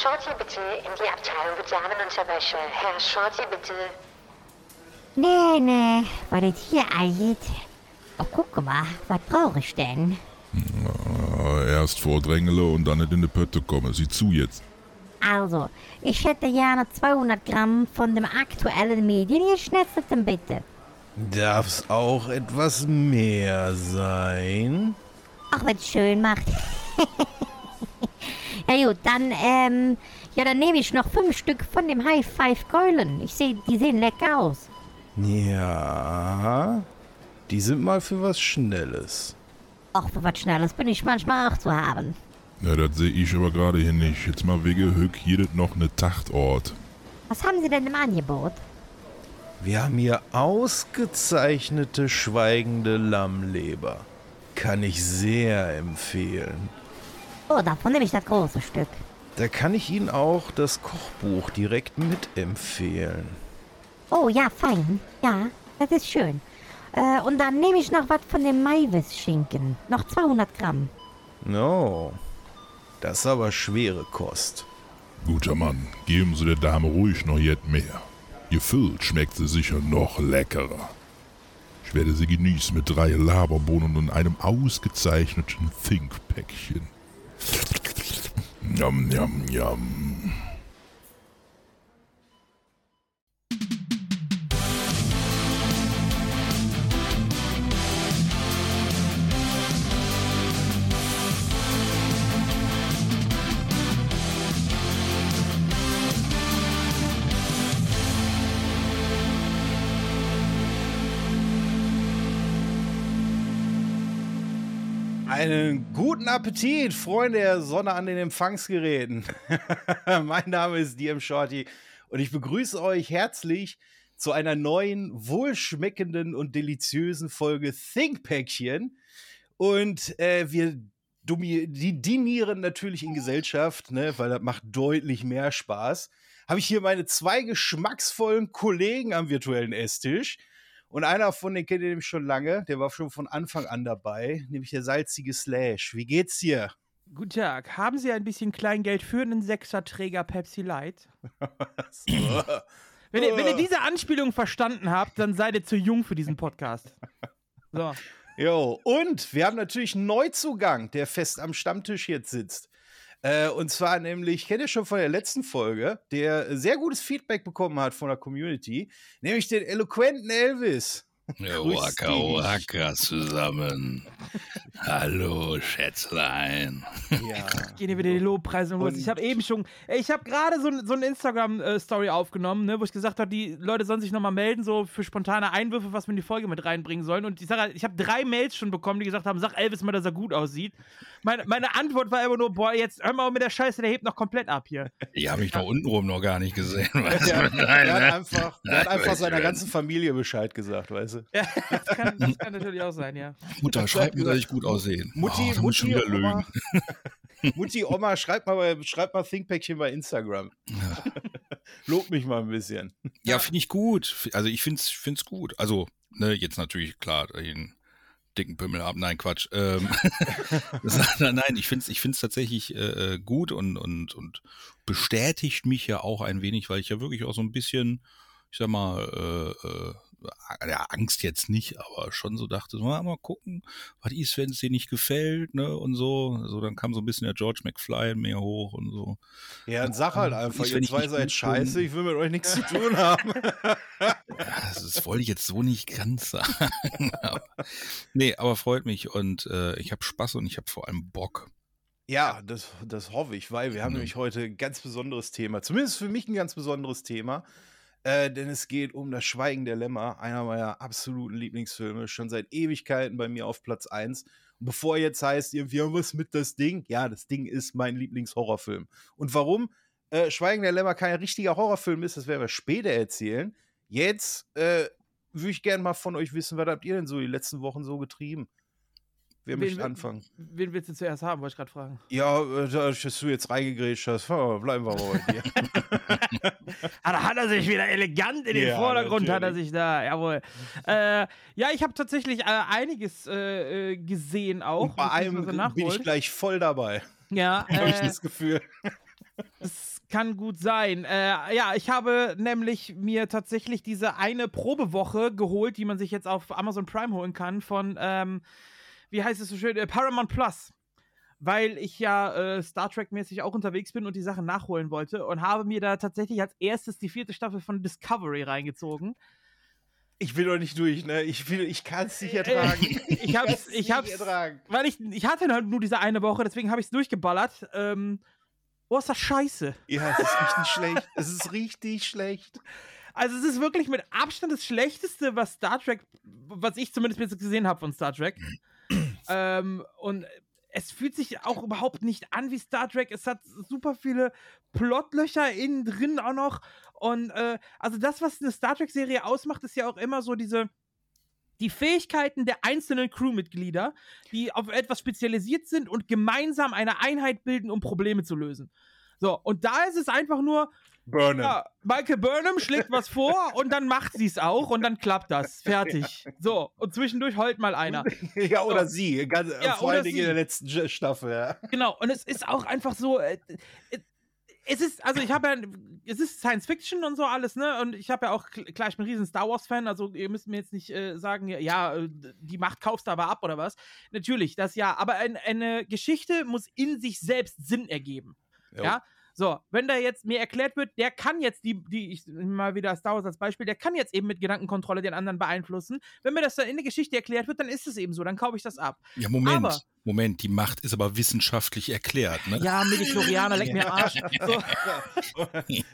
Shorty bitte in die Abteilung für Damenunterwäsche. Herr Shorty bitte. Nee, nee, was das hier angeht. Oh, guck mal, was brauche ich denn? Erst vordrängele und dann nicht in die Pötte komme. Sieh zu jetzt. Also, ich hätte gerne 200 Gramm von dem aktuellen mediengeschnetzelten bitte. Darf's auch etwas mehr sein? Ach, wenn's schön macht. ja gut, dann, ähm, ja, dann nehme ich noch fünf Stück von dem High Five Keulen. Ich sehe, die sehen lecker aus. Ja, die sind mal für was Schnelles. Ach, für was Schnelles bin ich manchmal auch zu haben. Ja, das sehe ich aber gerade hier nicht. Jetzt mal wegen Hück hier noch ne Tachtort. Was haben Sie denn im Angebot? Wir haben hier ausgezeichnete schweigende Lammleber. Kann ich sehr empfehlen. Oh, davon nehme ich das große Stück. Da kann ich Ihnen auch das Kochbuch direkt mitempfehlen. Oh, ja, fein. Ja, das ist schön. Äh, und dann nehme ich noch was von dem Maivis-Schinken. Noch 200 Gramm. No, das ist aber schwere Kost. Guter Mann, geben Sie der Dame ruhig noch jet mehr. Gefüllt schmeckt sie sicher noch leckerer. Ich werde sie genießen mit drei Laberbohnen und einem ausgezeichneten Thinkpäckchen. Nhầm nhầm nhầm. Einen guten Appetit, Freunde der Sonne an den Empfangsgeräten. mein Name ist DM Shorty und ich begrüße euch herzlich zu einer neuen, wohlschmeckenden und deliziösen Folge Thinkpäckchen. Und äh, wir die dinieren natürlich in Gesellschaft, ne, weil das macht deutlich mehr Spaß. Habe ich hier meine zwei geschmacksvollen Kollegen am virtuellen Esstisch. Und einer von denen kennt ihr nämlich schon lange, der war schon von Anfang an dabei, nämlich der salzige Slash. Wie geht's dir? Guten Tag. Haben Sie ein bisschen Kleingeld für einen Sechserträger Pepsi Light? Wenn ihr, wenn ihr diese Anspielung verstanden habt, dann seid ihr zu jung für diesen Podcast. So. Jo, und wir haben natürlich einen Neuzugang, der fest am Stammtisch jetzt sitzt. Äh, und zwar nämlich, kennt ihr schon von der letzten Folge, der sehr gutes Feedback bekommen hat von der Community, nämlich den eloquenten Elvis. Ja, Waka. Waka zusammen. Hallo, Schätzlein. Ja. Gehen hier wieder die Lobpreise los. Ich habe eben schon, ey, ich habe gerade so, so eine Instagram-Story aufgenommen, ne, wo ich gesagt habe, die Leute sollen sich nochmal melden, so für spontane Einwürfe, was wir in die Folge mit reinbringen sollen. Und ich sage, halt, ich habe drei Mails schon bekommen, die gesagt haben, sag Elvis mal, dass er gut aussieht. Meine, meine Antwort war immer nur, boah, jetzt hör mal mit der Scheiße, der hebt noch komplett ab hier. Ich habe mich noch untenrum noch gar nicht gesehen. Weißt Der, du? der Nein, hat ne? einfach, der hat einfach seiner schön. ganzen Familie Bescheid gesagt, weißt du? Ja, das kann, das kann natürlich auch sein, ja. Mutter, schreib mir, dass ich gut aussehe. Mutti, oh, Mutti, schon wieder Oma, lügen. Mutti, Oma, schreibt mal, bei, schreibt mal Thinkpäckchen bei Instagram. Lob mich mal ein bisschen. Ja, finde ich gut. Also ich finde es gut. Also, ne, jetzt natürlich klar, den dicken Pimmel ab. Nein, Quatsch. Ähm, nein, ich finde es ich find's tatsächlich äh, äh, gut und, und, und bestätigt mich ja auch ein wenig, weil ich ja wirklich auch so ein bisschen, ich sag mal, äh, äh, ja, Angst jetzt nicht, aber schon so dachte, so, mal, gucken, was ist, wenn es dir nicht gefällt, ne, und so. So, dann kam so ein bisschen der George McFly in mir hoch und so. Ja, dann sag halt einfach, ihr zwei seid scheiße, bin- ich will mit euch nichts zu tun haben. Ja, das, das wollte ich jetzt so nicht ganz sagen. aber, nee, aber freut mich und äh, ich habe Spaß und ich habe vor allem Bock. Ja, das, das hoffe ich, weil wir haben Mhm. nämlich heute ein ganz besonderes Thema. Zumindest für mich ein ganz besonderes Thema. Äh, denn es geht um das Schweigen der Lämmer, einer meiner absoluten Lieblingsfilme, schon seit Ewigkeiten bei mir auf Platz 1. Und bevor jetzt heißt, irgendwie, ja, was mit das Ding? Ja, das Ding ist mein Lieblingshorrorfilm. Und warum äh, Schweigen der Lämmer kein richtiger Horrorfilm ist, das werden wir später erzählen. Jetzt äh, würde ich gerne mal von euch wissen, was habt ihr denn so die letzten Wochen so getrieben? Wer Wen möchte anfangen? Wen willst du zuerst haben, wollte ich gerade fragen. Ja, äh, da dass du jetzt reingegrätscht hast, oh, bleiben wir mal bei dir. Da hat er sich wieder elegant in den Ja, Vordergrund, hat er natürlich. sich da, jawohl. Äh, ja, ich habe tatsächlich äh, einiges äh, äh, gesehen auch. Und bei einem bin ich gleich voll dabei. Ja, Habe ich äh, das Gefühl. Das kann gut sein. Äh, ja, ich habe nämlich mir tatsächlich diese eine Probewoche geholt, die man sich jetzt auf Amazon Prime holen kann, von, ähm, wie heißt es so schön, äh, Paramount Plus. Weil ich ja äh, Star Trek-mäßig auch unterwegs bin und die Sachen nachholen wollte und habe mir da tatsächlich als erstes die vierte Staffel von Discovery reingezogen. Ich will doch nicht durch, ne? Ich, will- ich kann es nicht Äh, ertragen. ich hab's, ich hab's, ertragen. weil ich, ich hatte halt nur diese eine Woche, deswegen habe ich es durchgeballert. Ähm, boah, ist das scheiße. Ja, es ist richtig schlecht. Es ist richtig schlecht. Also es ist wirklich mit Abstand das Schlechteste, was Star Trek, was ich zumindest bis jetzt gesehen habe von Star Trek. Ähm, und es fühlt sich auch überhaupt nicht an wie Star Trek. Es hat super viele Plotlöcher innen drin auch noch. Und äh, also das, was eine Star Trek-Serie ausmacht, ist ja auch immer so diese die Fähigkeiten der einzelnen Crewmitglieder, die auf etwas spezialisiert sind und gemeinsam eine Einheit bilden, um Probleme zu lösen. So, und da ist es einfach nur, Burnham. ja, Michael Burnham schlägt was vor und dann macht sie es auch und dann klappt das. Fertig. So, und zwischendurch heult mal einer. Ja, oder sie. Ganz, Ja, vor allen Dingen in der letzten Staffel. Ja. Genau, und es ist auch einfach so. Äh, äh, es ist, also ich habe ja, es ist Science Fiction und so alles, ne? Und ich habe ja auch, klar, ich bin ein riesen Star Wars-Fan, also ihr müsst mir jetzt nicht äh, sagen, ja, äh, die Macht kaufst du aber ab oder was. Natürlich, das ja, aber ein, eine Geschichte muss in sich selbst Sinn ergeben. Jo. Ja. So, wenn da jetzt mir erklärt wird, der kann jetzt die, die, ich nehme mal wieder Star Wars als Beispiel, der kann jetzt eben mit Gedankenkontrolle den anderen beeinflussen. Wenn mir das dann in der Geschichte erklärt wird, dann ist es eben so, dann kaufe ich das ab. Ja, Moment. Aber- Moment, die Macht ist aber wissenschaftlich erklärt, ne? Ja, Midichlorianer, leck mir am Arsch. So,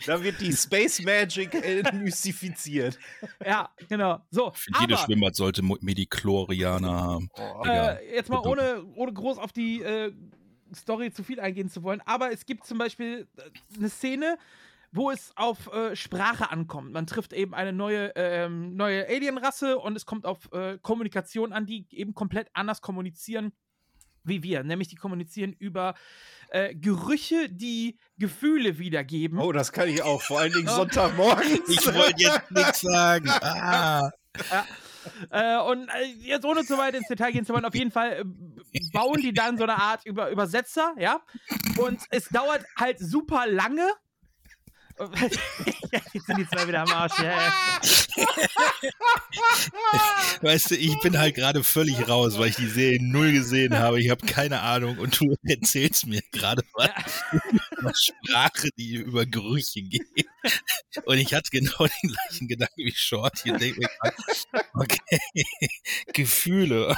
Da wird die Space Magic mystifiziert. ja, genau. So, Für jedes aber, Schwimmbad sollte Medichlorianer haben. Oh. äh, jetzt mal ohne, ohne groß auf die äh, Story zu viel eingehen zu wollen, aber es gibt zum Beispiel äh, eine Szene, wo es auf äh, Sprache ankommt. Man trifft eben eine neue, ähm, neue Alienrasse und es kommt auf äh, Kommunikation an, die eben komplett anders kommunizieren wie wir. Nämlich die kommunizieren über äh, Gerüche, die Gefühle wiedergeben. Oh, das kann ich auch. Vor allen Dingen Sonntagmorgens. Ich wollte jetzt nichts sagen. Ah. Äh, und äh, jetzt ohne zu weit ins Detail gehen zu wollen, auf jeden Fall äh, bauen die dann so eine Art Über Übersetzer, ja. Und es dauert halt super lange. Jetzt sind die zwei wieder am Arsch, ja. ja. Weißt du, ich bin halt gerade völlig raus, weil ich die Serie null gesehen habe. Ich habe keine Ahnung und du erzählst mir gerade was über Sprache, die über Gerüche geht. Und ich hatte genau den gleichen Gedanken wie Short. Hier denke ich, okay, Gefühle.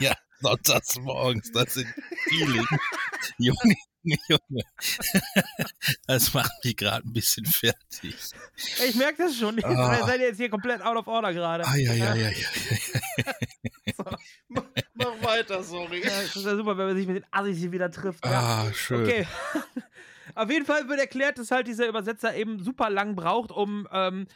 Ja, sonntags morgens, das sind Feeling. Junge, Junge. Das macht mich gerade ein bisschen fertig. Ich merke das schon. Ihr Ah. seid jetzt hier komplett out of order gerade. Ah, ja, ja, ja, ja. Mach weiter, sorry. Ja, das ist ja super, wenn man sich mit den Assis hier wieder trifft. Ja. Ah, schön. Okay. Auf jeden Fall wird erklärt, dass halt dieser Übersetzer eben super lang braucht, um ähm,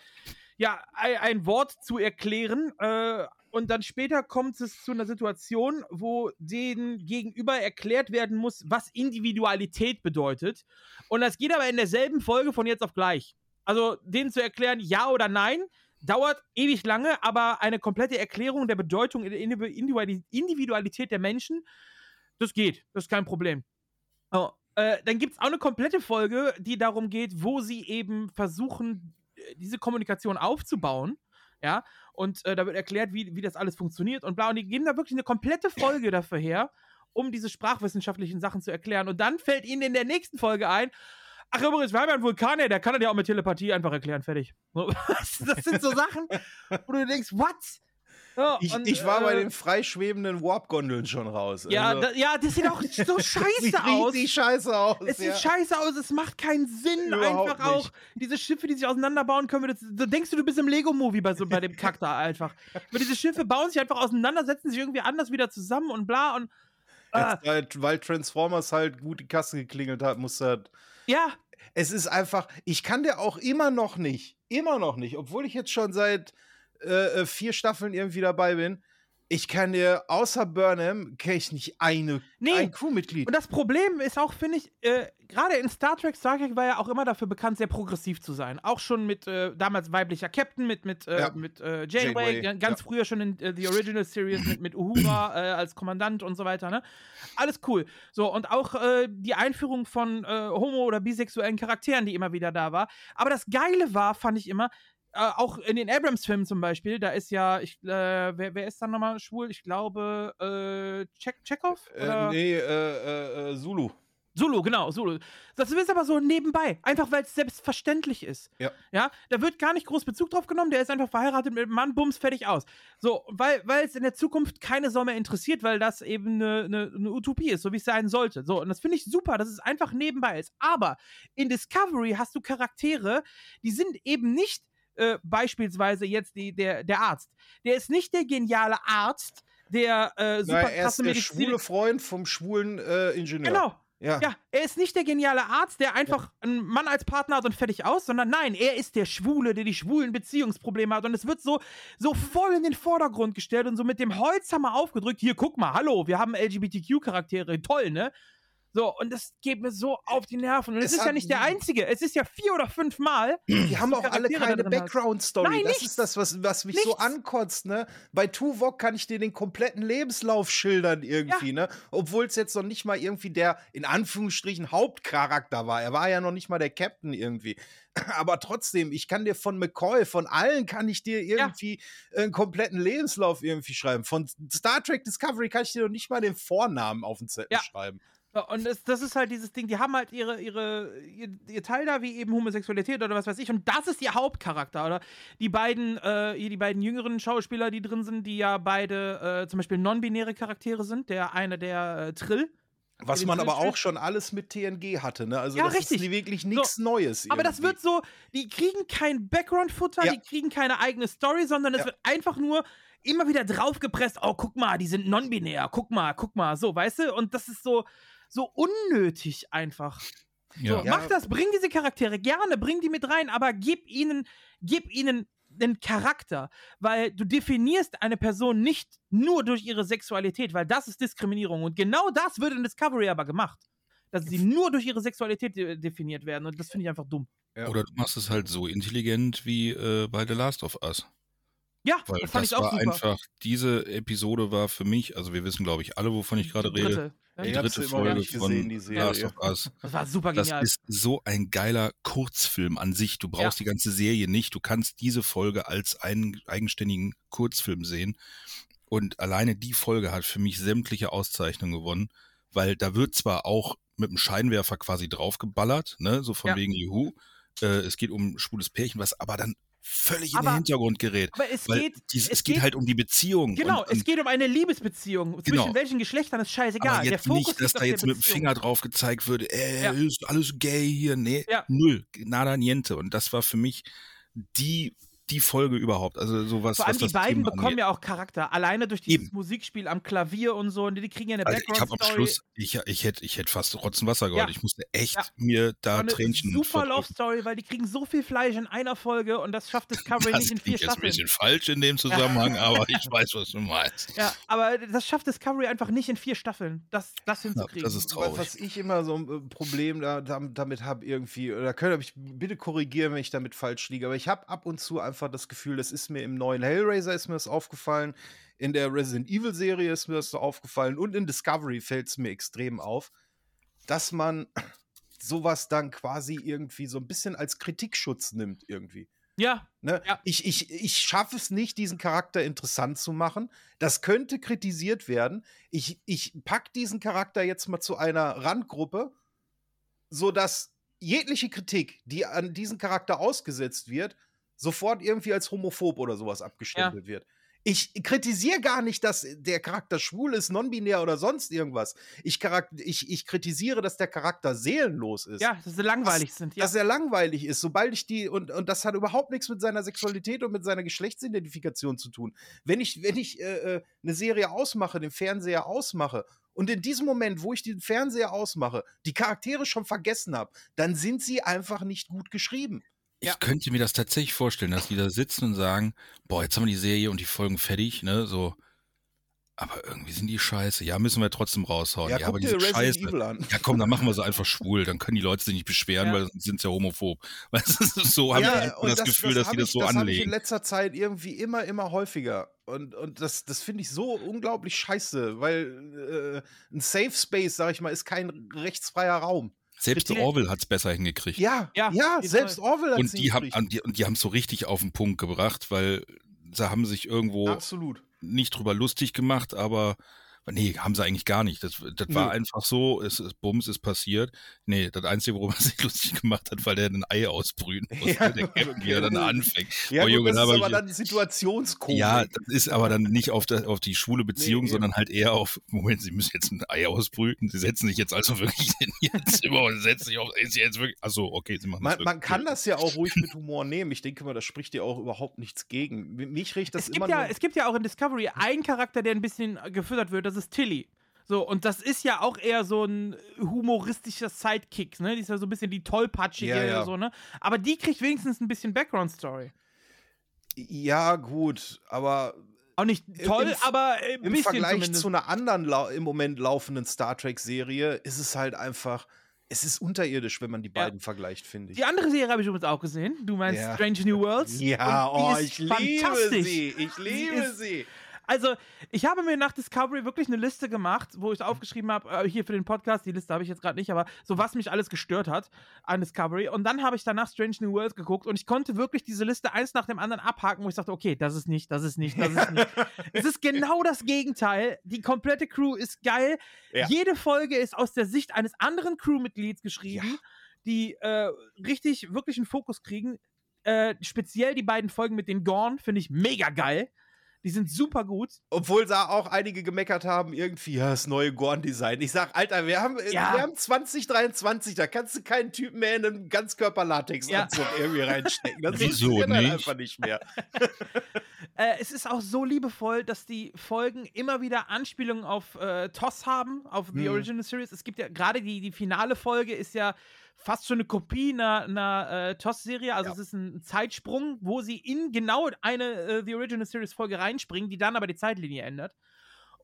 ja, ein, ein Wort zu erklären. Äh, und dann später kommt es zu einer Situation, wo denen gegenüber erklärt werden muss, was Individualität bedeutet. Und das geht aber in derselben Folge von jetzt auf gleich. Also denen zu erklären, ja oder nein, dauert ewig lange, aber eine komplette Erklärung der Bedeutung der Individu- Individualität der Menschen, das geht. Das ist kein Problem. Oh, äh, dann gibt es auch eine komplette Folge, die darum geht, wo sie eben versuchen, äh, diese Kommunikation aufzubauen. Ja, und äh, da wird erklärt, wie, wie das alles funktioniert und bla. Und die geben da wirklich eine komplette Folge dafür her, um diese sprachwissenschaftlichen Sachen zu erklären. Und dann fällt ihnen in der nächsten Folge ein, ach übrigens, wir haben ja einen Vulkanier, der kann das ja auch mit Telepathie einfach erklären, fertig. Das sind so Sachen, wo du denkst, what? Ja, Ich, und, ich war bei äh, den freischwebenden Warp-Gondeln schon raus. Ja, Also, da, ja, das sieht auch so sieht scheiße aus. richtig scheiße aus. Es sieht ja. scheiße aus, es macht keinen Sinn. Überhaupt einfach auch nicht. diese Schiffe, die sich auseinanderbauen können. Das, da denkst du, du bist im Lego-Movie bei, so, bei dem Kack da einfach. Aber diese Schiffe bauen sich einfach auseinander, setzen sich irgendwie anders wieder zusammen und bla und. Ah, Jetzt halt, weil Transformers halt gut die Kasse geklingelt hat, muss halt. ja, Es ist einfach, ich kann der auch immer noch nicht, immer noch nicht, obwohl ich jetzt schon seit äh, äh, vier Staffeln irgendwie dabei bin. Ich kann dir, außer Burnham, kenne ich nicht eine, Nee. ein Crewmitglied. Und das Problem ist auch, finde ich, äh, gerade in Star Trek, Star Trek war ja auch immer dafür bekannt, sehr progressiv zu sein. Auch schon mit äh, damals weiblicher Captain, mit, mit, äh, Ja. mit äh, Janeway, Janeway, ga- ganz ja. früher schon in äh, The Original Series mit, mit Uhura als Kommandant und so weiter, ne? Alles cool. So, und auch die Einführung von homo- oder bisexuellen Charakteren, die immer wieder da war. Aber das Geile war, fand ich immer, äh, auch in den Abrams-Filmen zum Beispiel, da ist ja, ich, äh, wer, wer ist dann nochmal schwul? Ich glaube, äh, Check, Chekhov? äh, nee, äh, äh, äh, Zulu. Zulu, genau, Zulu. Das ist aber so nebenbei, einfach weil es selbstverständlich ist. Ja. Ja, da wird gar nicht groß Bezug drauf genommen, der ist einfach verheiratet mit einem Mann, bums, fertig aus. So, weil, weil es in der Zukunft keine Sau mehr interessiert, weil das eben eine, eine, eine Utopie ist, so wie es sein sollte. So, und das finde ich super, dass es einfach nebenbei ist. Aber in Discovery hast du Charaktere, die sind eben nicht äh, beispielsweise jetzt die, der, der Arzt. Der ist nicht der geniale Arzt, der äh, super Na, er ist der Medizin- schwule Freund vom schwulen äh, Ingenieur. Genau. Ja. Ja, er ist nicht der geniale Arzt, der einfach einen Mann als Partner hat und fertig aus, sondern nein, er ist der Schwule, der die schwulen Beziehungsprobleme hat. Und es wird so, so voll in den Vordergrund gestellt und so mit dem Holzhammer aufgedrückt. Hier, guck mal, hallo, wir haben LGBTQ-Charaktere, toll, ne? So, und das geht mir so auf die Nerven. Und es, ist ja nicht der einzige. Es ist ja vier oder fünf Mal. Die haben auch alle keine. Background-Story. Das nichts. ist das, was, was mich so Nichts. ankotzt, ne? Bei Tuvok kann ich dir den kompletten Lebenslauf schildern irgendwie, ne? Obwohl es jetzt noch nicht mal irgendwie der, in Anführungsstrichen, Hauptcharakter war. Er war ja noch nicht mal der Captain irgendwie. Aber trotzdem, ich kann dir von McCoy, von allen kann ich dir irgendwie einen kompletten Lebenslauf irgendwie schreiben. Von Star Trek Discovery kann ich dir noch nicht mal den Vornamen auf den Zettel Ja. schreiben. So, Und das, das ist halt dieses Ding, die haben halt ihre, ihre, ihr, ihr Teil da, wie eben Homosexualität oder was weiß ich, und das ist ihr Hauptcharakter, oder? Die beiden, äh, die beiden jüngeren Schauspieler, die drin sind, die ja beide äh, zum Beispiel non-binäre Charaktere sind, der eine der äh, Trill. Was man aber auch schon alles mit TNG hatte, ne? Also Ja, das richtig. ist wirklich nichts Neues. Aber das irgendwie. wird so, die kriegen kein Background-Futter, Ja. die kriegen keine eigene Story, sondern es Ja. wird einfach nur immer wieder draufgepresst, oh, guck mal, die sind non-binär, guck mal, guck mal, so, weißt du? Und das ist so, so unnötig einfach. Ja. So. Mach das, bring diese Charaktere gerne, bring die mit rein, aber gib ihnen, gib ihnen einen Charakter, weil du definierst eine Person nicht nur durch ihre Sexualität, weil das ist Diskriminierung und genau das wird in Discovery aber gemacht, dass sie nur durch ihre Sexualität de definiert werden und das finde ich einfach dumm. Ja. Oder du machst es halt so intelligent wie äh, bei The Last of Us. Ja, Weil das fand das ich auch war super. einfach, diese Episode war für mich, also wir wissen, glaube ich, alle, wovon ich gerade rede, die dritte Folge von gesehen, Last of Us. das war super Das genial. ist so ein geiler Kurzfilm an sich. Du brauchst Ja. die ganze Serie nicht. Du kannst diese Folge als einen eigenständigen Kurzfilm sehen. Und alleine die Folge hat für mich sämtliche Auszeichnungen gewonnen, weil da wird zwar auch mit dem Scheinwerfer quasi draufgeballert, ne, so von Ja. wegen Juhu. Äh, es geht um ein schwules Pärchen, was aber dann völlig in Aber- den Hintergrund gerät. aber es Weil geht, dies, es es geht geht- halt um die Beziehung. genau, und, es und, geht um eine Liebesbeziehung. Zwischen Genau. welchen Geschlechtern ist scheißegal. aber Der jetzt Fokus nicht, dass da jetzt der mit dem. Finger drauf gezeigt wird, äh, Ja. ist alles gay hier. Nee, Ja. null. Nada niente. Und das war für mich die, die Folge überhaupt. Also sowas, Vor allem was die das beiden Thema bekommen angeht. ja auch Charakter. Alleine durch dieses Eben. Musikspiel am Klavier und so. Und die kriegen ja eine also ich habe am. Schluss, ich, ich hätte ich hätte fast Rotzenwasser geholt. Ja. Ich musste echt Ja. mir da eine Tränchen super Love. Story, weil die kriegen so viel Fleisch in einer Folge und das schafft Discovery Das nicht in vier klingt jetzt ein Staffeln. bisschen falsch in dem Zusammenhang, aber ich weiß, was du meinst. Ja, aber das schafft Discovery einfach nicht in vier Staffeln, das, das hinzukriegen. das ist traurig. was ich immer so ein äh, Problem da, damit, damit habe, irgendwie, oder könnt ihr mich bitte korrigieren, wenn ich damit falsch liege, aber ich habe ab und zu einfach das Gefühl, das ist mir im neuen Hellraiser ist mir das aufgefallen, in der Resident Evil Serie ist mir das so aufgefallen und in Discovery fällt es mir extrem auf, dass man sowas dann quasi irgendwie so ein bisschen als Kritikschutz nimmt irgendwie. ja, Ne? Ja. Ich, ich, ich schaffe es nicht, diesen Charakter interessant zu machen. Das könnte kritisiert werden. Ich, ich pack diesen Charakter jetzt mal zu einer Randgruppe, sodass jegliche Kritik, die an diesen Charakter ausgesetzt wird, sofort irgendwie als homophob oder sowas abgestempelt wird. Ich kritisiere gar nicht, dass der Charakter schwul ist, non-binär oder sonst irgendwas. Ich, ich, ich kritisiere, dass der Charakter seelenlos ist ja, dass sie langweilig sind. Ja. dass er langweilig ist, sobald ich die, und, und das hat überhaupt nichts mit seiner Sexualität und mit seiner Geschlechtsidentifikation zu tun. Wenn ich, wenn ich äh, äh, eine Serie ausmache, den Fernseher ausmache, und in diesem Moment, wo ich den Fernseher ausmache, die Charaktere schon vergessen habe, dann sind sie einfach nicht gut geschrieben. Ich Ja. könnte mir das tatsächlich vorstellen, dass die da sitzen und sagen, boah, jetzt haben wir die Serie und die Folgen fertig, ne, so. aber irgendwie sind die scheiße. Ja, müssen wir trotzdem raushauen. Ja, Ja, guck aber die dir sind Resident scheiße. Evil an. Ja, komm, dann machen wir sie einfach schwul. Dann können die Leute sich nicht beschweren, Ja. weil sonst sind sie ja homophob. Weißt du, so habe Ja, ich und das, Gefühl, dass hab die das ich, so das hab ich in anlegen. letzter Zeit irgendwie immer, immer häufiger. Und, und das, das finde ich so unglaublich scheiße, weil äh, ein Safe Space, sag ich mal, ist kein rechtsfreier Raum. Selbst Kritik- Orwell hat es besser hingekriegt. Ja, Ja, ja, selbst Orwell hat und die haben und die, und die haben es so richtig auf den Punkt gebracht, weil sie haben sich irgendwo Absolut. nicht drüber lustig gemacht, aber nee, haben sie eigentlich gar nicht. Das, das war einfach so, es ist Bums ist passiert. Nee, das Einzige, worüber er sich lustig gemacht hat, weil der ein Ei ausbrühen musste, Ja, der Captain, wie er dann okay. anfängt. Ja, Oh, Junge, das da ist aber ich- dann Situationskomik. Ja, das ist aber dann nicht auf, der, auf die schwule Beziehung, Nee, sondern halt eher auf, Moment, sie müssen jetzt ein Ei ausbrüten. Sie setzen sich jetzt also wirklich in ihr Zimmer und setzen sich auf, ist sie jetzt wirklich, achso, okay, sie machen das Man, man wirklich. kann das ja auch ruhig mit Humor nehmen. Ich denke mal, das spricht dir auch überhaupt nichts gegen. Mich riecht das Es immer gibt, ja, es gibt ja auch in Discovery einen Charakter, der ein bisschen gefüttert wird, das ist Tilly. So, und das ist ja auch eher so ein humoristischer Sidekick, ne? Die ist ja so ein bisschen die tollpatschige Ja, ja. oder so, ne? Aber die kriegt wenigstens ein bisschen Background-Story. Ja, gut, aber Auch nicht toll, Im- aber ein im bisschen Vergleich zumindest. zu einer anderen im Moment laufenden Star Trek-Serie ist es halt einfach. Es ist unterirdisch, wenn man die Ja. beiden vergleicht, finde ich. Die andere Serie habe ich übrigens auch gesehen. Du meinst Ja. Strange New Worlds. Ja, oh, ich liebe sie. Ich liebe ist- sie. Also, ich habe mir nach Discovery wirklich eine Liste gemacht, wo ich aufgeschrieben habe, äh, hier für den Podcast, die Liste habe ich jetzt gerade nicht, aber so was mich alles gestört hat an Discovery. Und dann habe ich danach Strange New Worlds geguckt und ich konnte wirklich diese Liste eins nach dem anderen abhaken, wo ich dachte, okay, das ist nicht, das ist nicht, das ist nicht. es ist genau das Gegenteil. Die komplette Crew ist geil. Ja. Jede Folge ist aus der Sicht eines anderen Crewmitglieds geschrieben, die äh, richtig, wirklich einen Fokus kriegen. Äh, speziell die beiden Folgen mit den Gorn finde ich mega geil. Die sind super gut. Obwohl da auch einige gemeckert haben, irgendwie, ja, das neue Gorn-Design. Ich sag, Alter, wir haben, Ja. wir haben 2023, da kannst du keinen Typen mehr in einen Ganzkörper-Latex-Anzug irgendwie reinstecken. Das Wieso funktioniert halt nicht? einfach nicht mehr. Äh, es ist auch so liebevoll, dass die Folgen immer wieder Anspielungen auf äh, TOS haben, auf The Mhm. Original Series. Es gibt ja gerade die, die finale Folge ist ja fast schon eine Kopie einer, einer äh, TOS-Serie. Also Ja. es ist ein Zeitsprung, wo sie in genau eine äh, The Original Series Folge reinspringen, die dann aber die Zeitlinie ändert.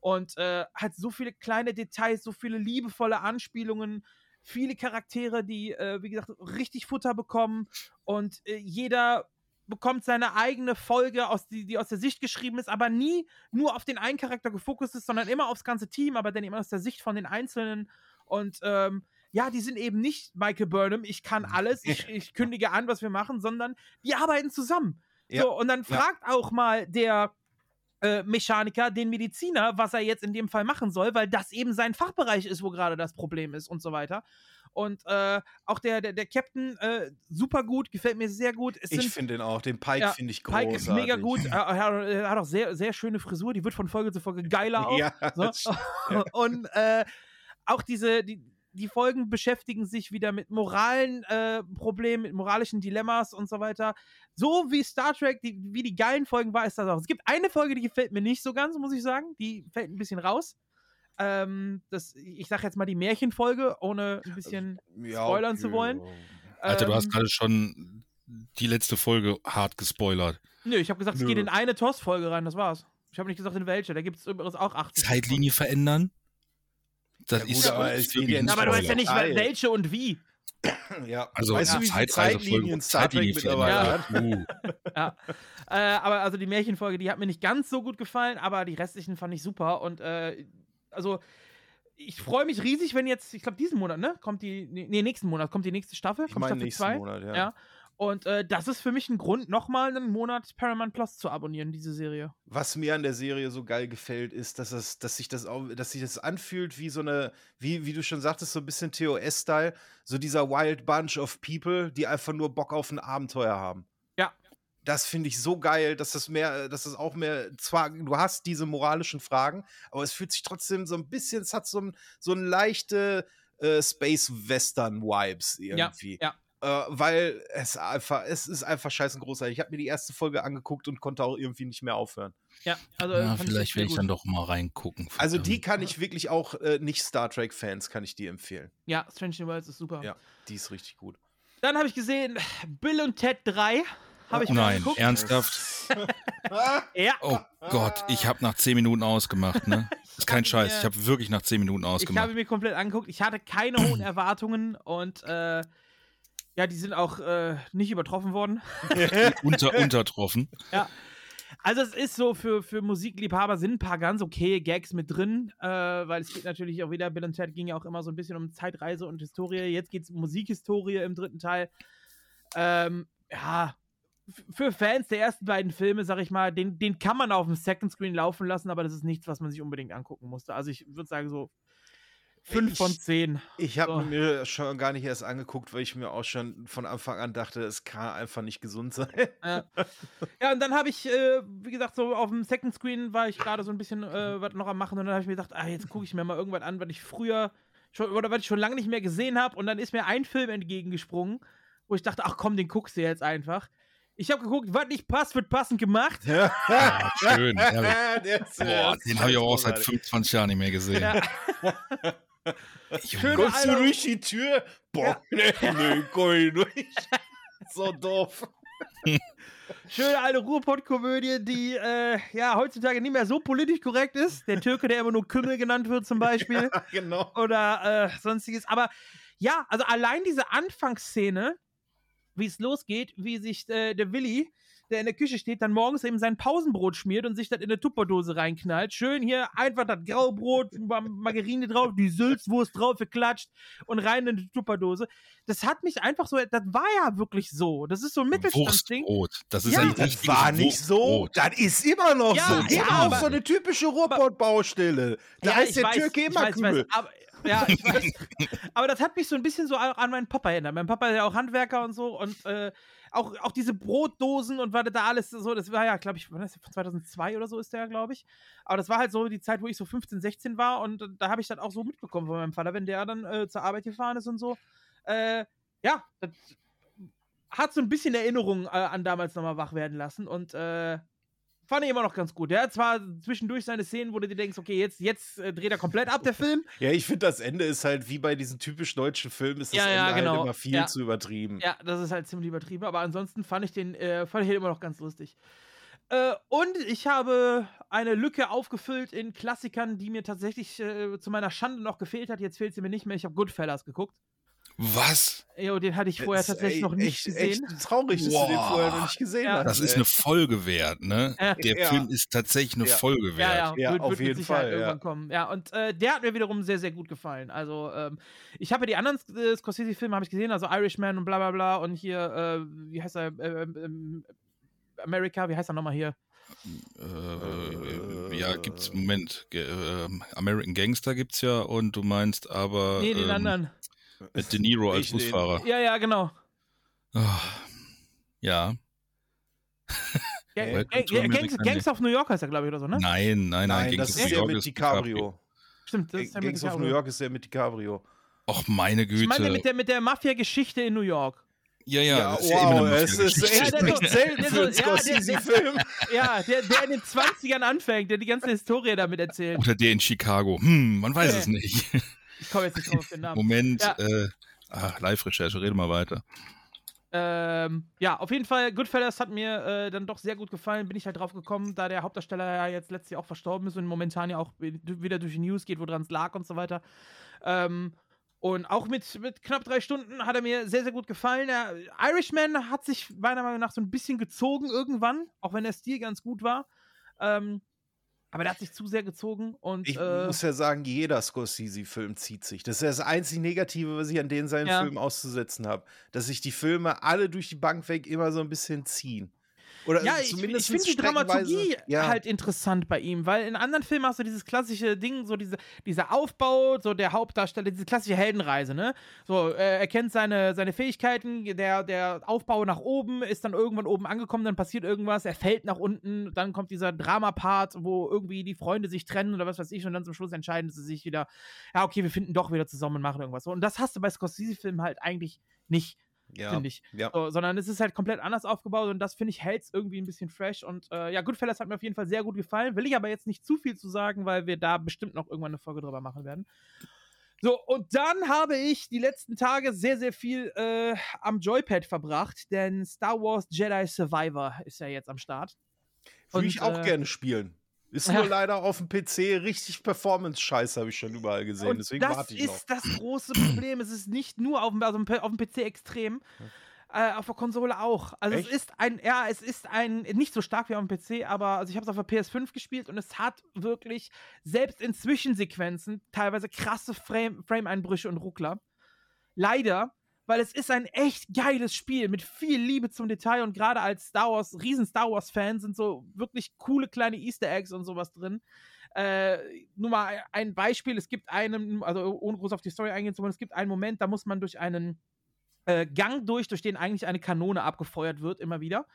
Und äh, hat so viele kleine Details, so viele liebevolle Anspielungen, viele Charaktere, die, äh, wie gesagt, richtig Futter bekommen und äh, jeder bekommt seine eigene Folge, aus die, die aus der Sicht geschrieben ist, aber nie nur auf den einen Charakter gefokust ist, sondern immer aufs ganze Team, aber dann immer aus der Sicht von den Einzelnen. Und ähm, ja, die sind eben nicht Michael Burnham, ich kann alles, ich, ich kündige an, was wir machen, sondern die arbeiten zusammen. Ja, So, und dann ja. fragt auch mal der äh, Mechaniker den Mediziner, was er jetzt in dem Fall machen soll, weil das eben sein Fachbereich ist, wo gerade das Problem ist und so weiter. Und äh, auch der, der, der Captain, äh, super gut, gefällt mir sehr gut. Es Ich finde den auch. Den Pike Ja, finde ich großartig. Pike ist mega gut. Er, er, hat auch sehr, sehr schöne Frisur. Die wird von Folge zu Folge geiler auch. Ja, So. Und äh, auch diese, die, die Folgen beschäftigen sich wieder mit moralen äh, Problemen, mit moralischen Dilemmas und so weiter. So wie Star Trek, die, wie die geilen Folgen war, ist das auch. Es gibt eine Folge, die gefällt mir nicht so ganz, muss ich sagen. Die fällt ein bisschen raus. Ähm, das, ich sag jetzt mal die Märchenfolge, ohne ein bisschen. Ja, spoilern zu wollen. Alter, du hast ähm, gerade schon die letzte Folge hart gespoilert. Nö, ich habe gesagt, es Nö. geht in eine TOS-Folge rein, das war's. Ich habe nicht gesagt, in welche. Da gibt es übrigens auch 80. Zeitlinie verändern? Das Ja gut, ist aber ist ja ein Aber du weißt ja nicht, welche und wie. Ja. Also, weißt du, wie viele Zeitreise- Zeitlinien Star Trek mittlerweile hat? Uh. Äh, aber also die Märchenfolge, die hat mir nicht ganz so gut gefallen, aber die restlichen fand ich super. Und äh, also ich freue mich riesig, wenn jetzt, ich glaube diesen Monat, ne? Kommt die, nee, nächsten Monat kommt die nächste Staffel. Ich kommt meine Staffel nächsten zwei. Monat, ja. Ja. Und äh, das ist für mich ein Grund, nochmal einen Monat Paramount Plus zu abonnieren, diese Serie. Was mir an der Serie so geil gefällt, ist, dass, es, dass sich das auch, dass sich das anfühlt wie so eine, wie, wie du schon sagtest, so ein bisschen TOS-Style, so dieser Wild Bunch of People, die einfach nur Bock auf ein Abenteuer haben. Ja. Das finde ich so geil, dass das mehr, dass das auch mehr, zwar, du hast diese moralischen Fragen, aber es fühlt sich trotzdem so ein bisschen, es hat so ein, so ein leichte äh, Space-Western-Vibes irgendwie. Ja, Äh, weil es einfach, es ist einfach scheißen großartig. Ich habe mir die erste Folge angeguckt und konnte auch irgendwie nicht mehr aufhören. ja. Also, Ja, ich vielleicht will ich dann doch mal reingucken. Also die kann ich wirklich auch äh, nicht Star Trek-Fans, kann ich die empfehlen. Ja, Strange New Worlds ist super. Ja. Die ist richtig gut. Dann habe ich gesehen, Bill und Ted 3 habe ich mir Nein, angeguckt. ernsthaft? Ja, Oh Gott, ich habe nach 10 Minuten ausgemacht, ne? Ist kein Scheiß, mir- ich habe wirklich nach 10 Minuten ich habe ausgemacht. mir komplett angeguckt. Ich hatte keine hohen Erwartungen und äh, ja, die sind auch äh, nicht übertroffen worden. Unter, untertroffen. Also es ist so, für, für Musikliebhaber sind ein paar ganz okay Gags mit drin, äh, weil es geht natürlich auch wieder, Bill und Ted ging ja auch immer so ein bisschen um Zeitreise und Historie. Jetzt geht es um Musikhistorie im dritten Teil. Ähm, ja, für Fans der ersten beiden Filme, sag ich mal, den, den kann man auf dem Second Screen laufen lassen, aber das ist nichts, was man sich unbedingt angucken musste. Also ich würde sagen so fünf Ich- von zehn. Ich habe So. mir schon gar nicht erst angeguckt, weil ich mir auch schon von Anfang an dachte, es kann einfach nicht gesund sein. Ja. ja, und dann habe ich, äh, wie gesagt, so auf dem Second Screen war ich gerade so ein bisschen äh, was noch am machen und dann habe ich mir gedacht, ah, jetzt gucke ich mir mal irgendwas an, was ich früher schon, oder was ich schon lange nicht mehr gesehen habe und dann ist mir ein Film entgegengesprungen, wo ich dachte, ach komm, den guckst du jetzt einfach. Ich habe geguckt, was nicht passt, wird passend gemacht. Ja, schön. ist, äh, Boah, den habe ich auch seit großartig. 25 Jahren nicht mehr gesehen. Ja. Kommst du durch die Tür? Boah, nee, nee, komm ich durch. So doof. Schöne alte Ruhrpott-Komödie, die äh, ja heutzutage nicht mehr so politisch korrekt ist. Der Türke, der immer nur Kümmel genannt wird, zum Beispiel. genau. oder äh, sonstiges. Aber ja, also allein diese Anfangsszene, wie es losgeht, wie sich äh, der Willi, der in der Küche steht, dann morgens eben sein Pausenbrot schmiert und sich das in eine Tupperdose reinknallt. Schön hier einfach das Graubrot, Ma- Margarine drauf, die Sülzwurst drauf geklatscht und rein in die Tupperdose. Das hat mich einfach so, das war ja wirklich so. Das ist so ein Mittelstandsding. Wurstbrot. Das ist Ja, ein Das war nicht so. Das ist immer noch Ja, so. ja, Immer aber- auch so eine typische Ruhrpott-Baustelle. Da Ja, ich der weiß, Türke immer weiß, weiß, aber, ja, ich weiß. aber das hat mich so ein bisschen so an meinen Papa erinnert. Mein Papa ist ja auch Handwerker und so und äh, auch, auch diese Brotdosen und was da alles so, das war ja, glaube ich, wann ist das? 2002 oder so ist der, glaube ich. Aber das war halt so die Zeit, wo ich so 15, 16 war und da habe ich das auch so mitbekommen von meinem Vater, wenn der dann äh, zur Arbeit gefahren ist und so. Äh, ja, das hat so ein bisschen Erinnerungen äh, an damals nochmal wach werden lassen und äh, fand ich immer noch ganz gut. Der hat zwar zwischendurch seine Szenen, wo du dir denkst, okay, jetzt, jetzt äh, dreht er komplett ab, der Film. Ja, ich finde, das Ende ist halt wie bei diesen typisch deutschen Filmen, ist das Ja, Ende ja, genau. halt immer viel Ja. zu übertrieben. Ja, das ist halt ziemlich übertrieben, aber ansonsten fand ich den, äh, fand ich den immer noch ganz lustig. Äh, und ich habe eine Lücke aufgefüllt in Klassikern, die mir tatsächlich äh, zu meiner Schande noch gefehlt hat. Jetzt fehlt sie mir nicht mehr. Ich habe Goodfellas geguckt. Was? Jo, den hatte ich vorher Ist, tatsächlich ey, noch nicht echt, gesehen. Echt traurig, dass du den vorher noch nicht gesehen Ja. hast. Das ist eine Folge wert, ne? Ja. Der Ja. Film ist tatsächlich eine Ja. Folge Ja, wert. ja, Ja, wird, auf wird mit jeden Sicherheit Fall, ja. irgendwann kommen. Ja, und äh, der hat mir wiederum sehr, sehr gut gefallen. Also, ähm, ich habe ja die anderen äh, Scorsese-Filme habe ich gesehen, also Irishman und bla bla bla und hier, äh, wie heißt er, äh, ähm, America, wie heißt er nochmal hier? Äh, ja, gibt's, Moment, ähm, American Gangster gibt's ja und du meinst aber Nee, den ähm, anderen. Mit De Niro als Ich den- Busfahrer. Ja, ja, genau. Ah, ja, Ga Welcome Ga to Ga America, Gangs. Gangs of New York heißt er, glaube ich, oder so, ne? nein, nein, nein, Nein, das Gangs ist of New der York mit ist DiCaprio. Stimmt, das ist der mit Gangs of DiCaprio. New York ist der mit DiCaprio. Och, meine Güte. Ich meine mit der, mit der Mafia-Geschichte in New York. ja, ja, Ja, das ist ja immer wow, eine es ist. Ja, echt der nicht so- selten der für einen ja, der- Scorsese-Film. Ja, der, der in den 20ern anfängt, der die ganze Historie damit erzählt. Oder der in Chicago. Hm, man weiß Nee. es nicht. Ich komme jetzt nicht drauf auf den Namen. Moment, Ja. äh, Live-Recherche, rede mal weiter. Ähm, ja, auf jeden Fall, Goodfellas hat mir äh, dann doch sehr gut gefallen. Bin ich halt drauf gekommen, da der Hauptdarsteller ja jetzt letztes Jahr auch verstorben ist und momentan ja auch wieder durch die News geht, woran es lag und so weiter. Ähm, und auch mit, mit knapp drei Stunden hat er mir sehr, sehr gut gefallen. Der Irishman hat sich meiner Meinung nach so ein bisschen gezogen irgendwann, auch wenn der Stil ganz gut war. Ähm, aber der hat sich zu sehr gezogen und Ich äh, muss ja sagen, jeder Scorsese-Film zieht sich. Das ist das einzig Negative, was ich an den seinen Ja. Filmen auszusetzen habe. Dass sich die Filme alle durch die Bank weg immer so ein bisschen ziehen. Oder Ja, ich, ich zumindest finde die Dramaturgie ja. halt interessant bei ihm, weil in anderen Filmen hast du dieses klassische Ding, so diese, dieser Aufbau, so der Hauptdarsteller, diese klassische Heldenreise, ne? So, äh, er kennt seine, seine Fähigkeiten, der, der Aufbau nach oben ist dann irgendwann oben angekommen, dann passiert irgendwas, er fällt nach unten, dann kommt dieser Drama-Part, wo irgendwie die Freunde sich trennen oder was weiß ich und dann zum Schluss entscheiden sie sich wieder, ja, okay, wir finden doch wieder zusammen und machen irgendwas. So, und das hast du bei Scorsese-Filmen halt eigentlich nicht ja. finde ich. Ja. So, sondern es ist halt komplett anders aufgebaut und das finde ich hält irgendwie ein bisschen fresh und äh, ja, Goodfellas hat mir auf jeden Fall sehr gut gefallen. Will ich aber jetzt nicht zu viel zu sagen, weil wir da bestimmt noch irgendwann eine Folge drüber machen werden. So, und dann habe ich die letzten Tage sehr, sehr viel äh, am Joypad verbracht, denn Star Wars Jedi Survivor ist ja jetzt am Start. Würde ich auch äh, gerne spielen. Ist ja. nur leider auf dem PC richtig Performance-Scheiße, habe ich schon überall gesehen. Und Deswegen das warte ich noch. ist das große Problem. es ist nicht nur auf dem, also auf dem PC extrem, äh, auf der Konsole auch. Also Echt? es ist ein, ja, es ist ein, nicht so stark wie auf dem PC, aber also ich habe es auf der PS5 gespielt und es hat wirklich selbst in Zwischensequenzen teilweise krasse Frame- Frame-Einbrüche und Ruckler. Leider, weil es ist ein echt geiles Spiel mit viel Liebe zum Detail und gerade als Star Wars, riesen Star Wars-Fan sind so wirklich coole kleine Easter Eggs und sowas drin. Äh, nur mal ein Beispiel, es gibt einen, also ohne groß auf die Story eingehen zu wollen, es gibt einen Moment, da muss man durch einen äh, Gang durch, durch den eigentlich eine Kanone abgefeuert wird, immer wieder.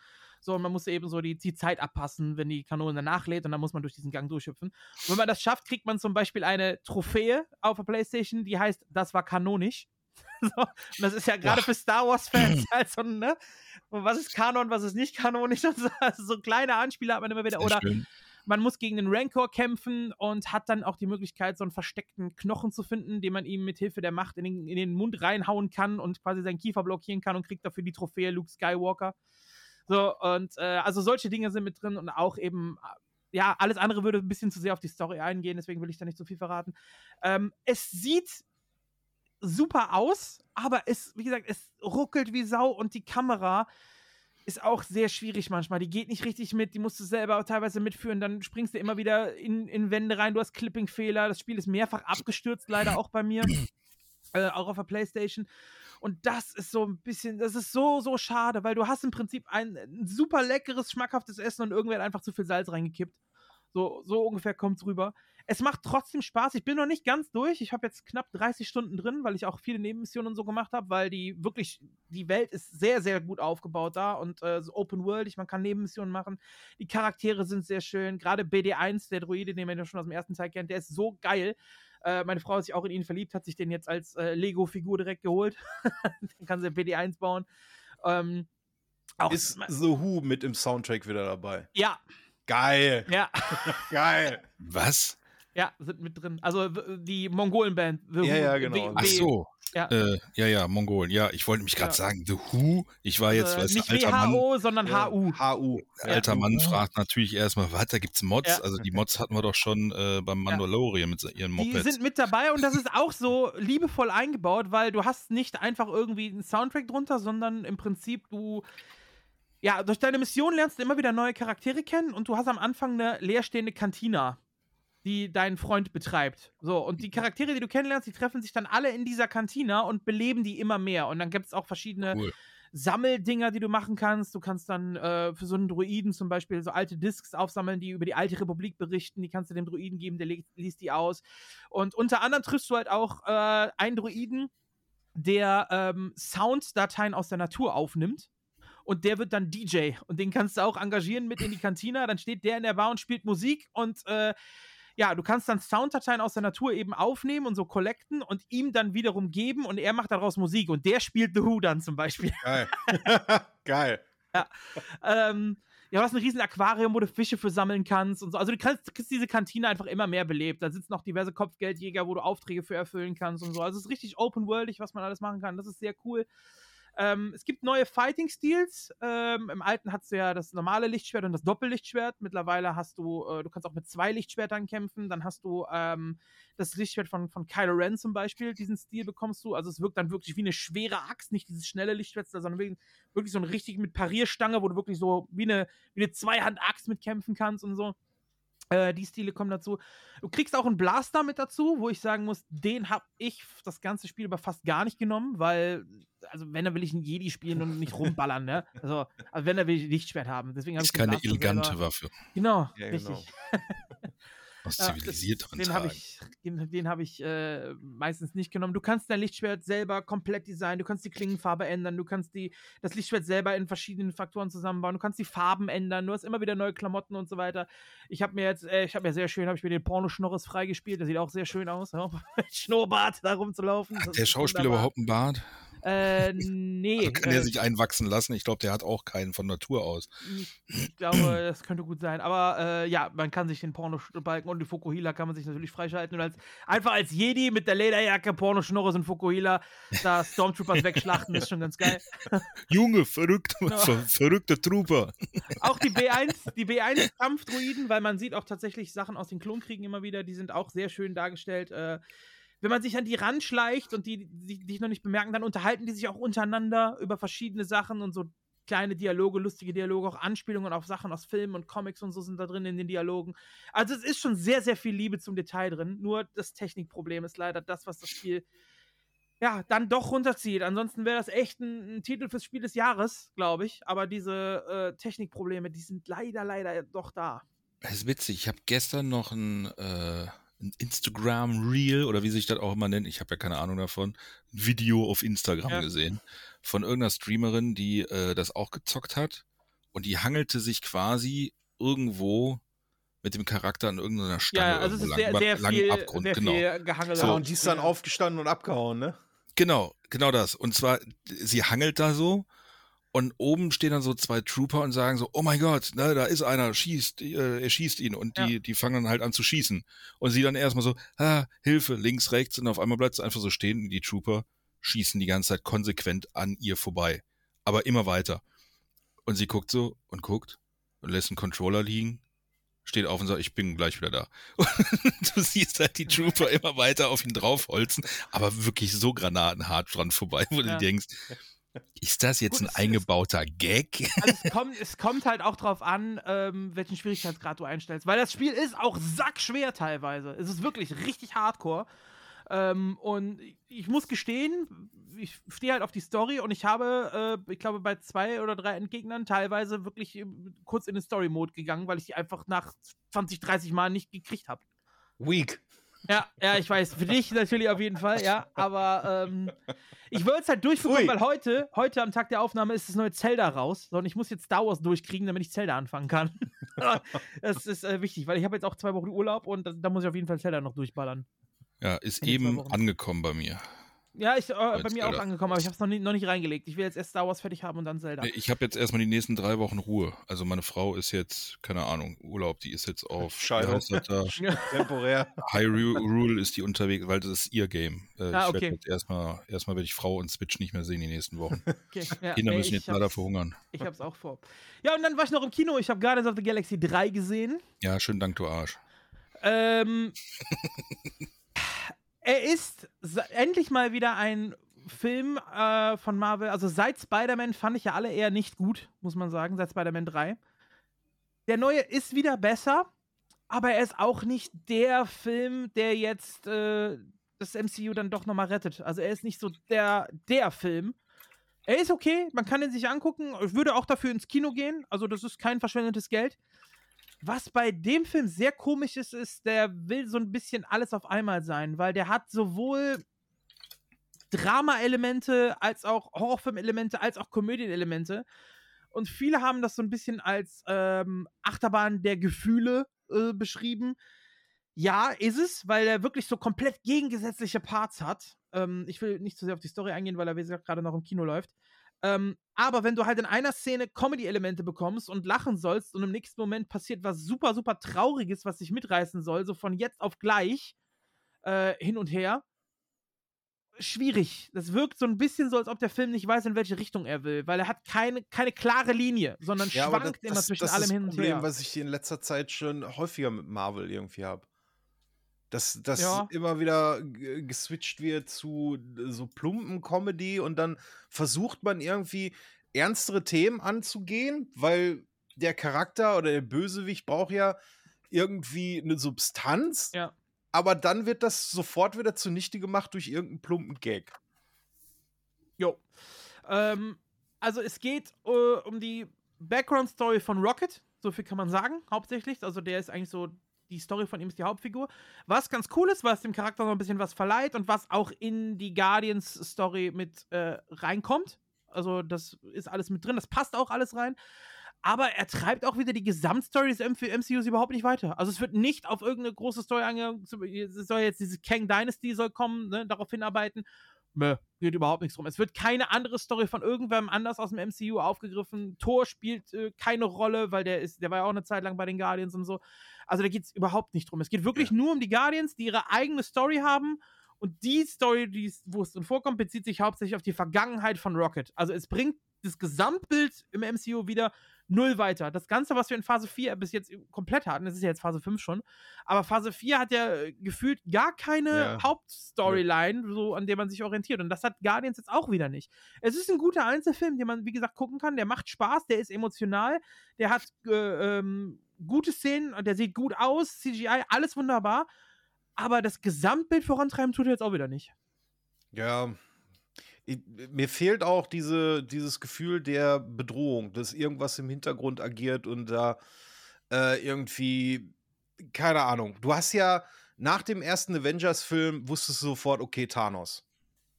So, und man muss eben so die, die Zeit abpassen, wenn die Kanone dann nachlädt und dann muss man durch diesen Gang durchhüpfen. Und wenn man das schafft, kriegt man zum Beispiel eine Trophäe auf der Playstation, die heißt, das war kanonisch. so, und das ist ja gerade für Star Wars-Fans halt so, ne? Und was ist Kanon, was ist nicht kanonisch so. Also so kleine Anspiele hat man immer wieder. Oder schön. man muss gegen den Rancor kämpfen und hat dann auch die Möglichkeit, so einen versteckten Knochen zu finden, den man ihm mit Hilfe der Macht in den, in den Mund reinhauen kann und quasi seinen Kiefer blockieren kann und kriegt dafür die Trophäe Luke Skywalker. So, und äh, also solche Dinge sind mit drin und auch eben, äh, ja, alles andere würde ein bisschen zu sehr auf die Story eingehen, deswegen will ich da nicht so viel verraten. Ähm, es sieht super aus, aber es, wie gesagt, es ruckelt wie Sau und die Kamera ist auch sehr schwierig manchmal. Die geht nicht richtig mit, die musst du selber teilweise mitführen, dann springst du immer wieder in, in Wände rein, du hast Clipping-Fehler, das Spiel ist mehrfach abgestürzt, leider auch bei mir, äh, auch auf der Playstation. Und das ist so ein bisschen, das ist so, so schade, weil du hast im Prinzip ein, ein super leckeres, schmackhaftes Essen und irgendwer hat einfach zu viel Salz reingekippt. So, so ungefähr kommt's rüber. Es macht trotzdem Spaß. Ich bin noch nicht ganz durch. Ich habe jetzt knapp 30 Stunden drin, weil ich auch viele Nebenmissionen und so gemacht habe, weil die wirklich, die Welt ist sehr, sehr gut aufgebaut da und äh, so Open World, man kann Nebenmissionen machen. Die Charaktere sind sehr schön. Gerade BD1, der Druide, den man ja schon aus dem ersten Teil kennt, der ist so geil. Äh, meine Frau hat sich auch in ihn verliebt, hat sich den jetzt als äh, Lego-Figur direkt geholt. Dann kann sie BD1 bauen. Ähm, auch, Ist The Who mit im Soundtrack wieder dabei? ja, Geil, ja. geil. Was? Ja, sind mit drin. Also die Mongolen-Band. The Ja, Who- ja, genau. W- Ach so. Ja. Äh, ja, ja, Mongolen. Ja, ich wollte mich gerade Ja. sagen, The Who. Ich war jetzt, äh, weißt du, nicht alter Mann. WHO, sondern Ja, HU. HU. Alter Ja. Mann fragt natürlich erstmal, was, da gibt's Mods? Ja. Also die Mods hatten wir doch schon äh, beim Ja. Mandalorian mit ihren Die Mopeds. sind mit dabei und das ist auch so liebevoll eingebaut, weil du hast nicht einfach irgendwie einen Soundtrack drunter, sondern im Prinzip du ja, durch deine Mission lernst du immer wieder neue Charaktere kennen und du hast am Anfang eine leerstehende Kantina, die dein Freund betreibt. So, und die Charaktere, die du kennenlernst, die treffen sich dann alle in dieser Kantina und beleben die immer mehr. Und dann gibt es auch verschiedene Cool. Sammeldinger, die du machen kannst. Du kannst dann äh, für so einen Druiden zum Beispiel so alte Discs aufsammeln, die über die alte Republik berichten. Die kannst du dem Druiden geben, der liest die aus. Und unter anderem triffst du halt auch äh, einen Druiden, der ähm, Sounddateien aus der Natur aufnimmt. Und der wird dann DJ. Und den kannst du auch engagieren mit in die Kantina. Dann steht der in der Bar und spielt Musik. Und äh, ja, du kannst dann Sounddateien aus der Natur eben aufnehmen und so collecten und ihm dann wiederum geben. Und er macht daraus Musik. Und der spielt The Who dann zum Beispiel. Geil. geil. ähm, ja, du hast ein riesen Aquarium, wo du Fische für sammeln kannst und so. Also du kannst, kriegst diese Kantine einfach immer mehr belebt. Da sitzen noch diverse Kopfgeldjäger, wo du Aufträge für erfüllen kannst und so. Also es ist richtig open-worldig, was man alles machen kann. Das ist sehr cool. Ähm, es gibt neue Fighting-Stils. Ähm, Im alten hast du ja das normale Lichtschwert und das Doppellichtschwert. Mittlerweile hast du, äh, du kannst auch mit zwei Lichtschwertern kämpfen. Dann hast du ähm, das Lichtschwert von, von Kylo Ren zum Beispiel. Diesen Stil bekommst du. Also es wirkt dann wirklich wie eine schwere Axt, nicht dieses schnelle Lichtschwert, sondern wirklich, wirklich so ein richtig mit Parierstange, wo du wirklich so wie eine, wie eine Zweihand-Axt mitkämpfen kannst und so. Äh, die Stile kommen dazu. Du kriegst auch einen Blaster mit dazu, wo ich sagen muss, den habe ich das ganze Spiel aber fast gar nicht genommen, weil, also wenn, dann will ich einen Jedi spielen und nicht rumballern, ne? Also, also wenn, dann will ich ein Lichtschwert haben. Deswegen habe ist ich keine Blaster elegante selber. Waffe. Genau, Ja, richtig. genau. Aus Ja, zivilisierteren den habe ich, den, den hab ich äh, meistens nicht genommen. Du kannst dein Lichtschwert selber komplett designen, du kannst die Klingenfarbe ändern, du kannst die, das Lichtschwert selber in verschiedenen Faktoren zusammenbauen, du kannst die Farben ändern, du hast immer wieder neue Klamotten und so weiter. Ich habe mir jetzt, äh, ich habe mir sehr schön, habe ich mir den Pornoschnorres freigespielt, der sieht auch sehr schön aus, ja, mit Schnurrbart da rumzulaufen. Hat der Schauspieler wunderbar. überhaupt einen Bart? Äh, nee. Kann äh, er sich einwachsen lassen? Ich glaube, der hat auch keinen von Natur aus. Ich glaube, das könnte gut sein. Aber äh, ja, man kann sich den Pornobalken und die Fokuhila kann man sich natürlich freischalten und als, einfach als Jedi mit der Lederjacke, Pornoschnurres und Fokuhila da Stormtroopers wegschlachten, ist schon ganz geil. Junge, verrückt, ver verrückter Trooper. Auch die B1, die B1-Kampfdruiden, weil man sieht auch tatsächlich Sachen aus den Klonkriegen immer wieder, die sind auch sehr schön dargestellt. Äh, wenn man sich an die ranschleicht und die, dich noch nicht bemerken, dann unterhalten die sich auch untereinander über verschiedene Sachen und so kleine Dialoge, lustige Dialoge, auch Anspielungen auf Sachen aus Filmen und Comics und so sind da drin in den Dialogen. Also es ist schon sehr, sehr viel Liebe zum Detail drin. Nur das Technikproblem ist leider das, was das Spiel ja dann doch runterzieht. Ansonsten wäre das echt ein, ein, Titel fürs Spiel des Jahres, glaube ich. Aber diese äh, Technikprobleme, die sind leider, leider doch da. Es ist witzig. Ich habe gestern noch ein äh ein Instagram Reel oder wie sich das auch immer nennt, ich habe ja keine Ahnung davon, ein Video auf Instagram ja. gesehen von irgendeiner Streamerin, die äh, das auch gezockt hat und die hangelte sich quasi irgendwo mit dem Charakter an irgendeiner Stange. Ja, also es ist lang, sehr, sehr langen viel, Abgrund, sehr genau. viel gehangelt. So, und die ist dann aufgestanden und abgehauen, ne? Genau, genau das. Und zwar, sie hangelt da so und oben stehen dann so zwei Trooper und sagen so, oh mein Gott, ne, da ist einer, schießt, äh, er schießt ihn. Und die, ja. die fangen dann halt an zu schießen. Und sie dann erstmal so, ah, Hilfe, links, rechts. Und auf einmal bleibt es einfach so stehen. Und die Trooper schießen die ganze Zeit konsequent an ihr vorbei. Aber immer weiter. Und sie guckt so und guckt und lässt einen Controller liegen, steht auf und sagt, ich bin gleich wieder da. Und du siehst halt die Trooper immer weiter auf ihn draufholzen, aber wirklich so granatenhart dran vorbei, wo ja. du denkst, ist das jetzt Gut, ein eingebauter ist, Gag? Also es, kommt, es kommt halt auch drauf an, ähm, welchen Schwierigkeitsgrad du einstellst. Weil das Spiel ist auch sackschwer teilweise. Es ist wirklich richtig hardcore. Ähm, und ich muss gestehen, ich stehe halt auf die Story und ich habe, äh, ich glaube, bei zwei oder drei Endgegnern teilweise wirklich äh, kurz in den Story-Mode gegangen, weil ich die einfach nach 20, 30 Mal nicht gekriegt habe. Weak. Ja, ja, ich weiß. Für dich natürlich auf jeden Fall, ja. Aber ähm, ich wollte es halt durchbekommen, weil heute, heute am Tag der Aufnahme ist das neue Zelda raus. und ich muss jetzt Star Wars durchkriegen, damit ich Zelda anfangen kann. das ist äh, wichtig, weil ich habe jetzt auch zwei Wochen Urlaub und da, da, muss ich auf jeden Fall Zelda noch durchballern. Ja, ist eben angekommen bei mir. Ja, ich, äh, bei mir auch angekommen, aber ich habe es noch, noch nicht reingelegt. Ich will jetzt erst Star Wars fertig haben und dann Zelda. Ich habe jetzt erstmal die nächsten drei Wochen Ruhe. Also meine Frau ist jetzt, keine Ahnung, Urlaub, die ist jetzt auf Scheiße. Temporär. Hyrule ist die unterwegs, weil das ist ihr Game. Äh, ah, ich okay. werde jetzt erstmal, erstmal werde ich Frau und Switch nicht mehr sehen die nächsten Wochen. Okay. Ja, Kinder ey, müssen jetzt leider verhungern. Ich hab's auch vor. Ja, und dann war ich noch im Kino. Ich habe Guardians of the Galaxy 3 gesehen. Ja, schönen Dank, du Arsch. Ähm, er ist endlich mal wieder ein Film äh, von Marvel, also seit Spider-Man fand ich ja alle eher nicht gut, muss man sagen, seit Spider-Man 3. Der neue ist wieder besser, aber er ist auch nicht der Film, der jetzt äh, das MCU dann doch nochmal rettet. Also er ist nicht so der, der Film. Er ist okay, man kann ihn sich angucken. Ich würde auch dafür ins Kino gehen. Also das ist kein verschwendetes Geld. Was bei dem Film sehr komisch ist, ist, der will so ein bisschen alles auf einmal sein, weil der hat sowohl Drama-Elemente, als auch Horrorfilm-Elemente, als auch Komödien-Elemente. Und viele haben das so ein bisschen als ähm, Achterbahn der Gefühle äh, beschrieben. Ja, ist es, weil er wirklich so komplett gegengesetzliche Parts hat. Ähm, ich will nicht zu sehr auf die Story eingehen, weil er, wie gesagt, gerade noch im Kino läuft. Ähm, aber wenn du halt in einer Szene Comedy-Elemente bekommst und lachen sollst und im nächsten Moment passiert was super, super Trauriges, was dich mitreißen soll, so von jetzt auf gleich äh, hin und her, schwierig. Das wirkt so ein bisschen so, als ob der Film nicht weiß, in welche Richtung er will, weil er hat keine, keine klare Linie, sondern ja, schwankt das, immer zwischen das allem hin und Problem, her. was ich in letzter Zeit schon häufiger mit Marvel irgendwie habe. Dass, dass Ja. immer wieder geswitcht wird zu äh, so plumpen Comedy und dann versucht man irgendwie ernstere Themen anzugehen, weil der Charakter oder der Bösewicht braucht ja irgendwie eine Substanz, Ja. aber dann wird das sofort wieder zunichte gemacht durch irgendeinen plumpen Gag. Jo. Ähm, also es geht äh, um die Background-Story von Rocket, so viel kann man sagen, hauptsächlich. Also der ist eigentlich so, die Story von ihm ist die Hauptfigur. Was ganz cool ist, was dem Charakter noch ein bisschen was verleiht und was auch in die Guardians-Story mit äh, reinkommt. Also das ist alles mit drin, das passt auch alles rein. Aber er treibt auch wieder die Gesamtstory des MCUs überhaupt nicht weiter. Also es wird nicht auf irgendeine große Story angegangen. Es soll jetzt diese Kang Dynasty soll kommen, ne, darauf hinarbeiten. Mö, geht überhaupt nichts drum. Es wird keine andere Story von irgendwem anders aus dem MCU aufgegriffen. Thor spielt äh, keine Rolle, weil der ist, der war ja auch eine Zeit lang bei den Guardians und so. Also da geht es überhaupt nicht drum. Es geht wirklich nur um die Guardians, die ihre eigene Story haben. Und die Story, wo es drin vorkommt, bezieht sich hauptsächlich auf die Vergangenheit von Rocket. Also es bringt das Gesamtbild im MCU wieder null weiter. Das Ganze, was wir in Phase 4 bis jetzt komplett hatten, das ist ja jetzt Phase 5 schon, aber Phase 4 hat ja äh, gefühlt gar keine Ja. Hauptstoryline, so an der man sich orientiert. Und das hat Guardians jetzt auch wieder nicht. Es ist ein guter Einzelfilm, den man, wie gesagt, gucken kann. Der macht Spaß, der ist emotional, der hat äh, ähm, gute Szenen und der sieht gut aus, CGI, alles wunderbar. Aber das Gesamtbild vorantreiben tut er jetzt auch wieder nicht. Ja. Mir fehlt auch diese, dieses Gefühl der Bedrohung, dass irgendwas im Hintergrund agiert und da äh, irgendwie, keine Ahnung. Du hast ja nach dem ersten Avengers-Film wusstest du sofort, okay, Thanos.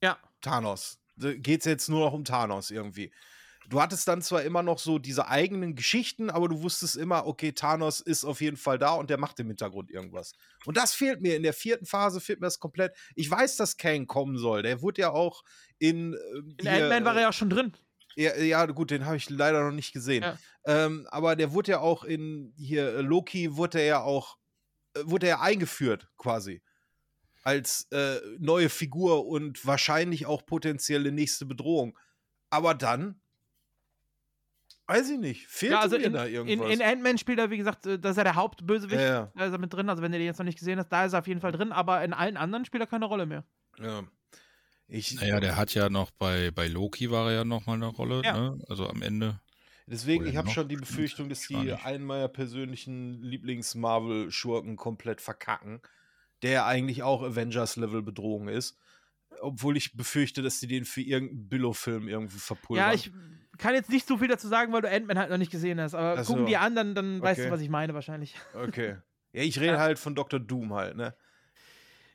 Ja. Thanos. Da geht's jetzt nur noch um Thanos irgendwie. Du hattest dann zwar immer noch so diese eigenen Geschichten, aber du wusstest immer, okay, Thanos ist auf jeden Fall da und der macht im Hintergrund irgendwas. Und das fehlt mir. In der vierten Phase fehlt mir das komplett. Ich weiß, dass Kang kommen soll. Der wurde ja auch in. ähm, In Ant-Man war er ja schon drin. ja, ja, gut, den habe ich leider noch nicht gesehen. Ja. Ähm, aber der wurde ja auch in hier äh, Loki wurde er ja auch äh, wurde er eingeführt quasi als äh, neue Figur und wahrscheinlich auch potenzielle nächste Bedrohung. Aber dann weiß ich nicht, fehlt Ja, also mir in, da in, irgendwas. in Ant-Man spielt er, wie gesagt, äh, das ist ja der Hauptbösewicht. ja, ja, Da ist er mit drin. Also, wenn du den jetzt noch nicht gesehen hast, da ist er auf jeden Fall drin. Aber in allen anderen spielt er keine Rolle mehr. ja. Ich, Naja, der hat ja noch bei, bei Loki war er ja noch mal eine Rolle, Ja. ne? Also am Ende. Deswegen, Oder ich habe schon die Befürchtung, dass die einen meiner persönlichen Lieblings-Marvel-Schurken komplett verkacken, der ja eigentlich auch Avengers-Level-Bedrohung ist. Obwohl ich befürchte, dass die den für irgendeinen Billo-Film irgendwie verpulvern. Ja, ich kann jetzt nicht so viel dazu sagen, weil du Ant-Man halt noch nicht gesehen hast. Aber so. gucken die an, dann, dann weißt du, Okay. was ich meine wahrscheinlich. Okay. Ja, ich rede Ja. halt von Dr. Doom halt, ne?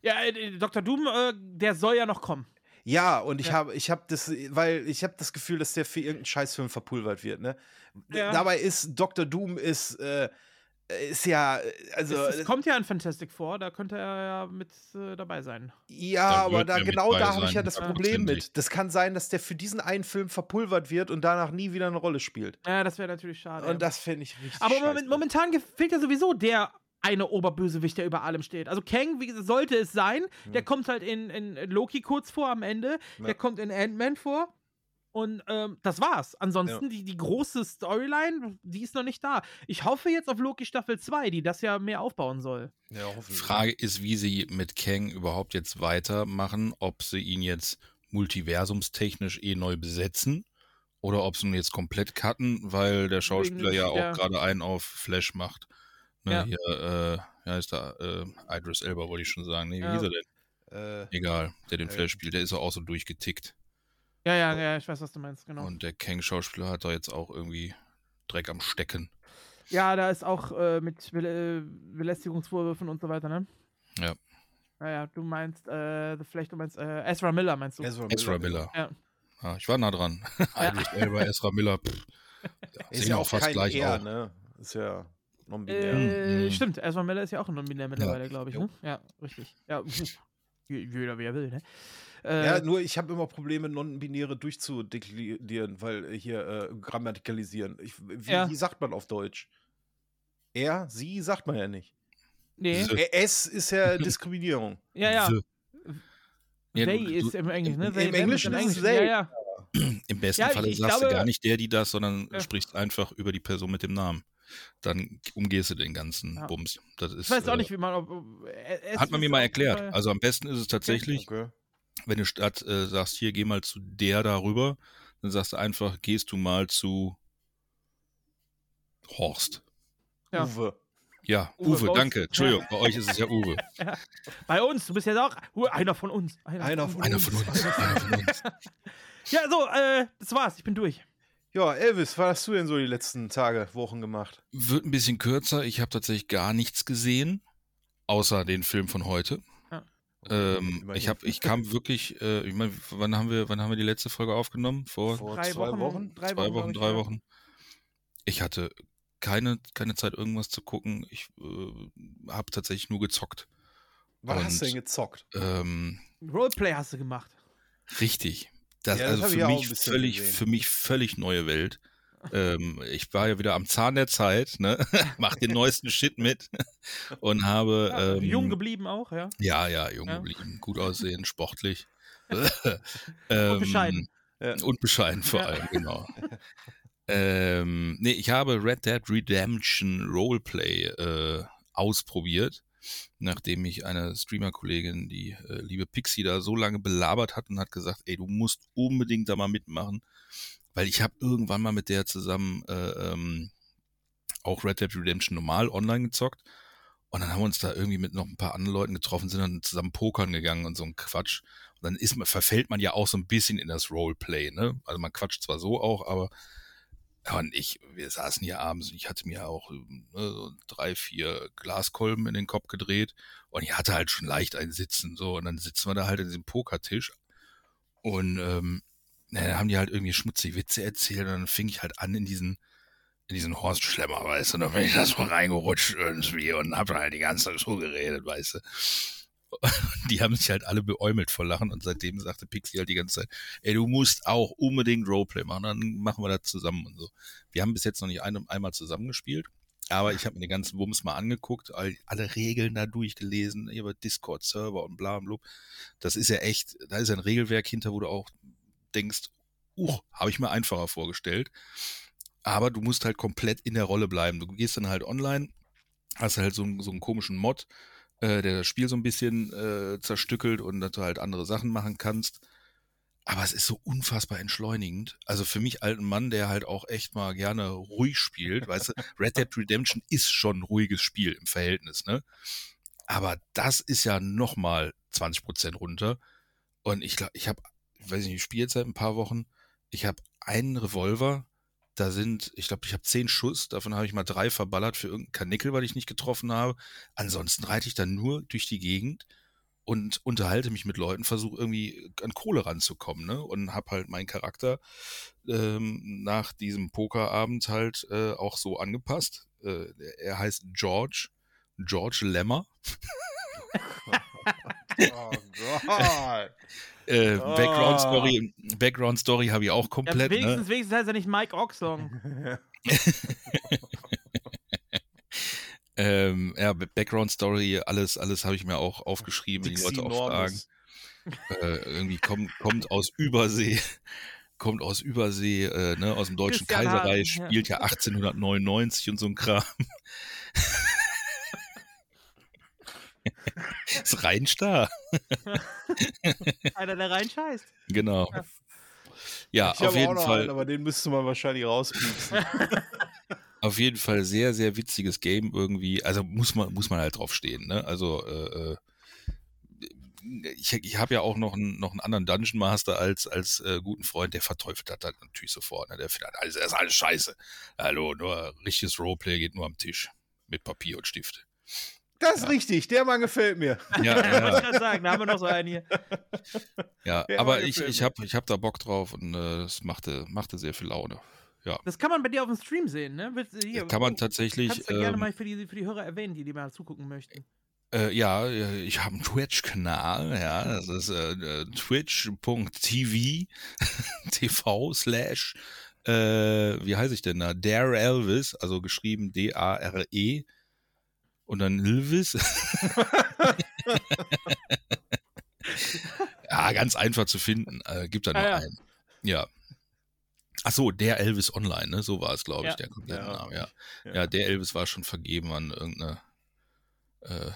Ja, äh, Dr. Doom, äh, der soll ja noch kommen. Ja, und ich Ja. habe ich habe das weil ich habe das Gefühl, dass der für irgendeinen Scheißfilm verpulvert wird, ne? Ja. Dabei ist Dr. Doom ist äh, ist ja also es, es kommt ja in Fantastic vor, da könnte er ja mit äh, dabei sein. Ja, Da aber da genau da habe ich ja das Problem mit. Das kann sein, dass der für diesen einen Film verpulvert wird und danach nie wieder eine Rolle spielt. Ja, das wäre natürlich schade. Und das fände ich richtig Aber scheiße. moment, momentan fehlt ja sowieso der eine Oberbösewicht, der über allem steht. Also Kang, wie sollte es sein. Der kommt halt in, in Loki kurz vor am Ende. Ja. Der kommt in Ant-Man vor. Und ähm, das war's. Ansonsten, die, die große Storyline, die ist noch nicht da. Ich hoffe jetzt auf Loki Staffel 2, die das ja mehr aufbauen soll. Ja, hoffentlich. Frage ist, wie sie mit Kang überhaupt jetzt weitermachen, ob sie ihn jetzt multiversumstechnisch eh neu besetzen oder ob sie ihn jetzt komplett cutten, weil der Schauspieler ja auch ja. gerade einen auf Flash macht. Ne, Ja. Hier, äh, ja, ist da, äh, Idris Elba wollte ich schon sagen. Nee, wie Ja. hieß er denn? Äh, Egal, der den Äh. Flash spielt, der ist ja auch so durchgetickt. Ja, ja, ja, ich weiß, was du meinst, genau. Und der Kang-Schauspieler hat da jetzt auch irgendwie Dreck am Stecken. Ja, da ist auch äh, mit Be äh, Belästigungsvorwürfen und so weiter, ne? Ja. Naja, du meinst, äh, vielleicht du meinst, äh, Ezra Miller meinst du? Ezra Ezra Miller. Ja. Ja, ich war nah dran. Idris Elba, Ezra Miller. Pff, ja, Ist sehen ja auch auch fast kein gleich er, aus. ne? Ist ja non-binär. Äh, Mhm. Stimmt, Ezra Miller ist ja auch ein Non-Binär mittlerweile, glaube ich, ne? Ja, richtig. Ja, jeder wie er will, ne? Äh, Ja, nur ich habe immer Probleme, non-binäre durchzudeklinieren, weil äh, hier äh, grammatikalisieren. Ich, wie, Ja. wie sagt man auf Deutsch? Er, sie sagt man ja nicht. nee. Es ist ja Diskriminierung. Ja, ja. Ja, they du- du- ist im Englischen, ne? im They, them Englischen im ist es Englischen. they. Ja, ja. Im besten Ja, Falle sagst glaube- du gar nicht der, die das, sondern Ja. sprichst einfach über die Person mit dem Namen. Dann umgehst du den ganzen Ja. Bums. Das ist, Ich weiß auch äh, nicht, wie man. Ob, ob, äh, es Hat man mir mal erklärt. Also am besten ist es tatsächlich, Okay. Wenn du statt äh, sagst, hier geh mal zu der darüber, dann sagst du einfach, gehst du mal zu Horst. Ja. Uwe. Ja, Uwe, Uwe, bei uns- danke. Entschuldigung, bei euch ist es ja Uwe. Bei uns, du bist ja auch einer von uns. Einer von Einer von uns. Einer von uns. Ja, so, äh, das war's. Ich bin durch. Ja, Elvis, was hast du denn so die letzten Tage, Wochen gemacht? Wird ein bisschen kürzer. Ich habe tatsächlich gar nichts gesehen, außer den Film von heute. Ähm, ich, hab, ich kam wirklich, äh, ich meine, wann haben wir, wann haben wir die letzte Folge aufgenommen? Vor, Vor drei zwei Wochen, Wochen? Drei zwei Wochen, drei. Wochen. Ich hatte keine, keine Zeit, irgendwas zu gucken. Ich äh, habe tatsächlich nur gezockt. Was hast du Und- denn gezockt? Ähm, Roleplay hast du gemacht. Richtig. Das, Ja, das also für mich völlig, gesehen. für mich völlig neue Welt. Ähm, ich war ja wieder am Zahn der Zeit, ne? Mach den neuesten Shit mit und habe Ja, ähm, jung geblieben auch, ja. Ja, ja, jung Ja. geblieben, gut aussehen, sportlich. Und ähm, bescheiden. Ja. Und bescheiden vor Ja. allem, genau. ähm, nee, ich habe Red Dead Redemption Roleplay äh, ausprobiert, nachdem mich eine Streamer-Kollegin, die äh, liebe Pixie, da so lange belabert hat und hat gesagt, ey, du musst unbedingt da mal mitmachen, weil ich habe irgendwann mal mit der zusammen äh, ähm, auch Red Dead Redemption normal online gezockt und dann haben wir uns da irgendwie mit noch ein paar anderen Leuten getroffen, sind dann zusammen pokern gegangen und so ein Quatsch. Und dann ist man, verfällt man ja auch so ein bisschen in das Roleplay, ne? Also man quatscht zwar so auch, aber ja, und ich, wir saßen hier abends und ich hatte mir auch ne, so drei, vier Glaskolben in den Kopf gedreht und ich hatte halt schon leicht ein Sitzen, so, und dann sitzen wir da halt an diesem Pokertisch und ähm, na, dann haben die halt irgendwie schmutzige Witze erzählt und dann fing ich halt an in diesen in diesen Horstschlemmer, weißt du, und dann bin ich da so reingerutscht irgendwie und hab dann halt die ganze Zeit so geredet, weißt du. Die haben sich halt alle beäumelt vor Lachen und seitdem sagte Pixie halt die ganze Zeit, ey, du musst auch unbedingt Roleplay machen, dann machen wir das zusammen und so. Wir haben bis jetzt noch nicht ein, einmal zusammengespielt, aber ich habe mir den ganzen Wumms mal angeguckt, all, alle Regeln da durchgelesen, über Discord-Server und bla bla. Das ist ja echt, da ist ein Regelwerk hinter, wo du auch denkst, uh, habe ich mir einfacher vorgestellt. Aber du musst halt komplett in der Rolle bleiben. Du gehst dann halt online, hast halt so, einen- so einen komischen Mod, äh, der das Spiel so ein bisschen äh, zerstückelt und dass du halt andere Sachen machen kannst. Aber es ist so unfassbar entschleunigend. Also für mich alten Mann, der halt auch echt mal gerne ruhig spielt, weißt du, Red Dead Redemption ist schon ein ruhiges Spiel im Verhältnis, ne? Aber das ist ja nochmal 20% runter. Und ich glaube, ich habe, weiß nicht, ich spiele jetzt seit ein paar Wochen. Ich habe einen Revolver, da sind, ich glaube, ich habe zehn Schuss, davon habe ich mal drei verballert für irgendeinen Kanickel, weil ich nicht getroffen habe. Ansonsten reite ich dann nur durch die Gegend und unterhalte mich mit Leuten, versuche irgendwie an Kohle ranzukommen, ne? Und habe halt meinen Charakter ähm, nach diesem Pokerabend halt äh, auch so angepasst. Äh, er heißt George, George Lemmer. Oh Gott. Äh, Oh. Background Story, Background Story habe ich auch Ja, komplett. ne? wenigstens, wenigstens heißt er nicht Mike Oxlong. Ähm, ja, Background Story, alles, alles habe ich mir auch aufgeschrieben, wenn die Dixie Leute auch fragen. Äh, irgendwie kommt, kommt aus Übersee, kommt aus Übersee, äh, ne, aus dem Deutschen Christian Kaiserreich, Hagen, ja. spielt ja 1899 und so ein Kram. Ist rein starr. Einer, der rein scheißt. Genau. Ja, ich auf jeden Fall. einen, aber den müsste man wahrscheinlich rauspiepsen. Auf jeden Fall sehr, sehr witziges Game irgendwie. Also muss man, muss man halt drauf stehen, ne? Also, äh, äh, ich, ich habe ja auch noch einen, noch einen anderen Dungeon Master als, als äh, guten Freund, der verteufelt hat halt natürlich sofort. Ne? Der findet halt alles, das ist alles scheiße. Hallo, nur richtiges Roleplay geht nur am Tisch. Mit Papier und Stift. Das ist richtig, der Mann gefällt mir. Ja, ich ja, gerade sagen, da haben wir noch so einen hier. ja. Der aber ich, ich habe ich hab da Bock drauf und äh, das machte, machte sehr viel Laune. Das kann man bei dir auf dem Stream sehen, ne? Hier, Kann man tatsächlich. Kannst du gerne ähm, mal für die, für die Hörer erwähnen, die, die mal zugucken möchten. Äh, ja, äh, ich habe einen Twitch-Kanal, ja, das ist äh, äh, twitch.tv TV slash, äh, wie heiße ich denn da? Dare Elvis, also geschrieben D-A-R-E und dann Elvis. ja, ganz einfach zu finden, äh, gibt da nur Ah, ja. einen. Ja. Ach so, der Elvis Online, ne? So war es, glaube ich, Ja. der komplette Ja. Name, ja. Ja. Ja, der Elvis war schon vergeben an irgendeine. Äh,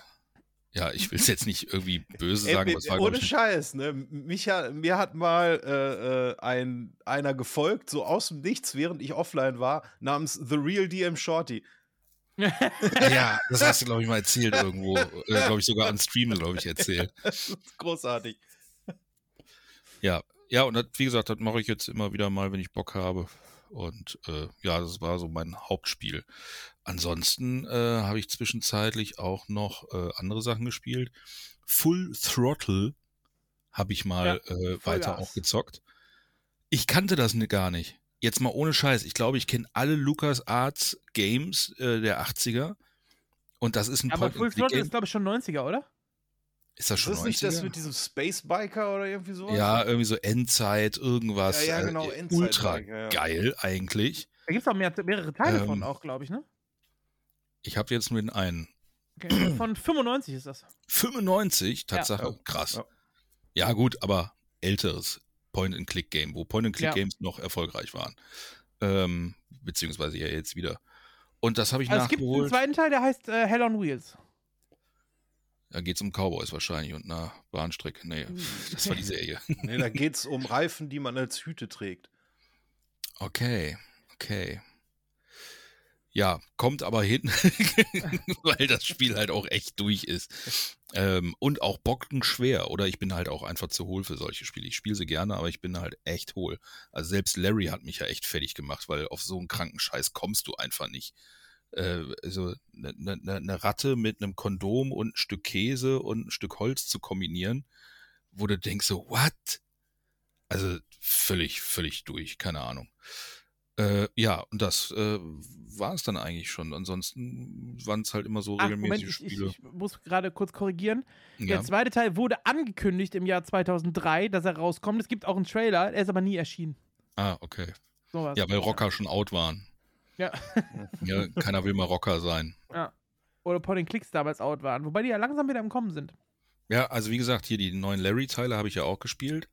ja, ich will es jetzt nicht irgendwie böse Ey, sagen, es war, ohne ich, Scheiß, ne? Mich hat, mir hat mal äh, äh, ein, einer gefolgt, so aus dem Nichts, während ich offline war, namens The Real DM Shorty. ja, das hast du, glaube ich, mal erzählt irgendwo. Äh, glaube ich, sogar an Stream, glaube ich, erzählt. Großartig. Ja, ja, und das, wie gesagt, das mache ich jetzt immer wieder mal, wenn ich Bock habe. Und äh, ja, das war so mein Hauptspiel. Ansonsten äh, habe ich zwischenzeitlich auch noch äh, andere Sachen gespielt. Full Throttle habe ich mal äh, weiter Vollgas. auch gezockt. Ich kannte das gar nicht. Jetzt mal ohne Scheiß. Ich glaube, ich kenne alle Lucas Arts Games äh, der 80er. Und das ist ein Aber Full Throttle ist, glaube ich, schon 90er, oder? Ist das Ist schon das nicht das 90er? mit diesem Space Biker oder irgendwie sowas? Ja, irgendwie so Endzeit, irgendwas. Ja, ja, äh, genau, äh, Endzeit, Ultra ja, ja. geil eigentlich. Da gibt es auch mehr, mehrere Teile Ähm, von auch, glaube ich, ne? Ich habe jetzt nur den einen. Okay. Von 95 ist das. 95, Tatsache, Ja. krass. Ja. Ja. gut, aber älteres Point-and-Click-Game, wo Point-and-Click-Games Ja. noch erfolgreich waren. Ähm, beziehungsweise ja jetzt wieder. Und das habe ich Also es gibt einen nachgeholt. zweiten Teil, der heißt äh, Hell on Wheels. Da geht es um Cowboys wahrscheinlich und einer Bahnstrecke. Nee, das war die Serie. Nee, da geht es um Reifen, die man als Hüte trägt. Okay, okay. Ja, kommt aber hin, weil das Spiel halt auch echt durch ist. Ähm, und auch bockenschwer. Oder ich bin halt auch einfach zu hohl für solche Spiele. Ich spiele sie gerne, aber ich bin halt echt hohl. Also selbst Larry hat mich ja echt fertig gemacht, weil auf so einen kranken Scheiß kommst du einfach nicht. Äh, also eine ne, ne, ne Ratte mit einem Kondom und ein Stück Käse und ein Stück Holz zu kombinieren, wo du denkst so, what? Also völlig, völlig durch, keine Ahnung. Äh, ja, und das äh, war es dann eigentlich schon. Ansonsten waren es halt immer so Ach, regelmäßige Moment, ich, ich, Spiele. ich muss gerade kurz korrigieren. ja. Der zweite Teil wurde angekündigt im Jahr 2003, dass er rauskommt. Es gibt auch einen Trailer, er ist aber nie erschienen. Ah, okay. So. Ja, weil Rocker schon out waren. Ja. Ja, keiner will mal Rocker sein. ja. Oder Point and Clicks damals out waren. Wobei die ja langsam wieder im Kommen sind. Ja, also wie gesagt, hier die neuen Larry-Teile habe ich ja auch gespielt.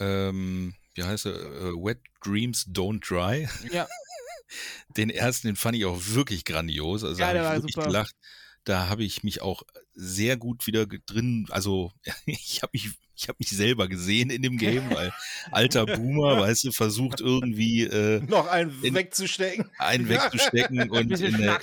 Ähm, wie heißt er? Äh, Wet Dreams Don't Dry. Ja. Den ersten, den fand ich auch wirklich grandios. Also Ja, da habe war ich wirklich super. gelacht. Da habe ich mich auch sehr gut wieder drin, also ich habe mich, ich habe mich selber gesehen in dem Game, weil alter Boomer, weißt du, versucht irgendwie äh, Noch einen In- wegzustecken. einen wegzustecken und in der,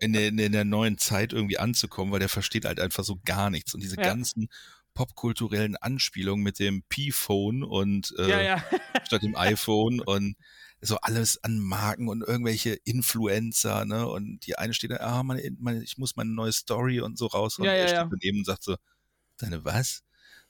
in, der, in der neuen Zeit irgendwie anzukommen, weil der versteht halt einfach so gar nichts. Und diese Ja. ganzen popkulturellen Anspielungen mit dem P-Phone und äh, Ja, ja. statt dem iPhone und so alles an Marken und irgendwelche Influencer, ne? Und die eine steht da, ah, meine, meine, ich muss meine neue Story und so raus. Und Ja, er ja, steht ja. daneben und sagt so, deine was?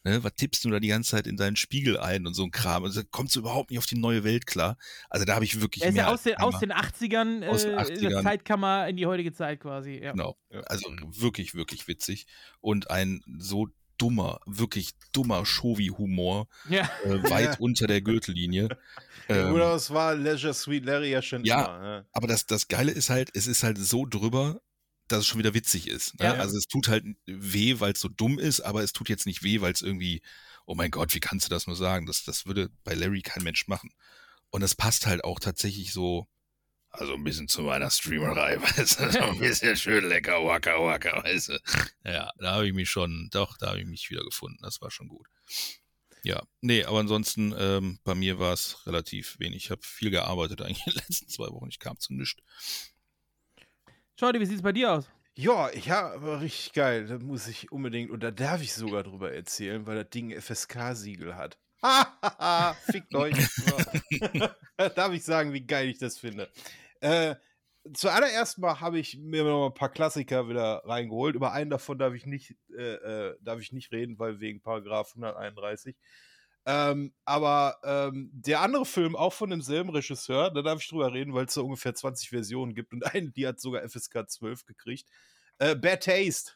Ne, was tippst du da die ganze Zeit in deinen Spiegel ein und so ein Kram? Und so, kommst du überhaupt nicht auf die neue Welt klar? Also da habe ich wirklich Er ist mehr ja aus den, aus den 80ern, äh, Aus den in der 80ern. Zeitkammer in die heutige Zeit quasi. Ja. Genau. Also wirklich, wirklich witzig. Und ein so dummer, wirklich dummer Shovi-Humor, Ja. äh, weit Ja. unter der Gürtellinie. Ähm, Oder es war Leisure Sweet Larry ja schon Ja. immer. Ja. aber das, das Geile ist halt, es ist halt so drüber, dass es schon wieder witzig ist. Ne? Ja. Also es tut halt weh, weil es so dumm ist, aber es tut jetzt nicht weh, weil es irgendwie, oh mein Gott, wie kannst du das nur sagen? Das, das würde bei Larry kein Mensch machen. Und es passt halt auch tatsächlich so, also ein bisschen zu meiner Streamerei, weißt du, so ein bisschen schön lecker, waka waka, weißt du. Ja, da habe ich mich schon, doch, da habe ich mich wieder gefunden. Das war schon gut. Ja, nee, aber ansonsten, ähm, bei mir war es relativ wenig. Ich habe viel gearbeitet eigentlich in den letzten zwei Wochen. Ich kam zu nichts. Shorty, wie sieht es bei dir aus? Ja, ich habe richtig geil. Da muss ich unbedingt, und da darf ich sogar drüber erzählen, weil das Ding FSK-Siegel hat. Hahaha, fickt euch. Darf ich sagen, wie geil ich das finde. Äh, zuallererst mal habe ich mir noch ein paar Klassiker wieder reingeholt. Über einen davon darf ich nicht, äh, äh, darf ich nicht reden, weil wegen Paragraph 131. Ähm, aber ähm, der andere Film, auch von demselben Regisseur, da darf ich drüber reden, weil es so ungefähr 20 Versionen gibt und eine, die hat sogar FSK 12 gekriegt. Äh, Bad Taste.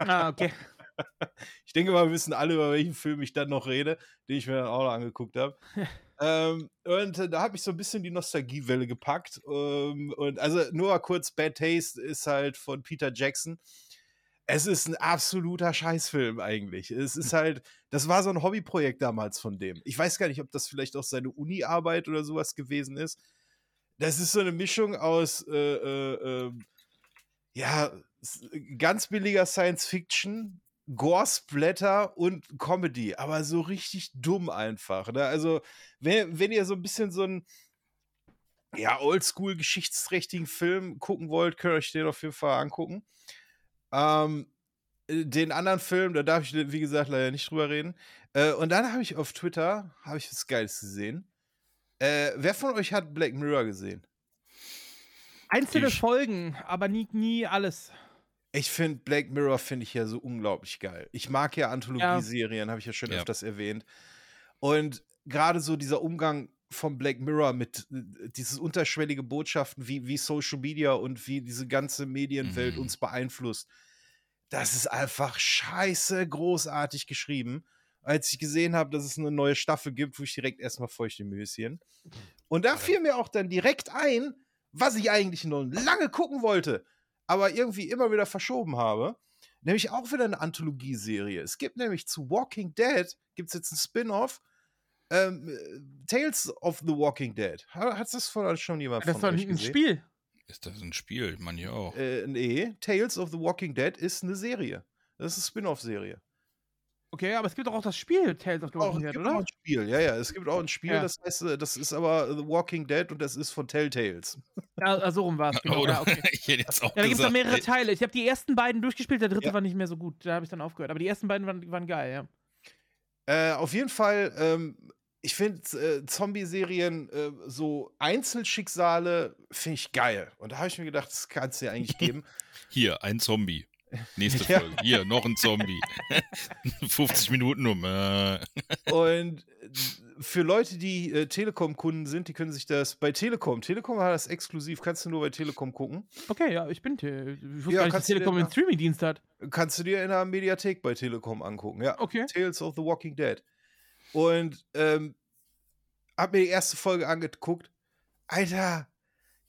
Ah, okay. Ich denke mal, wir wissen alle, über welchen Film ich dann noch rede, den ich mir dann auch noch angeguckt habe. ähm, und äh, da habe ich so ein bisschen die Nostalgiewelle gepackt. Ähm, und also nur mal kurz, Bad Taste ist halt von Peter Jackson. Es ist ein absoluter Scheißfilm eigentlich. Es ist halt, das war so ein Hobbyprojekt damals von dem. Ich weiß gar nicht, ob das vielleicht auch seine Uni-Arbeit oder sowas gewesen ist. Das ist so eine Mischung aus, äh, äh, ähm, ja, ganz billiger Science Fiction, Gore-Splatter und Comedy, aber so richtig dumm einfach. Ne? Also, wenn, wenn ihr so ein bisschen so einen ja, oldschool geschichtsträchtigen Film gucken wollt, könnt ihr euch den auf jeden Fall angucken. Ähm, äh, den anderen Film, da darf ich, wie gesagt, leider nicht drüber reden. Äh, und dann habe ich auf Twitter, habe ich was Geiles gesehen. Äh, wer von euch hat Black Mirror gesehen? Einzelne Ich- Folgen, aber nie, nie alles. Ich finde Black Mirror finde ich ja so unglaublich geil. Ich mag ja Anthologieserien, habe ich ja schon Ja. öfters erwähnt. Und gerade so dieser Umgang von Black Mirror mit äh, dieses unterschwellige Botschaften, wie, wie Social Media und wie diese ganze Medienwelt Mhm. uns beeinflusst. das ist einfach scheiße großartig geschrieben. Als ich gesehen habe, dass es eine neue Staffel gibt, wo ich direkt erstmal feuchte Möschen. Und da fiel mir auch dann direkt ein, was ich eigentlich noch lange gucken wollte, aber irgendwie immer wieder verschoben habe. Nämlich auch wieder eine Anthologieserie. Es gibt nämlich zu Walking Dead, gibt es jetzt ein Spin-off, ähm, äh, Tales of the Walking Dead. Ha- Hat das von euch schon jemand Das ist von doch euch ein gesehen? Spiel. Ist das ein Spiel? Man ja auch. Äh, nee, Tales of the Walking Dead ist eine Serie. Das ist eine Spin-off-Serie. Okay, aber es gibt doch auch das Spiel Tales of the Auch, Walking es Dead, gibt auch oder? ein Spiel, ja, ja. Es gibt auch ein Spiel, Ja. das heißt, äh, das ist aber The Walking Dead und das ist von Telltales. Ja, ah, so rum war es. Genau. Oder? Ja, okay. ich hätte jetzt auch Ja, da gibt es gesagt, mehrere ey, Teile. Ich habe die ersten beiden durchgespielt, der dritte Ja. war nicht mehr so gut. Da habe ich dann aufgehört. Aber die ersten beiden waren, waren geil, ja. Äh, auf jeden Fall, ähm, ich finde äh, Zombie-Serien, äh, so Einzelschicksale, finde ich geil. Und da habe ich mir gedacht, das kann es ja eigentlich geben. Hier, ein Zombie. Nächste Ja. Folge. Hier, noch ein Zombie. 50 Minuten um. Äh. Und äh, für Leute, die äh, Telekom-Kunden sind, die können sich das bei Telekom, Telekom hat das exklusiv, kannst du nur bei Telekom gucken. Okay, ja, ich bin. Te ich wusste Ja, gar nicht, dass Telekom einen Streaming-Dienst hat. Kannst du dir in der Mediathek bei Telekom angucken, ja. Okay. Tales of the Walking Dead. Und ähm, hab mir die erste Folge angeguckt. Alter,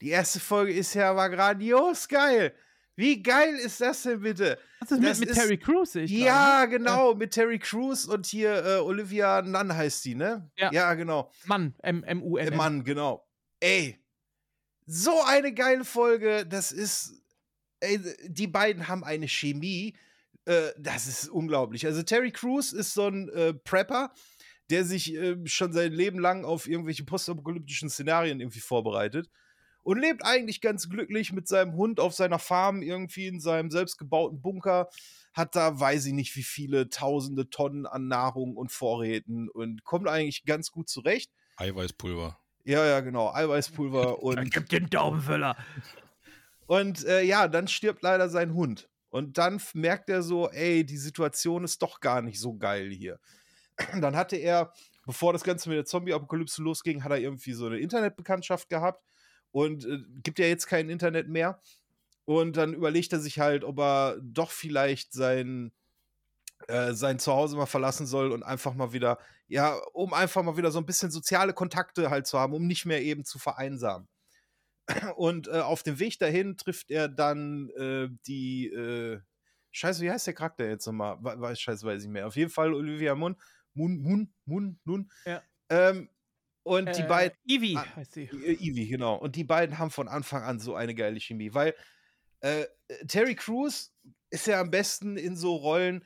die erste Folge ist ja aber grandios geil. Wie geil ist das denn bitte? Das ist mit, Das mit ist- Terry Crews, ich gerade, Ja, ne? genau, mit Terry Crews und hier äh, Olivia Nunn heißt die, ne? Ja. Ja, genau. Mann, M-M-U-N. Äh, Mann, genau. Ey, so eine geile Folge. Das ist, ey, die beiden haben eine Chemie. Äh, das ist unglaublich. Also Terry Crews ist so ein äh, Prepper, der sich äh, schon sein Leben lang auf irgendwelche postapokalyptischen Szenarien irgendwie vorbereitet und lebt eigentlich ganz glücklich mit seinem Hund auf seiner Farm irgendwie in seinem selbstgebauten Bunker. Hat da, weiß ich nicht, wie viele tausende Tonnen an Nahrung und Vorräten und kommt eigentlich ganz gut zurecht. Eiweißpulver. Ja, ja, genau. Eiweißpulver und, Gib den Daumenfüller. und äh, ja, dann stirbt leider sein Hund. Und dann merkt er so, ey, die Situation ist doch gar nicht so geil hier. Dann hatte er, bevor das Ganze mit der Zombie-Apokalypse losging, hat er irgendwie so eine Internetbekanntschaft gehabt und äh, gibt ja jetzt kein Internet mehr. Und dann überlegt er sich halt, ob er doch vielleicht sein, äh, sein Zuhause mal verlassen soll und einfach mal wieder, ja, um einfach mal wieder so ein bisschen soziale Kontakte halt zu haben, um nicht mehr eben zu vereinsamen. Und äh, auf dem Weg dahin trifft er dann äh, die, äh, Scheiße, wie heißt der Charakter jetzt nochmal? We weiß, Scheiße, weiß ich mehr. Auf jeden Fall Olivia Munn. Munn, Munn, Munn, Nun. Ja. Ähm, und die Äh, beiden, Ivy Ah, heißt sie. äh, Ivy, genau. Und die beiden haben von Anfang an so eine geile Chemie, weil äh, Terry Crews ist ja am besten in so Rollen,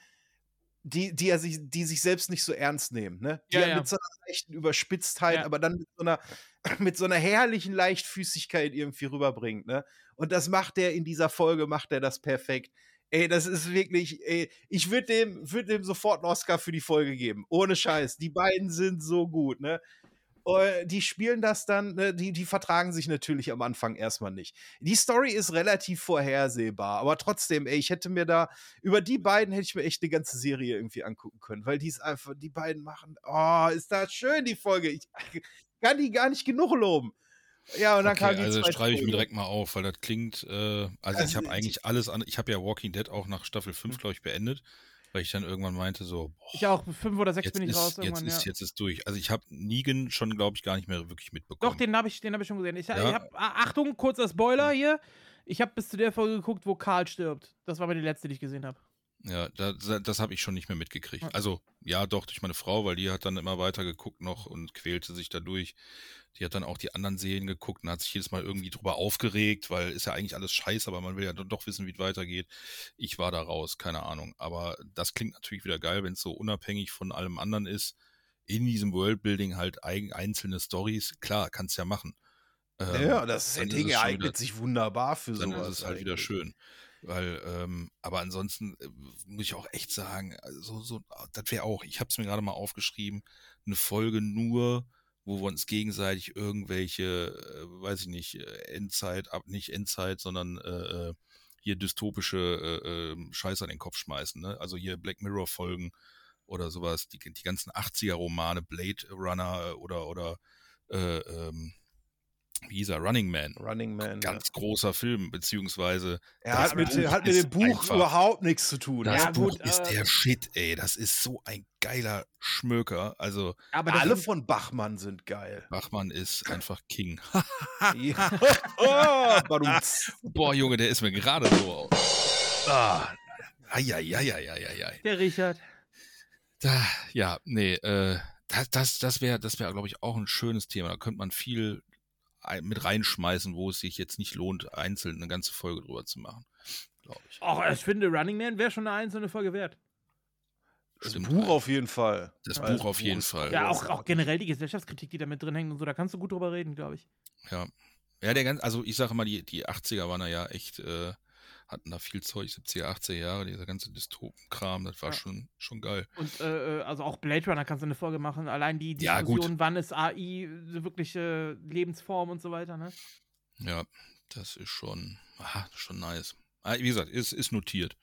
die, die, er sich, die sich selbst nicht so ernst nehmen, ne? Die Ja, ja. mit so einer leichten Überspitztheit, Ja. aber dann mit so, einer, mit so einer herrlichen Leichtfüßigkeit irgendwie rüberbringt, ne? Und das macht er in dieser Folge, macht er das perfekt. Ey, das ist wirklich, ey, ich würde dem, würd dem sofort einen Oscar für die Folge geben. Ohne Scheiß. Die beiden sind so gut, ne? Äh, die spielen das dann, ne, die, die vertragen sich natürlich am Anfang erstmal nicht. Die Story ist relativ vorhersehbar, aber trotzdem, ey, ich hätte mir da, über die beiden hätte ich mir echt eine ganze Serie irgendwie angucken können, weil die ist einfach, die beiden machen, oh, ist das schön, die Folge. Ich kann die gar nicht genug loben. Ja, und dann kam Okay, die also schreibe ich mir direkt mal auf, weil das klingt, äh, also, Also, ich habe ich- eigentlich alles an, ich habe ja Walking Dead auch nach Staffel 5, glaube ich, beendet, weil ich dann irgendwann meinte, so, boah, Ich auch, fünf oder sechs bin ich ist, raus jetzt, ist, ja. jetzt ist durch. Also ich habe Negan schon, glaube ich, gar nicht mehr wirklich mitbekommen. Doch, den habe ich, den hab ich schon gesehen. Ich, Ja. ich hab, Achtung, kurzer Spoiler hier. Ich habe bis zu der Folge geguckt, wo Karl stirbt. Das war aber die letzte, die ich gesehen habe. Ja, das, das habe ich schon nicht mehr mitgekriegt. Ja. Also, ja, doch, durch meine Frau, weil die hat dann immer weiter geguckt noch und quälte sich dadurch. Die hat dann auch die anderen Serien geguckt und hat sich jedes Mal irgendwie drüber aufgeregt, weil ist ja eigentlich alles scheiße, aber man will ja dann doch wissen, wie es weitergeht. Ich war da raus, keine Ahnung. Aber das klingt natürlich wieder geil, wenn es so unabhängig von allem anderen ist. In diesem Worldbuilding halt eigen, einzelne Stories. Klar, kannst ja machen. Ähm, Ja, das dann Setting eignet wieder- sich wunderbar für dann sowas. ist es halt wieder eigentlich. schön. Weil, ähm, aber ansonsten äh, muss ich auch echt sagen, also, so, das wäre auch, ich habe es mir gerade mal aufgeschrieben, eine Folge nur, wo wir uns gegenseitig irgendwelche, äh, weiß ich nicht, äh, Endzeit, ab nicht Endzeit, sondern äh, äh, hier dystopische äh, äh, Scheiße an den Kopf schmeißen. Ne? Also hier Black Mirror Folgen oder sowas, die, die ganzen 80er Romane, Blade Runner oder oder äh, ähm, wie hieß er, Running Man. Running Man. ja. Ganz großer Film, beziehungsweise Er hat mit, hat mit dem Buch einfach- überhaupt nichts zu tun. Das Ja, Buch gut, ist äh, der Shit, ey. Das ist so ein geiler Schmöker. Also Aber Alle von Bachmann sind geil. Bachmann ist einfach King. ja. oh. Boah, Junge, der ist mir gerade so. Ah, Eieieiei. der Richard. Da, ja, nee, äh, das, das, das wäre, das wäre, glaube ich, auch ein schönes Thema. Da könnte man viel mit reinschmeißen, wo es sich jetzt nicht lohnt, einzeln eine ganze Folge drüber zu machen. Glaube ich. Ach, ich finde, Running Man wäre schon eine einzelne Folge wert. Das Stimmt Buch halt. auf jeden Fall. Das Buch auf jeden ist Fall. Ja, auch, auch generell die Gesellschaftskritik, die da mit drin hängt und so, da kannst du gut drüber reden, glaube ich. Ja. Ja, der ganz, also ich sage mal, die, die 80er waren da ja echt, äh, hatten da viel Zeug, 70er, 80er Jahre, dieser ganze Dystopenkram, das war Ja. schon, schon geil. Und äh, äh, also auch Blade Runner kannst du eine Folge machen. Allein die Ja. Diskussion, wann ist AI eine wirkliche Lebensform und so weiter, ne? Ja, das ist schon, aha, schon nice. Ah, Wie gesagt, ist, ist notiert.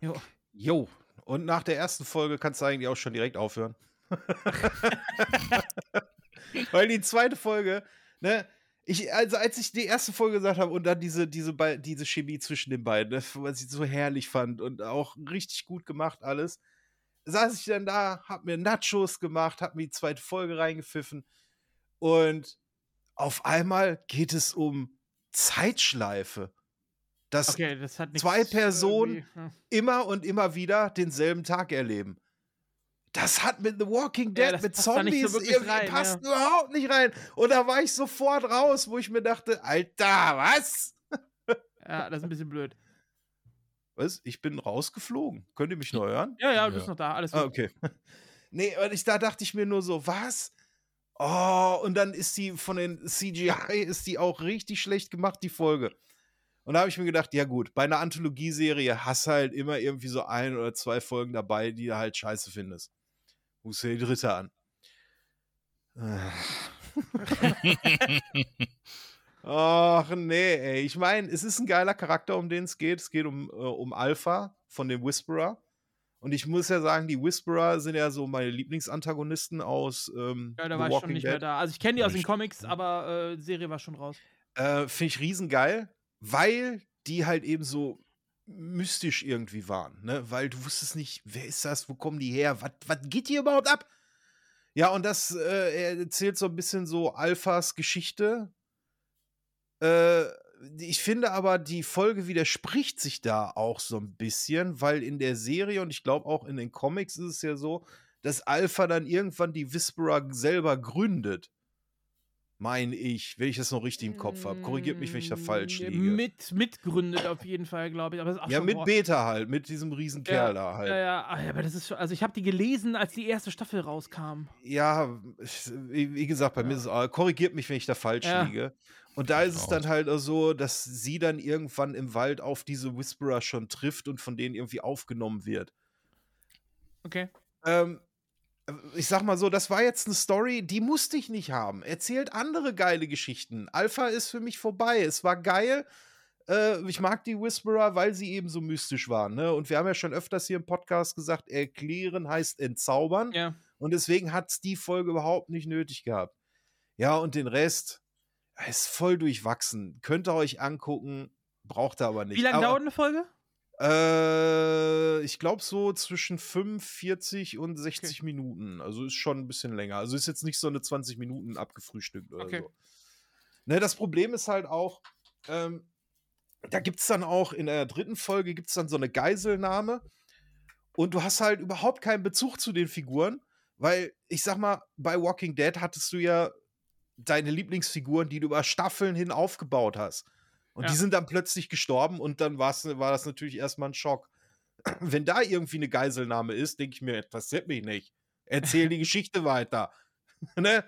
Jo. Jo. Und nach der ersten Folge kannst du eigentlich auch schon direkt aufhören. Weil die zweite Folge, ne, ich, also als ich die erste Folge gesagt habe und dann diese, diese, diese Chemie zwischen den beiden, ne, was ich so herrlich fand und auch richtig gut gemacht alles, saß ich dann da, hab mir Nachos gemacht, hab mir die zweite Folge reingepfiffen und auf einmal geht es um Zeitschleife. Das Okay, das. Zwei Personen- irgendwie, hm. immer und immer wieder denselben Tag erleben. Das hat mit The Walking Ja, Dead, das mit so Zombies wirklich irgendwie rein, passt überhaupt nicht rein. Und da war ich sofort raus, wo ich mir dachte, Alter, was? Ja, das ist ein bisschen blöd. Was? Ich bin rausgeflogen. Könnt ihr mich noch hören? Ja, ja, du Ja. bist noch da, alles Ah, gut. okay. nee, und ich, da dachte ich mir nur so, was? Oh, und dann ist die von den CGI ist die auch richtig schlecht gemacht, die Folge. Und da habe ich mir gedacht, ja gut, bei einer Anthologieserie hast du halt immer irgendwie so ein oder zwei Folgen dabei, die du halt scheiße findest. Die dritte an. Ach nee, ey. Ich meine, es ist ein geiler Charakter, um den es geht. Es geht um, äh, um Alpha von dem Whisperer. Und ich muss ja sagen, die Whisperer sind ja so meine Lieblingsantagonisten aus ähm, Ja, da The war ich schon nicht Dead. mehr da. Also ich kenne die aus den Comics, aber äh, Serie war schon raus. Äh, Finde ich riesengeil, weil die halt eben so mystisch irgendwie waren, ne? Weil du wusstest nicht, wer ist das, wo kommen die her, was geht hier überhaupt ab? Ja, und das äh, er erzählt so ein bisschen so Alphas Geschichte. Äh, ich finde aber, die Folge widerspricht sich da auch so ein bisschen, weil in der Serie und ich glaube auch in den Comics ist es ja so, dass Alpha dann irgendwann die Whisperer selber gründet. Meine ich, wenn ich das noch richtig im Kopf habe. Korrigiert mich, wenn ich da falsch Mm, liege. Mit, mitgründet auf jeden Fall, glaube ich. Aber das ist auch ja, schon mit boah. Beta halt, mit diesem riesen Kerl da halt. Ja, ja, ah, ja, aber das ist schon, also ich habe die gelesen, als die erste Staffel rauskam. Ja, wie wie gesagt, bei mir ist es, auch- korrigiert mich, wenn ich da falsch Ja. liege. Und da ist es Raus. dann halt so, dass sie dann irgendwann im Wald auf diese Whisperer schon trifft und von denen irgendwie aufgenommen wird. Okay. Ähm, ich sag mal so, das war jetzt eine Story, die musste ich nicht haben. Erzählt andere geile Geschichten. Alpha ist für mich vorbei. Es war geil. Äh, ich mag die Whisperer, weil sie eben so mystisch waren. Ne? Und wir haben ja schon öfters hier im Podcast gesagt, erklären heißt entzaubern. Ja. Und deswegen hat es die Folge überhaupt nicht nötig gehabt. Ja, und den Rest ist voll durchwachsen. Könnt ihr euch angucken, braucht ihr aber nicht. Wie lange dauert eine Folge? Äh, ich glaube so zwischen 45 und 60 Minuten. Also ist schon ein bisschen länger. Also ist jetzt nicht so eine 20 Minuten abgefrühstückt oder Okay. so. Ne, das Problem ist halt auch, ähm, da gibt es dann auch in der dritten Folge gibt es dann so eine Geiselnahme und du hast halt überhaupt keinen Bezug zu den Figuren, weil ich sag mal, bei Walking Dead hattest du ja deine Lieblingsfiguren, die du über Staffeln hin aufgebaut hast. Und die Ja. sind dann plötzlich gestorben und dann war's, war das natürlich erstmal ein Schock. Wenn da irgendwie eine Geiselnahme ist, denke ich mir, interessiert mich nicht. Erzähl die Geschichte weiter. ne?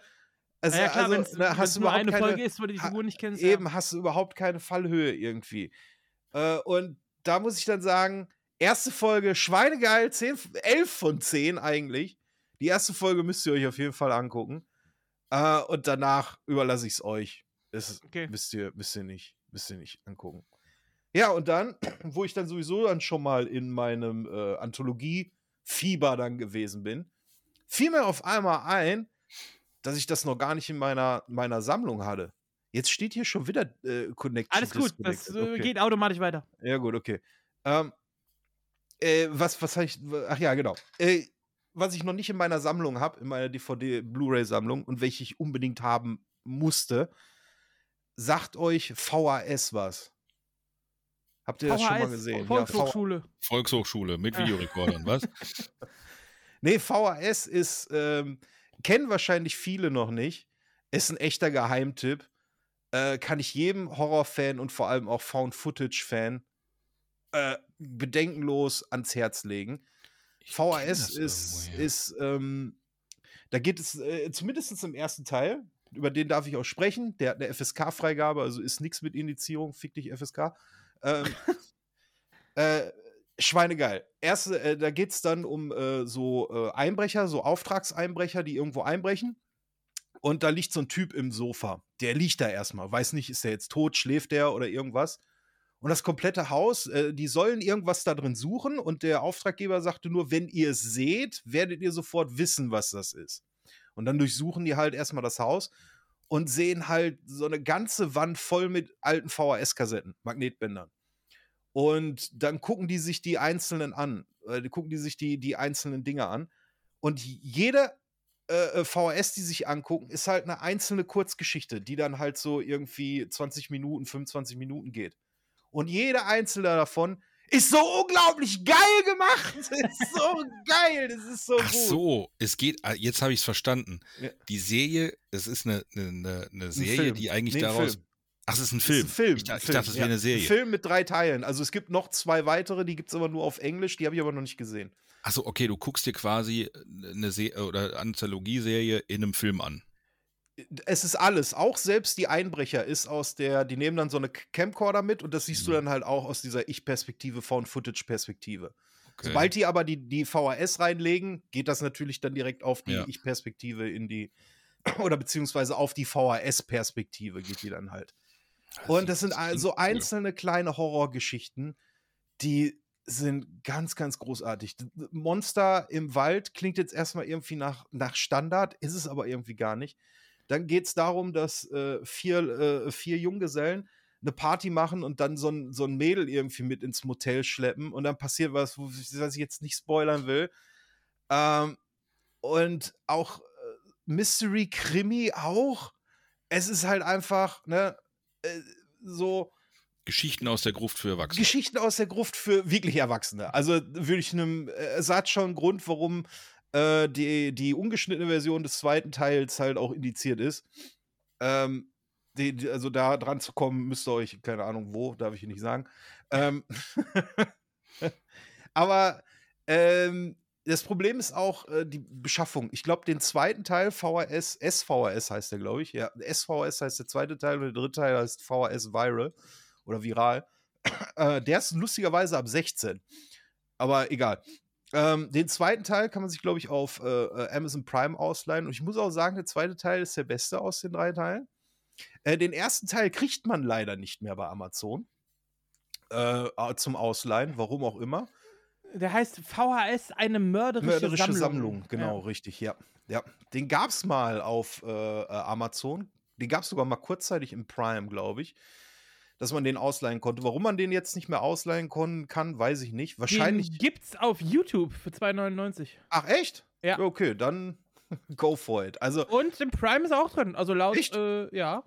Also, ja, klar, also, wenn es ne, du nur überhaupt eine keine, Folge ist, wo du die Figur nicht kennst. Eben hast du überhaupt keine Fallhöhe irgendwie. Äh, und da muss ich dann sagen, erste Folge schweinegeil, 10, 11 von 10 eigentlich. Die erste Folge müsst ihr euch auf jeden Fall angucken. Äh, und danach überlasse ich es euch. Das Okay. müsst, ihr, müsst, ihr nicht, müsst ihr nicht angucken. Ja, und dann, wo ich dann sowieso dann schon mal in meinem äh, Anthologie-Fieber dann gewesen bin, fiel mir auf einmal ein, dass ich das noch gar nicht in meiner, meiner Sammlung hatte. Jetzt steht hier schon wieder äh, Connection. Alles gut, das äh, Okay. geht automatisch weiter. Ja, gut, okay. Ähm, äh, was, was habe ich. Ach ja, genau. Äh, was ich noch nicht in meiner Sammlung habe, in meiner DVD-Blu-ray-Sammlung und welche ich unbedingt haben musste, sagt euch VHS was. Habt ihr das schon mal gesehen? Ja, V- Volkshochschule. Volkshochschule mit Ja. Videorekordern, was? Nee, VHS ist, ähm, kennen wahrscheinlich viele noch nicht. Ist ein echter Geheimtipp. Äh, kann ich jedem Horrorfan und vor allem auch Found-Footage-Fan äh, bedenkenlos ans Herz legen. Ich VHS ist, ist ähm, da geht es äh, zumindest im ersten Teil, über den darf ich auch sprechen, der hat eine FSK-Freigabe, also ist nichts mit Indizierung, fick dich FSK. Ähm, äh, Schweinegeil. Erste, äh, da geht es dann um äh, so äh, Einbrecher, so Auftragseinbrecher, die irgendwo einbrechen. Und da liegt so ein Typ im Sofa. Der liegt da erstmal. Weiß nicht, ist der jetzt tot, schläft der oder irgendwas. Und das komplette Haus, äh, die sollen irgendwas da drin suchen. Und der Auftraggeber sagte nur, wenn ihr es seht, werdet ihr sofort wissen, was das ist. Und dann durchsuchen die halt erstmal das Haus und sehen halt so eine ganze Wand voll mit alten VHS-Kassetten, Magnetbändern. Und dann gucken die sich die einzelnen an. Äh, gucken die sich die, die einzelnen Dinge an. Und jede äh, äh, VHS, die sich angucken, ist halt eine einzelne Kurzgeschichte, die dann halt so irgendwie 20 Minuten, 25 Minuten geht. Und jede einzelne davon ist so unglaublich geil gemacht. Ist so geil. Das ist so Ach gut. so, es geht, ah, jetzt habe ich es verstanden. Ja. Die Serie, es ist eine, eine, eine, Ein Serie, Film. die eigentlich Nee, ein daraus. Film. Ach, es ist ein Film. Ist ein Film. Ich, da- ein ich Film, dachte, es wäre ja. eine Serie. Ein Film mit drei Teilen. Also es gibt noch zwei weitere, die gibt es aber nur auf Englisch, die habe ich aber noch nicht gesehen. Achso, okay, du guckst dir quasi eine Se oder Anthologieserie in einem Film an. Es ist alles, auch selbst die Einbrecher ist aus der, die nehmen dann so eine Camcorder mit und das siehst du Mhm. dann halt auch aus dieser Ich-Perspektive, Found-Footage-Perspektive. Okay. Sobald die aber die, die VHS reinlegen, geht das natürlich dann direkt auf die Ja. Ich-Perspektive in die, oder beziehungsweise auf die VHS-Perspektive geht die dann halt. Und das sind also einzelne kleine Horrorgeschichten, die sind ganz, ganz großartig. Monster im Wald klingt jetzt erstmal irgendwie nach, nach Standard, ist es aber irgendwie gar nicht. Dann geht es darum, dass äh, vier, äh, vier Junggesellen eine Party machen und dann so ein, so ein Mädel irgendwie mit ins Motel schleppen und dann passiert was, was ich jetzt nicht spoilern will. Ähm, und auch äh, Mystery Krimi auch. Es ist halt einfach, ne, äh, so Geschichten aus der Gruft für Erwachsene. Geschichten aus der Gruft für wirklich Erwachsene. Also würde ich einem, äh, es hat schon einen Grund, warum äh, die, die ungeschnittene Version des zweiten Teils halt auch indiziert ist. Ähm, die, die, also da dran zu kommen, müsst ihr euch, keine Ahnung wo, darf ich nicht sagen. Ähm, aber ähm, das Problem ist auch äh, die Beschaffung. Ich glaube, den zweiten Teil, VHS, SVHS heißt der, glaube ich. Ja, SVHS heißt der zweite Teil und der dritte Teil heißt VHS Viral oder Viral. Äh, der ist lustigerweise ab 16. Aber egal. Ähm, den zweiten Teil kann man sich, glaube ich, auf äh, äh, Amazon Prime ausleihen. Und ich muss auch sagen, der zweite Teil ist der beste aus den drei Teilen. Äh, den ersten Teil kriegt man leider nicht mehr bei Amazon. Äh, zum Ausleihen, warum auch immer. Der heißt VHS, eine mörderische, Mörderische Sammlung. Sammlung, genau, richtig, ja. ja. Den gab es mal auf äh, äh, Amazon. Den gab es sogar mal kurzzeitig im Prime, glaube ich. Dass man den ausleihen konnte. Warum man den jetzt nicht mehr ausleihen kon kann, weiß ich nicht. Wahrscheinlich. Den gibt's auf YouTube für 2,99. Ach, echt? Ja. Okay, dann go for it. Also, Und im Prime ist er auch drin. Also laut, äh, ja.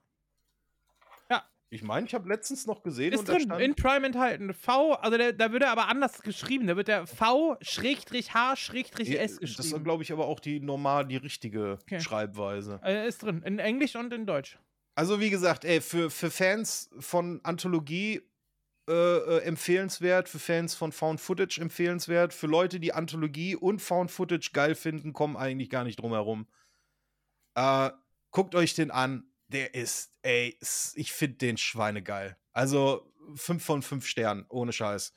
ich meine, ich habe letztens noch gesehen Ist drin, in Prime enthalten. V, also der, da wird er aber anders geschrieben. Da wird der V-H-S Ja, das geschrieben. ist, glaube ich, aber auch die normal, die richtige Okay. Schreibweise. äh, ist drin. In Englisch und in Deutsch. Also, wie gesagt, ey, für, für Fans von Anthologie äh, äh, empfehlenswert, für Fans von Found Footage empfehlenswert, für Leute, die Anthologie und Found Footage geil finden, kommen eigentlich gar nicht drum herum. Äh, guckt euch den an. Der ist, ey, ich finde den Schweinegeil. Also 5 von 5 Sternen, ohne Scheiß.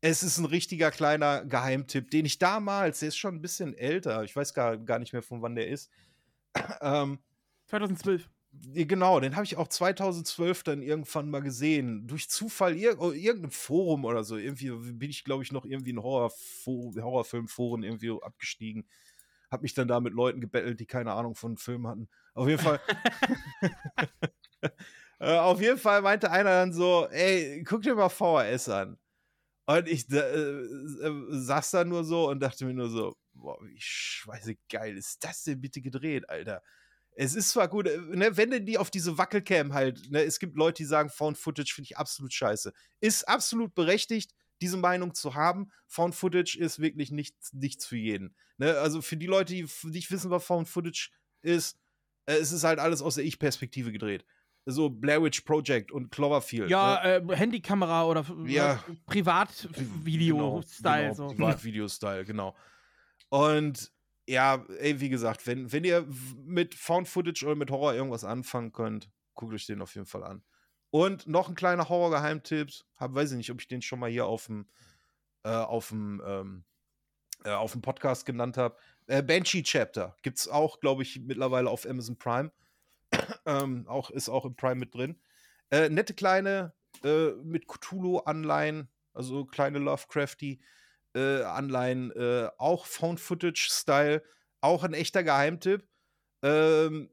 Es ist ein richtiger kleiner Geheimtipp, den ich damals, der ist schon ein bisschen älter, ich weiß gar, gar nicht mehr, von wann der ist. ähm, 2012. ja, Genau, den habe ich auch 2012 dann irgendwann mal gesehen. Durch Zufall ir oh, irgendein Forum oder so. Irgendwie bin ich, glaube ich, noch irgendwie in Horrorfilmforen irgendwie abgestiegen. habe mich dann da mit Leuten gebettelt, die keine Ahnung von Filmen hatten. Auf jeden Fall. äh, auf jeden Fall meinte einer dann so, ey, guck dir mal VHS an. Und ich äh, äh, saß da nur so und dachte mir nur so, boah, wie scheiße geil ist das denn bitte gedreht, Alter. Es ist zwar gut, äh, ne, wenn du die auf diese Wackelcam halt, ne, es gibt Leute, die sagen, Found Footage finde ich absolut scheiße. Ist absolut berechtigt, diese Meinung zu haben. Found Footage ist wirklich nichts, nichts für jeden. Ne? Also für die Leute, die nicht wissen, was Found Footage ist, äh, es ist halt alles aus der Ich-Perspektive gedreht so Blair Witch Project und Cloverfield. Ja, ne? äh, Handykamera oder Ja. äh, Privatvideo-Style. Genau, so. Privatvideo-Style, genau. Und ja, ey, wie gesagt, wenn, wenn ihr mit Found Footage oder mit Horror irgendwas anfangen könnt, guckt euch den auf jeden Fall an. Und noch ein kleiner Horror-Geheimtipp, hab, weiß ich nicht, ob ich den schon mal hier auf dem äh, auf dem ähm, äh, auf dem Podcast genannt habe. Äh, Banshee Chapter gibt's auch, glaube ich, mittlerweile auf Amazon Prime. ähm, auch ist auch im Prime mit drin. Äh, nette kleine äh, mit Cthulhu-Anleihen, also kleine Lovecrafty äh, Anleihen, äh, auch Found Footage-Style, auch ein echter Geheimtipp. Ähm,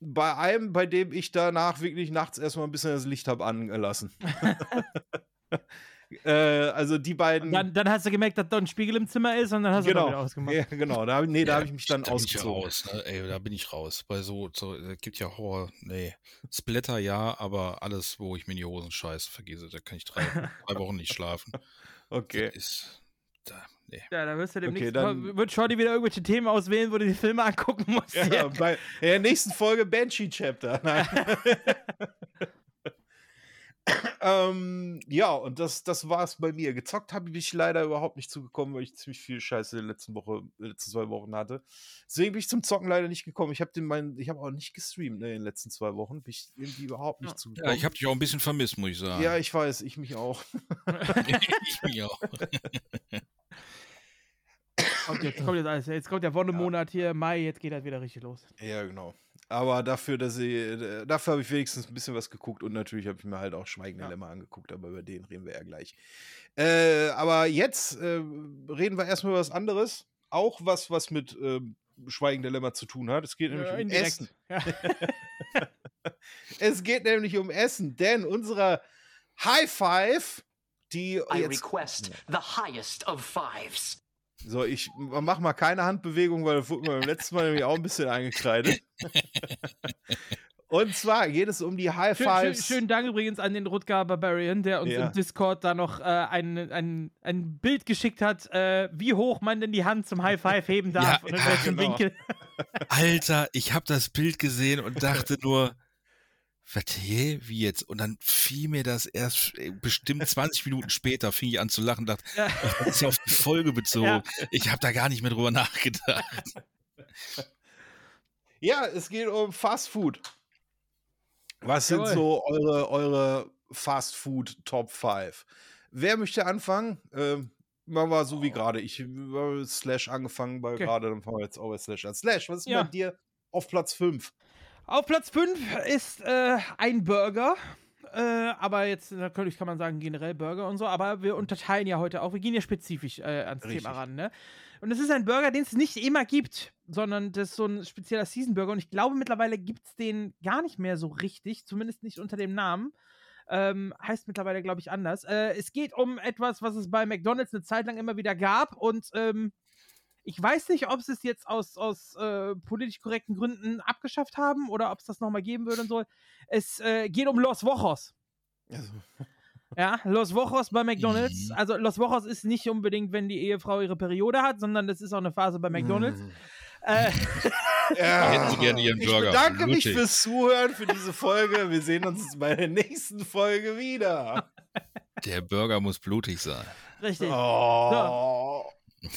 bei einem, bei dem ich danach wirklich nachts erstmal ein bisschen das Licht habe angelassen. äh, also die beiden. Dann, dann hast du gemerkt, dass da ein Spiegel im Zimmer ist und dann hast du genau, doch wieder ausgemacht. ja, genau. Da, nee, da Ja, habe ich mich dann da bin ich ausgezogen. raus, ne? Ey, da bin ich raus. Bei so, so gibt ja Horror, nee. Splatter ja, aber alles, wo ich mir in die Hosen scheiße, vergesse, da kann ich drei, drei Wochen nicht schlafen. Okay. Das ist, da, nee. Ja, da wirst du demnächst, dann- wird Shorty wieder irgendwelche Themen auswählen, wo du die Filme angucken musst. Ja, Ja. bei in der nächsten Folge Banshee Chapter. Nein. ähm, ja, und das, das war es bei mir. Gezockt habe ich leider überhaupt nicht zugekommen, weil ich ziemlich viel Scheiße in der letzten Woche, letzten zwei Wochen hatte. Deswegen bin ich zum Zocken leider nicht gekommen. Ich habe den mein, ich habe auch nicht gestreamt ne, in den letzten zwei Wochen. Bin ich irgendwie überhaupt nicht Ja. zugekommen. Ja, ich habe dich auch ein bisschen vermisst, muss ich sagen. ja, ich weiß, ich mich auch. ich mich auch. Und jetzt kommt jetzt alles. Jetzt kommt der Wonnemonat hier, Mai, jetzt geht das wieder richtig los. Ja, genau. Aber dafür, dass ich, äh, dafür habe ich wenigstens ein bisschen was geguckt und natürlich habe ich mir halt auch Schweigende Ja. Lämmer angeguckt, aber über den reden wir ja gleich. Äh, aber jetzt äh, reden wir erstmal über was anderes. Auch was, was mit ähm, Schweigende Lämmer zu tun hat. Es geht nämlich Ja, um. Essen. Ja. Es geht nämlich um Essen, denn unsere High Five, die I request the highest of fives. So ich mach mal keine Handbewegung, weil das wurde mir beim letzten Mal nämlich auch ein bisschen eingekreidet. Und zwar geht es um die High Schön, schön, Fives. schönen Dank übrigens an den Rutger Barbarian, der uns Ja. im Discord da noch äh, ein, ein, ein Bild geschickt hat, äh, wie hoch man denn die Hand zum High Five heben darf Ja, und in ja, welchem genau. Winkel. Alter, ich habe das Bild gesehen und dachte nur, was, hä, wie jetzt? Und dann fiel mir das erst äh, bestimmt 20 Minuten später, fing ich an zu lachen, dachte, Ja. das ist ja auf die Folge bezogen. Ja. Ich habe da gar nicht mehr drüber nachgedacht. Ja, es geht um Fast Food. Was sind Jawohl. so eure, eure Fast Food Top 5? Wer möchte anfangen? Ähm, machen wir so wie gerade. Ich habe Slash angefangen bei Okay. gerade, dann fangen wir jetzt auch bei Slash an. Slash, was ist Ja. bei dir auf Platz 5? Auf Platz 5 ist äh, ein Burger. Äh, aber jetzt natürlich kann man sagen generell Burger und so, aber wir unterteilen ja heute auch, wir gehen ja spezifisch äh, ans Richtig. Thema ran, ne? Und es ist ein Burger, den es nicht immer gibt, sondern das ist so ein spezieller Season Burger und ich glaube mittlerweile gibt es den gar nicht mehr so richtig, zumindest nicht unter dem Namen. Ähm, heißt mittlerweile, glaube ich, anders. Äh, es geht um etwas, was es bei McDonalds eine Zeit lang immer wieder gab und ähm, ich weiß nicht, ob sie es jetzt aus, aus äh, politisch korrekten Gründen abgeschafft haben oder ob es das nochmal geben würde und so. Es äh, geht um Los Vojos. Also, Ja, Los Vojos bei McDonalds. Mhm. Also Los Vojos ist nicht unbedingt, wenn die Ehefrau ihre Periode hat, sondern das ist auch eine Phase bei McDonalds. Mm. Äh, Ja. Hätten Sie gerne Ihren Ich Burger. bedanke mich Blutig. fürs Zuhören für diese Folge. Wir sehen uns bei der nächsten Folge wieder. Der Burger muss blutig sein. richtig. Oh.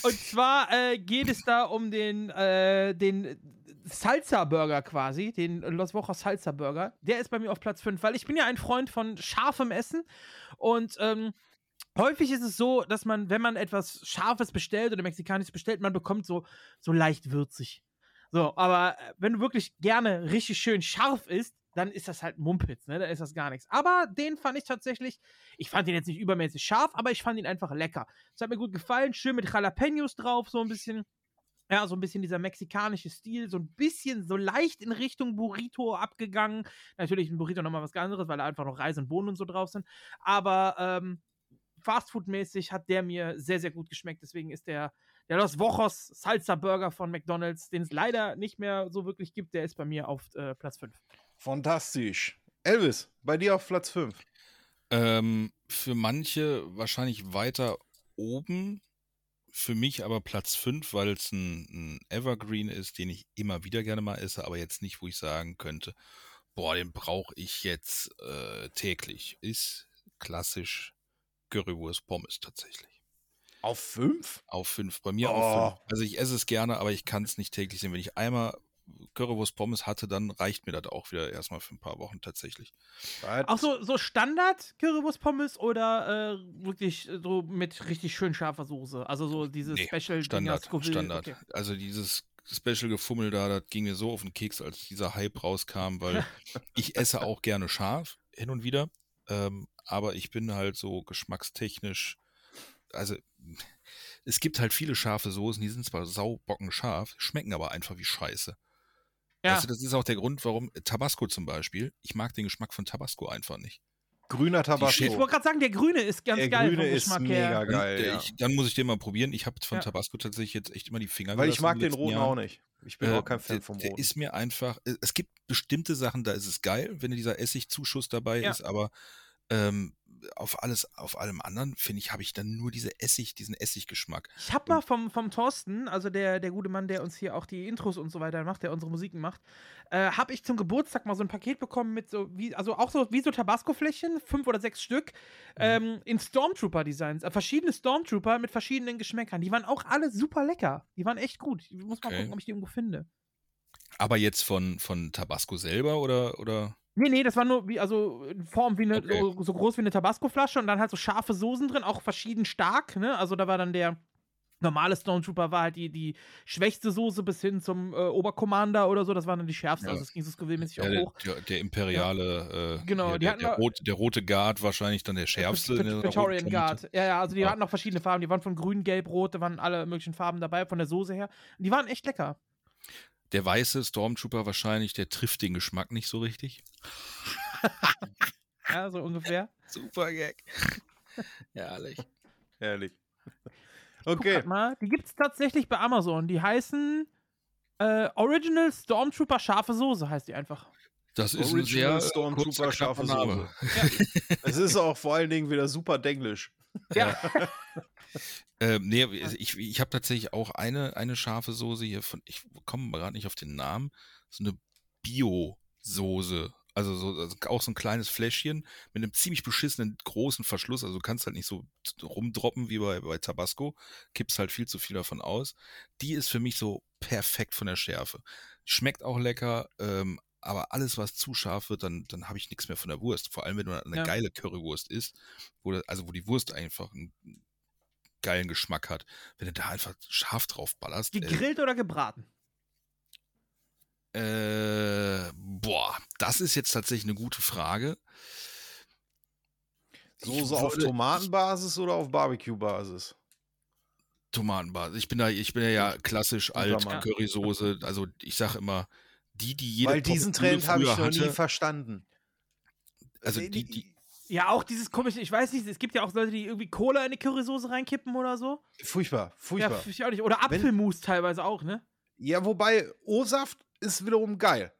Und zwar äh, geht es da um den, äh, den Salsa-Burger quasi, den Los Vojos Salsa-Burger. Der ist bei mir auf Platz 5, weil ich bin ja ein Freund von scharfem Essen und ähm, häufig ist es so, dass man, wenn man etwas Scharfes bestellt oder Mexikanisches bestellt, man bekommt so, so leicht würzig. So, aber äh, wenn du wirklich gerne richtig schön scharf isst, dann ist das halt Mumpitz, ne? Dann ist das gar nichts. Aber den fand ich tatsächlich, ich fand ihn jetzt nicht übermäßig scharf, aber ich fand ihn einfach lecker. Es hat mir gut gefallen, schön mit Jalapenos drauf, so ein bisschen. Ja, so ein bisschen dieser mexikanische Stil, so ein bisschen so leicht in Richtung Burrito abgegangen. Natürlich ein Burrito nochmal was anderes, weil da einfach noch Reis und Bohnen und so drauf sind. Aber ähm, Fastfood-mäßig hat der mir sehr, sehr gut geschmeckt. Deswegen ist der, der Los Vojos Salsa Burger von McDonalds, den es leider nicht mehr so wirklich gibt, der ist bei mir auf äh, Platz 5. Fantastisch. Elvis, bei dir auf Platz 5. Ähm, für manche wahrscheinlich weiter oben, für mich aber Platz 5, weil es ein, ein Evergreen ist, den ich immer wieder gerne mal esse, aber jetzt nicht, wo ich sagen könnte, boah, den brauche ich jetzt äh, täglich. Ist klassisch Currywurst Pommes tatsächlich. Auf 5? Auf 5, bei mir Oh. auf 5. Also ich esse es gerne, aber ich kann es nicht täglich sehen. Wenn ich einmal Currywurst Pommes hatte, dann reicht mir das auch wieder erstmal für ein paar Wochen tatsächlich. Auch so, so Standard Currywurst Pommes oder äh, wirklich so mit richtig schön scharfer Soße? Also so diese Nee, Special Standard. Standard. Okay. Also dieses Special-Gefummel da, das ging mir so auf den Keks, als dieser Hype rauskam, weil ich esse auch gerne scharf, hin und wieder. Ähm, aber ich bin halt so geschmackstechnisch, also es gibt halt viele scharfe Soßen, die sind zwar saubocken scharf, schmecken aber einfach wie Scheiße. Ja. Weißt du, das ist auch der Grund, warum Tabasco zum Beispiel, ich mag den Geschmack von Tabasco einfach nicht. Grüner Ich Tabasco. wollte gerade sagen, der grüne ist ganz Der geil grüne vom ist Geschmack mega her. geil. Der- ja. ich, dann muss ich den mal probieren. Ich habe von Ja. Tabasco tatsächlich jetzt echt immer die Finger Weil ich mag den roten Jahren. auch nicht. Ich bin Äh, auch kein Fan der, vom der roten. ist mir einfach, äh, es gibt bestimmte Sachen, da ist es geil, wenn dieser Essigzuschuss dabei Ja. ist, aber ähm, auf alles, auf allem anderen, finde ich, habe ich dann nur diese Essig, diesen Essiggeschmack. Ich hab mal vom, vom Thorsten, also der, der gute Mann, der uns hier auch die Intros und so weiter macht, der unsere Musiken macht, äh, habe ich zum Geburtstag mal so ein Paket bekommen mit so, wie, also auch so wie so Tabasco-Fläschchen, fünf oder sechs Stück, Mhm. ähm, in Stormtrooper-Designs. Äh, verschiedene Stormtrooper mit verschiedenen Geschmäckern. Die waren auch alle super lecker. Die waren echt gut. Ich muss mal Okay. gucken, ob ich die irgendwo finde. Aber jetzt von, von Tabasco selber oder, oder? Nee, nee, das war nur wie, also in Form wie eine, Okay. so, so groß wie eine Tabasco-Flasche und dann halt so scharfe Soßen drin, auch verschieden stark, ne? Also da war dann der normale Stormtrooper war halt die, die schwächste Soße bis hin zum äh, Obercommander oder so, das war dann die schärfste, Ja. also es ging so Ja, auch der, hoch. der, der imperiale, äh, Genau, der, der, rote, der rote Guard wahrscheinlich dann der schärfste. roten Praetorian. Guard. Ja, ja, also die Ja. hatten noch verschiedene Farben, die waren von grün, gelb, rot, da waren alle möglichen Farben dabei, von der Soße her. Und die waren echt lecker. Der weiße Stormtrooper wahrscheinlich, der trifft den Geschmack nicht so richtig. Ja, so ungefähr. Super Gag. Herrlich. Herrlich. Guck Okay. grad mal, die gibt's tatsächlich bei Amazon. Die heißen äh, Original Stormtrooper scharfe Soße, heißt die einfach. Das ist ein Original sehr Stormtrooper kurzer, scharfe. Soße. Es ist auch vor allen Dingen wieder super denglisch. Ja. Ähm, nee, ich, ich habe tatsächlich auch eine, eine scharfe Soße hier von, ich komme gerade nicht auf den Namen, so eine Bio-Soße. Also, so, also auch so ein kleines Fläschchen mit einem ziemlich beschissenen großen Verschluss. Also du kannst halt nicht so rumdroppen wie bei, bei Tabasco. Kippst halt viel zu viel davon aus. Die ist für mich so perfekt von der Schärfe. Schmeckt auch lecker, ähm, aber alles, was zu scharf wird, dann, dann habe ich nichts mehr von der Wurst. Vor allem, wenn du eine Ja. geile Currywurst isst, wo, also wo die Wurst einfach einen geilen Geschmack hat. Wenn du da einfach scharf drauf ballerst. Gegrillt oder gebraten? Äh, boah, das ist jetzt tatsächlich eine gute Frage. Soße auf Tomatenbasis oder auf Barbecue-Basis? Tomatenbasis. Ich bin da, ich bin ja, ja klassisch alt Mann. Currysoße. Also ich sage immer, die, die jede Weil diesen Trend habe ich noch nie hatte, verstanden. Also die, die, Ja, auch dieses komische, ich weiß nicht, es gibt ja auch Leute, die irgendwie Cola in die Currysoße reinkippen oder so. Furchtbar, Ja, furchtbar. find ich auch nicht. Oder Wenn- Apfelmus teilweise auch, ne? Ja, wobei O-Saft ist wiederum geil.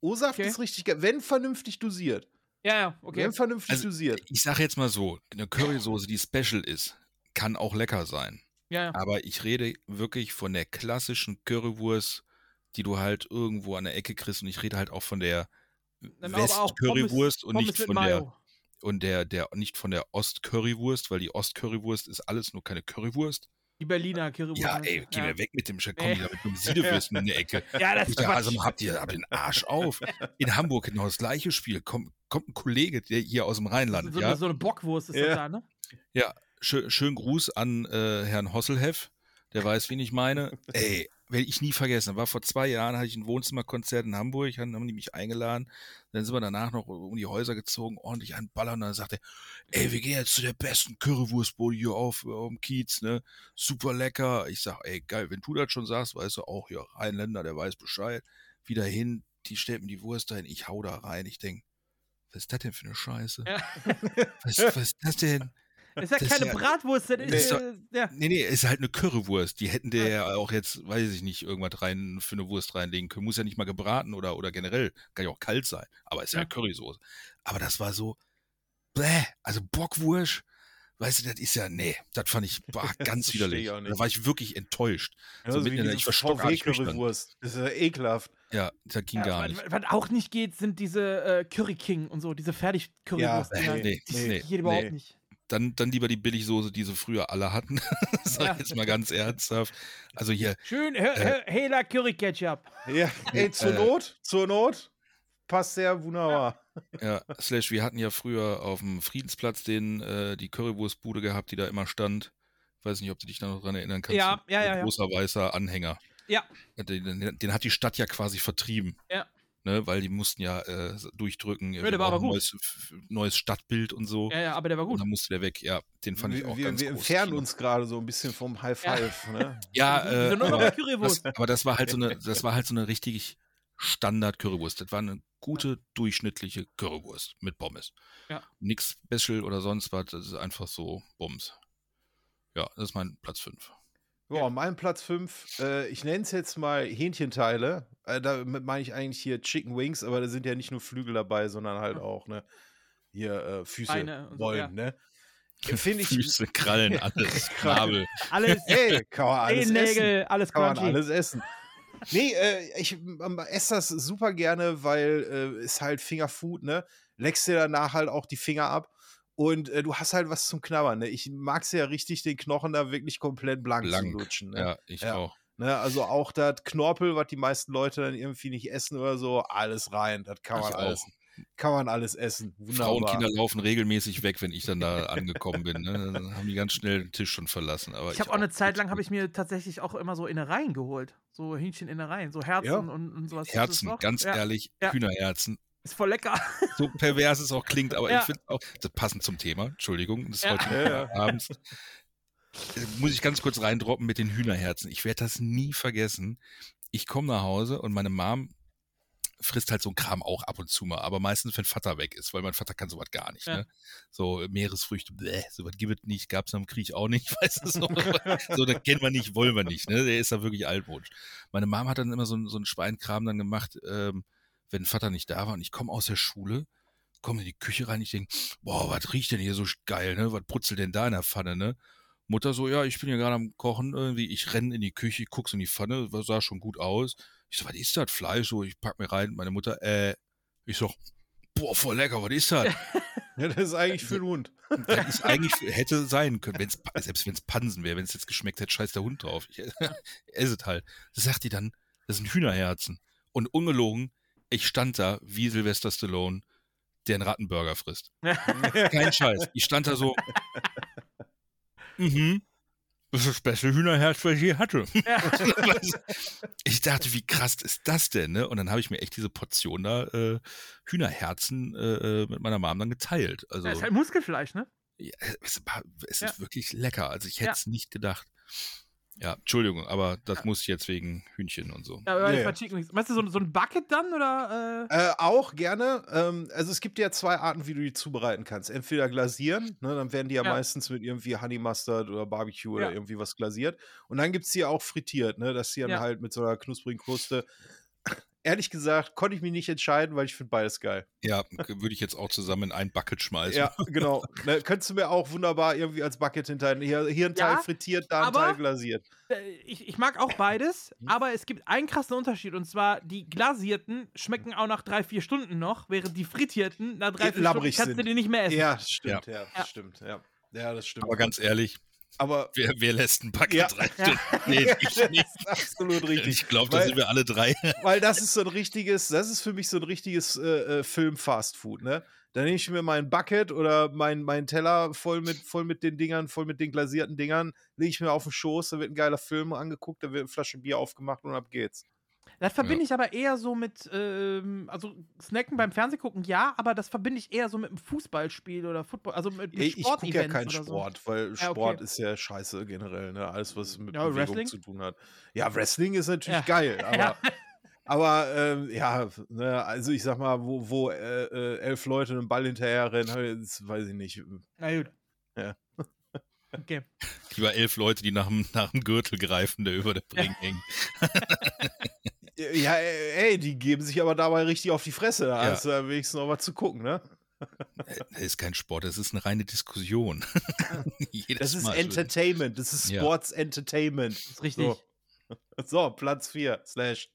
O-Saft Okay. ist richtig geil, wenn vernünftig dosiert. Ja, ja, okay. Wenn vernünftig Also, dosiert. ich sage jetzt mal so, eine Currysoße, die special ist, kann auch lecker sein. Ja, ja. Aber ich rede wirklich von der klassischen Currywurst, die du halt irgendwo an der Ecke kriegst. Und ich rede halt auch von der Dann aber auch West-Currywurst und Pommes nicht von der. Und der, der nicht von der Ost-Currywurst, weil die Ost-Currywurst ist alles nur keine Currywurst. Die Berliner Currywurst. Ja, ey, geh ja. mir weg mit dem komm Nee. wieder mit dem Siedewürsten in die Ecke. Ja, das ist also habt ihr aber den Arsch auf. In Hamburg genau das gleiche Spiel. Kommt, kommt ein Kollege, der hier aus dem Rheinland, so, ja. eine, so eine Bockwurst ist Ja. das da, ne? Schö schönen Gruß an äh, Herrn Hosselheff. Der weiß, wen ich meine. Ey, werde ich nie vergessen. War vor zwei Jahren, hatte ich ein Wohnzimmerkonzert in Hamburg, haben haben die mich eingeladen. Dann sind wir danach noch um die Häuser gezogen, ordentlich einballern. Und dann sagte er, ey, wir gehen jetzt zu der besten Currywurstbude hier auf, auf dem Kiez, ne? Super lecker. Ich sag, ey, geil, wenn du das schon sagst, weißt du auch, ja, Rheinländer, der weiß Bescheid. Wieder hin, die stellt mir die Wurst dahin, ich hau da rein. Ich denk, was ist das denn für eine Scheiße? Ja. Was, was ist das denn? Ist ja Das keine ja- Bratwurst, das Nee. ist, äh, ja. Nee, nee, ist halt eine Currywurst. Die hätten der ja auch jetzt, weiß ich nicht, irgendwas rein für eine Wurst reinlegen können. Muss ja nicht mal gebraten oder, oder generell. Kann ja auch kalt sein. Aber ist ja, Ja. Currysoße. Aber das war so, bäh, also Bockwurst. Weißt du, das ist ja, nee, das fand ich bah, ganz verstehe widerlich. Da war ich wirklich enttäuscht. Ja, so mitten in der, ich nüchtern. VW-Currywurst. Das ist ja ekelhaft. Ja, das ging Ja, gar was, nicht. was auch nicht geht, sind diese äh, Curry King und so, diese Fertig-Currywurst. Ja, nee, nee, die, nee, die geht überhaupt nee. nicht. Dann, dann lieber die Billigsoße, die sie früher alle hatten. Sag Ja. jetzt mal ganz ernsthaft. Also hier, Schön, He- Hela Curry Ketchup. Ja, ey, zur Äh. Not, zur Not passt sehr wunderbar. Ja, Slash, wir hatten ja früher auf dem Friedensplatz den, äh, die Currywurstbude gehabt, die da immer stand. Weiß nicht, ob du dich da noch dran erinnern kannst. Ja, ja, Ein ja, ja. Großer weißer Anhänger. Ja. Den, den, den hat die Stadt ja quasi vertrieben. Ja. Ne, weil die mussten ja äh, durchdrücken. Ja, wir der war aber brauchen gut. Neues, neues Stadtbild und so. Ja, ja, aber der war Und gut. dann musste der weg. Ja, den fand ich wir auch wir, ganz wir groß. entfernen uns gerade so ein bisschen vom High Five. Ne? Ja, äh, aber, das, aber das war halt so eine, das war halt so eine richtig Standard Currywurst. Das war eine gute durchschnittliche Currywurst mit Pommes. Ja. Nix Special oder sonst was. Das ist einfach so Bums. Ja, das ist mein Platz 5. Ja, mein Platz 5, äh, ich nenne es jetzt mal Hähnchenteile. Äh, damit meine ich eigentlich hier Chicken Wings, aber da sind ja nicht nur Flügel dabei, sondern halt auch, ne? Hier äh, Füße, Beine und so, Rollen, ja. ne? Finde ich. Füße, Krallen, alles, Schnabel. Alles, Hey, kann man alles essen. Nägel, alles Kann man crunchy. alles essen. Nee, äh, ich ähm, esse das super gerne, weil äh, ist halt Fingerfood, ne? Leckst dir danach halt auch die Finger ab. Und äh, du hast halt was zum Knabbern, ne? Ich mag es ja richtig, den Knochen da wirklich komplett blank, Blank, zu lutschen. Ne? Ja, ich Ja. auch. Ne, also auch das Knorpel, was die meisten Leute dann irgendwie nicht essen oder so, alles rein. Das kann man Ich alles. auch. Kann man alles essen. Wunderbar. Frauen und Kinder laufen regelmäßig weg, wenn ich dann da angekommen bin. Ne? Dann haben die ganz schnell den Tisch schon verlassen. Aber Ich habe auch eine Zeit lang, habe ich mir tatsächlich auch immer so Innereien geholt. So Hähncheninnereien, so Herzen Ja. und, und sowas. Herzen, ganz ja, ehrlich, Ja. Hühnerherzen. Ist voll lecker. So pervers es auch klingt, aber Ja. ich finde auch, das passend zum Thema, Entschuldigung, das ist Ja. heute Ja, ja. abends. Äh, Muss ich ganz kurz reindroppen mit den Hühnerherzen. Ich werde das nie vergessen. Ich komme nach Hause und meine Mom frisst halt so ein Kram auch ab und zu mal, aber meistens, wenn Vater weg ist, weil mein Vater kann sowas gar nicht. Ja. Ne? So Meeresfrüchte, bläh, sowas gibt es nicht, gab es am Krieg auch nicht, weißt du, so, so das kennen wir nicht, wollen wir nicht, ne? der ist da wirklich altmodisch. Meine Mom hat dann immer so, ein- so einen Schweinkram dann gemacht, ähm, wenn Vater nicht da war und ich komme aus der Schule, komme in die Küche rein, ich denke, boah, was riecht denn hier so geil, ne? Was brutzelt denn da in der Pfanne, ne? Mutter so, ja, ich bin ja gerade am Kochen irgendwie, ich renne in die Küche, guck's in die Pfanne, was sah schon gut aus. Ich so, was ist das? Fleisch? So, ich pack mir rein, meine Mutter, äh, ich so, boah, voll lecker, was ist das? Ja, das ist eigentlich für den Hund. Das ist eigentlich, hätte sein können, wenn's, selbst wenn es Pansen wäre, wenn es jetzt geschmeckt hätte, scheiß der Hund drauf. Ich esse es halt. Das sagt die dann, das sind Hühnerherzen. Und ungelogen, ich stand da wie Sylvester Stallone, der einen Rattenburger frisst. Kein Scheiß. Ich stand da so, mhm, das ist das beste Hühnerherz, was ich je hatte. ich dachte, wie krass ist das denn, ne? Und dann habe ich mir echt diese Portion da äh, Hühnerherzen äh, äh, mit meiner Mom dann geteilt. Also, Ja, ist halt Muskelfleisch, ne? ja, es, war- es Ja. ist wirklich lecker. Also ich hätte Ja. es nicht gedacht. Ja, Entschuldigung, aber das muss ich jetzt wegen Hühnchen und so. Ja, Ja, ja. Wings. Meinst du so, so ein Bucket dann oder? Äh? Äh, auch gerne. Ähm, also es gibt ja zwei Arten, wie du die zubereiten kannst. Entweder glasieren, ne, dann werden die ja, Ja. meistens mit irgendwie Honey Mustard oder Barbecue Ja. oder irgendwie was glasiert. Und dann gibt es die auch frittiert, ne, dass die dann Ja. halt mit so einer knusprigen Kruste. Ehrlich gesagt, konnte ich mich nicht entscheiden, weil ich finde beides geil. Ja, würde ich jetzt auch zusammen in ein Bucket schmeißen. Ja, genau. ne, könntest du mir auch wunderbar irgendwie als Bucket hinterher. Hier, hier ein Teil Ja, frittiert, da ein Teil glasiert. Äh, Ich, ich mag auch beides, Mhm. aber es gibt einen krassen Unterschied und zwar die glasierten schmecken auch nach drei, vier Stunden noch, während die frittierten nach drei, vier Stunden Labbrig kannst du sind. die nicht mehr essen. Ja, das stimmt, ja, Ja. das stimmt, ja. Ja, das stimmt. Aber ganz ehrlich, Aber Wer, wer lässt einen Bucket Ja. Stunden? Nee, ich das nicht. ist absolut richtig. Ich glaube, da sind wir alle drei. Weil das ist so ein richtiges, das ist für mich so ein richtiges äh, äh, Film-Fast-Food, ne? Da nehme ich mir mein Bucket oder mein, mein Teller voll mit, voll mit den Dingern, voll mit den glasierten Dingern, lege ich mir auf den Schoß, da wird ein geiler Film angeguckt, da wird eine Flasche Bier aufgemacht und ab geht's. Das verbinde ich aber eher so mit, ähm, also Snacken beim Fernsehgucken, ja, aber das verbinde ich eher so mit einem Fußballspiel oder Football, also mit, mit Ey, ich gucke ja keinen oder so. Sport, weil Ja, okay. Sport ist ja scheiße generell, ne? Alles, was mit Ja, Bewegung Wrestling? zu tun hat. Ja, Wrestling ist natürlich Ja. geil, aber. Ja. Aber ähm, ja, ne, also ich sag mal, wo, wo äh, äh, elf Leute einen Ball hinterher rennen, ich- das weiß ich nicht. Na gut. Ja. Okay. Lieber elf Leute, die nach dem, nach dem Gürtel greifen, der über der Ring hängt. Ja, äh, ey, die geben sich aber dabei richtig auf die Fresse. Da Ja. hast du ja wenigstens noch was zu gucken, ne? Das ist kein Sport, das ist eine reine Diskussion. Das ist Mal. Entertainment, das ist Ja. Sports Entertainment. Das ist richtig. So, so Platz 4, Slash.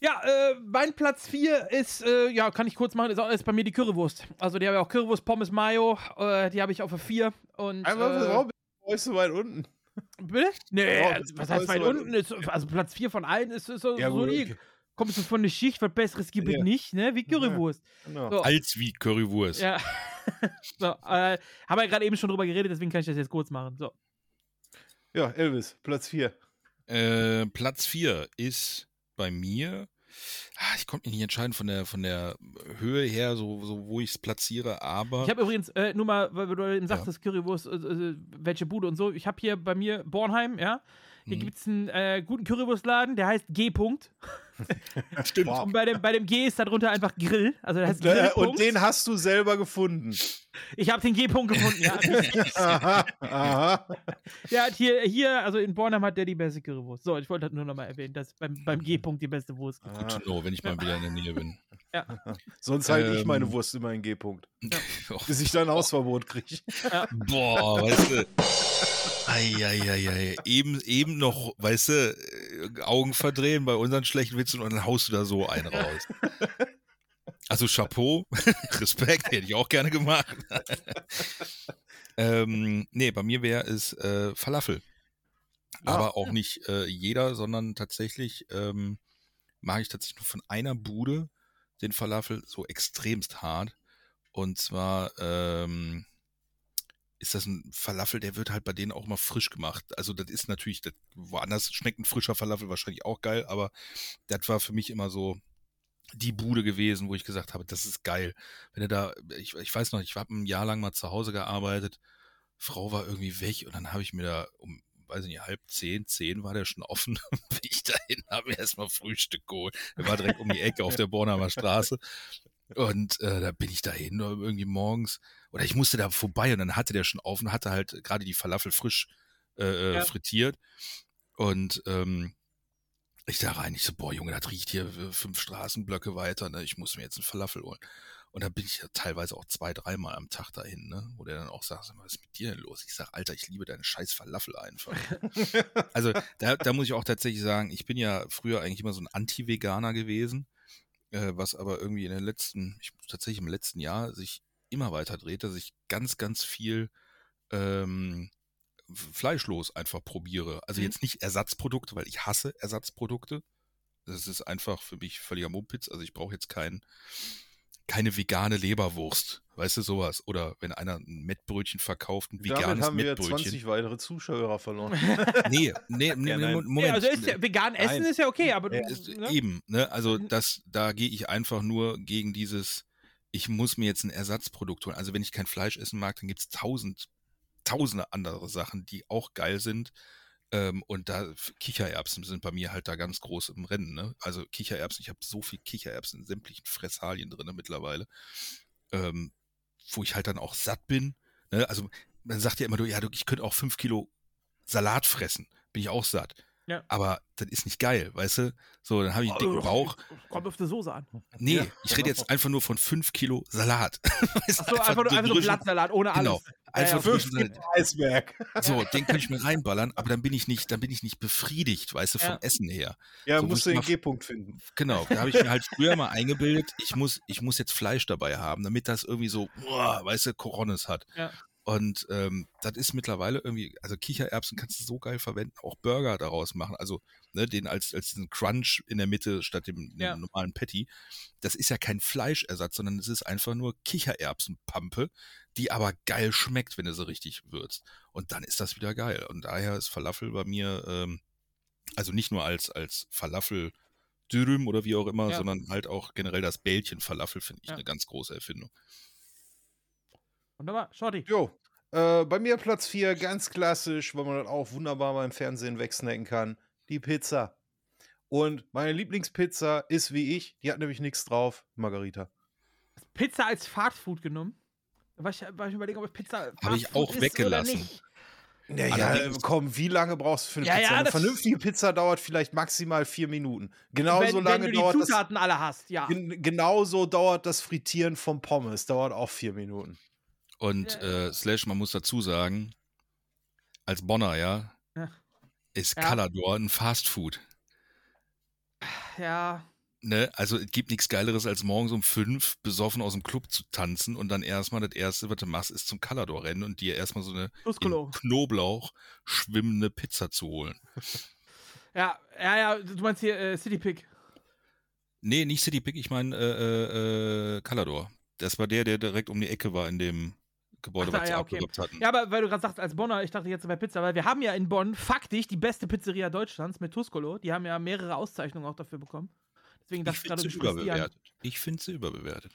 Ja, äh, mein Platz 4 ist, äh, ja, kann ich kurz machen, ist, auch- ist bei mir die Currywurst. Also die habe ich auch Currywurst, Pommes, Mayo, äh, die habe ich auf der 4. Und, Einfach, äh, warum bist du so weit unten? Bitte? Nee, Ja, also, was heißt weit unten? Ist, also Platz 4 von allen ist, ist so, Ja, so gut, lieg. okay. Kommst du von der Schicht, was Besseres gibt es Ja. nicht, ne? Wie Currywurst. Genau. So. Als wie Currywurst. Ja. so, äh, haben wir gerade eben schon drüber geredet, deswegen kann ich das jetzt kurz machen. So. Ja, Elvis, Platz 4. Äh, Platz 4 ist bei mir. Ah, ich konnte mich nicht entscheiden von der, von der Höhe her, so, so wo ich es platziere, aber. Ich habe übrigens, äh, nur mal, weil du eben sagtest, Currywurst, äh, äh, welche Bude und so. Ich habe hier bei mir Bornheim, ja. Hier Mhm. gibt es einen äh, guten Currywurstladen, der heißt G. -Punkt. Stimmt. Und bei dem, bei dem G ist darunter einfach Grill. Also der heißt Äh, Grillpunkt. und den hast du selber gefunden. ich habe den G. -Punkt gefunden, ja. aha, aha. Der hat hier, hier, also in Bornheim hat der die beste Currywurst. So, ich wollte das nur noch mal erwähnen, dass beim, beim G. -Punkt die beste Wurst gibt. Gut to know, wenn ich mal wieder in der Nähe bin. Sonst halte ich meine Ähm. Wurst immer in G-Punkt. Oh, Bis ich dann Hausverbot kriege. boah, weißt du. Eieieiei. Eben, eben noch, weißt du, äh, Augen verdrehen bei unseren schlechten Witzen und dann haust du da so einen raus. Also Chapeau, Respekt, hätte ich auch gerne gemacht. ähm, nee, bei mir wäre es äh, Falafel. Aber auch nicht äh, jeder, sondern tatsächlich ähm, mag ich tatsächlich nur von einer Bude den Falafel so extremst hart. Und zwar ähm, ist das ein Falafel, der wird halt bei denen auch mal frisch gemacht. Also das ist natürlich, das, woanders schmeckt ein frischer Falafel wahrscheinlich auch geil, aber das war für mich immer so die Bude gewesen, wo ich gesagt habe, das ist geil. Wenn du da, ich, ich weiß noch, ich habe ein Jahr lang mal zu Hause gearbeitet, Frau war irgendwie weg und dann habe ich mir da um, weiß ich nicht, halb zehn, zehn war der schon offen, bin ich dahin, habe mir erstmal Frühstück geholt. Der war direkt um die Ecke auf der Bornheimer Straße. Und äh, da bin ich dahin, irgendwie morgens, oder ich musste da vorbei und dann hatte der schon auf und hatte halt gerade die Falafel frisch äh, äh, Ja. frittiert. Und ähm, ich da rein, ich so, boah, Junge, das riecht hier fünf Straßenblöcke weiter, ne? Ich muss mir jetzt einen Falafel holen. Und da bin ich ja teilweise auch zwei, dreimal am Tag dahin, ne? Wo der dann auch sagt, was ist mit dir denn los? Ich sag, Alter, ich liebe deine scheiß Falafel einfach. also da, da muss ich auch tatsächlich sagen, ich bin ja früher eigentlich immer so ein Anti-Veganer gewesen, äh, was aber irgendwie in den letzten, ich, tatsächlich im letzten Jahr sich immer weiter dreht, dass ich ganz, ganz viel ähm, fleischlos einfach probiere. Also Mhm. jetzt nicht Ersatzprodukte, weil ich hasse Ersatzprodukte. Das ist einfach für mich völliger Mumpitz. Also ich brauche jetzt kein, keine vegane Leberwurst. Weißt du, sowas. Oder wenn einer ein Mettbrötchen verkauft, ein Damit veganes haben wir Mettbrötchen. 20 weitere Zuschauer verloren. Nee, nee, nee, Ja. Moment. Nee, also ist ja, vegan essen Nein. ist ja okay, aber du, Ja, Ist, ne? Eben, ne? Also Mhm. das, da gehe ich einfach nur gegen dieses, ich muss mir jetzt ein Ersatzprodukt holen. Also wenn ich kein Fleisch essen mag, dann gibt's tausend, tausende andere Sachen, die auch geil sind. Ähm, und da Kichererbsen sind bei mir halt da ganz groß im Rennen. Ne? Also Kichererbsen, ich habe so viel Kichererbsen in sämtlichen Fressalien drin mittlerweile, ähm, wo ich halt dann auch satt bin. Ne? Also man sagt ja immer, du, ja, du, ich könnte auch fünf Kilo Salat fressen, bin ich auch satt. Ja. Aber das ist nicht geil, weißt du? So, dann habe ich einen dicken Bauch. Kommt auf die Soße an. Nee, Ja. ich rede jetzt einfach nur von fünf Kilo Salat. Weißt du, Achso, einfach, nur- einfach so drischen- Blattsalat ohne alles. Genau. Einfach ja. Salat. Eisberg. So, den kann ich mir reinballern, aber dann bin ich nicht, dann bin ich nicht befriedigt, weißt du, vom Ja. Essen her. Ja, So, musst du ich den G-Punkt finden. Genau, da habe ich mir halt früher mal eingebildet, ich muss, ich muss jetzt Fleisch dabei haben, damit das irgendwie so, boah, weißt du, Coronis hat. Ja. Und ähm, das ist mittlerweile irgendwie, also Kichererbsen kannst du so geil verwenden, auch Burger daraus machen. Also ne, den als, als diesen Crunch in der Mitte statt dem, dem Ja. normalen Patty. Das ist ja kein Fleischersatz, sondern es ist einfach nur Kichererbsenpampe, die aber geil schmeckt, wenn du sie richtig würzt. Und dann ist das wieder geil. Und daher ist Falafel bei mir, ähm, also nicht nur als, als Falafel Dürüm oder wie auch immer, Ja. sondern halt auch generell das Bällchen Falafel finde ich Ja. eine ganz große Erfindung. Wunderbar. Shorty. Jo. Äh, bei mir Platz 4, ganz klassisch, weil man das auch wunderbar beim Fernsehen wegsnacken kann. Die Pizza. Und meine Lieblingspizza ist wie ich, die hat nämlich nichts drauf, Margarita. Pizza als Fastfood genommen. War ich, war ich überlegen, ob Pizza Habe ich auch weggelassen. Naja, Allerdings- komm, wie lange brauchst du für eine Ja, Pizza? ja, eine das- vernünftige Pizza dauert vielleicht maximal vier Minuten. Genauso wenn, wenn lange du die dauert das. Zutaten alle hast, ja. Gen genauso dauert das Frittieren vom Pommes, dauert auch vier Minuten. Und Ja. äh, Slash, man muss dazu sagen, als Bonner, ja, Ja. ist Ja. Calador ein Fastfood. Ja. Ne? Also es gibt nichts Geileres, als morgens um fünf besoffen aus dem Club zu tanzen und dann erstmal das Erste, was du machst, ist zum Calador rennen und dir erstmal so eine Knoblauch schwimmende Pizza zu holen. Ja, ja, ja, du meinst hier äh, City Pick. Nee, nicht City Pick, ich meine äh, äh, äh, Calador. Das war der, der direkt um die Ecke war in dem Gebäude, Ach was sie ja, okay. hatten. Ja, aber weil du gerade sagst, als Bonner, ich dachte jetzt bei Pizza, weil wir haben ja in Bonn faktisch die beste Pizzeria Deutschlands mit Tuscolo. Die haben ja mehrere Auszeichnungen auch dafür bekommen. Deswegen ich finde sie überbewertet. Ich finde sie überbewertet.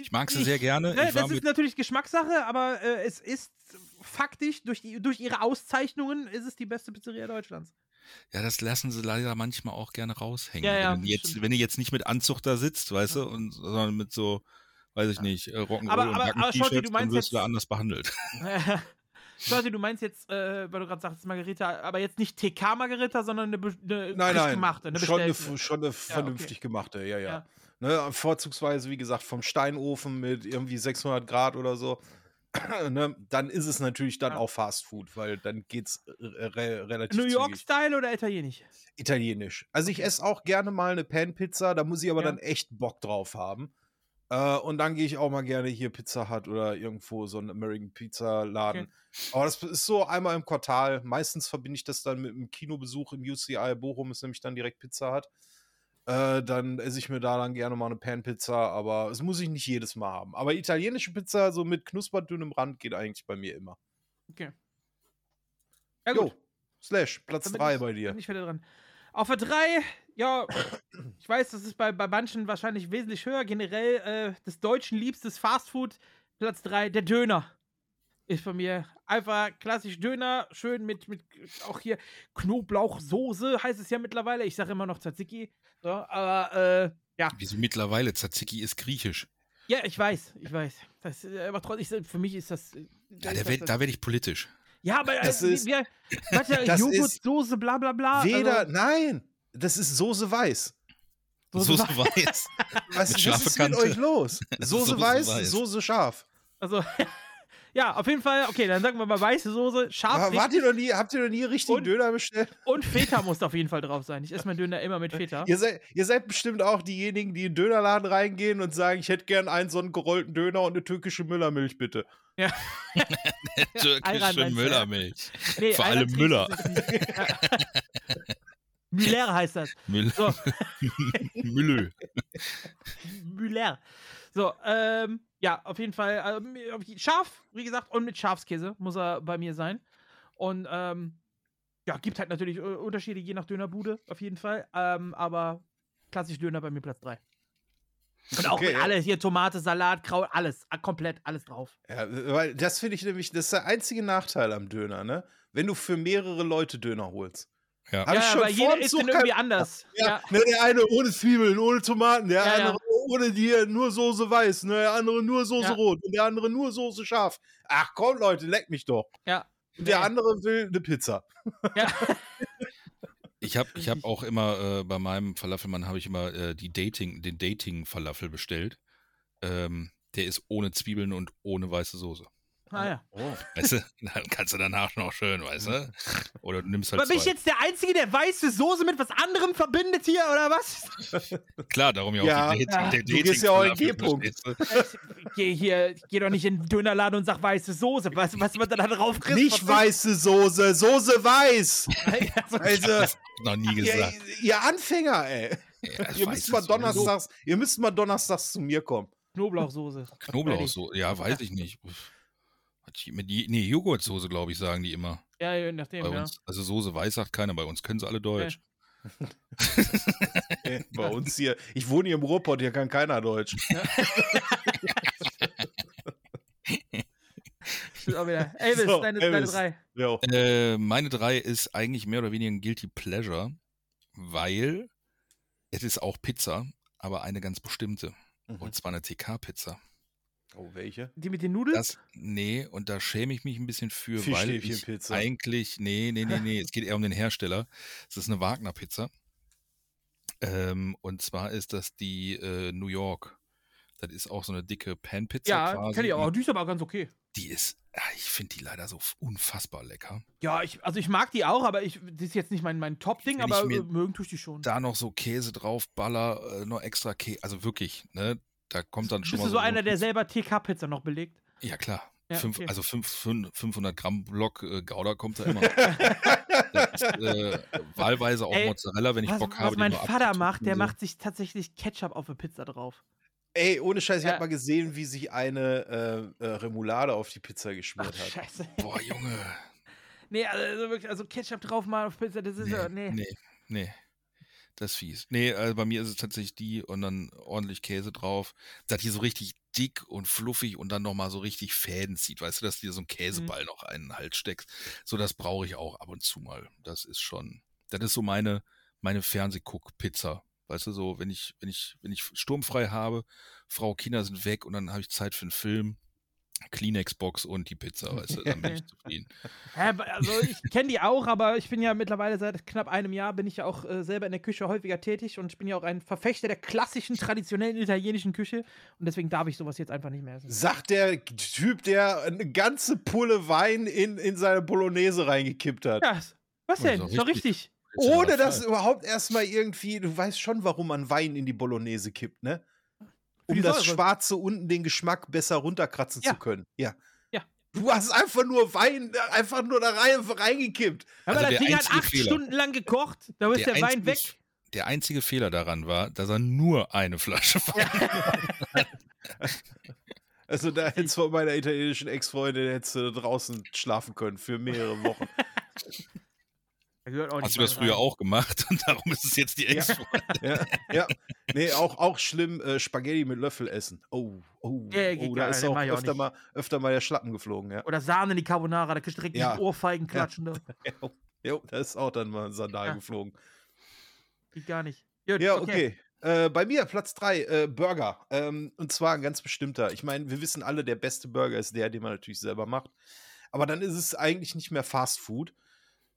Ich mag sie Ich- sehr gerne. Ne, das ist natürlich Geschmackssache, aber äh, es ist faktisch, durch, die, durch ihre Auszeichnungen ist es die beste Pizzeria Deutschlands. ja, das lassen sie leider manchmal auch gerne raushängen. Ja, ja, wenn, du jetzt, wenn du jetzt nicht mit Anzug da sitzt, weißt du, und, sondern mit so, weiß ich nicht, äh, Rock'n'Roll Aber- und aber- aber Schotti, du Backen-T-Shirts, dann meinst wirst du da jetzt- anders behandelt. Schau du meinst jetzt, äh, weil du gerade sagst, Margarita, aber jetzt nicht TK Margarita, sondern eine, eine Nein, nein. gemachte, eine schon, eine, schon eine vernünftig gemachte, ja, ja. Ja. Ne, vorzugsweise, wie gesagt, vom Steinofen mit irgendwie 600 Grad oder so. ne, dann ist es natürlich dann Ja. auch Fast Food, weil dann geht's re re relativ New. York-Style oder italienisch? Italienisch. Also ich esse auch gerne mal eine Pan-Pizza, da muss ich aber Ja. dann echt Bock drauf haben. Äh, und dann gehe ich auch mal gerne hier Pizza Hut oder irgendwo so einen American Pizza Laden. Aber das ist so einmal im Quartal. Meistens verbinde ich das dann mit einem Kinobesuch im UCI Bochum, ist nämlich dann direkt Pizza Hut. Äh, dann esse ich mir da dann gerne mal eine Pan-Pizza, aber es muss ich nicht jedes Mal haben. Aber italienische Pizza, so mit knusperdünnem Rand, geht eigentlich bei mir immer. Okay. Ja, Jo, gut. Slash, Platz Dann bin 3 ich- bei dir. Bin ich wieder dran. Auf der 3, ja, ich weiß, das ist bei, bei manchen wahrscheinlich wesentlich höher. Generell äh, des Deutschen liebstes Fastfood. Platz 3, der Döner. Ist bei mir einfach klassisch Döner, schön mit, mit auch hier Knoblauchsoße heißt es ja mittlerweile. Ich sage immer noch Tzatziki. So, aber äh, ja. Wieso mittlerweile? Tzatziki ist griechisch. Ja, ich weiß, ich weiß. Das, äh, aber trotzdem, für mich ist das. äh, Ja, da das werd- da werde ich politisch. Ja, aber Das äh, ist- wir, warte, das ist- Joghurtsoße, bla bla bla. Weder, also, nein, das ist Soße weiß. Soße Soße weiß. weiß. Was, was ist mit euch los? Soße, Soße weiß, weiß. Soße scharf. Also, ja, auf jeden Fall, okay, dann sagen wir mal weiße Soße, scharf Aber wart ihr noch nie, habt ihr noch nie richtigen Und- Döner bestellt? und Feta muss auf jeden Fall drauf sein. Ich esse meinen Döner immer mit Feta. Ihr seid, ihr seid bestimmt auch diejenigen, die in den Dönerladen reingehen und sagen, ich hätte gern einen so einen gerollten Döner und eine türkische Müllermilch, bitte. Ja. Türkische ja? Müllermilch. Nee, Vor allem Müller. Müller heißt das. Müll So, Müllö. Müller. So, ähm, ja, auf jeden Fall ähm, scharf, wie gesagt, und mit Schafskäse muss er bei mir sein. Und ähm, ja, gibt halt natürlich äh, Unterschiede je nach Dönerbude, auf jeden Fall. Ähm, aber klassisch Döner bei mir Platz 3. Und auch Okay, mit ja. alles, hier Tomate, Salat, Kraut, alles, komplett alles drauf. Ja, weil das finde ich nämlich, das ist der einzige Nachteil am Döner, ne? Wenn du für mehrere Leute Döner holst. Ja. Hab ich ja, schon aber jeder vorm isst Zug den irgendwie anders. Ja, Ja. Ne, der eine ohne Zwiebeln, ohne Tomaten, der Ja, ja. andere ohne die nur Soße weiß, ne, der andere nur Soße Ja. rot und der andere nur Soße scharf. Ach komm, Leute, leck mich doch. ja. Und der Nee. andere will eine Pizza. ja. Ich habe ich hab auch immer äh, bei meinem Falafelmann habe ich immer äh, die Dating, den Dating-Falafel bestellt. Ähm, der ist ohne Zwiebeln und ohne weiße Soße. Ah ja. Oh. Weißt du, dann kannst du danach noch schön, weißt du? Oder du nimmst halt Aber bin ich zwei. jetzt der Einzige, der weiße Soße mit was anderem verbindet hier, oder was? Klar, darum ja auch Ja, die Dating, der du gehst ja auch in G-Punkt. Ich geh hier, ich geh doch nicht in den Dönerladen und sag weiße Soße. Was, was wird da drauf kriegst? Nicht weiße Soße, Soße weiß. Also, Also, Noch nie ihr, gesagt. ihr Anfänger, ey. Ja, das Ihr müsst ich mal donnerstags, ihr müsst mal donnerstags zu mir kommen. Knoblauchsoße. Knoblauch so, ja, weiß ich nicht. Hat Mit, die- nee, Joghurtsoße, glaube ich, sagen die immer. Ja, je nachdem, Bei ja. uns. Also Soße weiß sagt keiner, bei uns können sie alle Deutsch. Äh, Bei uns hier. Ich wohne hier im Ruhrpott, hier kann keiner Deutsch. Stimmt auch wieder. Elvis, So, deine, deine Elvis. drei. Jo. Äh, meine drei ist eigentlich mehr oder weniger ein Guilty Pleasure, weil es ist auch Pizza, aber eine ganz bestimmte. Mhm. Und zwar eine TK-Pizza. Oh, welche? Die mit den Nudeln? Das, nee, und da schäme ich mich ein bisschen für, weil ich eigentlich, nee, nee, nee, nee, es geht eher um den Hersteller. Es ist eine Wagner-Pizza. Ähm, und zwar ist das die äh, New York. Das ist auch so eine dicke Pan-Pizza ja, quasi. kenn ich auch. Die ist aber ganz okay. Die ist, ich finde die leider so unfassbar lecker. Ja, ich, also ich mag die auch, aber ich, das ist jetzt nicht mein, mein Top-Ding, aber äh, mögen tue ich die schon. Da noch so Käse drauf, Baller, äh, noch extra Käse. Also wirklich, ne? Da kommt dann schon Bist mal du so einer, der selber TK-Pizza noch belegt? Ja, klar. Ja, Fünf, okay. Also fünf, fün- 500 Gramm Block äh, Gouda kommt da immer. das ist, äh, wahlweise auch Ey, Mozzarella, wenn ich was, Bock was habe. die mein Vater macht, der so. macht sich tatsächlich Ketchup auf eine Pizza drauf. Ey, ohne Scheiß, ich Ja. hab mal gesehen, wie sich eine äh, äh, Remoulade auf die Pizza geschmiert Ach, hat. scheiße. Boah, Junge. Nee, also wirklich, also Ketchup drauf mal auf Pizza, das ist ja, nee. nee, nee. Das ist fies. Nee, also bei mir ist es tatsächlich die und dann ordentlich Käse drauf. Dass die so richtig dick und fluffig und dann nochmal so richtig Fäden zieht. Weißt du, dass du dir so einen Käseball Mhm. noch einen Hals steckst. So, das brauche ich auch ab und zu mal. Das ist schon, das ist so meine, meine Fernsehguck-Pizza. Weißt du, so, wenn ich, wenn ich, wenn ich sturmfrei habe, Frau, Kinder sind weg und dann habe ich Zeit für einen Film, Kleenex-Box und die Pizza, weißt du, dann bin ich zufrieden. Hä, also ich kenne die auch, aber ich bin ja mittlerweile seit knapp einem Jahr bin ich ja auch äh, selber in der Küche häufiger tätig und ich bin ja auch ein Verfechter der klassischen, traditionellen italienischen Küche und deswegen darf ich sowas jetzt einfach nicht mehr essen. Sagt der Typ, der eine ganze Pulle Wein in, in seine Bolognese reingekippt hat. Ja, was Oh, denn? ist doch doch richtig. Ohne dass überhaupt erstmal irgendwie, du weißt schon, warum man Wein in die Bolognese kippt, ne? Um das Säure. Schwarze unten den Geschmack besser runterkratzen Ja. zu können. Ja. Ja. Du hast einfach nur Wein, äh, einfach nur da rein, reingekippt. Aber Also das der Ding hat acht Fehler. Stunden lang gekocht, da ist der, Der Wein weg. Der einzige Fehler daran war, dass er nur eine Flasche Wein Also da hättest du von meiner italienischen Ex-Freundin hättest du draußen schlafen können für mehrere Wochen. Da gehört auch nicht Hast du das früher rein. auch gemacht und darum ist es jetzt die ex ja, ja. Nee, auch, auch schlimm, äh, Spaghetti mit Löffel essen. Oh, oh, Ja, oh da ist auch auch öfter nicht. mal, öfter mal der Schlappen geflogen, ja. Oder Sahne in die Carbonara, da kriegst du direkt Ja. die Ohrfeigen klatschen. da. Jo, da ist auch dann mal ein Sandal Ja. geflogen. Geht gar nicht. Gut, Ja, okay. Äh, bei mir Platz 3, äh, Burger. Ähm, und zwar ein ganz bestimmter. Ich meine, wir wissen alle, der beste Burger ist der, den man natürlich selber macht. Aber dann ist es eigentlich nicht mehr Fast Food,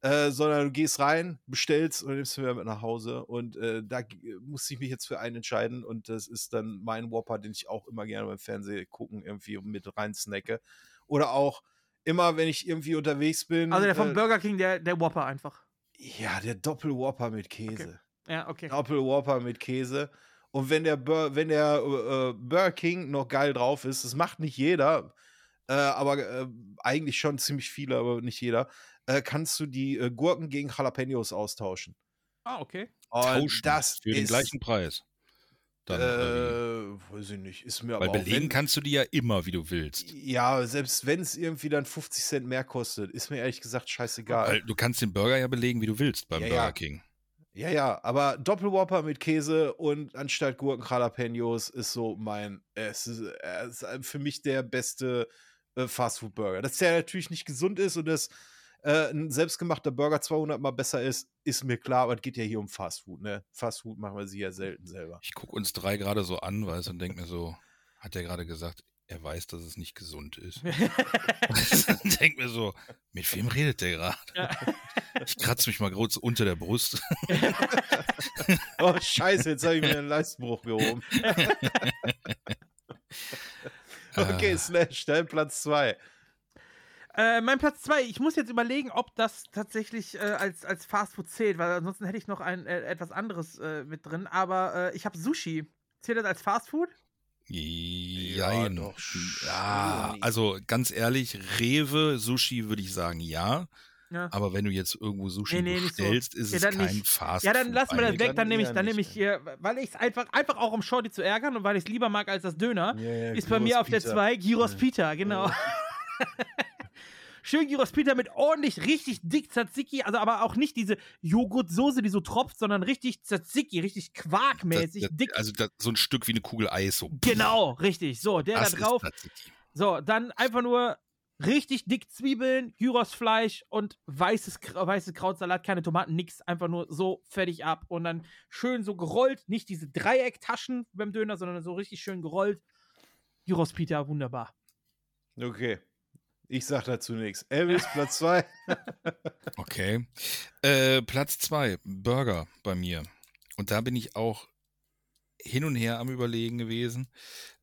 äh, sondern du gehst rein, bestellst und nimmst mir mit nach Hause. Und äh, da g- muss ich mich jetzt für einen entscheiden. Und das ist dann mein Whopper, den ich auch immer gerne beim Fernsehen gucken, irgendwie mit rein snacke. Oder auch immer, wenn ich irgendwie unterwegs bin. Also der vom äh, Burger King, der, der Whopper einfach. Ja, der Doppel-Whopper mit Käse. Ja, okay. Apple Whopper mit Käse. Und wenn der, Bur wenn der äh, Burger King noch geil drauf ist, das macht nicht jeder, äh, aber äh, eigentlich schon ziemlich viele, aber nicht jeder, äh, kannst du die äh, Gurken gegen Jalapenos austauschen. Ah, okay. Und tauschen das für den ist, gleichen Preis. Dann, äh, weiß ich nicht, ist mir aber Weil auch belegen wenn, kannst du die ja immer, wie du willst. Ja, selbst wenn es irgendwie dann 50 Cent mehr kostet, ist mir ehrlich gesagt scheißegal. Weil du kannst den Burger ja belegen, wie du willst beim Ja, Burger ja. King. Ja, ja, aber Doppelwhopper mit Käse und anstatt Gurken Jalapenos ist so mein, es ist, es ist für mich der beste äh, Fastfood-Burger. Dass der natürlich nicht gesund ist und dass äh, ein selbstgemachter Burger 200 mal besser ist, ist mir klar, aber es geht ja hier um Fastfood, ne? Fastfood machen wir sie ja selten selber. Ich gucke uns drei gerade so an, weißt du, und denke mir so, hat er gerade gesagt, er weiß, dass es nicht gesund ist. denk mir so, mit wem redet der gerade? Ja. Ich kratze mich mal kurz unter der Brust. Oh, scheiße, jetzt habe ich mir einen Leistenbruch gehoben. okay, Äh, Slash, dein Platz 2. Äh, mein Platz 2, ich muss jetzt überlegen, ob das tatsächlich äh, als, als Fastfood zählt, weil ansonsten hätte ich noch ein äh, etwas anderes äh, mit drin. Aber äh, ich habe Sushi. Zählt das als Fastfood? Ja, doch Ja, also ganz ehrlich, Rewe Sushi würde ich sagen ja. Ja. Aber wenn du jetzt irgendwo Sushi Nee, nee, nicht so. bestellst, ist Ja, es kein nicht. Fast Ja, dann lassen wir das weg. dann nehme ich, dann nehme ich hier, weil ich es einfach, einfach auch um Shorty zu ärgern und weil ich es lieber mag als das Döner, Ja, ja, ist bei Gyros mir auf der Pita. 2 Gyros Ja. Pita, genau. Schön Gyros Pita mit ordentlich richtig dick Tzatziki, also aber auch nicht diese Joghurtsoße, die so tropft, sondern richtig Tzatziki, richtig quarkmäßig, Das- das- dick. Also das, so ein Stück wie eine Kugel Eis. So. Genau, richtig. So, der das da drauf. So, dann einfach nur richtig dick Zwiebeln, Gyrosfleisch und weißes, weißes Krautsalat, keine Tomaten, nix. Einfach nur so fertig ab. Und dann schön so gerollt. Nicht diese Dreiecktaschen beim Döner, sondern so richtig schön gerollt. Gyros Pita, wunderbar. Okay. Ich sag dazu nichts. Elvis, Platz 2. Okay. Äh, Platz zwei Burger bei mir. Und da bin ich auch hin und her am Überlegen gewesen.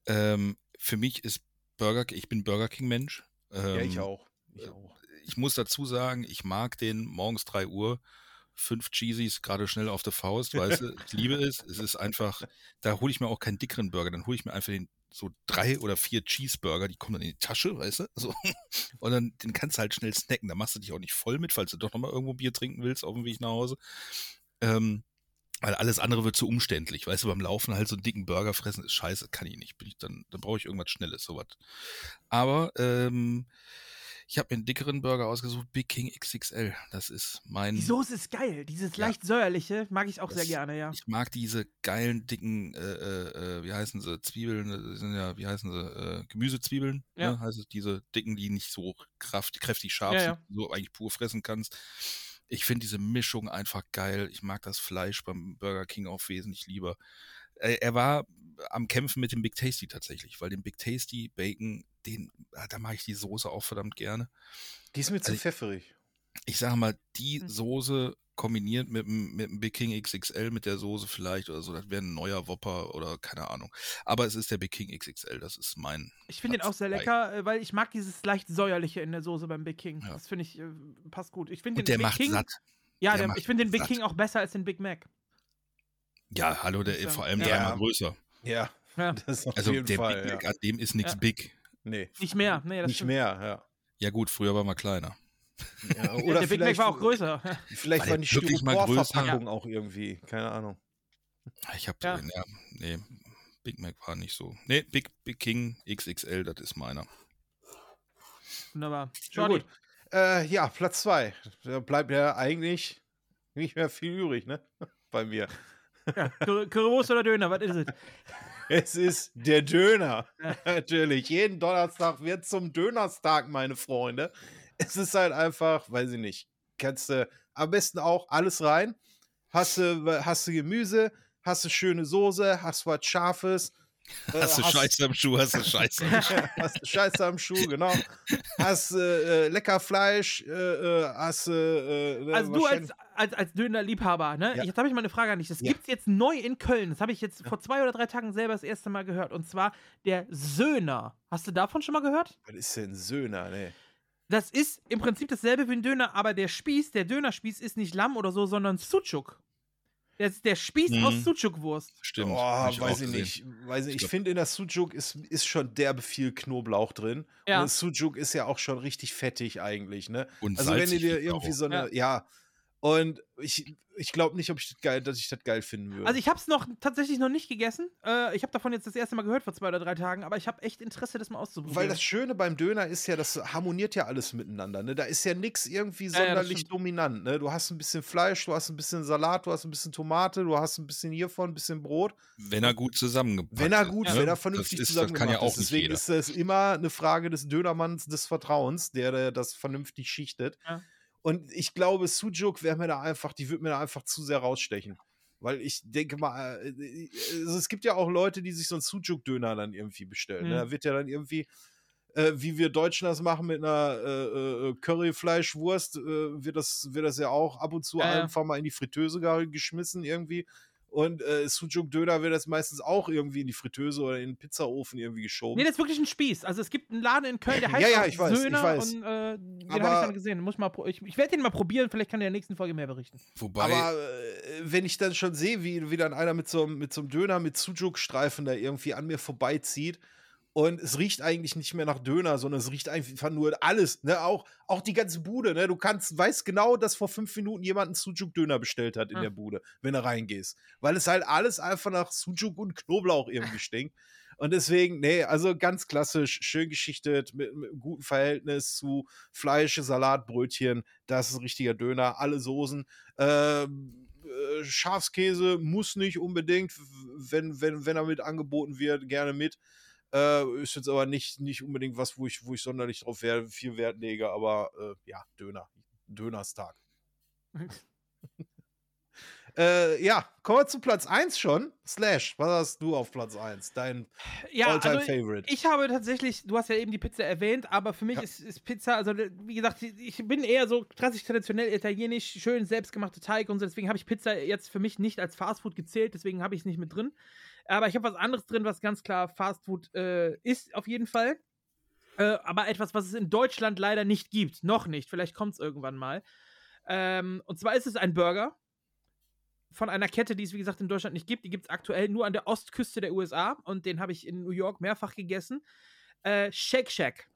Ähm, für mich ist Burger, ich bin Burger King Mensch. Ähm, ja, ich auch. Ich auch. ich muss dazu sagen, ich mag den morgens 3 Uhr, fünf Cheesies gerade schnell auf der Faust, weißt du, ich liebe es. Es ist einfach, da hole ich mir auch keinen dickeren Burger, dann hole ich mir einfach den so drei oder vier Cheeseburger, die kommen dann in die Tasche, weißt du, so. Und dann, den kannst du halt schnell snacken, da machst du dich auch nicht voll mit, falls du doch nochmal irgendwo Bier trinken willst auf dem Weg nach Hause. Ähm, weil alles andere wird zu umständlich, weißt du, beim Laufen halt so einen dicken Burger fressen ist scheiße, kann ich nicht. Bin ich dann, dann brauche ich irgendwas Schnelles, sowas. Aber ähm, ich habe mir einen dickeren Burger ausgesucht, Big King XXL. Das ist mein. Die Soße ist geil. Dieses Ja. leicht säuerliche mag ich auch sehr Das- gerne, ja. Ich mag diese geilen, dicken, äh, äh, äh, wie heißen sie, Zwiebeln, das sind ja, wie heißen sie, äh, Gemüsezwiebeln, Ja. ne? heißt es, diese dicken, die nicht so kraft, kräftig scharf Ja, sind, die du eigentlich pur fressen kannst. Ich finde diese Mischung einfach geil. Ich mag das Fleisch beim Burger King auch wesentlich lieber. Äh, er war am Kämpfen mit dem Big Tasty tatsächlich, weil den Big Tasty Bacon, den, ah, da mache ich die Soße auch verdammt gerne. Die ist mir zu Also- pfefferig. ich sage mal, die Hm. Soße kombiniert mit, dem- mit dem Big King XXL, mit der Soße vielleicht oder so, das wäre ein neuer Whopper oder keine Ahnung. Aber es ist der Big King XXL, das ist mein. Ich finde den auch sehr lecker, äh, weil ich mag dieses leicht säuerliche in der Soße beim Big King. Ja. Das finde ich, äh, passt gut. Ich finde Und den der Big macht King, satt. Ja, der der, macht ich finde den Big satt. King auch besser als den Big Mac. Ja, hallo, der ist vor allem Ja. dreimal größer. Ja, Ja. Also jeden der Fall. Big Mac, ja. an dem ist nichts Ja. big. Nee, Nicht mehr. Nee, das nicht stimmt. mehr, ja. Ja gut, früher war mal kleiner. ja. Ja, Oder der Big Mac vielleicht, war auch größer. vielleicht War war die Styroporverpackung auch irgendwie. Keine Ahnung. Ich habe, Ja. ja. nee, Big Mac war nicht so. Nee, Big, Big King XXL, das ist meiner. Wunderbar. Ja, Jordi. gut. Äh, ja, Platz 2. Da bleibt ja eigentlich nicht mehr viel übrig, ne? Bei mir. Ja, Cur- Currywurst oder Döner, was ist es? Es ist der Döner. Natürlich. Jeden Donnerstag wird zum Dönerstag, meine Freunde. Es ist halt einfach, weiß ich nicht. Kannst du am besten auch alles rein. Hast du, hast du Gemüse, hast du schöne Soße, hast was Scharfes. Äh, Hast du Scheiße am Schuh, hast du Scheiße am Schuh. hast du Scheiße am Schuh, genau. Hast äh, äh, lecker Fleisch, äh, äh, hast äh, Also du als, als, als Dönerliebhaber, ne? Ja. Jetzt habe ich mal eine Frage an dich. Das Ja. gibt's jetzt neu in Köln. Das habe ich jetzt vor zwei oder drei Tagen selber das erste Mal gehört. Und zwar der Söhner. Hast du davon schon mal gehört? Was ist denn Söhner, ne? Das ist im Prinzip dasselbe wie ein Döner, aber der Spieß, der Dönerspieß ist nicht Lamm oder so, sondern Sucuk. Der, ist der Spieß Mhm. aus Sucuk-Wurst. Stimmt. Oh, weiß ich nicht. Weiß ich Ich finde, in der Sujuk ist, ist schon derbe viel Knoblauch drin. Ja. Und das Sujuk ist ja auch schon richtig fettig eigentlich, ne? Und Also wenn du salzig dir irgendwie auch. so eine, ja. Und ich, ich glaube nicht, ob ich das geil, dass ich das geil finden würde. Also ich habe es noch tatsächlich noch nicht gegessen. Äh, ich habe davon jetzt das erste Mal gehört vor zwei oder drei Tagen, aber ich habe echt Interesse, das mal auszuprobieren. Weil das Schöne beim Döner ist ja, das harmoniert ja alles miteinander. Ne? Da ist ja nichts irgendwie Ja, ja, sonderlich stimmt. dominant. Ne? Du hast ein bisschen Fleisch, du hast ein bisschen Salat, du hast ein bisschen Tomate, du hast ein bisschen hiervon, ein bisschen Brot. Wenn er gut zusammengepackt Wenn er ist, gut, ne? wenn er vernünftig das ist, zusammen Das kann ja auch ist. nicht Deswegen jeder. ist das immer eine Frage des Dönermanns des Vertrauens, der, der das vernünftig schichtet. Ja. Und ich glaube, Sujuk wäre mir da einfach, die würde mir da einfach zu sehr rausstechen. Weil ich denke mal, äh, also es gibt ja auch Leute, die sich so einen Sujuk-Döner dann irgendwie bestellen. Mhm. Ne? Da wird ja dann irgendwie, äh, wie wir Deutschen das machen mit einer äh, äh, Curryfleischwurst, äh, wird, das, wird das ja auch ab und zu einfach mal in die Fritteuse ge- geschmissen irgendwie. Und äh, Sujuk-Döner wird das meistens auch irgendwie in die Fritteuse oder in den Pizzaofen irgendwie geschoben. Nee, das ist wirklich ein Spieß. Also es gibt einen Laden in Köln, der heißt Ja, ja, ich weiß, ich Söhner weiß. und äh, den habe ich dann gesehen. Muss mal, ich ich werde den mal probieren, vielleicht kann der in der nächsten Folge mehr berichten. Wobei, Aber äh, wenn ich dann schon sehe, wie, wie dann einer mit so, einem- mit so einem Döner mit Sujuk-Streifen da irgendwie an mir vorbeizieht und es riecht eigentlich nicht mehr nach Döner, sondern es riecht einfach nur alles, ne? Auch, auch die ganze Bude, ne? Du kannst, weißt genau, dass vor fünf Minuten jemand einen Sujuk-Döner bestellt hat in Ah. der Bude, wenn du reingehst. Weil es halt alles einfach nach Sujuk und Knoblauch irgendwie stinkt. Und deswegen, nee, also ganz klassisch, schön geschichtet, mit, mit einem guten Verhältnis zu Fleisch, Salat, Brötchen. Das ist ein richtiger Döner, alle Soßen. Ähm, äh, Schafskäse muss nicht unbedingt, wenn, wenn, wenn er mit angeboten wird, gerne mit. Äh, ist jetzt aber nicht, nicht unbedingt was, wo ich, wo ich sonderlich drauf wär, viel Wert lege, aber äh, ja, Döner. Dönerstag. äh, ja, kommen wir zu Platz 1 schon. Slash, was hast du auf Platz 1? Dein Ja, All-Time also Favorite. ich habe tatsächlich, du hast ja eben die Pizza erwähnt, aber für mich Ja. ist, ist Pizza, also wie gesagt, ich bin eher so klassisch traditionell italienisch, schön selbstgemachte Teig und so, deswegen habe ich Pizza jetzt für mich nicht als Fastfood gezählt, deswegen habe ich es nicht mit drin. Aber ich habe was anderes drin, was ganz klar Fastfood äh, ist, auf jeden Fall. Äh, aber etwas, was es in Deutschland leider nicht gibt. Noch nicht. Vielleicht kommt es irgendwann mal. Ähm, und zwar ist es ein Burger von einer Kette, die es wie gesagt in Deutschland nicht gibt. Die gibt es aktuell nur an der Ostküste der USA und den habe ich in New York mehrfach gegessen. Äh, Shake Shack.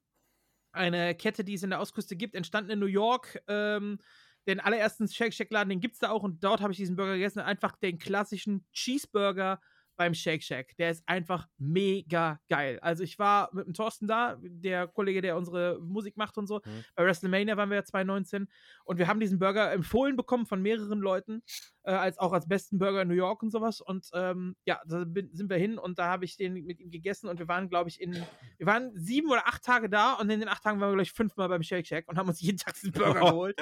Eine Kette, die es in der Ostküste gibt, entstanden in New York. Ähm, den allerersten Shake Shack-Laden, den gibt es da auch und dort habe ich diesen Burger gegessen. Einfach den klassischen Cheeseburger beim Shake Shack. Der ist einfach mega geil. Also ich war mit dem Thorsten da, der Kollege, der unsere Musik macht und so. Mhm. Bei WrestleMania waren wir ja 2019 und wir haben diesen Burger empfohlen bekommen von mehreren Leuten, äh, als auch als besten Burger in New York und sowas. Und ähm, ja, da bin, sind wir hin und da habe ich den mit ihm gegessen und wir waren, glaube ich, in, wir waren sieben oder acht Tage da und in den acht Tagen waren wir, glaube ich, fünfmal beim Shake Shack und haben uns jeden Tag diesen Burger geholt,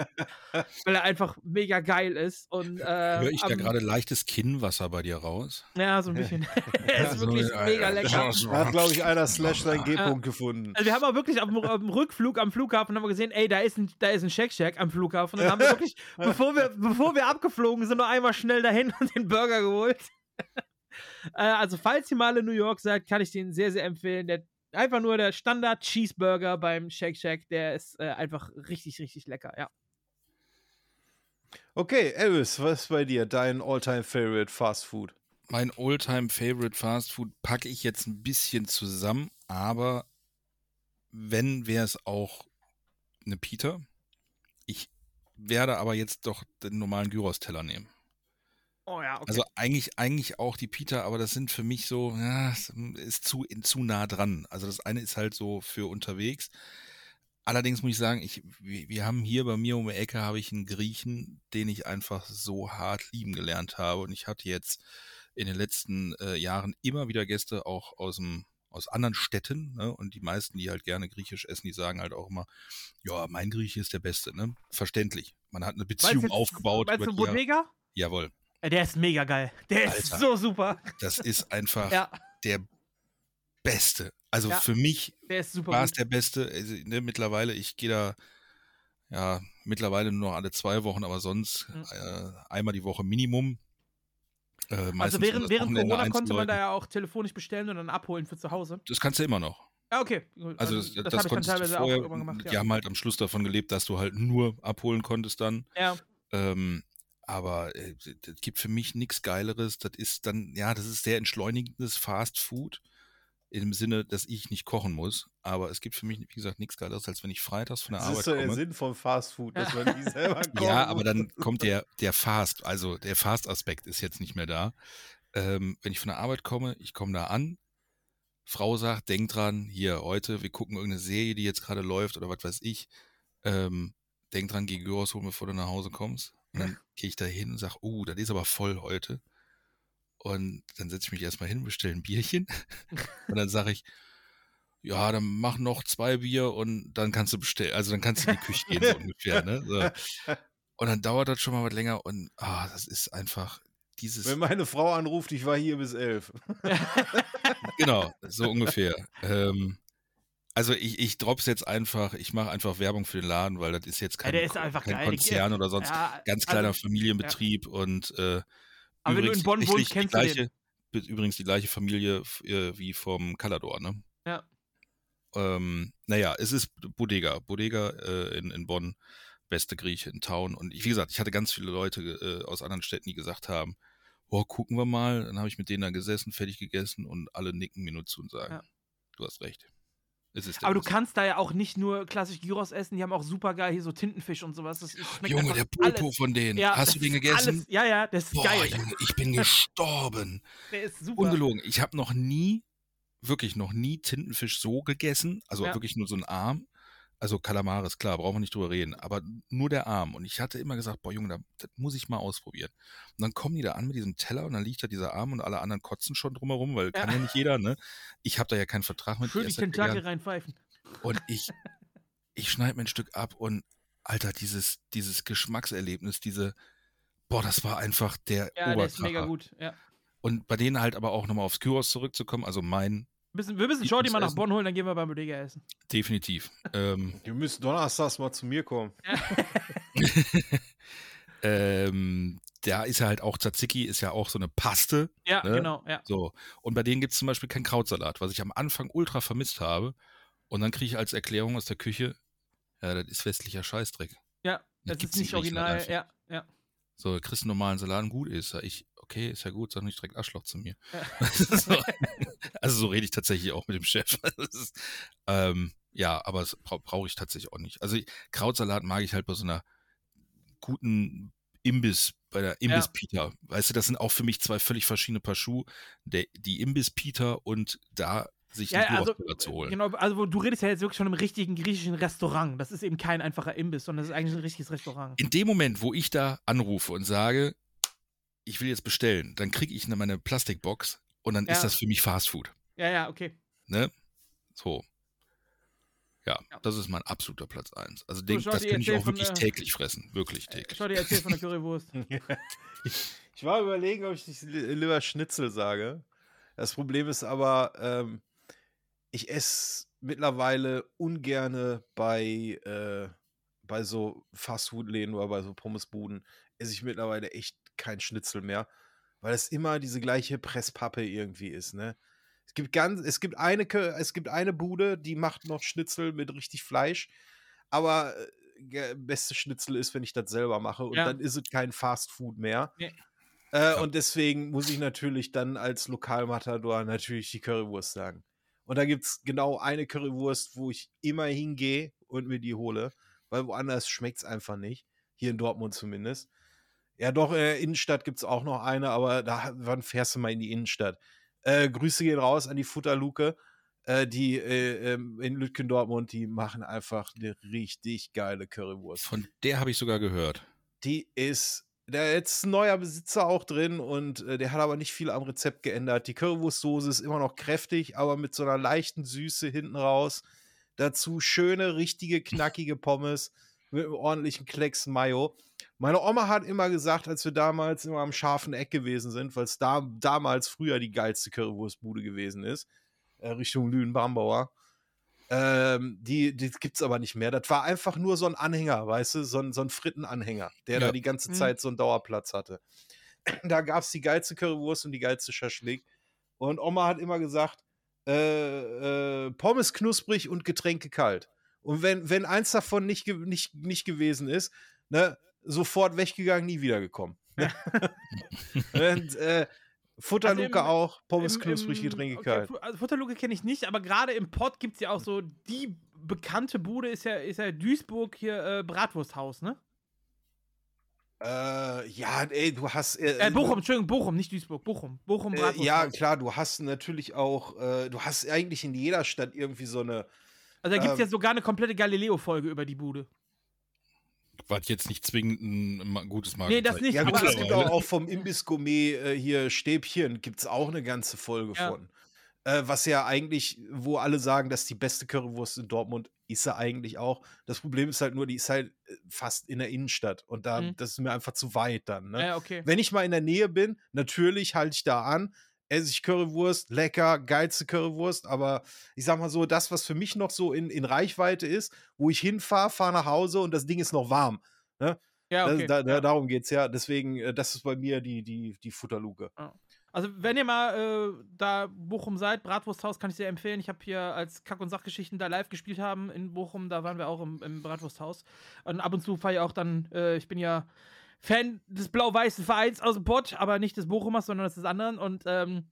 weil er einfach mega geil ist. Und, äh, höre ich da gerade leichtes Kinnwasser bei dir raus? Ja, so ein bisschen. er ist wirklich mega lecker. Da hat, glaube ich, einer Slash seinen G-Punkt gefunden. Also wir haben auch wirklich auf dem, auf dem Rückflug am Flughafen haben wir gesehen, ey, da ist ein, da ist ein Shack Shack am Flughafen. Und dann haben wir wirklich, bevor wir, bevor wir abgeflogen sind, noch einmal schnell dahin und den Burger geholt. äh, also falls ihr mal in New York seid, kann ich den sehr, sehr empfehlen. Der, einfach nur der Standard Cheeseburger beim Shake Shack, der ist äh, einfach richtig, richtig lecker, ja. Okay, Elvis, was ist bei dir? Dein All-Time Favorite Fast Food? Mein Alltime Favorite Fast Food packe ich jetzt ein bisschen zusammen, aber wenn wäre es auch eine Pita. Ich werde aber jetzt doch den normalen Gyros-Teller nehmen. Oh ja, okay. Also eigentlich, eigentlich auch die Pita, aber das sind für mich so, ja, ist zu, zu nah dran. Also das eine ist halt so für unterwegs. Allerdings muss ich sagen, ich, wir haben hier bei mir um die Ecke habe ich einen Griechen, den ich einfach so hart lieben gelernt habe. Und ich hatte jetzt in den letzten äh, Jahren immer wieder Gäste auch aus dem aus anderen Städten, ne? Und die meisten, die halt gerne Griechisch essen, die sagen halt auch immer, ja, mein Grieche ist der Beste, ne? Verständlich. Man hat eine Beziehung jetzt- aufgebaut. Meinst du. Bodega? Jawohl. Äh, Der ist mega geil. Der ist Alter. so super. Das ist einfach Ja, der Beste. Also Ja. für mich ist war es der Beste. Also, ne, mittlerweile, ich gehe da ja mittlerweile nur noch alle zwei Wochen, aber sonst Mhm. äh, einmal die Woche Minimum. Äh, Also während, das während Corona konnte man da ja auch telefonisch bestellen und dann abholen für zu Hause. Das kannst du immer noch. Ja, okay. Gut. Also das, das, das, habe ich dann teilweise vorher, auch irgendwann gemacht. Die Ja. haben halt am Schluss davon gelebt, dass du halt nur abholen konntest dann. ja. Ähm, aber äh, es gibt für mich nichts Geileres. Das ist dann, ja, das ist sehr entschleunigendes Fast Food. Im Sinne, dass ich nicht kochen muss. Aber es gibt für mich, wie gesagt, nichts Geileres, als wenn ich freitags von der Das Arbeit ist so der komme. Sinn von Fast Food, dass man die selber kochen Ja, aber dann kommt der, der Fast, also der Fast-Aspekt ist jetzt nicht mehr da. Ähm, wenn ich von der Arbeit komme, ich komme da an, Frau sagt, denk dran, hier heute, wir gucken irgendeine Serie, die jetzt gerade läuft oder was weiß ich. Ähm, denk dran, geh Gyros holen, bevor du nach Hause kommst. Und dann gehe ich da hin und sage, oh, das ist aber voll heute. Und dann setze ich mich erstmal hin, bestelle ein Bierchen. und dann sage ich, ja, dann mach noch zwei Bier und dann kannst du bestellen. Also dann kannst du in die Küche gehen, so ungefähr. Ne? So. Und dann dauert das schon mal was länger und ah, das ist einfach dieses, Wenn meine Frau anruft, ich war hier bis elf. genau, so ungefähr. Ähm, also ich, ich drop's jetzt einfach, ich mache einfach Werbung für den Laden, weil das ist jetzt Ja, kein, der ist einfach kein geil. Konzern oder sonst Ja, ganz kleiner also, Familienbetrieb und äh, Aber wenn du in Bonn wohnst, kennst du gleiche, den. Übrigens die gleiche Familie äh, wie vom Calador, ne? Ja. Ähm, naja, es ist Bodega. Bodega äh, in, in Bonn, beste Grieche in Town. Und ich, wie gesagt, ich hatte ganz viele Leute äh, aus anderen Städten, die gesagt haben, boah, gucken wir mal. Dann habe ich mit denen da gesessen, fertig gegessen und alle nicken mir nur zu und sagen, Ja. du hast recht. Aber du kannst da ja auch nicht nur klassisch Gyros essen, die haben auch super geil hier so Tintenfisch und sowas. Das Junge, der Pulpo alles. von denen. Ja, Hast du den gegessen? Alles, ja, ja, das ist Boah, geil. Junge, ich bin gestorben. Der ist super. Ungelogen. Ich habe noch nie, wirklich noch nie Tintenfisch so gegessen. Also Ja. wirklich nur so ein Arm. Also Kalamaris, klar, brauchen wir nicht drüber reden. Aber nur der Arm. Und ich hatte immer gesagt, boah, Junge, da- das muss ich mal ausprobieren. Und dann kommen die da an mit diesem Teller und dann liegt da dieser Arm und alle anderen kotzen schon drumherum, weil kann Ja. ja nicht jeder, ne? Ich habe da ja keinen Vertrag mit. Schön die ja Tentakel reinpfeifen. Und ich, ich schneide mir ein Stück ab und Alter, dieses, dieses Geschmackserlebnis, diese, boah, das war einfach der Ja, der ist Oberkracher. mega gut. Ja. Und bei denen halt aber auch nochmal aufs Gyros zurückzukommen, also mein, müssen, wir müssen Shorty mal nach. Bonn holen, dann gehen wir beim Bodega essen. definitiv. ähm, Die müssen donnerstags mal zu mir kommen. ähm, da ist ja halt auch Tzatziki, ist ja auch so eine Paste. Ja, Ne? genau. Ja. So. Und bei denen gibt es zum Beispiel keinen Krautsalat, was ich am Anfang ultra vermisst habe. Und dann kriege ich als Erklärung aus der Küche, ja, das ist westlicher Scheißdreck. Ja, Das das gibt's ist nicht original. Ja, ja. So, du kriegst einen normalen Salat und gut ist. Ich, okay, ist ja gut, sag nicht direkt Arschloch zu mir. Ja. so, also so rede ich tatsächlich auch mit dem Chef. Ist, ähm, ja, aber das bra brauche ich tatsächlich auch nicht. Also Krautsalat mag ich halt bei so einer guten Imbiss, bei der Imbiss-Pita. Weißt du, das sind auch für mich zwei völlig verschiedene Paar Schuhe. Der, die Imbiss-Pita und da sich Ja, also, zu holen. genau, also du redest ja jetzt wirklich von einem richtigen griechischen Restaurant. Das ist eben kein einfacher Imbiss, sondern das ist eigentlich ein richtiges Restaurant. In dem Moment, wo ich da anrufe und sage, ich will jetzt bestellen, dann kriege ich meine Plastikbox und dann Ja. ist das für mich Fast Food. Ja, ja, okay. Ne? So. Ja, Ja. das ist mein absoluter Platz 1. Also den, schau, das könnte ich erzähl auch wirklich der- täglich fressen. Wirklich täglich. Shorty erzählt von der Currywurst. Ich war überlegen, ob ich nicht li- lieber Schnitzel sage. Das Problem ist aber, ähm, ich esse mittlerweile ungerne bei, äh, bei so Fastfood-Läden oder bei so Pommesbuden, esse ich mittlerweile echt kein Schnitzel mehr, weil es immer diese gleiche Presspappe irgendwie ist, ne? Es gibt ganz, es gibt eine, es gibt eine Bude, die macht noch Schnitzel mit richtig Fleisch, aber äh, beste Schnitzel ist, wenn ich das selber mache und Ja. dann ist es kein Fastfood mehr. Nee. Äh, und deswegen muss ich natürlich dann als Lokalmatador natürlich die Currywurst sagen. Und da gibt es genau eine Currywurst, wo ich immer hingehe und mir die hole, weil woanders schmeckt es einfach nicht. Hier in Dortmund zumindest. Ja, doch, in der Innenstadt gibt es auch noch eine, aber da wann fährst du mal in die Innenstadt? Äh, Grüße gehen raus an die Futterluke. Äh, die äh, ähm, in Lütgen Dortmund, die machen einfach eine richtig geile Currywurst. Von der habe ich sogar gehört. Die ist, da ist jetzt ein neuer Besitzer auch drin und äh, der hat aber nicht viel am Rezept geändert. Die Currywurstsoße ist immer noch kräftig, aber mit so einer leichten Süße hinten raus. Dazu schöne, richtige, knackige Pommes mit einem ordentlichen Klecks Mayo. Meine Oma hat immer gesagt, als wir damals immer am scharfen Eck gewesen sind, weil es da, damals früher die geilste Currywurstbude gewesen ist, äh, Richtung Lünen-Bambauer. Ähm, die die gibt es aber nicht mehr. Das war einfach nur so ein Anhänger, weißt du, so ein, so ein Frittenanhänger, der da Ja. die ganze Mhm. Zeit so einen Dauerplatz hatte. Da gab es die geilste Currywurst und die geilste Schaschlik. Und Oma hat immer gesagt, äh, äh, Pommes knusprig und Getränke kalt. Und wenn, wenn eins davon nicht, ge- nicht, nicht gewesen ist, ne, sofort weggegangen, nie wiedergekommen. und äh, Futterluke Also auch, Pommes Im- knusprig, Getränke okay, kalt. Also Futterluke kenne ich nicht, aber gerade im Pott gibt es ja auch so die bekannte Bude, ist ja, ist ja Duisburg hier äh, Bratwursthaus, ne? Äh, ja, ey, du hast. Äh, Äh, Bochum, Entschuldigung, Bochum, nicht Duisburg, Bochum. Bochum Äh, Bratwursthaus. ja, klar, du hast natürlich auch, äh, du hast eigentlich in jeder Stadt irgendwie so eine. Also da gibt es ähm, ja sogar eine komplette Galileo-Folge über die Bude. War jetzt nicht zwingend ein gutes Nee, Marketing. das nicht, Ja, aber gut, es gibt auch, auch vom Imbiss-Gourmet äh, hier Stäbchen, gibt es auch eine ganze Folge Ja. von. Äh, was ja eigentlich, wo alle sagen, dass die beste Currywurst in Dortmund ist sie eigentlich auch. Das Problem ist halt nur, die ist halt äh, fast in der Innenstadt und da, Mhm. das ist mir einfach zu weit dann. Ne? Ja, okay. Wenn ich mal in der Nähe bin, natürlich halte ich da an, esse ich Currywurst, lecker, geilste Currywurst, aber ich sag mal so, das, was für mich noch so in, in Reichweite ist, wo ich hinfahre, fahre nach Hause und das Ding ist noch warm. Ne? Ja, Das, okay. da, da, ja. Darum geht's ja. Deswegen, äh, das ist bei mir die, die, die Futterluke. Also, wenn ihr mal äh, da Bochum seid, Bratwursthaus kann ich sehr empfehlen. Ich habe hier als Kack- und Sachgeschichten da live gespielt haben in Bochum, da waren wir auch im, im Bratwursthaus. Und ab und zu fahre ich auch dann, äh, ich bin ja Fan des blau-weißen Vereins aus dem Pott, aber nicht des Bochumers, sondern des anderen. Und ähm,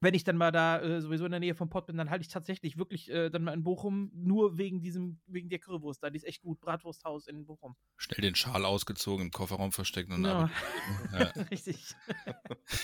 wenn ich dann mal da äh, sowieso in der Nähe vom Pott bin, dann halte ich tatsächlich wirklich äh, dann mal in Bochum nur wegen diesem, wegen der Currywurst da. Die ist echt gut. Bratwursthaus in Bochum. Schnell den Schal ausgezogen, im Kofferraum versteckt und Ja. Ja. Richtig.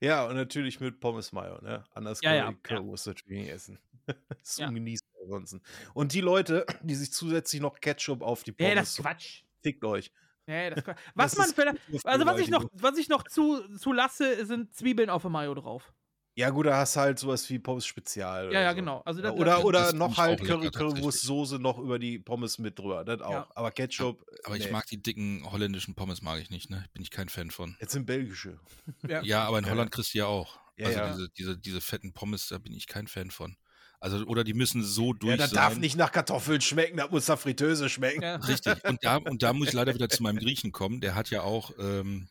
Ja, und natürlich mit Pommes Mayo, ne? Anders Ja, kann ja, man die ja. Currywurst natürlich nicht essen. ist Ja. ungenießbar ansonsten. Und die Leute, die sich zusätzlich noch Ketchup auf die Nee, Pommes das ist Quatsch. fickt euch. Nee, das Quatsch. Was Das man vielleicht. Also, was ich noch, was ich noch zu, zu lasse, sind Zwiebeln auf der Mayo drauf. Ja, gut, da hast du halt sowas wie Pommes Spezial. Ja, ja, so. genau. Also, das, Oder, das, oder noch ich halt Curry, tatsächlich. Currywurstsoße noch über die Pommes mit drüber. Das auch. Ja. Aber Ketchup. Aber ich nee. mag die dicken holländischen Pommes mag ich nicht, ne? Bin ich kein Fan von. Jetzt sind belgische. ja. Ja, aber in Ja, Holland kriegst du ja auch. Ja, also ja. Diese, diese, diese fetten Pommes, da bin ich kein Fan von. Also, oder die müssen so durch Ja, das sein. darf nicht nach Kartoffeln schmecken, das muss nach Fritteuse schmecken. Ja. Richtig. Und da, und da muss ich leider wieder zu meinem Griechen kommen. Der hat ja auch ähm,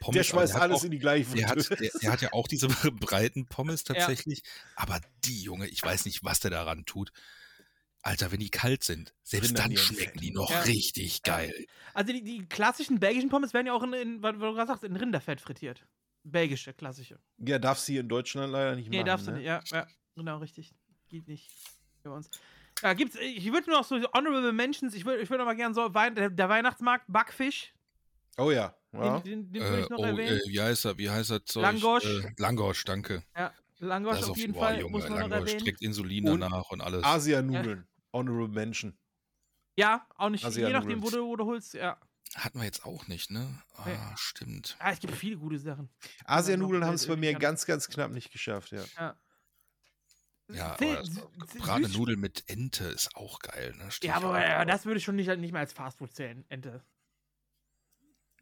Pommes. Der schmeißt hat alles auch, in die gleiche der hat, Fritteuse. der, der hat ja auch diese breiten Pommes tatsächlich. Aber die Junge, ich weiß nicht, was der daran tut. Alter, wenn die kalt sind, selbst dann schmecken die noch Ja. richtig Ja. geil. Also, die, die klassischen belgischen Pommes werden ja auch in, in was du gerade sagst, in Rinderfett frittiert. Belgische, klassische. Ja, darfst du hier in Deutschland leider nicht Nee, machen. darfst du ne? nicht. Ja, ja, genau, richtig. Geht nicht für uns. Ja, gibt's, ich würde noch so Honorable Mentions, ich würde ich würd noch mal gerne so, Wein, der, der Weihnachtsmarkt, Backfisch, Oh ja. ja. den, den, den würde Äh, ich noch oh, erwähnen. äh, wie heißt er? Wie heißt er? Zeug? Langosch. Äh, Langosch, danke. ja, Langosch auf jeden boah, Fall, Junge, muss man noch Langosch erwähnen. trägt Insulin Und danach und alles. Asianudeln. Honorable Mention. Ja, auch nicht, je ja, nachdem, wo du, wo du holst, ja. Hatten wir jetzt auch nicht, ne? Ah, Nee. stimmt. Ah, es gibt viele gute Sachen. Asianudeln noch haben es bei mir ganz- ganz, ganz knapp nicht geschafft, ja. Ja. Ja, aber Süß- Nudeln mit Ente ist auch geil, ne? Ja, aber drauf. das würde ich schon nicht, nicht mehr als Fastfood zählen, Ente.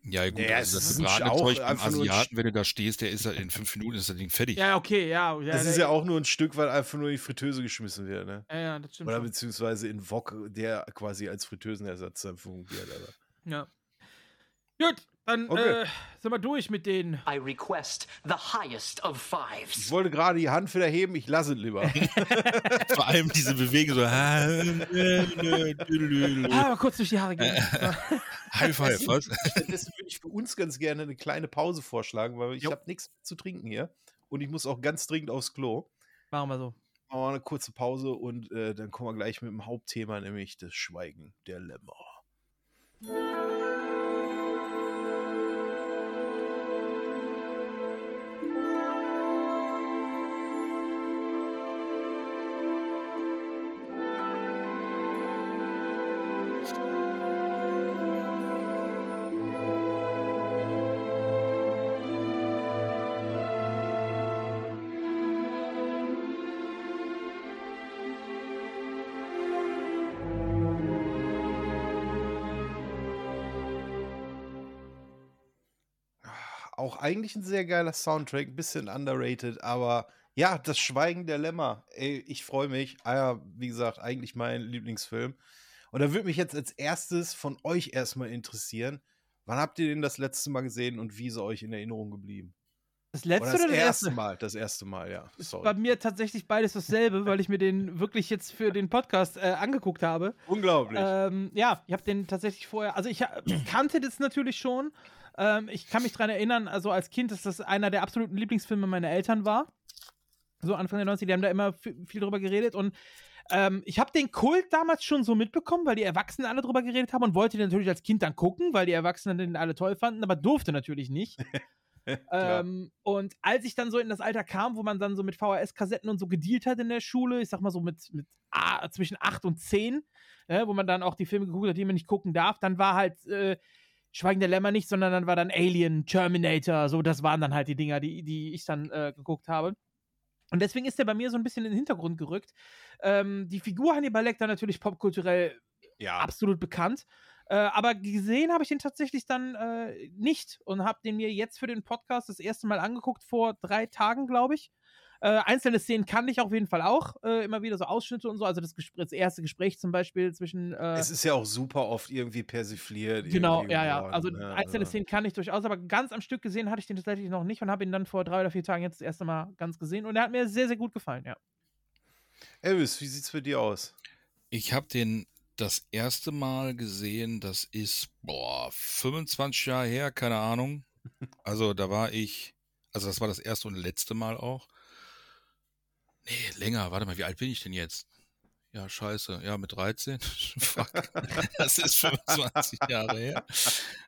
Ja, gut, Ja, also das ist gebratene Zeug beim Asiaten, wenn du da stehst, der ist halt in fünf Minuten ist das Ding fertig. Ja, okay, ja. ja Das ist ja auch nur ein Stück, weil einfach nur in die Fritteuse geschmissen wird, ne? Ja, ja, das stimmt. Oder schon. beziehungsweise in Wok, der quasi als Fritteusenersatz dann fungiert. Aber. Ja. Gut, dann Okay. äh, sind wir durch mit den. I request the highest of Ich fives. wollte gerade die Hand wieder heben, ich lasse es lieber. Vor allem diese Bewegung so. Ah, mal kurz durch die Haare gehen. High five, was? Deswegen würde ich für uns ganz gerne eine kleine Pause vorschlagen, weil ich habe nichts zu trinken hier. Und ich muss auch ganz dringend aufs Klo. Machen wir so. Machen wir eine kurze Pause und äh, dann kommen wir gleich mit dem Hauptthema, nämlich das Schweigen der Lämmer. Auch eigentlich ein sehr geiler Soundtrack, ein bisschen underrated, aber ja, das Schweigen der Lämmer. Ey, ich freue mich. Ah ja, wie gesagt, eigentlich mein Lieblingsfilm. Und da würde mich jetzt als erstes von euch erstmal interessieren, wann habt ihr den das letzte Mal gesehen und wie ist er euch in Erinnerung geblieben? Das letzte oder oder das das erste? Mal? Das erste Mal, ja. Bei Sorry. mir tatsächlich beides dasselbe, weil ich mir den wirklich jetzt für den Podcast äh, angeguckt habe. Unglaublich. Ähm, ja, ich habe den tatsächlich vorher, also ich kannte das natürlich schon. Ähm, ich kann mich daran erinnern, also als Kind, dass das einer der absoluten Lieblingsfilme meiner Eltern war. So Anfang der 90er, die haben da immer viel drüber geredet und ähm, ich habe den Kult damals schon so mitbekommen, weil die Erwachsenen alle drüber geredet haben und wollte den natürlich als Kind dann gucken, weil die Erwachsenen den alle toll fanden, aber durfte natürlich nicht. Ähm, und als ich dann so in das Alter kam, wo man dann so mit VHS-Kassetten und so gedealt hat in der Schule, ich sag mal so mit, mit ah, zwischen 8 und 10, äh, wo man dann auch die Filme geguckt hat, die man nicht gucken darf, dann war halt äh, Schweigen der Lämmer nicht, sondern dann war dann Alien, Terminator, so, das waren dann halt die Dinger, die, die ich dann äh, geguckt habe. Und deswegen ist der bei mir so ein bisschen in den Hintergrund gerückt. Ähm, die Figur Hannibal Lecter natürlich popkulturell ja. absolut bekannt. Äh, aber gesehen habe ich den tatsächlich dann äh, nicht und habe den mir jetzt für den Podcast das erste Mal angeguckt vor drei Tagen, glaube ich. Äh, einzelne Szenen kannte ich auf jeden Fall auch, äh, immer wieder so Ausschnitte und so. Also das, Gespr das erste Gespräch zum Beispiel zwischen. Äh, Es ist ja auch super oft irgendwie persifliert. Genau, irgendwie ja, ja. Also ne? einzelne Also- Szenen kann ich durchaus, aber ganz am Stück gesehen hatte ich den tatsächlich noch nicht und habe ihn dann vor drei oder vier Tagen jetzt das erste Mal ganz gesehen und er hat mir sehr, sehr gut gefallen, ja. Elvis, wie sieht's für dir aus? Ich habe den das erste Mal gesehen, das ist, boah, 25 Jahre her, keine Ahnung. Also da war ich, also das war das erste und letzte Mal auch. Nee, länger, warte mal, wie alt bin ich denn jetzt? Ja, scheiße, ja, mit 13. Fuck, das ist 25 Jahre her.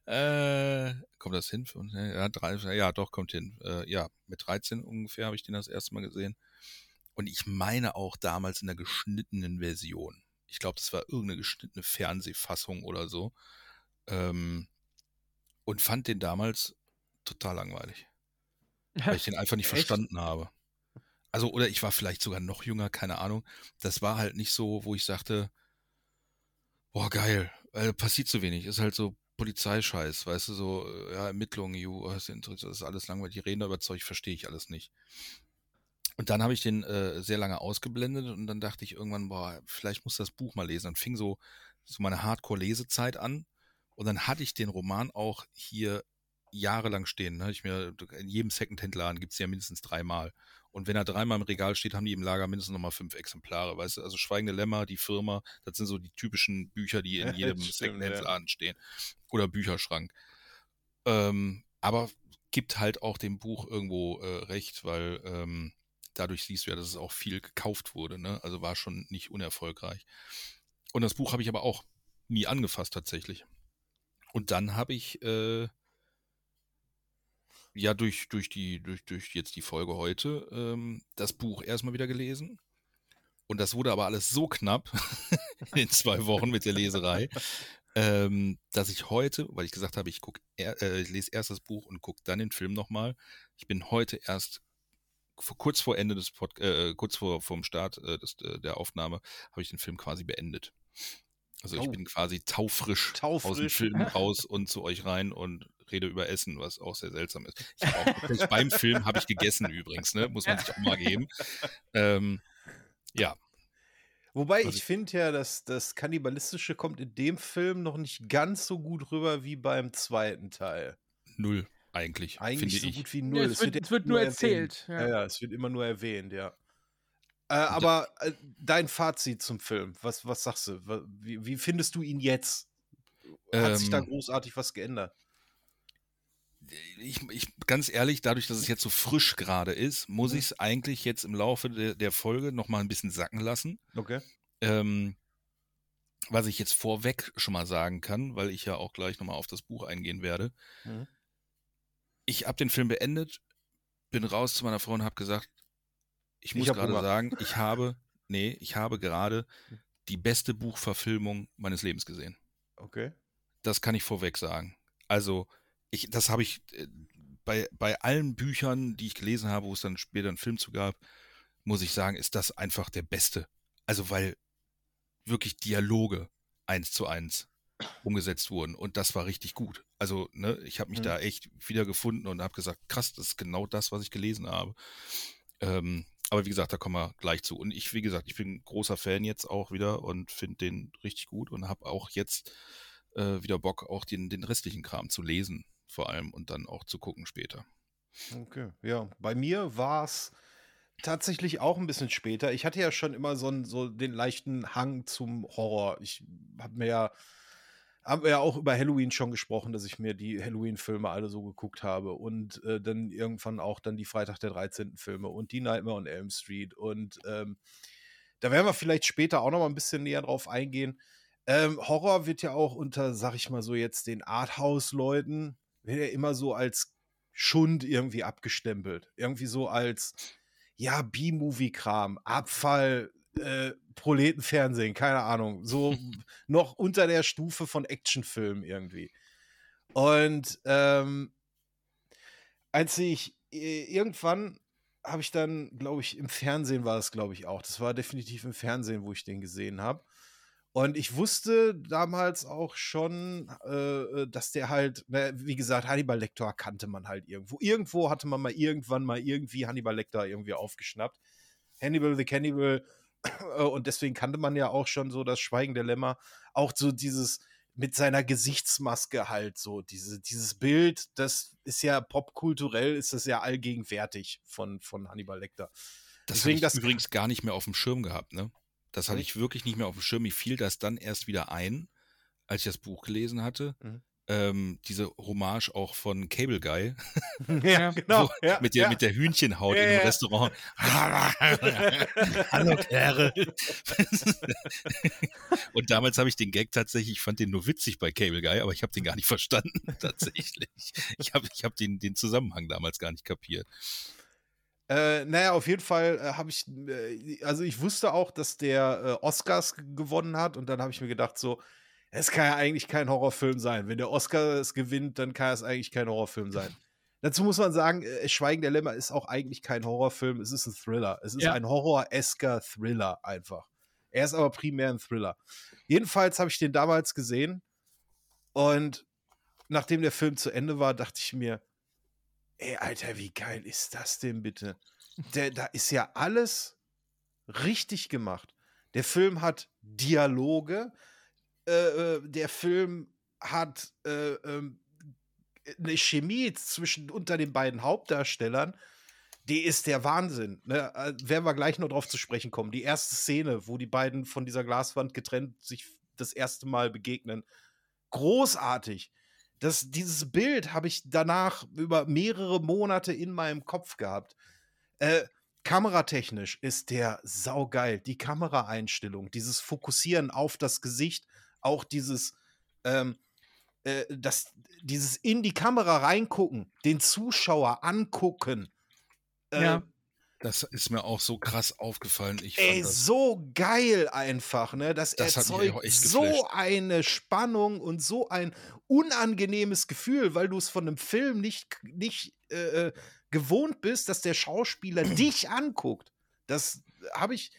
Äh, kommt das hin? Ja, drei, ja, doch, kommt hin. Äh, ja, mit 13 ungefähr habe ich den das erste Mal gesehen. Und ich meine auch damals in der geschnittenen Version. Ich glaube, das war irgendeine geschnittene Fernsehfassung oder so. Ähm, und fand den damals total langweilig. Weil ich den einfach nicht Echt? verstanden habe. Also, oder ich war vielleicht sogar noch jünger, keine Ahnung. Das war halt nicht so, wo ich sagte, boah, geil, äh, passiert zu wenig. Ist halt so Polizeischeiß, weißt du, so, äh, ja, Ermittlungen, ju, das ist das ist alles langweilig. Die reden da über Zeug, verstehe ich alles nicht. Und dann habe ich den äh, sehr lange ausgeblendet und dann dachte ich irgendwann, boah, vielleicht muss das Buch mal lesen. Dann fing so, so meine Hardcore-Lesezeit an und dann hatte ich den Roman auch hier jahrelang stehen. Ne? Ich mir, in jedem Secondhand-Laden gibt es ja mindestens dreimal. Und wenn er dreimal im Regal steht, haben die im Lager mindestens nochmal fünf Exemplare. Weißt du, also Schweigende Lämmer, die Firma, das sind so die typischen Bücher, die in jedem Secondhand-Laden stehen. Oder Bücherschrank. Ähm, aber gibt halt auch dem Buch irgendwo äh, recht, weil ähm, dadurch siehst du ja, dass es auch viel gekauft wurde. Ne? Also war schon nicht unerfolgreich. Und das Buch habe ich aber auch nie angefasst tatsächlich. Und dann habe ich äh, ja durch, durch die, durch, durch jetzt die Folge heute ähm, das Buch erstmal wieder gelesen. Und das wurde aber alles so knapp in zwei Wochen mit der Leserei, ähm, dass ich heute, weil ich gesagt habe, ich er, äh, ich lese erst das Buch und gucke dann den Film nochmal. Ich bin heute erst kurz vor Ende des Pod, äh, kurz vor vom Start äh, des, äh, der Aufnahme habe ich den Film quasi beendet. Also ich Oh. bin quasi taufrisch, aus dem Taufrisch. Film raus und zu euch rein und rede über Essen, was auch sehr seltsam ist. Ich auch beim Film habe ich gegessen übrigens, ne? muss man sich auch mal geben. Ähm, ja, Wobei Also ich finde ja, dass das Kannibalistische kommt in dem Film noch nicht ganz so gut rüber wie beim zweiten Teil. null eigentlich, Eigentlich finde so ich. gut wie null. es wird- ja es wird nur erzählt, Ja. ja. ja, es wird immer nur erwähnt, ja. Äh, aber äh, dein Fazit zum Film, was, was sagst du? Wie, wie findest du ihn jetzt? Hat sich da Ähm, großartig was geändert? ich, ich, ganz ehrlich, dadurch, dass es jetzt so frisch gerade ist, muss Mhm. ich es eigentlich jetzt im Laufe der, der Folge nochmal ein bisschen sacken lassen. Okay. Ähm, was ich jetzt vorweg schon mal sagen kann, weil ich ja auch gleich nochmal auf das Buch eingehen werde. Mhm. Ich habe den Film beendet, bin raus zu meiner Frau und habe gesagt, ich muss gerade sagen, ich habe, nee, ich habe gerade die beste Buchverfilmung meines Lebens gesehen. Okay. Das kann ich vorweg sagen. Also, ich, das habe ich äh, bei, bei allen Büchern, die ich gelesen habe, wo es dann später einen Film zu gab, muss ich sagen, ist das einfach der beste. Also, weil wirklich Dialoge eins zu eins umgesetzt wurden und das war richtig gut. Also, ne, ich habe mich Mhm. da echt wiedergefunden und habe gesagt, krass, das ist genau das, was ich gelesen habe. Ähm, aber wie gesagt, da kommen wir gleich zu. Und ich, wie gesagt, ich bin ein großer Fan jetzt auch wieder und finde den richtig gut und habe auch jetzt äh, wieder Bock, auch den, den restlichen Kram zu lesen, vor allem und dann auch zu gucken später. Okay, ja. Bei mir war es tatsächlich auch ein bisschen später. Ich hatte ja schon immer so, einen, so den leichten Hang zum Horror. Ich habe mir ja, haben wir ja auch über Halloween schon gesprochen, dass ich mir die Halloween-Filme alle so geguckt habe und äh, dann irgendwann auch dann die Freitag der 13. Filme und die Nightmare on Elm Street und ähm, da werden wir vielleicht später auch noch mal ein bisschen näher drauf eingehen. Ähm, Horror wird ja auch unter, sag ich mal so jetzt, den Arthouse-Leuten, wird ja immer so als Schund irgendwie abgestempelt. Irgendwie so als, ja, B-Movie-Kram, Abfall, äh, Proletenfernsehen, keine Ahnung. So noch unter der Stufe von Actionfilmen irgendwie. Und ähm, als ich äh, irgendwann habe ich dann, glaube ich, im Fernsehen war es, glaube ich, auch. Das war definitiv im Fernsehen, wo ich den gesehen habe. Und ich wusste damals auch schon, äh, dass der halt, ne, wie gesagt, Hannibal Lecter kannte man halt irgendwo. Irgendwo hatte man mal irgendwann mal irgendwie Hannibal Lecter irgendwie aufgeschnappt. Hannibal the Cannibal. Äh, Und deswegen kannte man ja auch schon so das Schweigen der Lämmer. Auch so dieses mit seiner Gesichtsmaske halt so, diese, dieses Bild, das ist ja popkulturell, ist das ja allgegenwärtig von, von Hannibal Lecter. Das Deswegen habe ich das- übrigens gar nicht mehr auf dem Schirm gehabt, ne? Das hatte Nicht? ich wirklich nicht mehr auf dem Schirm. Mir fiel das dann erst wieder ein, als ich das Buch gelesen hatte. Mhm. Ähm, diese Hommage auch von Cable Guy ja, genau. Wo- ja, mit, der, ja. mit der Hühnchenhaut Ja, im ja. Restaurant. Hallo Kerle. Und damals habe ich den Gag tatsächlich, ich fand den nur witzig bei Cable Guy, aber ich habe den gar nicht verstanden tatsächlich. Ich habe ich hab den, den Zusammenhang damals gar nicht kapiert. Äh, naja, auf jeden Fall äh, habe ich, äh, also ich wusste auch, dass der äh, Oscars gewonnen hat und dann habe ich mir gedacht, so, es kann ja eigentlich kein Horrorfilm sein. Wenn der Oscar es gewinnt, dann kann es eigentlich kein Horrorfilm sein. Dazu muss man sagen, äh, Schweigen der Lämmer ist auch eigentlich kein Horrorfilm, es ist ein Thriller. Es ist Ja. ein horror-esker Thriller einfach. Er ist aber primär ein Thriller. Jedenfalls habe ich den damals gesehen und nachdem der Film zu Ende war, dachte ich mir, ey, Alter, wie geil ist das denn bitte? Der, da ist ja alles richtig gemacht. Der Film hat Dialoge, äh, äh, der Film hat äh, ähm, eine Chemie zwischen unter den beiden Hauptdarstellern, die ist der Wahnsinn. Ne? Äh, werden wir gleich noch drauf zu sprechen kommen. Die erste Szene, wo die beiden von dieser Glaswand getrennt sich das erste Mal begegnen. Großartig. Das, dieses Bild habe ich danach über mehrere Monate in meinem Kopf gehabt. Äh, kameratechnisch ist der saugeil. Die Kameraeinstellung, dieses Fokussieren auf das Gesicht, auch dieses, ähm, äh, das, dieses in die Kamera reingucken, den Zuschauer angucken. Äh, Ja. Das ist mir auch so krass aufgefallen. Ich Ey, das, so geil einfach, ne? Das, Das hat mich erzeugt auch echt so eine Spannung und so ein unangenehmes Gefühl, weil du es von einem Film nicht, nicht äh, äh, gewohnt bist, dass der Schauspieler dich anguckt. Das habe ich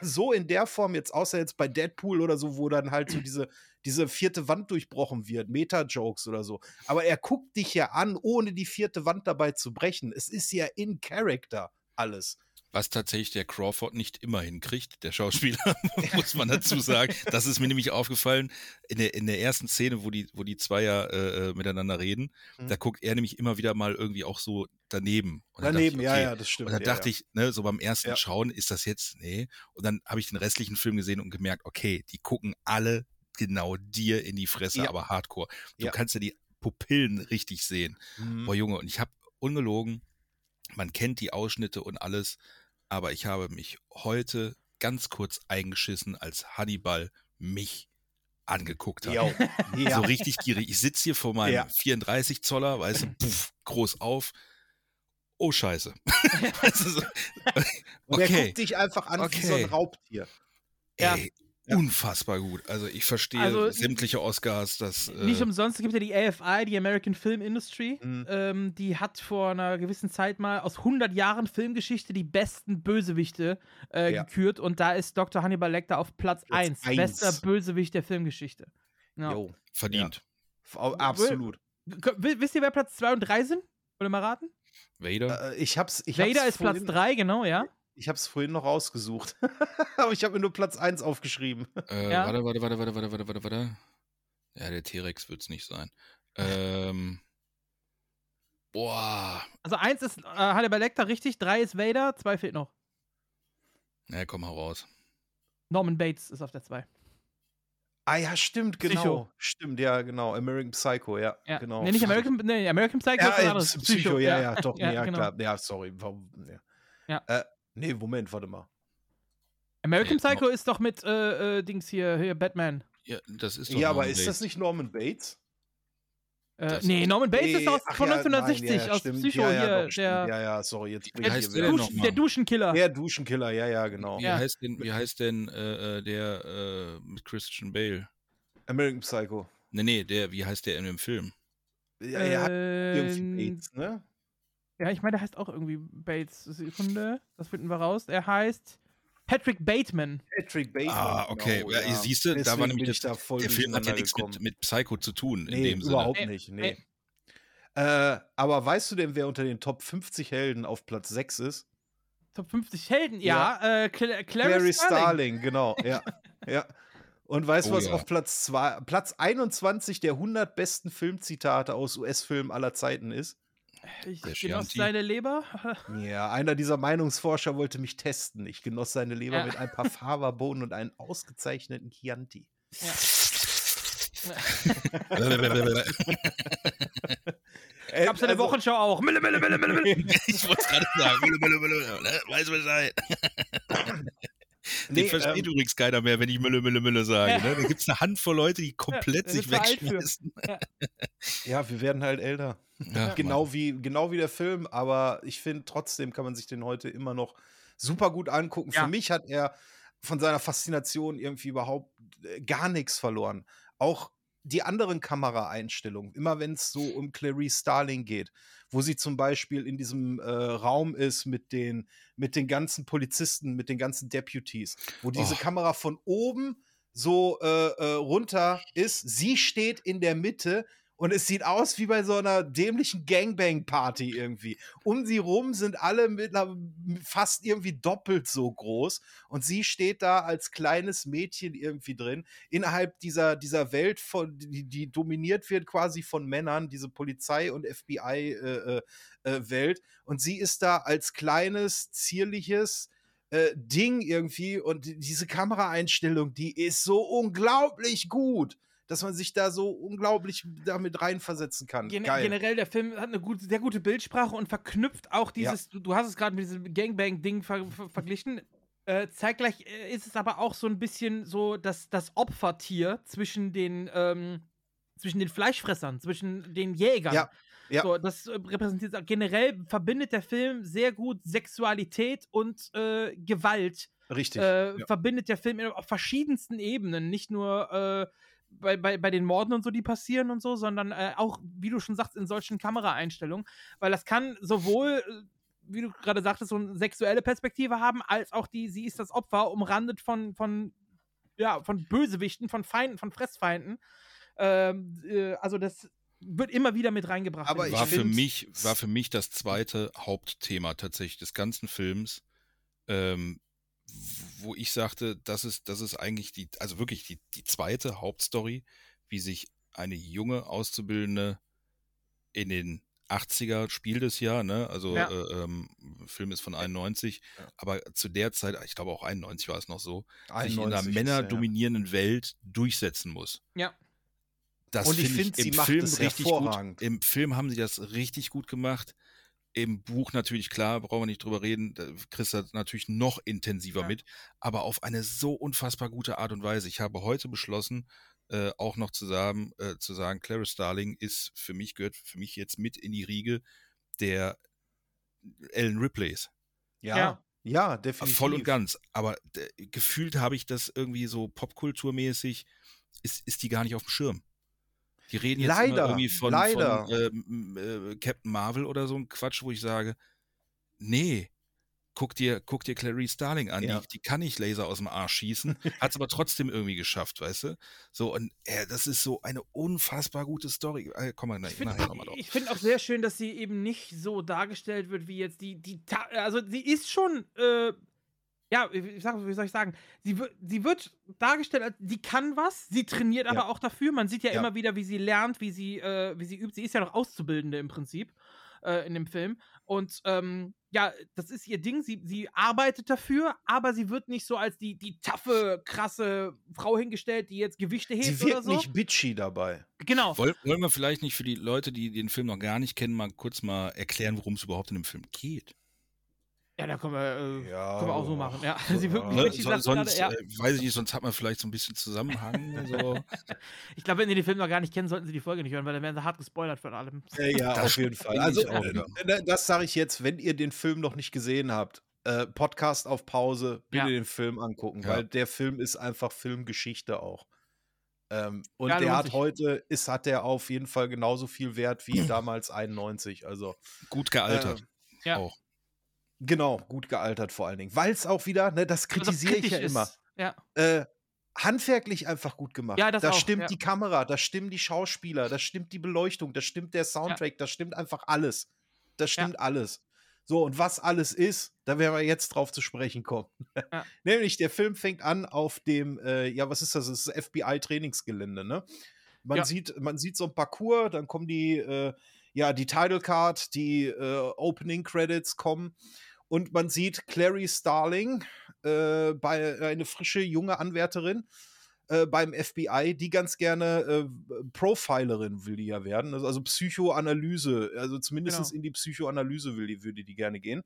so in der Form jetzt, außer jetzt bei Deadpool oder so, wo dann halt so diese, diese vierte Wand durchbrochen wird, Meta-Jokes oder so. Aber er guckt dich ja an, ohne die vierte Wand dabei zu brechen. Es ist ja in Character alles. Was tatsächlich der Crawford nicht immer hinkriegt, der Schauspieler, muss man dazu sagen. Das ist mir nämlich aufgefallen in der, in der ersten Szene, wo die, wo die zwei ja äh, äh, miteinander reden. Mhm. Da guckt er nämlich immer wieder mal irgendwie auch so daneben. Und Daneben, ich, ja, okay. ja, das stimmt. Und dann ja, dachte ja. ich, ne, so beim ersten Ja. Schauen ist das jetzt, nee. Und dann habe ich den restlichen Film gesehen und gemerkt, okay, die gucken alle genau dir in die Fresse, Ja. aber hardcore. Du Ja. kannst ja die Pupillen richtig sehen. Mhm. Boah, Junge, und ich habe ungelogen, man kennt die Ausschnitte und alles, aber ich habe mich heute ganz kurz eingeschissen, als Hannibal mich angeguckt hat. Jo. Ja. So richtig gierig. Ich sitze hier vor meinem Ja. 34 Zoller, weißt du, puff, groß auf. Oh, scheiße. So, Und er okay, guckt dich einfach an wie so ein Okay. Raubtier. Ja. unfassbar gut. Also ich verstehe Also, sämtliche Oscars, das Nicht äh, umsonst gibt ja die AFI, die American Film Industry. Mhm. Ähm, die hat vor einer gewissen Zeit mal aus 100 Jahren Filmgeschichte die besten Bösewichte äh, Ja. gekürt und da ist Dr. Hannibal Lecter auf Platz, Platz 1. eins. Bester Bösewicht der Filmgeschichte. Ja. Jo. verdient. Absolut. Wi- Wisst ihr, wer Platz 2 und 3 sind? Wollt ihr mal raten? Vader. Äh, ich hab's, ich Vader hab's ist Platz vorhin, 3, genau, ja. Ich hab's vorhin noch rausgesucht. Aber ich habe mir nur Platz 1 aufgeschrieben. Äh, Ja. Warte, warte, warte, warte, warte, warte, warte, warte. Ja, der T-Rex wird's nicht sein. Ähm, boah. Also 1 ist äh, Hannibal Lecter, richtig. 3 ist Vader, 2 fehlt noch. Na, komm heraus. Norman Bates ist auf der 2. Ah ja, stimmt, genau. Psycho. Stimmt, ja, genau. American Psycho, ja, Ja. genau. Nee, nicht American, nee, American Psycho ja, ist was äh, anderes. Psycho, ja, ja, doch, Ja, ja, genau. klar. Ja, sorry. Warum, ja. Ja. Äh, nee, Moment, warte mal. American Nee, Psycho ist doch mit äh, äh, Dings hier, hier Batman. Ja, das ist doch Ja, aber Norman ist Bates. das nicht Norman Bates? Äh, nee, Norman Bates Nee, ist aus, von ja, 1960, nein, ja, aus stimmt. Psycho ja, ja, hier. doch, der, Ja, ja, sorry, jetzt Wie ich der wieder. denn Dusch, noch mal? der Duschenkiller. Der Duschenkiller, ja, ja, genau. Wie, Ja. heißt denn, wie heißt denn äh, äh, der äh, mit Christian Bale? American Psycho. Nee, nee, der, wie heißt der in dem Film? Ja, er hat irgendwie Ähm, Bates, ne? Ja, ich meine, der heißt auch irgendwie Bates. Sekunde, das finden wir raus. Er heißt Patrick Bateman. Patrick Bateman. Ah, okay. genau, ja, Siehst du, da war nämlich ich das, da voll der Film hat ja nichts mit, mit Psycho zu tun, in Nee, dem Sinne. überhaupt Nee, nicht. Nee. nee. Äh, aber weißt du denn, wer unter den Top 50 Helden auf Platz 6 ist? Top 50 Helden, ja. Äh, Cla Clarice Clary Starling. Starling, genau. Ja. ja. Und weißt du, Oh was ja. auf Platz, zwei, Platz 21 der 100 besten Filmzitate aus US-Filmen aller Zeiten ist? Ich Der genoss Chianti. seine Leber. Ja, einer dieser Meinungsforscher wollte mich testen. Ich genoss seine Leber Ja. mit ein paar Faberbohnen und einem ausgezeichneten Chianti. Äh, Gab's in der also- Wochenschau auch. Mille, mille, mille, mille, mille. ich wollte es gerade sagen. Mülle, Mülle, Mülle, Mülle, Weiß Bescheid. Nee, Den versteht ähm, übrigens keiner mehr, wenn ich Mülle, Mülle, Mülle sage. Ja. Ne? Da gibt es eine Handvoll Leute, die komplett da sich wegschmeißen. Ja, wir werden halt älter. Ja, Genau wie, genau wie der Film, aber ich finde, trotzdem kann man sich den heute immer noch super gut angucken. Ja. Für mich hat er von seiner Faszination irgendwie überhaupt äh, gar nichts verloren. Auch die anderen Kameraeinstellungen, immer wenn es so um Clarice Starling geht, wo sie zum Beispiel in diesem äh, Raum ist mit den, mit den ganzen Polizisten, mit den ganzen Deputies, wo diese Oh. Kamera von oben so äh, äh, runter ist. Sie steht in der Mitte und es sieht aus wie bei so einer dämlichen Gangbang-Party irgendwie. Um sie rum sind alle mit einer, fast irgendwie doppelt so groß und sie steht da als kleines Mädchen irgendwie drin innerhalb dieser, dieser Welt, von, die, die dominiert wird quasi von Männern, diese Polizei- und FBI-Welt. Äh, äh, Welt. und sie ist da als kleines, zierliches äh, Ding irgendwie und die- diese Kameraeinstellung, die ist so unglaublich gut, dass man sich da so unglaublich damit reinversetzen kann. Gen Geil. generell, der Film hat eine gute, sehr gute Bildsprache und verknüpft auch dieses, du, du hast es gerade mit diesem Gangbang-Ding ver ver verglichen. Äh, zeitgleich äh, ist es aber auch so ein bisschen so das, das Opfertier zwischen den, ähm, zwischen den Fleischfressern, zwischen den Jägern. Ja, ja. So, das äh, repräsentiert generell verbindet der Film sehr gut Sexualität und äh, Gewalt Richtig. äh, ja. verbindet der Film auf verschiedensten Ebenen. Nicht nur äh, bei, bei, bei den Morden und so, die passieren und so, sondern äh, auch, wie du schon sagst, in solchen Kameraeinstellungen. Weil das kann sowohl, äh, wie du gerade sagtest, so eine sexuelle Perspektive haben, als auch die, sie ist das Opfer, umrandet von, von, ja, von Bösewichten, von Feinden, von Fressfeinden. Ähm, äh, also das wird immer wieder mit reingebracht. Aber war für mich war für mich das zweite Hauptthema tatsächlich des ganzen Films, ähm, wo ich sagte, das ist das ist eigentlich die also wirklich die die zweite Hauptstory, wie sich eine junge Auszubildende in den 80er spielt es ja, ne? Also Ja. äh, ähm, Film ist von 91, Ja. aber zu der Zeit, ich glaube auch 91 war es noch so, sich in 91 einer männerdominierenden Welt durchsetzen muss. Ja. Das Und ich finde find, sie im macht Film es richtig hervorragend. gut. Im Film haben sie das richtig gut gemacht. Im Buch natürlich klar, brauchen wir nicht drüber reden. Da kriegst du natürlich noch intensiver Ja. mit, aber auf eine so unfassbar gute Art und Weise. Ich habe heute beschlossen, äh, auch noch zu sagen, äh, zu sagen, Clarice Starling ist für mich gehört für mich jetzt mit in die Riege der Ellen Ripleys. Ja, Ja. ja, definitiv. Voll und ganz. Aber äh, gefühlt habe ich das irgendwie so popkulturmäßig, ist, ist die gar nicht auf dem Schirm. Die reden jetzt Leider, immer irgendwie von, leider. von ähm, äh, Captain Marvel oder so ein Quatsch, wo ich sage, nee, guck dir, guck dir Clarice Starling an, Ja. die, die kann nicht Laser aus dem Arsch schießen, hat es aber trotzdem irgendwie geschafft, weißt du? So, und äh, das ist so eine unfassbar gute Story. Äh, komm mal Ich finde ich find auch sehr schön, dass sie eben nicht so dargestellt wird, wie jetzt die, die also sie ist schon, äh, ja, ich sag, wie soll ich sagen, sie, wird sie wird dargestellt, als sie kann was, sie trainiert aber Ja. auch dafür. Man sieht ja, Ja. immer wieder, wie sie lernt, wie sie, äh, wie sie übt. Sie ist ja noch Auszubildende im Prinzip äh, in dem Film. Und ähm, ja, das ist ihr Ding. Sie, sie arbeitet dafür, aber sie wird nicht so als die, die taffe, krasse Frau hingestellt, die jetzt Gewichte hebt Sie oder wirkt so. nicht bitchy dabei. genau. Wollen, wollen wir vielleicht nicht für die Leute, die den Film noch gar nicht kennen, mal kurz mal erklären, worum es überhaupt in dem Film geht? Ja, da können wir, äh, Ja, können wir auch so machen. Ja, sie wirken ja. Ne? So, sonst, gerade, ja. äh, weiß ich nicht, sonst hat man vielleicht so ein bisschen Zusammenhang. so. Ich glaube, wenn Sie den Film noch gar nicht kennen, sollten Sie die Folge nicht hören, weil dann werden Sie hart gespoilert von allem. Äh, ja, Das auf jeden Fall. Also, auch, äh, ja. äh, das sage ich jetzt, wenn ihr den Film noch nicht gesehen habt, äh, Podcast auf Pause, bitte Ja. den Film angucken, Ja. weil der Film ist einfach Filmgeschichte auch. Ähm, und Ja, der hat heute, ist, hat der auf jeden Fall genauso viel Wert wie damals 91. Also Gut gealtert. Ja. Auch. Genau, gut gealtert vor allen Dingen. Weil es auch wieder, ne, das Also kritisiere ich ja immer. ist. Ja. Äh, handwerklich einfach gut gemacht. Ja, das da auch, stimmt ja. die Kamera, da stimmen die Schauspieler, da stimmt die Beleuchtung, da stimmt der Soundtrack, da stimmt einfach alles. Das stimmt alles. So, und was alles ist, da werden wir jetzt drauf zu sprechen kommen. Ja. Nämlich, der Film fängt an auf dem, äh, ja, was ist das? Das ist FBI-Trainingsgelände, ne? Man, Ja. sieht, man sieht so ein Parcours, dann kommen die, äh, ja, die Title Card, die äh, Opening Credits kommen und man sieht Clary Starling, äh, bei eine frische junge Anwärterin äh, beim FBI, die ganz gerne äh, Profilerin will die ja werden, also, also Psychoanalyse, also zumindest Genau. in die Psychoanalyse will die, würde die gerne gehen.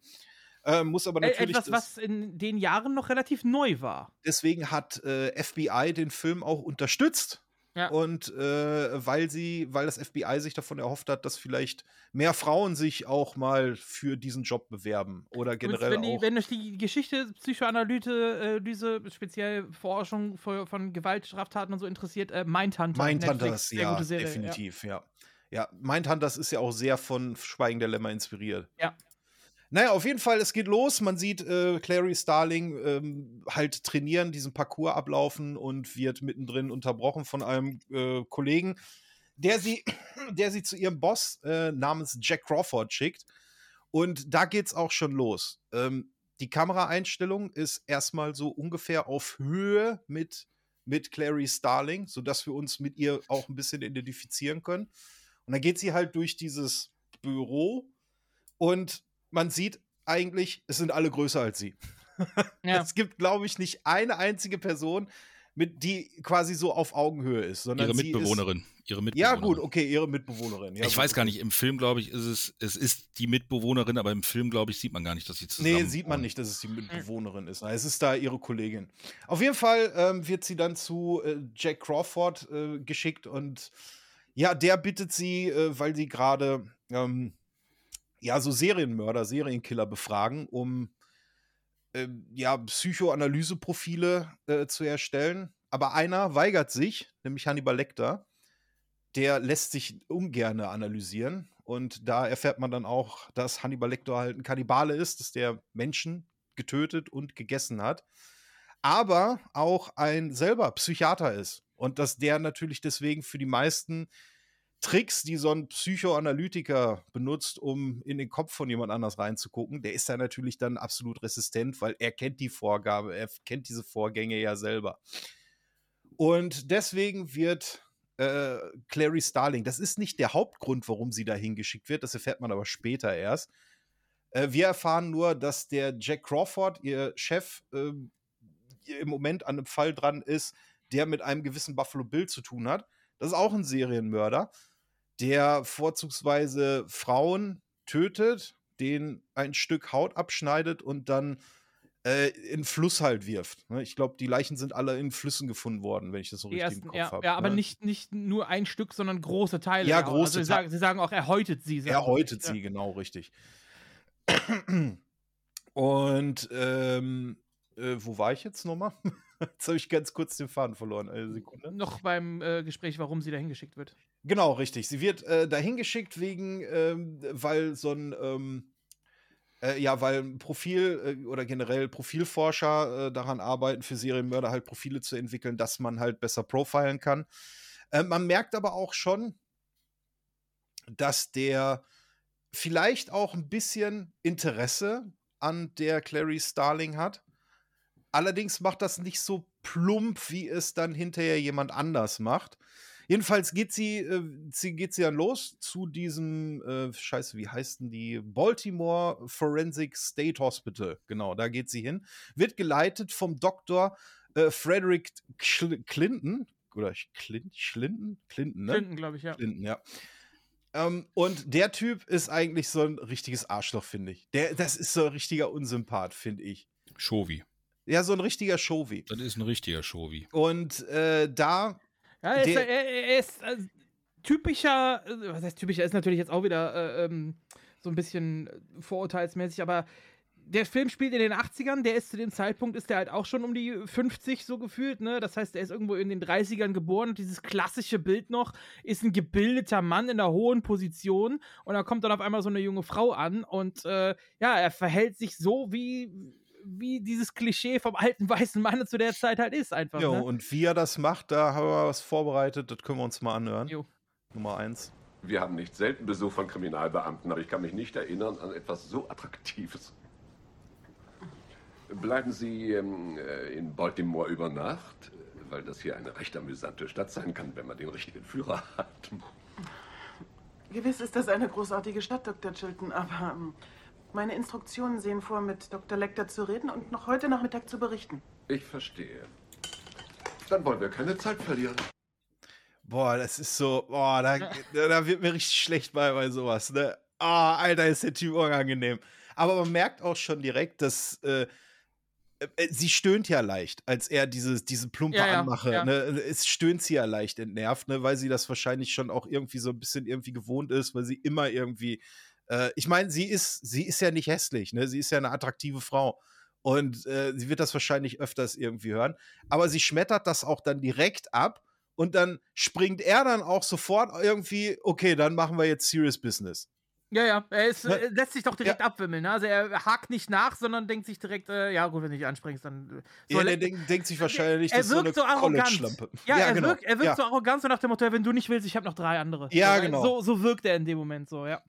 Äh, muss aber Äh, natürlich Etwas, das- was in den Jahren noch relativ neu war. deswegen hat äh, FBI den Film auch unterstützt. Ja. Und äh, weil sie, weil das FBI sich davon erhofft hat, dass vielleicht mehr Frauen sich auch mal für diesen Job bewerben oder generell wenn, die, auch. wenn euch die Geschichte, Psychoanalyse, äh, diese speziell Forschung von, von Gewaltstraftaten und so interessiert, äh, Mindhunter. Netflix, sehr ja, gute Serie, definitiv, ja. Ja, Mindhunters ist ja auch sehr von Schweigen der Lämmer inspiriert. Ja. Naja, auf jeden Fall, es geht los. Man sieht äh, Clary Starling ähm, halt trainieren, diesen Parcours ablaufen und wird mittendrin unterbrochen von einem äh, Kollegen, der sie, der sie zu ihrem Boss äh, namens Jack Crawford schickt. Und da geht's auch schon los. Ähm, die Kameraeinstellung ist erstmal so ungefähr auf Höhe mit, mit Clary Starling, sodass wir uns mit ihr auch ein bisschen identifizieren können. Und dann geht sie halt durch dieses Büro und man sieht eigentlich, es sind alle größer als sie. Ja. Es gibt, glaube ich, nicht eine einzige Person, mit die quasi so auf Augenhöhe ist, sondern Ihre sie Mitbewohnerin. Ihre Ist, Mitbewohnerin. ja, gut, okay, ihre Mitbewohnerin. Ja, ich gut, weiß gar nicht, im Film, glaube ich, ist es, es ist die Mitbewohnerin, aber im Film, glaube ich, sieht man gar nicht, dass sie zusammen Nee, sieht man nicht, dass es die Mitbewohnerin ist. Es ist da ihre Kollegin. Auf jeden Fall ähm, wird sie dann zu äh, Jack Crawford äh, geschickt und ja, der bittet sie, äh, weil sie gerade ähm, ja so Serienmörder, Serienkiller befragen, um ähm, ja Psychoanalyseprofile äh, zu erstellen. Aber einer weigert sich, nämlich Hannibal Lecter. Der lässt sich ungern analysieren. Und da erfährt man dann auch, dass Hannibal Lecter halt ein Kannibale ist, dass der Menschen getötet und gegessen hat. Aber auch ein selber Psychiater ist. Und dass der natürlich deswegen für die meisten Tricks, die so ein Psychoanalytiker benutzt, um in den Kopf von jemand anders reinzugucken, der ist da natürlich dann absolut resistent, weil er kennt die Vorgabe, er kennt diese Vorgänge ja selber. Und deswegen wird äh, Clary Starling, das ist nicht der Hauptgrund, warum sie da hingeschickt wird, das erfährt man aber später erst. Äh, wir erfahren nur, dass der Jack Crawford, ihr Chef, äh, im Moment an einem Fall dran ist, der mit einem gewissen Buffalo Bill zu tun hat. Das ist auch ein Serienmörder, der vorzugsweise Frauen tötet, denen ein Stück Haut abschneidet und dann äh, in Fluss halt wirft. Ne? Ich glaube, die Leichen sind alle in Flüssen gefunden worden, wenn ich das so Die richtig ersten, im Kopf ja, habe. ja, aber ne? nicht, nicht nur ein Stück, sondern große Teile. Ja, auch. große also sie, Teile. sagen, sie sagen auch, er häutet sie. Er sie. häutet Ja. sie, genau richtig. Und ähm, äh, wo war ich jetzt nochmal? jetzt habe ich ganz kurz den Faden verloren. Eine Sekunde. Noch beim äh, Gespräch, warum sie dahin geschickt wird. Genau, richtig. Sie wird äh, dahin geschickt wegen, ähm, weil so ein, ähm, äh, ja, weil Profil äh, oder generell Profilforscher äh, daran arbeiten, für Serienmörder halt Profile zu entwickeln, dass man halt besser profilen kann. Äh, man merkt aber auch schon, dass der vielleicht auch ein bisschen Interesse an der Clary Starling hat. Allerdings macht das nicht so plump, wie es dann hinterher jemand anders macht. Jedenfalls geht sie, äh, sie geht sie dann los zu diesem, äh, scheiße, wie heißen die? Baltimore Forensic State Hospital. Genau, da geht sie hin. Wird geleitet vom Dr. Äh, Frederick Cl Clinton. Oder Clint, Clinton? Clinton, ne? Clinton, glaube ich, ja. Clinton, ja. Ähm, und der Typ ist eigentlich so ein richtiges Arschloch, finde ich. Der, das ist so ein richtiger Unsympath, finde ich. Shovi. Ja, so ein richtiger Showy. Das ist ein richtiger Shovi. Und äh, da Ja, er ist, er, er ist äh, typischer, äh, was heißt typischer, ist natürlich jetzt auch wieder äh, ähm, so ein bisschen vorurteilsmäßig, aber der Film spielt in den 80ern, der ist zu dem Zeitpunkt, ist der halt auch schon um die 50 so gefühlt, ne? Das heißt, er ist irgendwo in den 30ern geboren und dieses klassische Bild noch ist ein gebildeter Mann in einer hohen Position und da kommt dann auf einmal so eine junge Frau an und äh, ja, er verhält sich so wie wie dieses Klischee vom alten weißen Mann zu der Zeit halt ist einfach. Jo, ne? und wie er das macht, da haben wir was vorbereitet, das können wir uns mal anhören. Jo. Nummer eins. Wir haben nicht selten Besuch von Kriminalbeamten, aber ich kann mich nicht erinnern an etwas so Attraktives. Bleiben Sie ähm, äh, in Baltimore über Nacht, weil das hier eine recht amüsante Stadt sein kann, wenn man den richtigen Führer hat. Gewiss ist das eine großartige Stadt, Dr. Chilton, aber ähm, meine Instruktionen sehen vor, mit Dr. Lecter zu reden und noch heute Nachmittag zu berichten. Ich verstehe. Dann wollen wir keine Zeit verlieren. Boah, das ist so, boah, da, da wird mir richtig schlecht bei, bei sowas, ne? Ah, Alter, ist der Typ unangenehm. Aber man merkt auch schon direkt, dass äh, äh, sie stöhnt ja leicht, als er diese, diese plumpe Ja, ja, Anmache, ja. ne? Es stöhnt sie ja leicht entnervt, ne? Weil sie das wahrscheinlich schon auch irgendwie so ein bisschen irgendwie gewohnt ist, weil sie immer irgendwie, äh, ich meine, sie ist, sie ist ja nicht hässlich, ne? Sie ist ja eine attraktive Frau. Und äh, sie wird das wahrscheinlich öfters irgendwie hören. Aber sie schmettert das auch dann direkt ab und dann springt er dann auch sofort irgendwie, okay, dann machen wir jetzt Serious Business. Ja, ja, er ist, Ne? äh, lässt sich doch direkt abwimmeln. Ne? Also er hakt nicht nach, sondern denkt sich direkt, äh, ja gut, wenn du dich anspringst, dann. äh, ja, soll der er- denkt, denkt sich wahrscheinlich, er so wirkt eine so arrogant. College-Schlampe. Ja, er, genau. wirkt, er wirkt ja. so arrogant, so nach dem Motto, wenn du nicht willst, ich habe noch drei andere. Ja, so, genau. So, so wirkt er in dem Moment so, ja.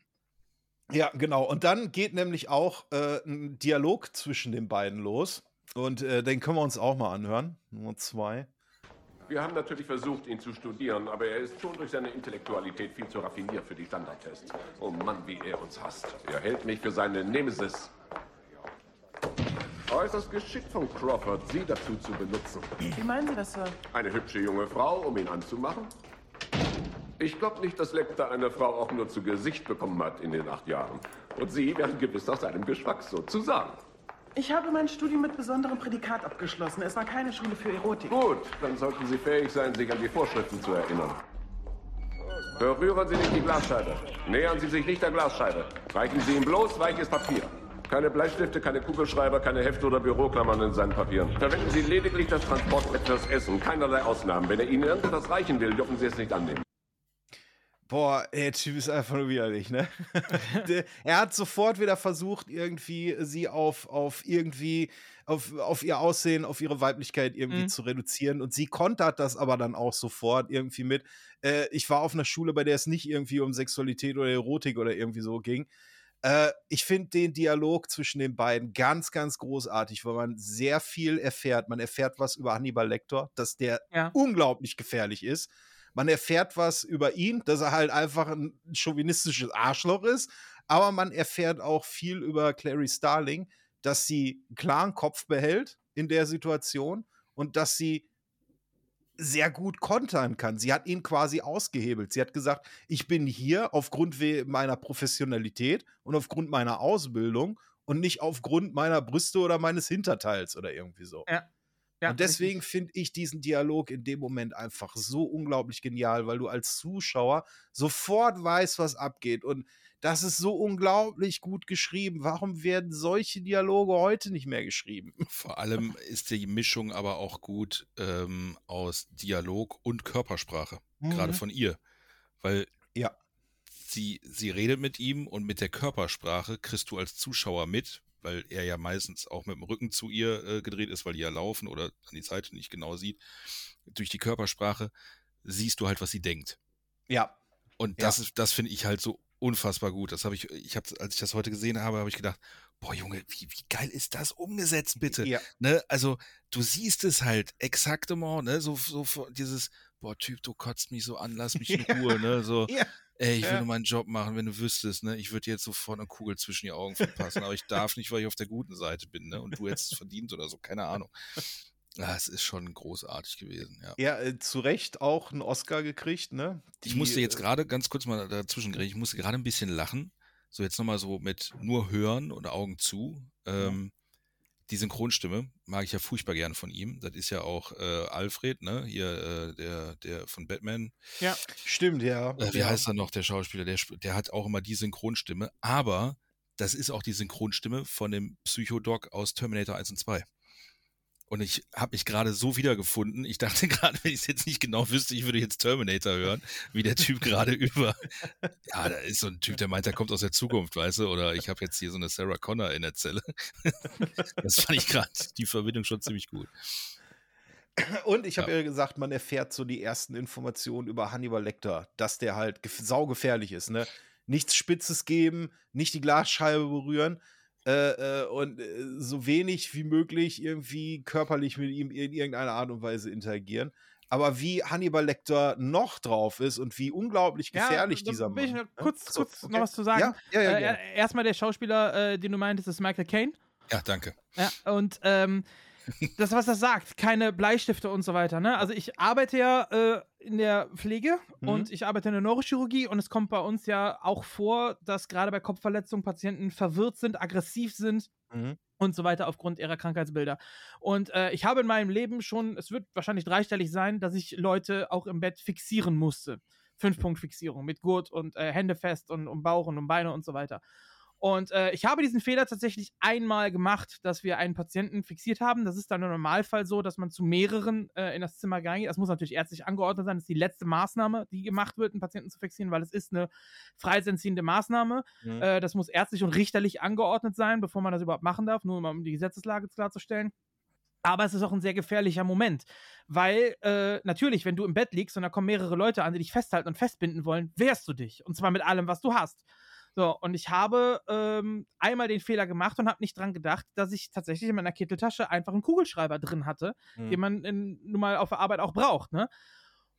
Ja, genau. Und dann geht nämlich auch äh, ein Dialog zwischen den beiden los. Und äh, den können wir uns auch mal anhören. Nummer zwei. Wir haben natürlich versucht, ihn zu studieren, aber er ist schon durch seine Intellektualität viel zu raffiniert für die Standardtests. Oh Mann, wie er uns hasst. Er hält mich für seine Nemesis. Äußerst geschickt von Crawford, Sie dazu zu benutzen. Wie meinen Sie das, Sir? Eine hübsche junge Frau, um ihn anzumachen? Ich glaube nicht, dass Lecter eine Frau auch nur zu Gesicht bekommen hat in den acht Jahren. Und Sie werden gewiss aus seinem Geschmack sozusagen. Ich habe mein Studium mit besonderem Prädikat abgeschlossen. Es war keine Schule für Erotik. Gut, dann sollten Sie fähig sein, sich an die Vorschriften zu erinnern. Berühren Sie nicht die Glasscheibe. Nähern Sie sich nicht der Glasscheibe. Reichen Sie ihm bloß weiches Papier. Keine Bleistifte, keine Kugelschreiber, keine Hefte oder Büroklammern in seinen Papieren. Verwenden Sie lediglich das Transportbrett fürs Essen. Keinerlei Ausnahmen. Wenn er Ihnen irgendetwas reichen will, dürfen Sie es nicht annehmen. Boah, der Typ ist einfach nur widerlich, ne? Er hat sofort wieder versucht, irgendwie sie auf, auf irgendwie, auf, auf ihr Aussehen, auf ihre Weiblichkeit irgendwie Mhm. zu reduzieren. Und sie kontert das aber dann auch sofort irgendwie mit. Äh, ich war auf einer Schule, bei der es nicht irgendwie um Sexualität oder Erotik oder irgendwie so ging. Äh, ich finde den Dialog zwischen den beiden ganz, ganz großartig, weil man sehr viel erfährt. Man erfährt was über Hannibal Lecter, dass der Ja. unglaublich gefährlich ist. Man erfährt was über ihn, dass er halt einfach ein chauvinistisches Arschloch ist. Aber man erfährt auch viel über Clary Starling, dass sie einen klaren Kopf behält in der Situation und dass sie sehr gut kontern kann. Sie hat ihn quasi ausgehebelt. Sie hat gesagt, ich bin hier aufgrund meiner Professionalität und aufgrund meiner Ausbildung und nicht aufgrund meiner Brüste oder meines Hinterteils oder irgendwie so. Ja. Ja, und deswegen finde ich diesen Dialog in dem Moment einfach so unglaublich genial, weil du als Zuschauer sofort weißt, was abgeht. Und das ist so unglaublich gut geschrieben. Warum werden solche Dialoge heute nicht mehr geschrieben? Vor allem ist die Mischung aber auch gut ähm, aus Dialog und Körpersprache, gerade Mhm. von ihr. Weil Ja. sie, sie redet mit ihm und mit der Körpersprache kriegst du als Zuschauer mit, weil er ja meistens auch mit dem Rücken zu ihr äh, gedreht ist, weil die ja laufen oder an die Seite nicht genau sieht. Durch die Körpersprache siehst du halt, was sie denkt. Ja. Und Ja. das ist, das finde ich halt so unfassbar gut. Das habe ich, ich habe, als ich das heute gesehen habe, habe ich gedacht, boah Junge, wie, wie geil ist das umgesetzt, bitte? Ja. Ne? Also du siehst es halt exaktement, ne? So, so dieses, boah Typ, du kotzt mich so an, lass mich in Ja. Ruhe, ne? So, Ja. Ey, ich will Ja. nur meinen Job machen, wenn du wüsstest, ne? Ich würde dir jetzt sofort eine Kugel zwischen die Augen verpassen, aber ich darf nicht, weil ich auf der guten Seite bin, ne? Und du hättest es verdient oder so, keine Ahnung. Ja, es ist schon großartig gewesen, ja. Ja, äh, zu Recht auch einen Oscar gekriegt, ne? Ich Die, musste jetzt äh, gerade ganz kurz mal dazwischen. Ich musste gerade ein bisschen lachen. So jetzt nochmal so mit nur hören oder Augen zu. Ähm, die Synchronstimme mag ich ja furchtbar gern von ihm. Das ist ja auch äh, Alfred, ne? Hier, äh, der, der von Batman. Stimmt, ja. Äh, wie ja. heißt er noch, der Schauspieler? Der, der hat auch immer die Synchronstimme. Aber das ist auch die Synchronstimme von dem Psychodoc aus Terminator 1 und 2. Und ich habe mich gerade so wiedergefunden. Ich dachte gerade, wenn ich es jetzt nicht genau wüsste, ich würde jetzt Terminator hören, wie der Typ gerade über. Ja, da ist so ein Typ, der meint, der kommt aus der Zukunft, weißt du? Oder ich habe jetzt hier so eine Sarah Connor in der Zelle. Das fand ich gerade die Verbindung schon ziemlich gut. Und ich habe ja. ja gesagt, man erfährt so die ersten Informationen über Hannibal Lecter, dass der halt gef- saugefährlich ist, ne? Nichts Spitzes geben, nicht die Glasscheibe berühren äh, äh, und äh, so wenig wie möglich irgendwie körperlich mit ihm in irgendeiner Art und Weise interagieren. Aber wie Hannibal Lecter noch drauf ist und wie unglaublich gefährlich da dieser Mann. noch kurz, So, kurz okay. noch was zu sagen. Ja, ja, ja, äh, er- erstmal der Schauspieler, äh, den du meintest, ist Michael Caine. Ja, danke. Ja, und ähm, das, was das sagt, keine Bleistifte und so weiter. Ne? Also ich arbeite ja äh, in der Pflege Mhm. und ich arbeite in der Neurochirurgie und es kommt bei uns ja auch vor, dass gerade bei Kopfverletzungen Patienten verwirrt sind, aggressiv sind Mhm. und so weiter aufgrund ihrer Krankheitsbilder. Und äh, ich habe in meinem Leben schon, es wird wahrscheinlich dreistellig sein, dass ich Leute auch im Bett fixieren musste. Fünf-Punkt-Fixierung mit Gurt und äh, Hände fest und um Bauch und um Beine und so weiter. Und äh, ich habe diesen Fehler tatsächlich einmal gemacht, dass wir einen Patienten fixiert haben. Das ist dann im Normalfall so, dass man zu mehreren äh, in das Zimmer reingeht. Das muss natürlich ärztlich angeordnet sein. Das ist die letzte Maßnahme, die gemacht wird, einen Patienten zu fixieren, weil es ist eine freisenziehende Maßnahme. Mhm. Äh, das muss ärztlich und richterlich angeordnet sein, bevor man das überhaupt machen darf, nur um die Gesetzeslage klarzustellen. Aber es ist auch ein sehr gefährlicher Moment, weil äh, natürlich, wenn du im Bett liegst und da kommen mehrere Leute an, die dich festhalten und festbinden wollen, wehrst du dich. Und zwar mit allem, was du hast. So, und ich habe ähm, einmal den Fehler gemacht und habe nicht dran gedacht, dass ich tatsächlich in meiner Kitteltasche einfach einen Kugelschreiber drin hatte, Mhm. den man in, nun mal auf der Arbeit auch braucht, ne?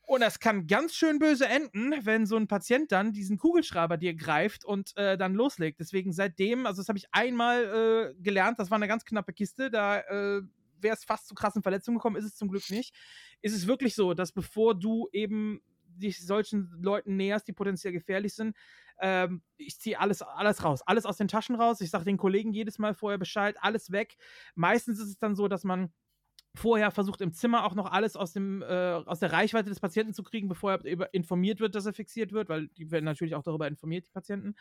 Und das kann ganz schön böse enden, wenn so ein Patient dann diesen Kugelschreiber dir greift und äh, dann loslegt. Deswegen seitdem, also das habe ich einmal äh, gelernt, das war eine ganz knappe Kiste, da äh, wäre es fast zu krassen Verletzungen gekommen, ist es zum Glück nicht. Ist es wirklich so, dass bevor du eben dich solchen Leuten näherst, die potenziell gefährlich sind, ähm, ich ziehe alles, alles raus, alles aus den Taschen raus. Ich sage den Kollegen jedes Mal vorher Bescheid, alles weg. Meistens ist es dann so, dass man vorher versucht im Zimmer auch noch alles aus, dem, äh, aus der Reichweite des Patienten zu kriegen, bevor er informiert wird, dass er fixiert wird, weil die werden natürlich auch darüber informiert, die Patienten.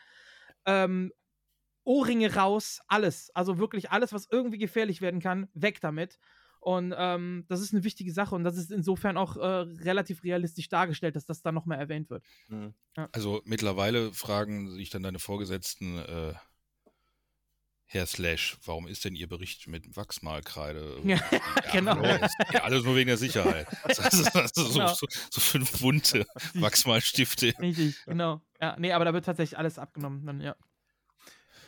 Ähm, Ohrringe raus, alles. Also wirklich alles, was irgendwie gefährlich werden kann, weg damit. Und ähm, das ist eine wichtige Sache und das ist insofern auch äh, relativ realistisch dargestellt, dass das dann nochmal erwähnt wird. Mhm. Also mittlerweile fragen sich dann deine Vorgesetzten, äh, Herr Slash, warum ist denn Ihr Bericht mit Wachsmalkreide? Ja, genau. ist Ja, alles nur wegen der Sicherheit. Das ist, das ist so, Genau. so, so fünf bunte Wachsmalstifte. Richtig, genau. Ja, nee, aber da wird tatsächlich alles abgenommen. Dann, ja.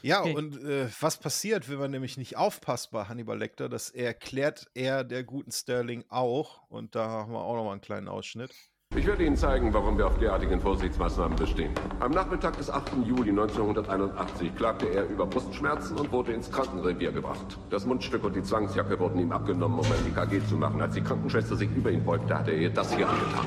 Ja, Okay. und äh, was passiert, wenn man nämlich nicht aufpasst bei Hannibal Lecter? Das erklärt er der guten Sterling auch. Und da haben wir auch noch mal einen kleinen Ausschnitt. Ich werde Ihnen zeigen, warum wir auf derartigen Vorsichtsmaßnahmen bestehen. Am Nachmittag des 8. Juli 1981 klagte er über Brustschmerzen und wurde ins Krankenrevier gebracht. Das Mundstück und die Zwangsjacke wurden ihm abgenommen, um ein EKG zu machen. Als die Krankenschwester sich über ihn beugte, hatte er ihr das hier angetan.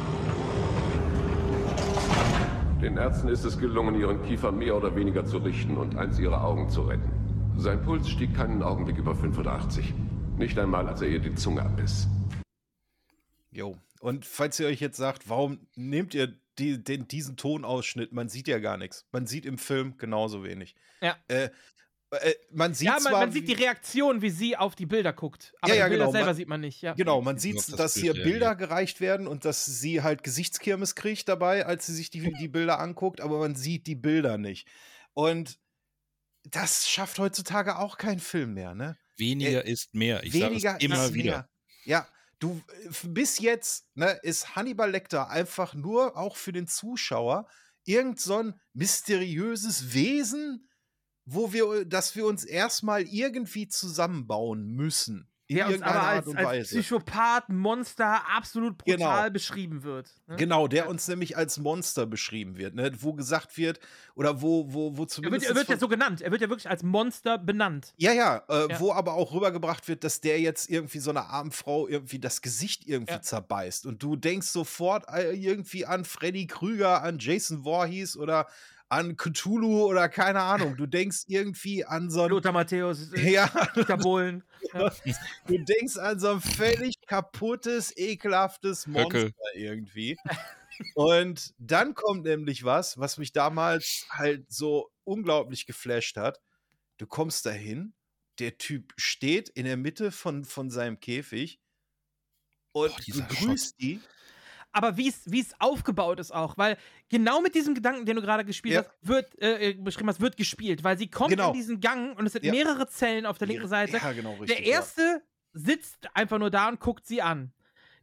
Den Ärzten ist es gelungen, ihren Kiefer mehr oder weniger zu richten und eins ihrer Augen zu retten. Sein Puls stieg keinen Augenblick über 85. Nicht einmal, als er ihr die Zunge abbiss. Jo. Und falls ihr euch jetzt sagt, warum nehmt ihr die, den, diesen Tonausschnitt? Man sieht ja gar nichts. Man sieht im Film genauso wenig. Ja. Äh, äh, man sieht ja, man, zwar, man sieht die Reaktion, wie sie auf die Bilder guckt. Aber Ja, ja, die Bilder genau, selber man- sieht man nicht. Ja. Genau, man sieht, das dass hier Bild Bilder reagiert. gereicht werden und dass sie halt Gesichtskirmes kriegt dabei, als sie sich die, die Bilder anguckt, aber man sieht die Bilder nicht. Und das schafft heutzutage auch kein Film mehr, ne? Weniger ist mehr. Ich Weniger es immer ist wieder. mehr. Ja, du, äh, bis jetzt ne, ist Hannibal Lecter einfach nur auch für den Zuschauer irgend so ein mysteriöses Wesen, wo wir, dass wir uns erstmal irgendwie zusammenbauen müssen. In Der uns irgendeiner aber Art als, und als. Psychopath, Monster absolut brutal Genau. beschrieben wird. ne? Genau, der uns nämlich als Monster beschrieben wird, ne? wo gesagt wird, oder wo, wo, wo Er wird, zumindest. er wird ja so genannt. Er wird ja wirklich als Monster benannt. ja, ja, äh, Ja. wo aber auch rübergebracht wird, dass der jetzt irgendwie so einer armen Frau irgendwie das Gesicht irgendwie Ja. zerbeißt. Und du denkst sofort äh, irgendwie an Freddy Krüger, an Jason Voorhees oder an Cthulhu oder keine Ahnung. Du denkst irgendwie an so ein. Lothar Matthäus, äh, Ja, Dieter Bohlen. Ja. du denkst an so ein völlig kaputtes, ekelhaftes Monster Höcke. irgendwie. Und dann kommt nämlich was, was mich damals halt so unglaublich geflasht hat. du kommst dahin, der Typ steht in der Mitte von, von seinem Käfig und Boah, dieser begrüßt die. Aber wie es aufgebaut ist auch, weil genau mit diesem Gedanken, den du gerade gespielt Ja. hast, wird äh, äh, beschrieben hast, wird gespielt, weil sie kommt Genau. in diesen Gang und es sind Ja. mehrere Zellen auf der linken Seite. Ja, genau, richtig. der erste sitzt einfach nur da und guckt sie an.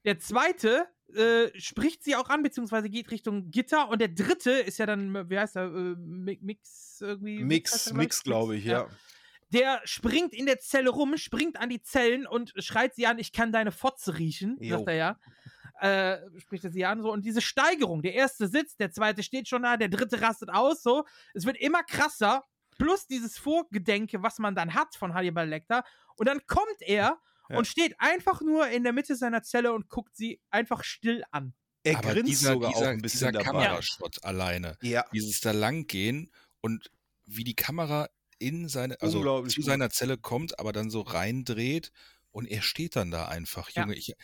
Der zweite äh, spricht sie auch an, beziehungsweise geht Richtung Gitter. Und der dritte ist ja dann, wie heißt er, äh, Mi- Mix irgendwie? ja. Mix, Mix, glaube ich, ja. Der springt in der Zelle rum, springt an die Zellen und schreit sie an, ich kann deine Fotze riechen, Jo. sagt er ja. Äh, spricht er sie an, so. Und diese Steigerung, der erste sitzt, der zweite steht schon da, der dritte rastet aus, so. Es wird immer krasser, plus dieses Vorgedenke, was man dann hat von Hannibal Lecter. Und dann kommt er Ja. und steht einfach nur in der Mitte seiner Zelle und guckt sie einfach still an. Er Aber grinst dieser, sogar dieser, auch ein bisschen dieser dabei. Kamerashot alleine, Ja, dieses da lang gehen und wie die Kamera in seine, also zu seiner Zelle kommt, aber dann so reindreht und er steht dann da einfach. Ja. Junge, ich,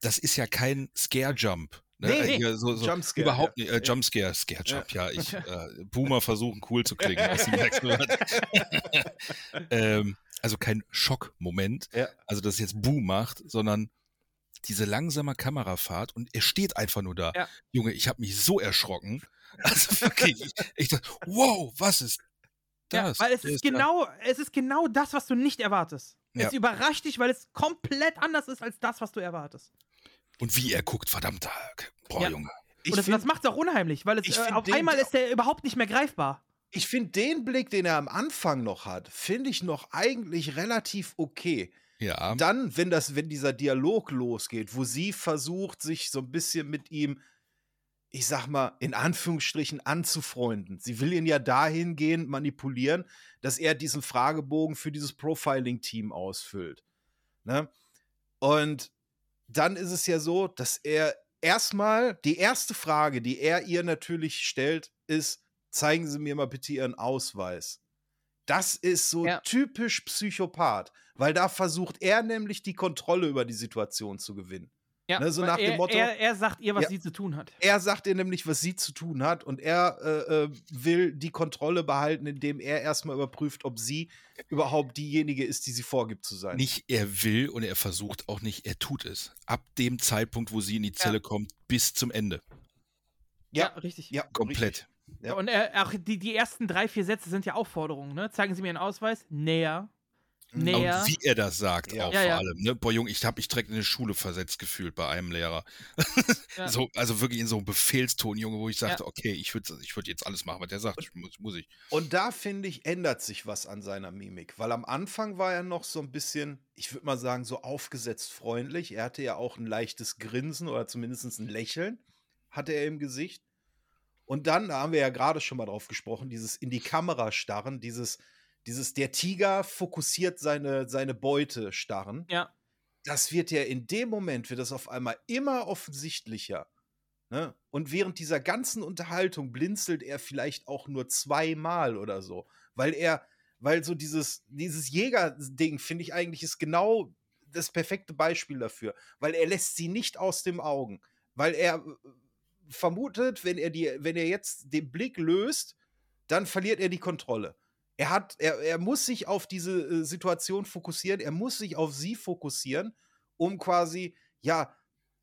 das ist ja kein Scare-Jump. Ne? Nee, nee. Hier so, so Jumpscare, Überhaupt ja. nicht. Äh, Jumpscare, Scare-Jump, ja. Ich, äh, Boomer versuchen cool zu klingen. Halt. ähm, also kein Schockmoment, Ja. also dass es jetzt Boom macht, sondern diese langsame Kamerafahrt und er steht einfach nur da. Ja. Junge, ich habe mich so erschrocken. Also wirklich, ich, ich dachte, wow, was ist das? Ja, weil es ist, da. genau, es ist genau das, was du nicht erwartest. Ja. Es überrascht dich, weil es komplett anders ist als das, was du erwartest. Und wie er guckt, verdammt, boah, Ja. Junge. ich Und das, das macht es auch unheimlich, weil es äh, auf einmal ist der überhaupt nicht mehr greifbar. ich finde den Blick, den er am Anfang noch hat, finde ich noch eigentlich relativ okay. Ja, Dann, wenn das, wenn dieser Dialog losgeht, wo sie versucht, sich so ein bisschen mit ihm, ich sag mal, in Anführungsstrichen anzufreunden. Sie will ihn ja dahingehend manipulieren, dass er diesen Fragebogen für dieses Profiling-Team ausfüllt. Ne? Und dann ist es ja so, dass er erstmal, die erste Frage, die er ihr natürlich stellt, ist, zeigen Sie mir mal bitte Ihren Ausweis. Das ist so Ja. typisch Psychopath, weil da versucht er nämlich die Kontrolle über die Situation zu gewinnen. Ja, Ne, so nach dem er, Motto- Er, er sagt ihr, was Ja. sie zu tun hat. Er sagt ihr nämlich, was sie zu tun hat und er äh, äh, will die Kontrolle behalten, indem er erstmal überprüft, ob sie überhaupt diejenige ist, die sie vorgibt zu sein. nicht er will und er versucht auch nicht, er tut es. Ab dem Zeitpunkt, wo sie in die Zelle kommt, bis zum Ende. Ja. richtig. ja, Komplett. Ja. Und er, auch die, die ersten drei, vier Sätze sind ja Aufforderungen. Ne? Zeigen Sie mir Ihren Ausweis. Näher. Näher. Und wie er das sagt Ja. auch Ja, vor ja. allem. Ne? Boah, Junge, ich habe mich direkt in eine Schule versetzt gefühlt bei einem Lehrer. So, also wirklich in so einem Befehlston, Junge, wo ich sagte, okay, ich würde ich würd jetzt alles machen, was der sagt. Ich muss, muss ich. Und da finde ich, ändert sich was an seiner Mimik, weil am Anfang war er noch so ein bisschen, ich würde mal sagen, so aufgesetzt freundlich. Er hatte ja auch ein leichtes Grinsen oder zumindest ein Lächeln hatte er im Gesicht. Und dann, da haben wir ja gerade schon mal drauf gesprochen, dieses in die Kamera starren, dieses, dieses der Tiger fokussiert seine, seine Beute starren. Ja. Das wird ja in dem Moment, wird das auf einmal immer offensichtlicher. Ne? Und während dieser ganzen Unterhaltung blinzelt er vielleicht auch nur zweimal oder so, weil er, weil so dieses, dieses Jäger-Ding, finde ich eigentlich, ist genau das perfekte Beispiel dafür, weil er lässt sie nicht aus dem Augen, weil er äh, vermutet, wenn er die, wenn er jetzt den Blick löst, dann verliert er die Kontrolle. Er hat, er, er muss sich auf diese äh, Situation fokussieren, er muss sich auf sie fokussieren, um quasi, ja,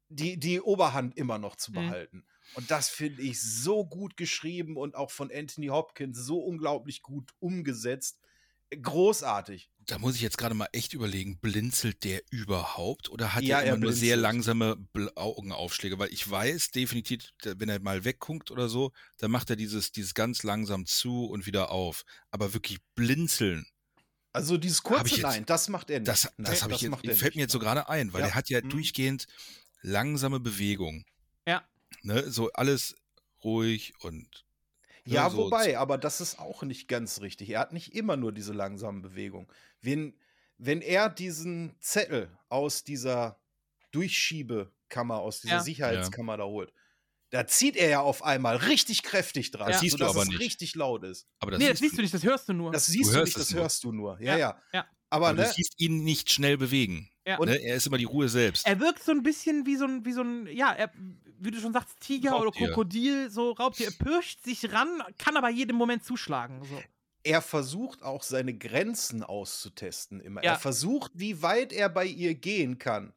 die, die Oberhand immer noch zu Mhm. behalten. Und das finde ich so gut geschrieben und auch von Anthony Hopkins so unglaublich gut umgesetzt. Großartig. Da muss ich jetzt gerade mal echt überlegen, blinzelt der überhaupt oder hat Ja, er er immer nur sehr langsame Augenaufschläge? Weil ich weiß definitiv, wenn er mal wegguckt oder so, dann macht er dieses, dieses ganz langsam zu und wieder auf. Aber wirklich blinzeln, Also dieses kurze jetzt- Nein, das macht er nicht. das, Nein, das, hab ich jetzt, macht er fällt mir nicht. jetzt so gerade ein, weil Ja. er hat ja Mhm. durchgehend langsame Bewegung. Ja. Ne? So alles ruhig und ne, Ja, so wobei, aber das ist auch nicht ganz richtig. Er hat nicht immer nur diese langsamen Bewegungen. Wenn, wenn er diesen Zettel aus dieser Durchschiebekammer, aus dieser Ja. Sicherheitskammer da holt, da zieht er ja auf einmal richtig kräftig dran, Das siehst du aber es nicht. richtig laut ist. Aber das nee, das siehst du nicht, das hörst du nur. Das siehst du, hörst nicht, das nur. hörst du nur. Ja, Ja, ja. ja. Aber, Aber ne, du siehst ihn nicht schnell bewegen. Ja. Ne? Er ist immer die Ruhe selbst. er wirkt so ein bisschen wie so ein, wie so ein, ja, er, wie du schon sagst, Tiger Raubtier. oder Krokodil, so Raubtier. Er pirscht sich ran, kann aber jeden Moment zuschlagen. So. Er versucht auch seine Grenzen auszutesten immer. Ja. Er versucht, wie weit er bei ihr gehen kann,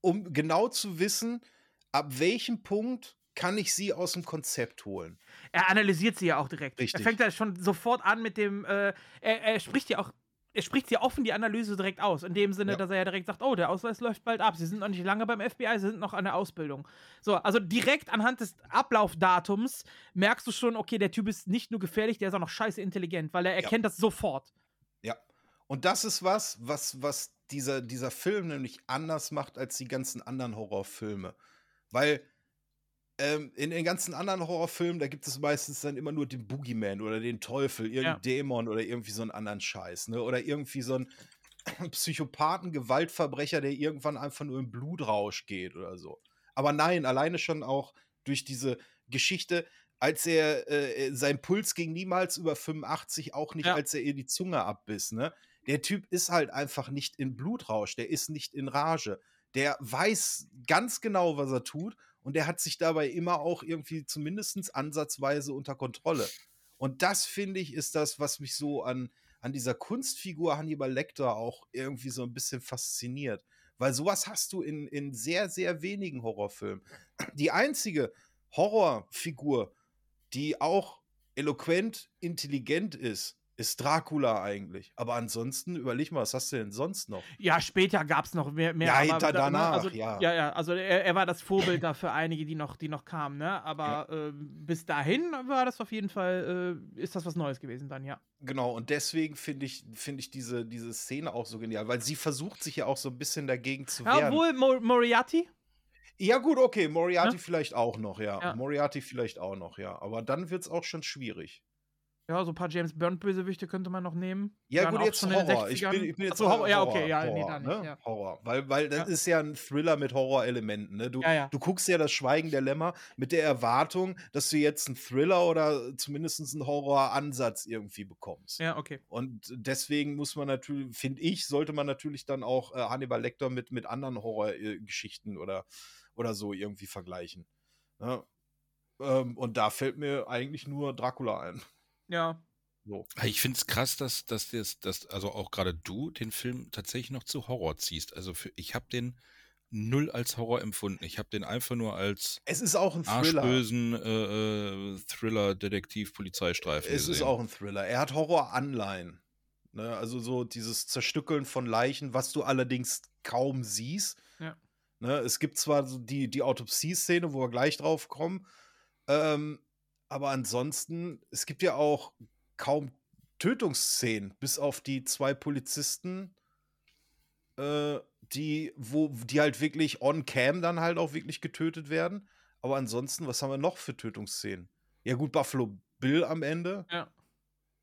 um genau zu wissen, ab welchem Punkt kann ich sie aus dem Konzept holen. Er analysiert sie ja auch direkt. Richtig. Er fängt ja schon sofort an mit dem, äh, er, er spricht ja auch, er spricht sie offen die Analyse direkt aus. In dem Sinne, Ja. dass er ja direkt sagt, oh, der Ausweis läuft bald ab. Sie sind noch nicht lange beim FBI, sie sind noch an der Ausbildung. So, also direkt anhand des Ablaufdatums merkst du schon, okay, der Typ ist nicht nur gefährlich, der ist auch noch scheiße intelligent, weil er erkennt das sofort. Ja. Und das ist was, was, was dieser, dieser Film nämlich anders macht als die ganzen anderen Horrorfilme. Weil ähm, in den ganzen anderen Horrorfilmen, da gibt es meistens dann immer nur den Boogeyman oder den Teufel, irgendeinen Ja. Dämon oder irgendwie so einen anderen Scheiß, ne? Oder irgendwie so einen Psychopathen, Gewaltverbrecher, der irgendwann einfach nur im Blutrausch geht oder so. Aber nein, alleine schon auch durch diese Geschichte, als er, äh, sein Puls ging niemals über 85, auch nicht, Ja. als er ihr die Zunge abbiss, ne? Der Typ ist halt einfach nicht in Blutrausch, der ist nicht in Rage. Der weiß ganz genau, was er tut und der hat sich dabei immer auch irgendwie zumindest ansatzweise unter Kontrolle. Und das, finde ich, ist das, was mich so an, an dieser Kunstfigur Hannibal Lecter auch irgendwie so ein bisschen fasziniert. Weil sowas hast du in, in sehr, sehr wenigen Horrorfilmen. Die einzige Horrorfigur, die auch eloquent, intelligent ist, ist Dracula eigentlich. Aber ansonsten, überleg mal, was hast du denn sonst noch? Ja, später gab es noch mehr. mehr Ja, hinter- ne, danach, also, ja. Ja, ja, also er, er war das Vorbild da für einige, die noch, die noch kamen, ne? Aber ähm, bis dahin war das auf jeden Fall, äh, ist das was Neues gewesen dann, ja. Genau, und deswegen finde ich, finde ich diese, diese Szene auch so genial, weil sie versucht sich ja auch so ein bisschen dagegen zu Ja, wehren. obwohl Mo Moriarty, Ja, gut, okay, Moriarty Ne? vielleicht auch noch, ja. Ja. Moriarty vielleicht auch noch, ja. Aber dann wird es auch schon schwierig. Ja, so ein paar James Bond-Bösewichte könnte man noch nehmen. Ja, Dann gut, jetzt schon Horror. Ich 60ern. bin, ich bin jetzt Ach so, Horror, ja, okay, Horror, ja, nee, Horror, dann ne? nicht, ja. Horror. Weil, weil das Ja. ist ja ein Thriller mit Horrorelementen. Ne? Du, Ja, ja. du guckst ja das Schweigen der Lämmer mit der Erwartung, dass du jetzt einen Thriller oder zumindest einen Horroransatz irgendwie bekommst. Ja, okay. Und deswegen muss man natürlich, finde ich, sollte man natürlich dann auch äh, Hannibal Lecter mit, mit anderen Horrorgeschichten oder, oder so irgendwie vergleichen. Ne? Ähm, und da fällt mir eigentlich nur Dracula ein. Ja. So. Ich finde es krass, dass, dass, das, dass also auch gerade du den Film tatsächlich noch zu Horror ziehst. Also für, ich habe den null als Horror empfunden. Ich habe den einfach nur als Es ist auch ein Thriller. arschbösen äh, äh, Thriller, Detektiv, Polizeistreifen Es ist gesehen. auch ein Thriller. Er hat Horroranleihen. Ne? Also so dieses Zerstückeln von Leichen, was du allerdings kaum siehst. Ja. Ne? Es gibt zwar so die, die Autopsie-Szene, wo wir gleich drauf kommen, ähm, aber ansonsten, es gibt ja auch kaum Tötungsszenen, bis auf die zwei Polizisten, äh, die, wo, die halt wirklich on cam dann halt auch wirklich getötet werden. Aber ansonsten, was haben wir noch für Tötungsszenen? Ja, gut, Buffalo Bill am Ende. Ja.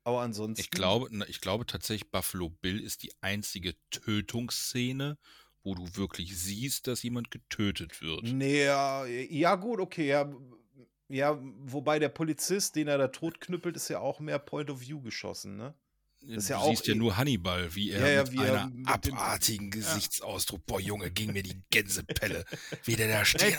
Aber ansonsten. Ich glaube, ich glaube tatsächlich, Buffalo Bill ist die einzige Tötungsszene, wo du wirklich siehst, dass jemand getötet wird. Nee, ja, ja, gut, okay, ja. Ja, wobei der Polizist, den er da totknüppelt, ist ja auch mehr Point of View geschossen, ne? Das ist ja du auch siehst ja nur Hannibal, wie er Ja, ja, mit wie einem mit dem- abartigen Gesichtsausdruck, boah Junge, ging mir die Gänsepelle, wie der da steht.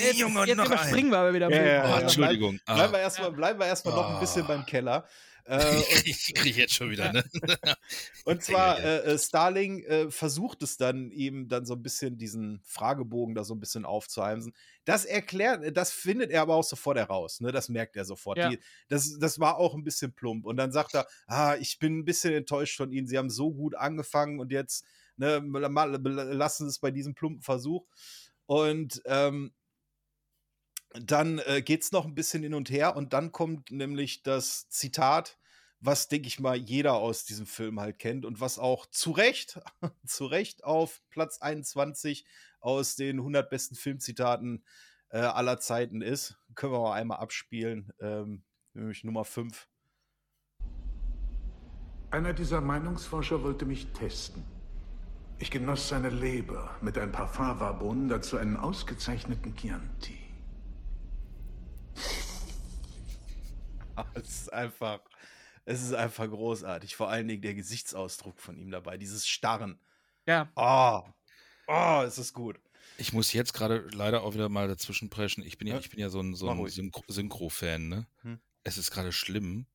Jetzt, Junge, und jetzt noch ein. überspringen wir aber wieder. Ja, ja, Oh, ja. Entschuldigung. Ah. Bleiben wir erstmal wir erstmal noch ein bisschen Ah. beim Keller. Äh, und, ich kriege jetzt schon wieder, ne? und zwar, äh, äh, Starling äh, versucht es dann, ihm dann so ein bisschen diesen Fragebogen da so ein bisschen aufzuheimsen. Das erklärt, das findet er aber auch sofort heraus, ne? Das merkt er sofort. Ja. Die, das, das war auch ein bisschen plump. Und dann sagt er, ah, ich bin ein bisschen enttäuscht von Ihnen. Sie haben so gut angefangen und jetzt ne, lassen Sie es bei diesem plumpen Versuch. Und ähm, dann äh, es noch ein bisschen hin und her und dann kommt nämlich das Zitat, was, denke ich mal, jeder aus diesem Film halt kennt und was auch zu Recht, zu Recht auf Platz 21 aus den 100 besten Filmzitaten äh, aller Zeiten ist. Können wir mal einmal abspielen, ähm, nämlich Nummer 5. Einer dieser Meinungsforscher wollte mich testen. Ich genoss seine Leber mit ein paar Fava-Bohnen, dazu einen ausgezeichneten Chianti. Es ist einfach, es ist einfach großartig. Vor allen Dingen der Gesichtsausdruck von ihm dabei, dieses Starren. Ja. Oh, oh, es ist gut. Ich muss jetzt gerade leider auch wieder mal dazwischen preschen. Ich bin ja, Ja. ich bin ja so ein, so ein Synchro-Fan, ne? Hm. Es ist gerade schlimm.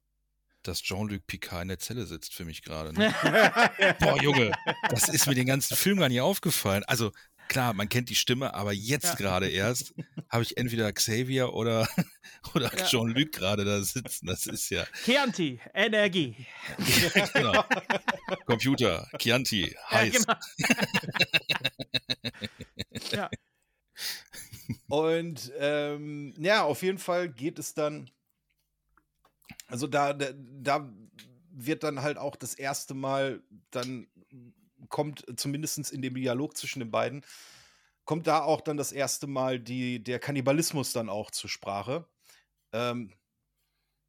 dass Jean-Luc Picard in der Zelle sitzt für mich gerade. Ne? Boah, Junge, das ist mir den ganzen Film gar nicht aufgefallen. Also klar, man kennt die Stimme, aber jetzt Ja. gerade erst habe ich entweder Xavier oder, oder Ja. Jean-Luc gerade da sitzen. Das ist ja Chianti, Energie. genau. Computer, Chianti, heiß. Ja, genau. ja. Und ähm, ja, auf jeden Fall geht es dann. Also da, da, da wird dann halt auch das erste Mal, dann kommt zumindest in dem Dialog zwischen den beiden, kommt da auch dann das erste Mal die, der Kannibalismus dann auch zur Sprache. Ähm,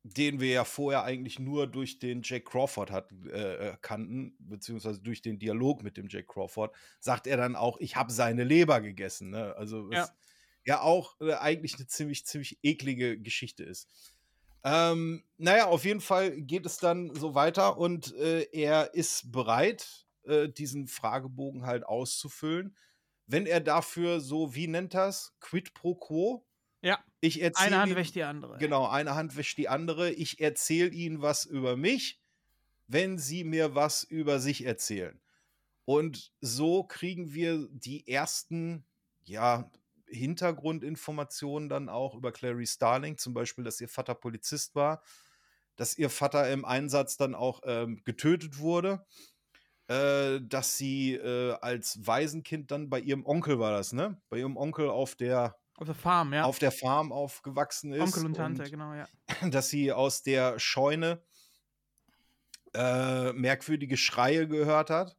den wir ja vorher eigentlich nur durch den Jake Crawford hatten, äh, äh, kannten, beziehungsweise durch den Dialog mit dem Jake Crawford, sagt er dann auch, ich habe seine Leber gegessen. Ne? Also was Ja. ja auch äh, eigentlich eine ziemlich, ziemlich eklige Geschichte ist. Ähm, naja, auf jeden Fall geht es dann so weiter und äh, er ist bereit, äh, diesen Fragebogen halt auszufüllen, wenn er dafür so, wie nennt das, quid pro quo? Ja. Ich erzähle Eine Hand ihm- wäscht die andere. Genau, eine Hand wäscht die andere. Ich erzähle Ihnen was über mich, wenn Sie mir was über sich erzählen. Und so kriegen wir die ersten, ja, Hintergrundinformationen dann auch über Clary Starling, zum Beispiel, dass ihr Vater Polizist war, dass ihr Vater im Einsatz dann auch ähm, getötet wurde, äh, dass sie äh, als Waisenkind dann bei ihrem Onkel war das, ne? Bei ihrem Onkel auf der Auf der Farm, ja. auf der Farm aufgewachsen ist. Onkel und Tante, genau, ja. Dass sie aus der Scheune äh, merkwürdige Schreie gehört hat.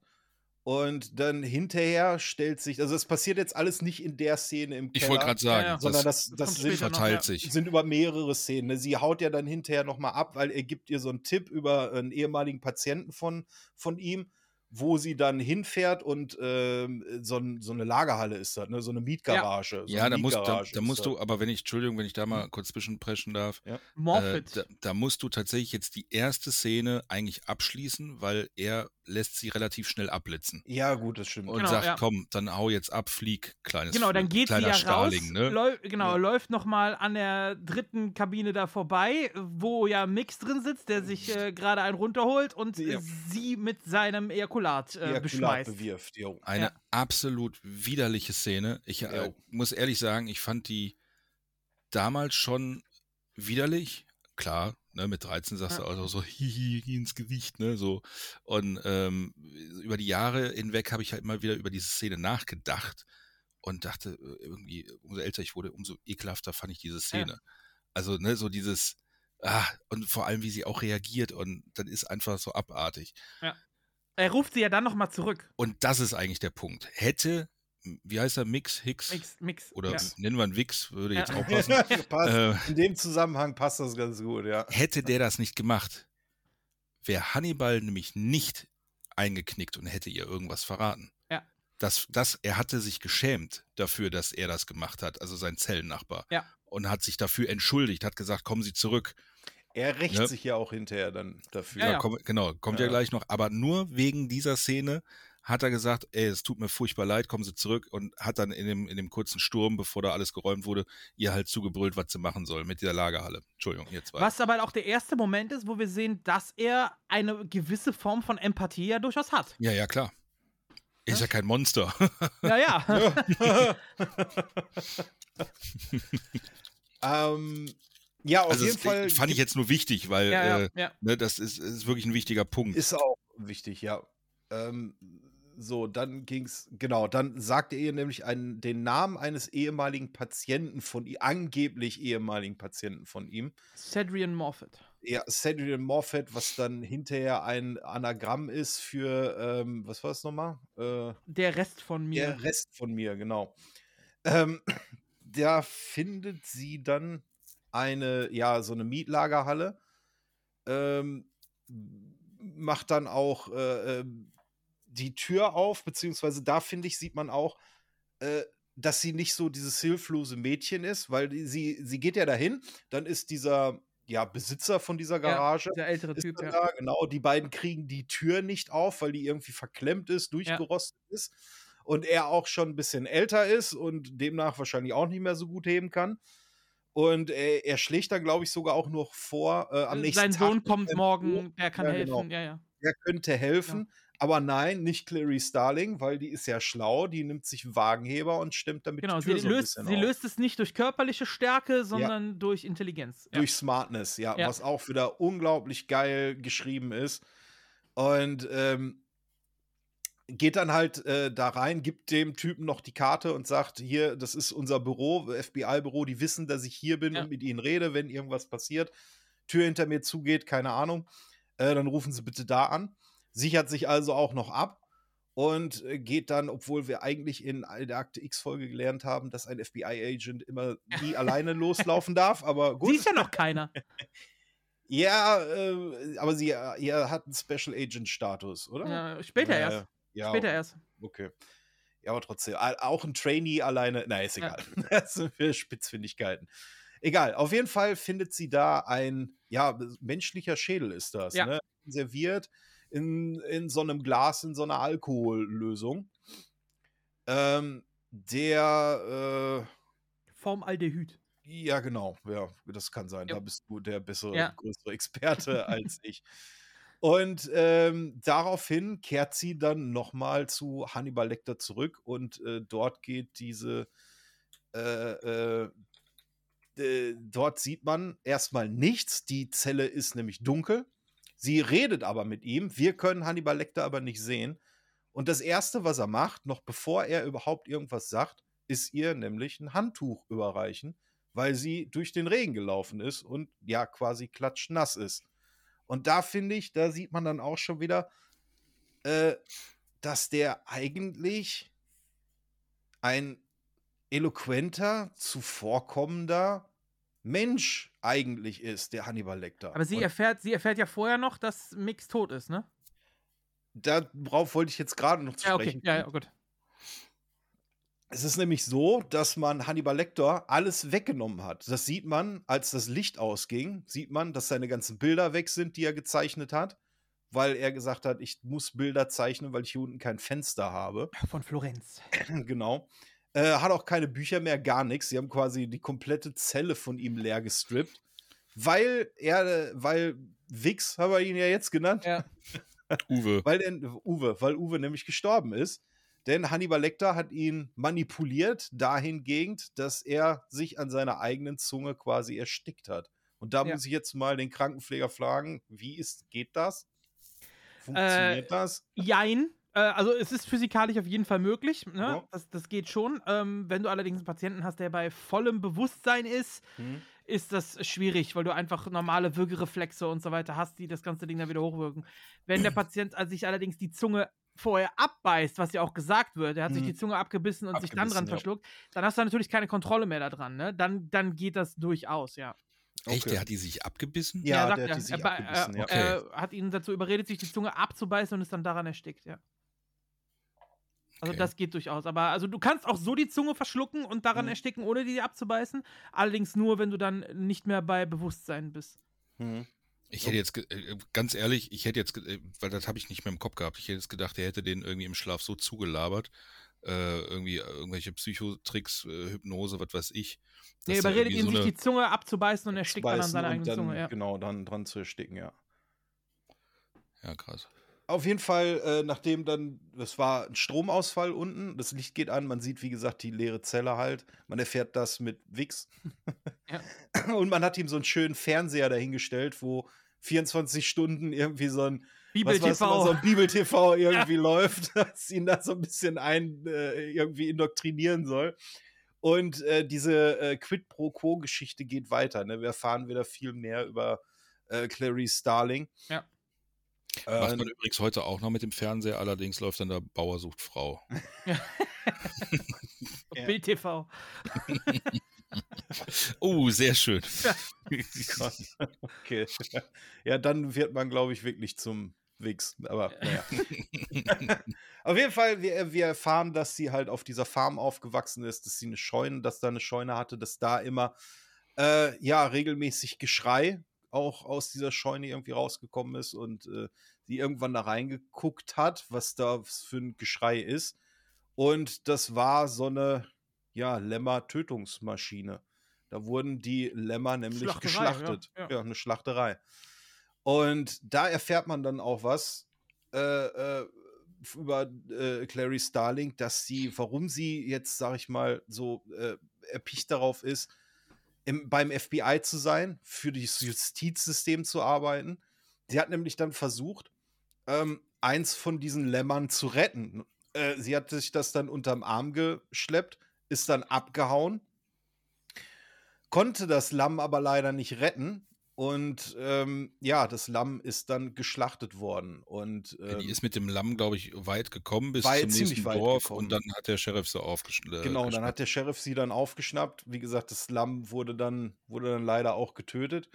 Und dann hinterher stellt sich, also es passiert jetzt alles nicht in der Szene im Ich Keller, wollte gerade sagen, Ja, ja. sondern das, das, das, sind, noch, verteilt ja. sich. sind über mehrere Szenen. ne? Sie haut ja dann hinterher nochmal ab, weil er gibt ihr so einen Tipp über einen ehemaligen Patienten von, von ihm, wo sie dann hinfährt und ähm, so, so eine Lagerhalle ist das, ne? so eine Mietgarage. So Ja, eine da musst, da, da musst du, aber wenn ich, Entschuldigung, wenn ich da mal kurz zwischenpreschen darf, äh, Morphit. da, da musst du tatsächlich jetzt die erste Szene eigentlich abschließen, weil er lässt sie relativ schnell abblitzen Ja, gut, das stimmt. und Genau, sagt, ja. komm, dann hau jetzt ab, flieg, kleines Genau, dann geht sie kleiner ja Starling, raus, ne? läu genau, Ja. läuft nochmal an der dritten Kabine da vorbei, wo ja Mix drin sitzt, der sich äh, gerade einen runterholt und Ja. äh, sie mit seinem Ejakulat äh, Ejakulat beschmeißt. bewirft. Jo. Eine Ja. absolut widerliche Szene. Ich äh, muss ehrlich sagen, ich fand die damals schon widerlich. Klar, ne, mit 13 sagst du Ja. also so hihi ins Gesicht, ne, so. Und ähm, über die Jahre hinweg habe ich halt immer wieder über diese Szene nachgedacht und dachte äh, irgendwie, umso älter ich wurde, umso ekelhafter fand ich diese Szene. Also, ne, so dieses, ah, und vor allem, wie sie auch reagiert und dann ist einfach so abartig. Er ruft sie ja dann nochmal zurück. Und das ist eigentlich der Punkt. Hätte, wie heißt er, Mix, Hicks? Mix, Mix. Oder ja. nennen wir ihn Wix, würde jetzt Ja. auch passen. passt. äh, In dem Zusammenhang passt das ganz gut, ja. hätte der das nicht gemacht, wäre Hannibal nämlich nicht eingeknickt und hätte ihr irgendwas verraten. Ja. Das, das, er hatte sich geschämt dafür, dass er das gemacht hat, also sein Zellennachbar. Ja. Und hat sich dafür entschuldigt, hat gesagt, kommen Sie zurück. Er rächt Ne? sich ja auch hinterher dann dafür. Ja, ja. Komm, genau, kommt ja. Ja. gleich noch. Aber nur wegen dieser Szene hat er gesagt, ey, es tut mir furchtbar leid, kommen Sie zurück und hat dann in dem, in dem kurzen Sturm, bevor da alles geräumt wurde, ihr halt zugebrüllt, was sie machen soll mit dieser Lagerhalle. Entschuldigung, jetzt weiter. Was aber auch der erste Moment ist, wo wir sehen, dass er eine gewisse Form von Empathie ja durchaus hat. Ja, ja, klar. Ist ja kein Monster. Ja, ja. ähm, ja, auf also jeden es, Fall fand ich jetzt nur wichtig, weil ja, ja, äh, ja. ne, das ist, ist wirklich ein wichtiger Punkt. ist auch wichtig, ja. Ähm, so, dann ging's, genau, dann sagte er ihr nämlich einen, den Namen eines ehemaligen Patienten von ihm, angeblich ehemaligen Patienten von ihm. Cedrian Morphett. Ja, Cedric Morfett, was dann hinterher ein Anagramm ist für, ähm, was war das nochmal? Äh, Der Rest von mir. Der Rest von mir, genau. Ähm, da findet sie dann eine, ja, so eine Mietlagerhalle. Ähm, macht dann auch äh, ähm, die Tür auf, beziehungsweise da finde ich, sieht man auch, äh, dass sie nicht so dieses hilflose Mädchen ist, weil die, sie, sie geht ja dahin, dann ist dieser ja, Besitzer von dieser Garage. Ja, der ältere ist Typ, dann ja. da, genau. Die beiden kriegen die Tür nicht auf, weil die irgendwie verklemmt ist, durchgerostet ist. Und er auch schon ein bisschen älter ist und demnach wahrscheinlich auch nicht mehr so gut heben kann. Und er, er schlägt dann, glaube ich, sogar auch noch vor, äh, am nächsten Sein Tag. Sohn noch kommt morgen, der kann Ja, helfen. genau. Ja, ja. Der könnte helfen. Aber nein, nicht Clary Starling, weil die ist ja schlau, die nimmt sich einen Wagenheber und stimmt damit Genau, die sie, Tür so ein löst, sie auf. löst es nicht durch körperliche Stärke, sondern durch Intelligenz. Ja. Durch Smartness, ja, Ja. was auch wieder unglaublich geil geschrieben ist. Und ähm, geht dann halt äh, da rein, gibt dem Typen noch die Karte und sagt, hier, das ist unser Büro, FBI-Büro, die wissen, dass ich hier bin Ja. und mit ihnen rede, wenn irgendwas passiert. Tür hinter mir zugeht, keine Ahnung. Äh, dann rufen sie bitte da an. Sichert sich also auch noch ab und äh, geht dann, obwohl wir eigentlich in der Akte X-Folge gelernt haben, dass ein FBI-Agent immer nie alleine loslaufen darf, aber gut. Sie ist ja noch keiner. Ja, äh, aber sie äh, ihr hat einen Special Agent Status, oder? Ja, später Ja, erst. Ja, Später erst. Okay. Ja, aber trotzdem, auch ein Trainee alleine, na, ist Ja. egal. Das sind für Spitzfindigkeiten. Egal, auf jeden Fall findet sie da ein, ja, menschlicher Schädel ist das, Ja. ne? Serviert in, in so einem Glas, in so einer Alkohollösung. Ähm, der, äh, Formaldehyd. ja, genau. Ja, das kann sein. Ja. Da bist du der bessere, Ja. größere Experte als ich. Und ähm, daraufhin kehrt sie dann nochmal zu Hannibal Lecter zurück und äh, dort geht diese, äh, äh, dort sieht man erstmal nichts. Die Zelle ist nämlich dunkel. Sie redet aber mit ihm. Wir können Hannibal Lecter aber nicht sehen. Und das Erste, was er macht, noch bevor er überhaupt irgendwas sagt, ist ihr nämlich ein Handtuch überreichen, weil sie durch den Regen gelaufen ist und ja quasi klatschnass ist. Und da finde ich, da sieht man dann auch schon wieder, äh, dass der eigentlich ein eloquenter, zuvorkommender Mensch eigentlich ist, der Hannibal Lecter. Aber sie Und erfährt, sie erfährt ja vorher noch, dass Mix tot ist, ne? darauf wollte ich jetzt gerade noch zu Ja, okay. sprechen. Ja, ja, gut. Es ist nämlich so, dass man Hannibal Lecter alles weggenommen hat. Das sieht man, als das Licht ausging, sieht man, dass seine ganzen Bilder weg sind, die er gezeichnet hat, weil er gesagt hat, ich muss Bilder zeichnen, weil ich hier unten kein Fenster habe. Von Florenz. genau. Äh, hat auch keine Bücher mehr, gar nichts. Sie haben quasi die komplette Zelle von ihm leer gestrippt, weil er, weil Wix, haben wir ihn ja jetzt genannt, Ja. Uwe. weil der, Uwe, weil Uwe nämlich gestorben ist. Denn Hannibal Lecter hat ihn manipuliert dahingehend, dass er sich an seiner eigenen Zunge quasi erstickt hat. Und da Ja. muss ich jetzt mal den Krankenpfleger fragen, wie ist, geht das? Funktioniert Äh, das? Jein. Äh, also es ist physikalisch auf jeden Fall möglich. Ne? Ja. Das, das geht schon. Ähm, wenn du allerdings einen Patienten hast, der bei vollem Bewusstsein ist, Hm? ist das schwierig, weil du einfach normale Würgereflexe und so weiter hast, die das ganze Ding dann wieder hochwirken. Wenn der Patient sich allerdings die Zunge vorher abbeißt, was ja auch gesagt wird, er hat sich Mhm. die Zunge abgebissen und sich dann dran Abgebissen, ja. verschluckt, dann hast du natürlich keine Kontrolle mehr daran. Ne? Dann, dann geht das durchaus, ja. Echt, Okay. der hat die sich abgebissen? Ja, sagt der hat er. die sich er, abgebissen, er, ja. er hat ihn dazu überredet, sich die Zunge abzubeißen und ist dann daran erstickt, ja. Also Okay. das geht durchaus. Aber also du kannst auch so die Zunge verschlucken und daran Mhm. ersticken, ohne die abzubeißen. Allerdings nur, wenn du dann nicht mehr bei Bewusstsein bist. Hm. Ich hätte jetzt, ge- äh, ganz ehrlich, ich hätte jetzt, äh, weil das habe ich nicht mehr im Kopf gehabt, ich hätte jetzt gedacht, er hätte den irgendwie im Schlaf so zugelabert, äh, irgendwie äh, irgendwelche Psychotricks, äh, Hypnose, was weiß ich. Er er überredet ihn, so sich die Zunge abzubeißen und erstickt dann an seiner eigenen dann, Zunge. Ja. Genau, dann dran zu ersticken, ja. Ja, krass. Auf jeden Fall, äh, nachdem dann, das war ein Stromausfall unten, das Licht geht an, man sieht, wie gesagt, die leere Zelle halt. Man erfährt das mit Wix. Und man hat ihm so einen schönen Fernseher dahingestellt, wo 24 Stunden irgendwie so ein Bibel was weiß TV. man, so ein Bibel-TV irgendwie läuft, das ihn da so ein bisschen ein, äh, irgendwie indoktrinieren soll. Und äh, diese äh, Quid pro Quo-Geschichte geht weiter. Ne? Wir erfahren wieder viel mehr über äh, Clarice Starling. Ja. Macht man übrigens heute auch noch mit dem Fernseher, allerdings läuft dann da Bauer sucht Frau. Ja. Bild TV. Oh, sehr schön. Okay. Ja, dann wird man, glaube ich, wirklich zum Wix. Aber naja. auf jeden Fall, wir, wir erfahren, dass sie halt auf dieser Farm aufgewachsen ist, dass sie eine Scheune, dass da eine Scheune hatte, dass da immer äh, ja regelmäßig Geschrei auch aus dieser Scheune irgendwie rausgekommen ist und äh, sie irgendwann da reingeguckt hat, was da für ein Geschrei ist. Und das war so eine ja, Lämmer-Tötungsmaschine. Da wurden die Lämmer nämlich geschlachtet. ja, Ja, ja. eine Schlachterei. Und da erfährt man dann auch was äh, äh, über äh, Clary Starling, dass sie, warum sie jetzt, sag ich mal, so äh, erpicht darauf ist, im, beim FBI zu sein, für das Justizsystem zu arbeiten. Sie hat nämlich dann versucht, ähm, eins von diesen Lämmern zu retten. Äh, sie hat sich das dann unterm Arm geschleppt, ist dann abgehauen, konnte das Lamm aber leider nicht retten. Und ähm, ja, das Lamm ist dann geschlachtet worden. Und Ja, die ähm, ist mit dem Lamm, glaube ich, weit gekommen bis zum ziemlich nächsten weit Dorf gekommen. und dann hat der Sheriff sie aufgeschnitten. Genau, dann hat der Sheriff sie dann aufgeschnappt. Wie gesagt, das Lamm wurde dann, wurde dann leider auch getötet.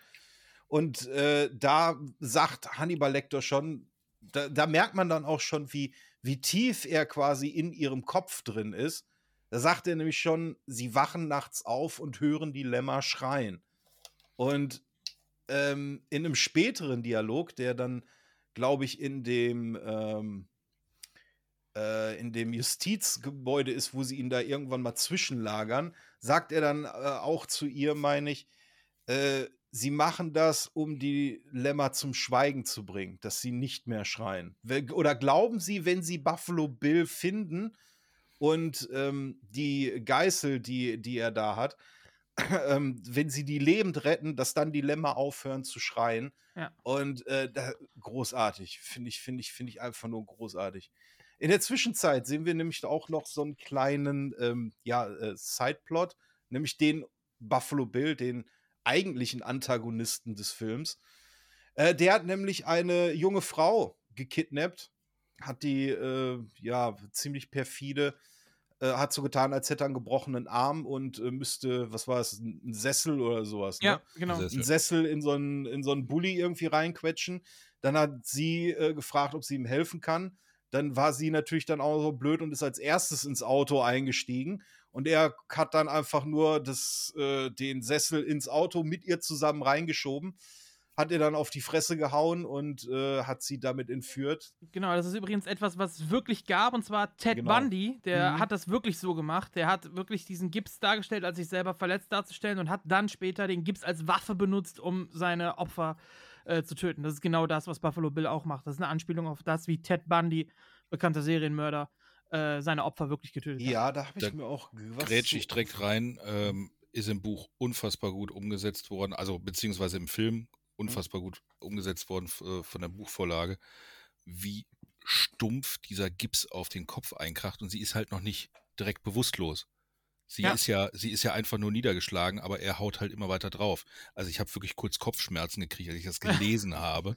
Und äh, da sagt Hannibal Lecter schon, da, da merkt man dann auch schon, wie, wie tief er quasi in ihrem Kopf drin ist. Da sagt er nämlich schon, sie wachen nachts auf und hören die Lämmer schreien. Und ähm, in einem späteren Dialog, der dann, glaube ich, in dem, ähm, äh, in dem Justizgebäude ist, wo sie ihn da irgendwann mal zwischenlagern, sagt er dann äh, auch zu ihr, meine ich, äh, sie machen das, um die Lämmer zum Schweigen zu bringen, dass sie nicht mehr schreien. Oder glauben sie, wenn sie Buffalo Bill finden und ähm, die Geißel, die, die er da hat, ähm, wenn sie die lebend retten, dass dann die Lämmer aufhören zu schreien. Ja. Und äh, da, großartig, finde ich, finde ich, finde ich einfach nur großartig. In der Zwischenzeit sehen wir nämlich auch noch so einen kleinen ähm, ja, äh, Sideplot, nämlich den Buffalo Bill, den eigentlichen Antagonisten des Films. Äh, der hat nämlich eine junge Frau gekidnappt, hat die äh, ja ziemlich perfide, äh, hat so getan, als hätte er einen gebrochenen Arm und äh, müsste, was war es, ein ein Sessel oder sowas. Ja, ne? genau. Sessel. einen Sessel in so einen, in so einen Bulli irgendwie reinquetschen. Dann hat sie äh, gefragt, ob sie ihm helfen kann. Dann war sie natürlich dann auch so blöd und ist als erstes ins Auto eingestiegen. Und er hat dann einfach nur das, äh, den Sessel ins Auto mit ihr zusammen reingeschoben, hat ihr dann auf die Fresse gehauen und äh, hat sie damit entführt. Genau, das ist übrigens etwas, was es wirklich gab, und zwar Ted Genau. Bundy, der Mhm. hat das wirklich so gemacht. Der hat wirklich diesen Gips dargestellt, als sich selber verletzt darzustellen und hat dann später den Gips als Waffe benutzt, um seine Opfer äh, zu töten. Das ist genau das, was Buffalo Bill auch macht. Das ist eine Anspielung auf das, wie Ted Bundy, bekannter Serienmörder, äh, seine Opfer wirklich getötet hat. Ja, da habe ich Da mir auch was Grätsch ich direkt rein, ähm, ist im Buch unfassbar gut umgesetzt worden, also beziehungsweise im Film unfassbar gut umgesetzt worden äh, von der Buchvorlage, wie stumpf dieser Gips auf den Kopf einkracht und sie ist halt noch nicht direkt bewusstlos. Sie Ja. ist ja, sie ist ja einfach nur niedergeschlagen, aber er haut halt immer weiter drauf. Also ich habe wirklich kurz Kopfschmerzen gekriegt, als ich das gelesen habe.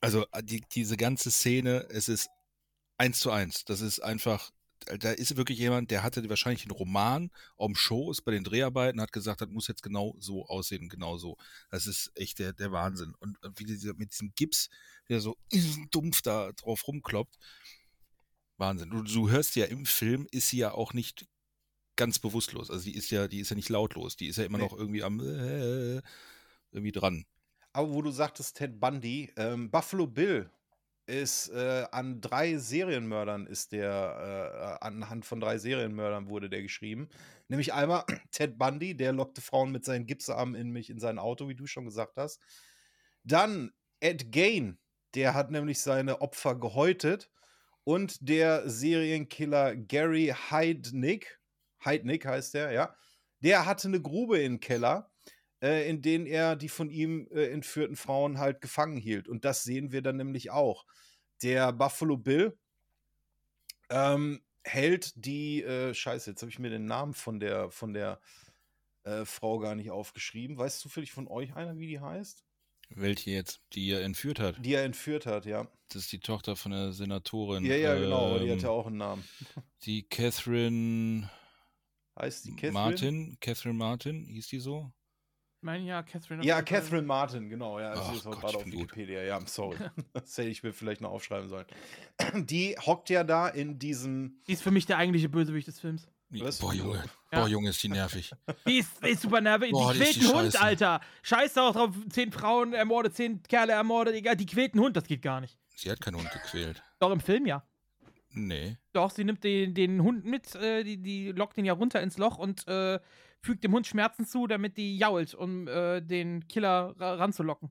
Also äh, die, diese ganze Szene, es ist eins zu eins. Das ist einfach, da ist wirklich jemand, der hatte wahrscheinlich einen Roman am Schoß bei den Dreharbeiten, hat gesagt, das muss jetzt genau so aussehen, genau so. Das ist echt der, der Wahnsinn. Und wie dieser, mit diesem Gips, der so dumpf da drauf rumkloppt. Wahnsinn. Du, du hörst ja im Film, ist sie ja auch nicht ganz bewusstlos. Also die ist ja, die ist ja nicht lautlos. Die ist ja immer Nee. noch irgendwie am äh, irgendwie dran. Aber wo du sagtest, Ted Bundy, ähm, Buffalo Bill ist äh, an drei Serienmördern ist der, äh, anhand von drei Serienmördern wurde der geschrieben. Nämlich einmal Ted Bundy, der lockte Frauen mit seinen Gipsarmen in mich in sein Auto, wie du schon gesagt hast. Dann Ed Gain, der hat nämlich seine Opfer gehäutet. Und der Serienkiller Gary Heidnick, Heidnick heißt der, ja, der hatte eine Grube im Keller äh, in denen er die von ihm äh, entführten Frauen halt gefangen hielt. Und das sehen wir dann nämlich auch. Der Buffalo Bill ähm, hält die, äh, scheiße, jetzt habe ich mir den Namen von der, von der äh, Frau gar nicht aufgeschrieben. Weißt zufällig von euch einer, wie die heißt? Welche jetzt, die er entführt hat. Die er entführt hat, ja. Das ist die Tochter von der Senatorin. Ja, ja, genau, die ähm, hat ja auch einen Namen. Die Catherine Heißt die Catherine? Martin, Catherine Martin, hieß die so? Ich meine, ja, Catherine. Ja. Catherine Martin, genau. Ja, Ach sie ist auch Gott, gerade auf bin gut. Wikipedia. Ja, I'm sorry. das hätte ich mir vielleicht noch aufschreiben sollen. Die hockt ja da in diesem. Die ist für mich der eigentliche Bösewicht des Films. Was? Boah, Junge. Ja. Boah, Junge, ist die nervig. Die ist, die ist super nervig. Boah, die quält einen Hund. Alter. Scheiß auch drauf. Zehn Frauen ermordet, zehn Kerle ermordet, egal. Die quält einen Hund, das geht gar nicht. Sie hat keinen Hund gequält. Doch im Film ja. Nee. Doch, sie nimmt den, den Hund mit, äh, die, die lockt ihn ja runter ins Loch und äh, fügt dem Hund Schmerzen zu, damit die jault, um äh, den Killer ra ranzulocken.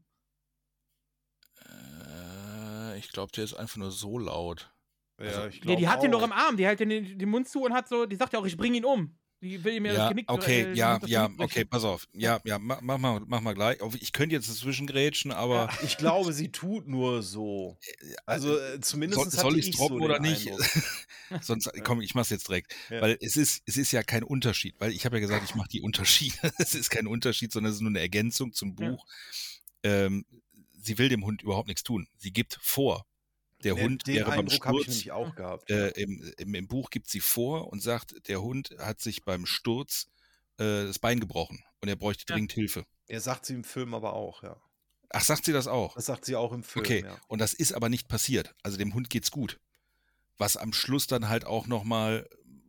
Äh, ich glaube, der ist einfach nur so laut. Ja, ich Ja, glaube die hat ihn auch. doch im Arm, die hält den, den Mund zu und hat so, die sagt ja auch, ich bring ihn um. Die will ihm ja, das Ja, Genick okay, äh, ja, das ja, Genick okay, pass auf. Ja, ja, mach, mach, mal, mach mal gleich. Ich könnte jetzt dazwischen grätschen, aber Ich glaube, sie tut nur so. Also äh, zumindest soll, soll ich ich droppen so oder nicht? Sonst, komm, ich mach's jetzt direkt. Ja. Weil es ist, es ist ja kein Unterschied, weil ich habe ja gesagt, ich mache die Unterschiede. es ist kein Unterschied, sondern es ist nur eine Ergänzung zum Ja. Buch. Ähm, sie will dem Hund überhaupt nichts tun. Sie gibt vor. Der Den- Hund den wäre beim Sturz. gehabt. Äh, im, im, Im Buch gibt sie vor und sagt, der Hund hat sich beim Sturz äh, das Bein gebrochen und er bräuchte Ja. dringend Hilfe. Er sagt sie im Film aber auch, ja. Ach, sagt sie das auch? Das sagt sie auch im Film, Okay, ja. und das ist aber nicht passiert. Also dem Hund geht's gut. Was am Schluss dann halt auch nochmal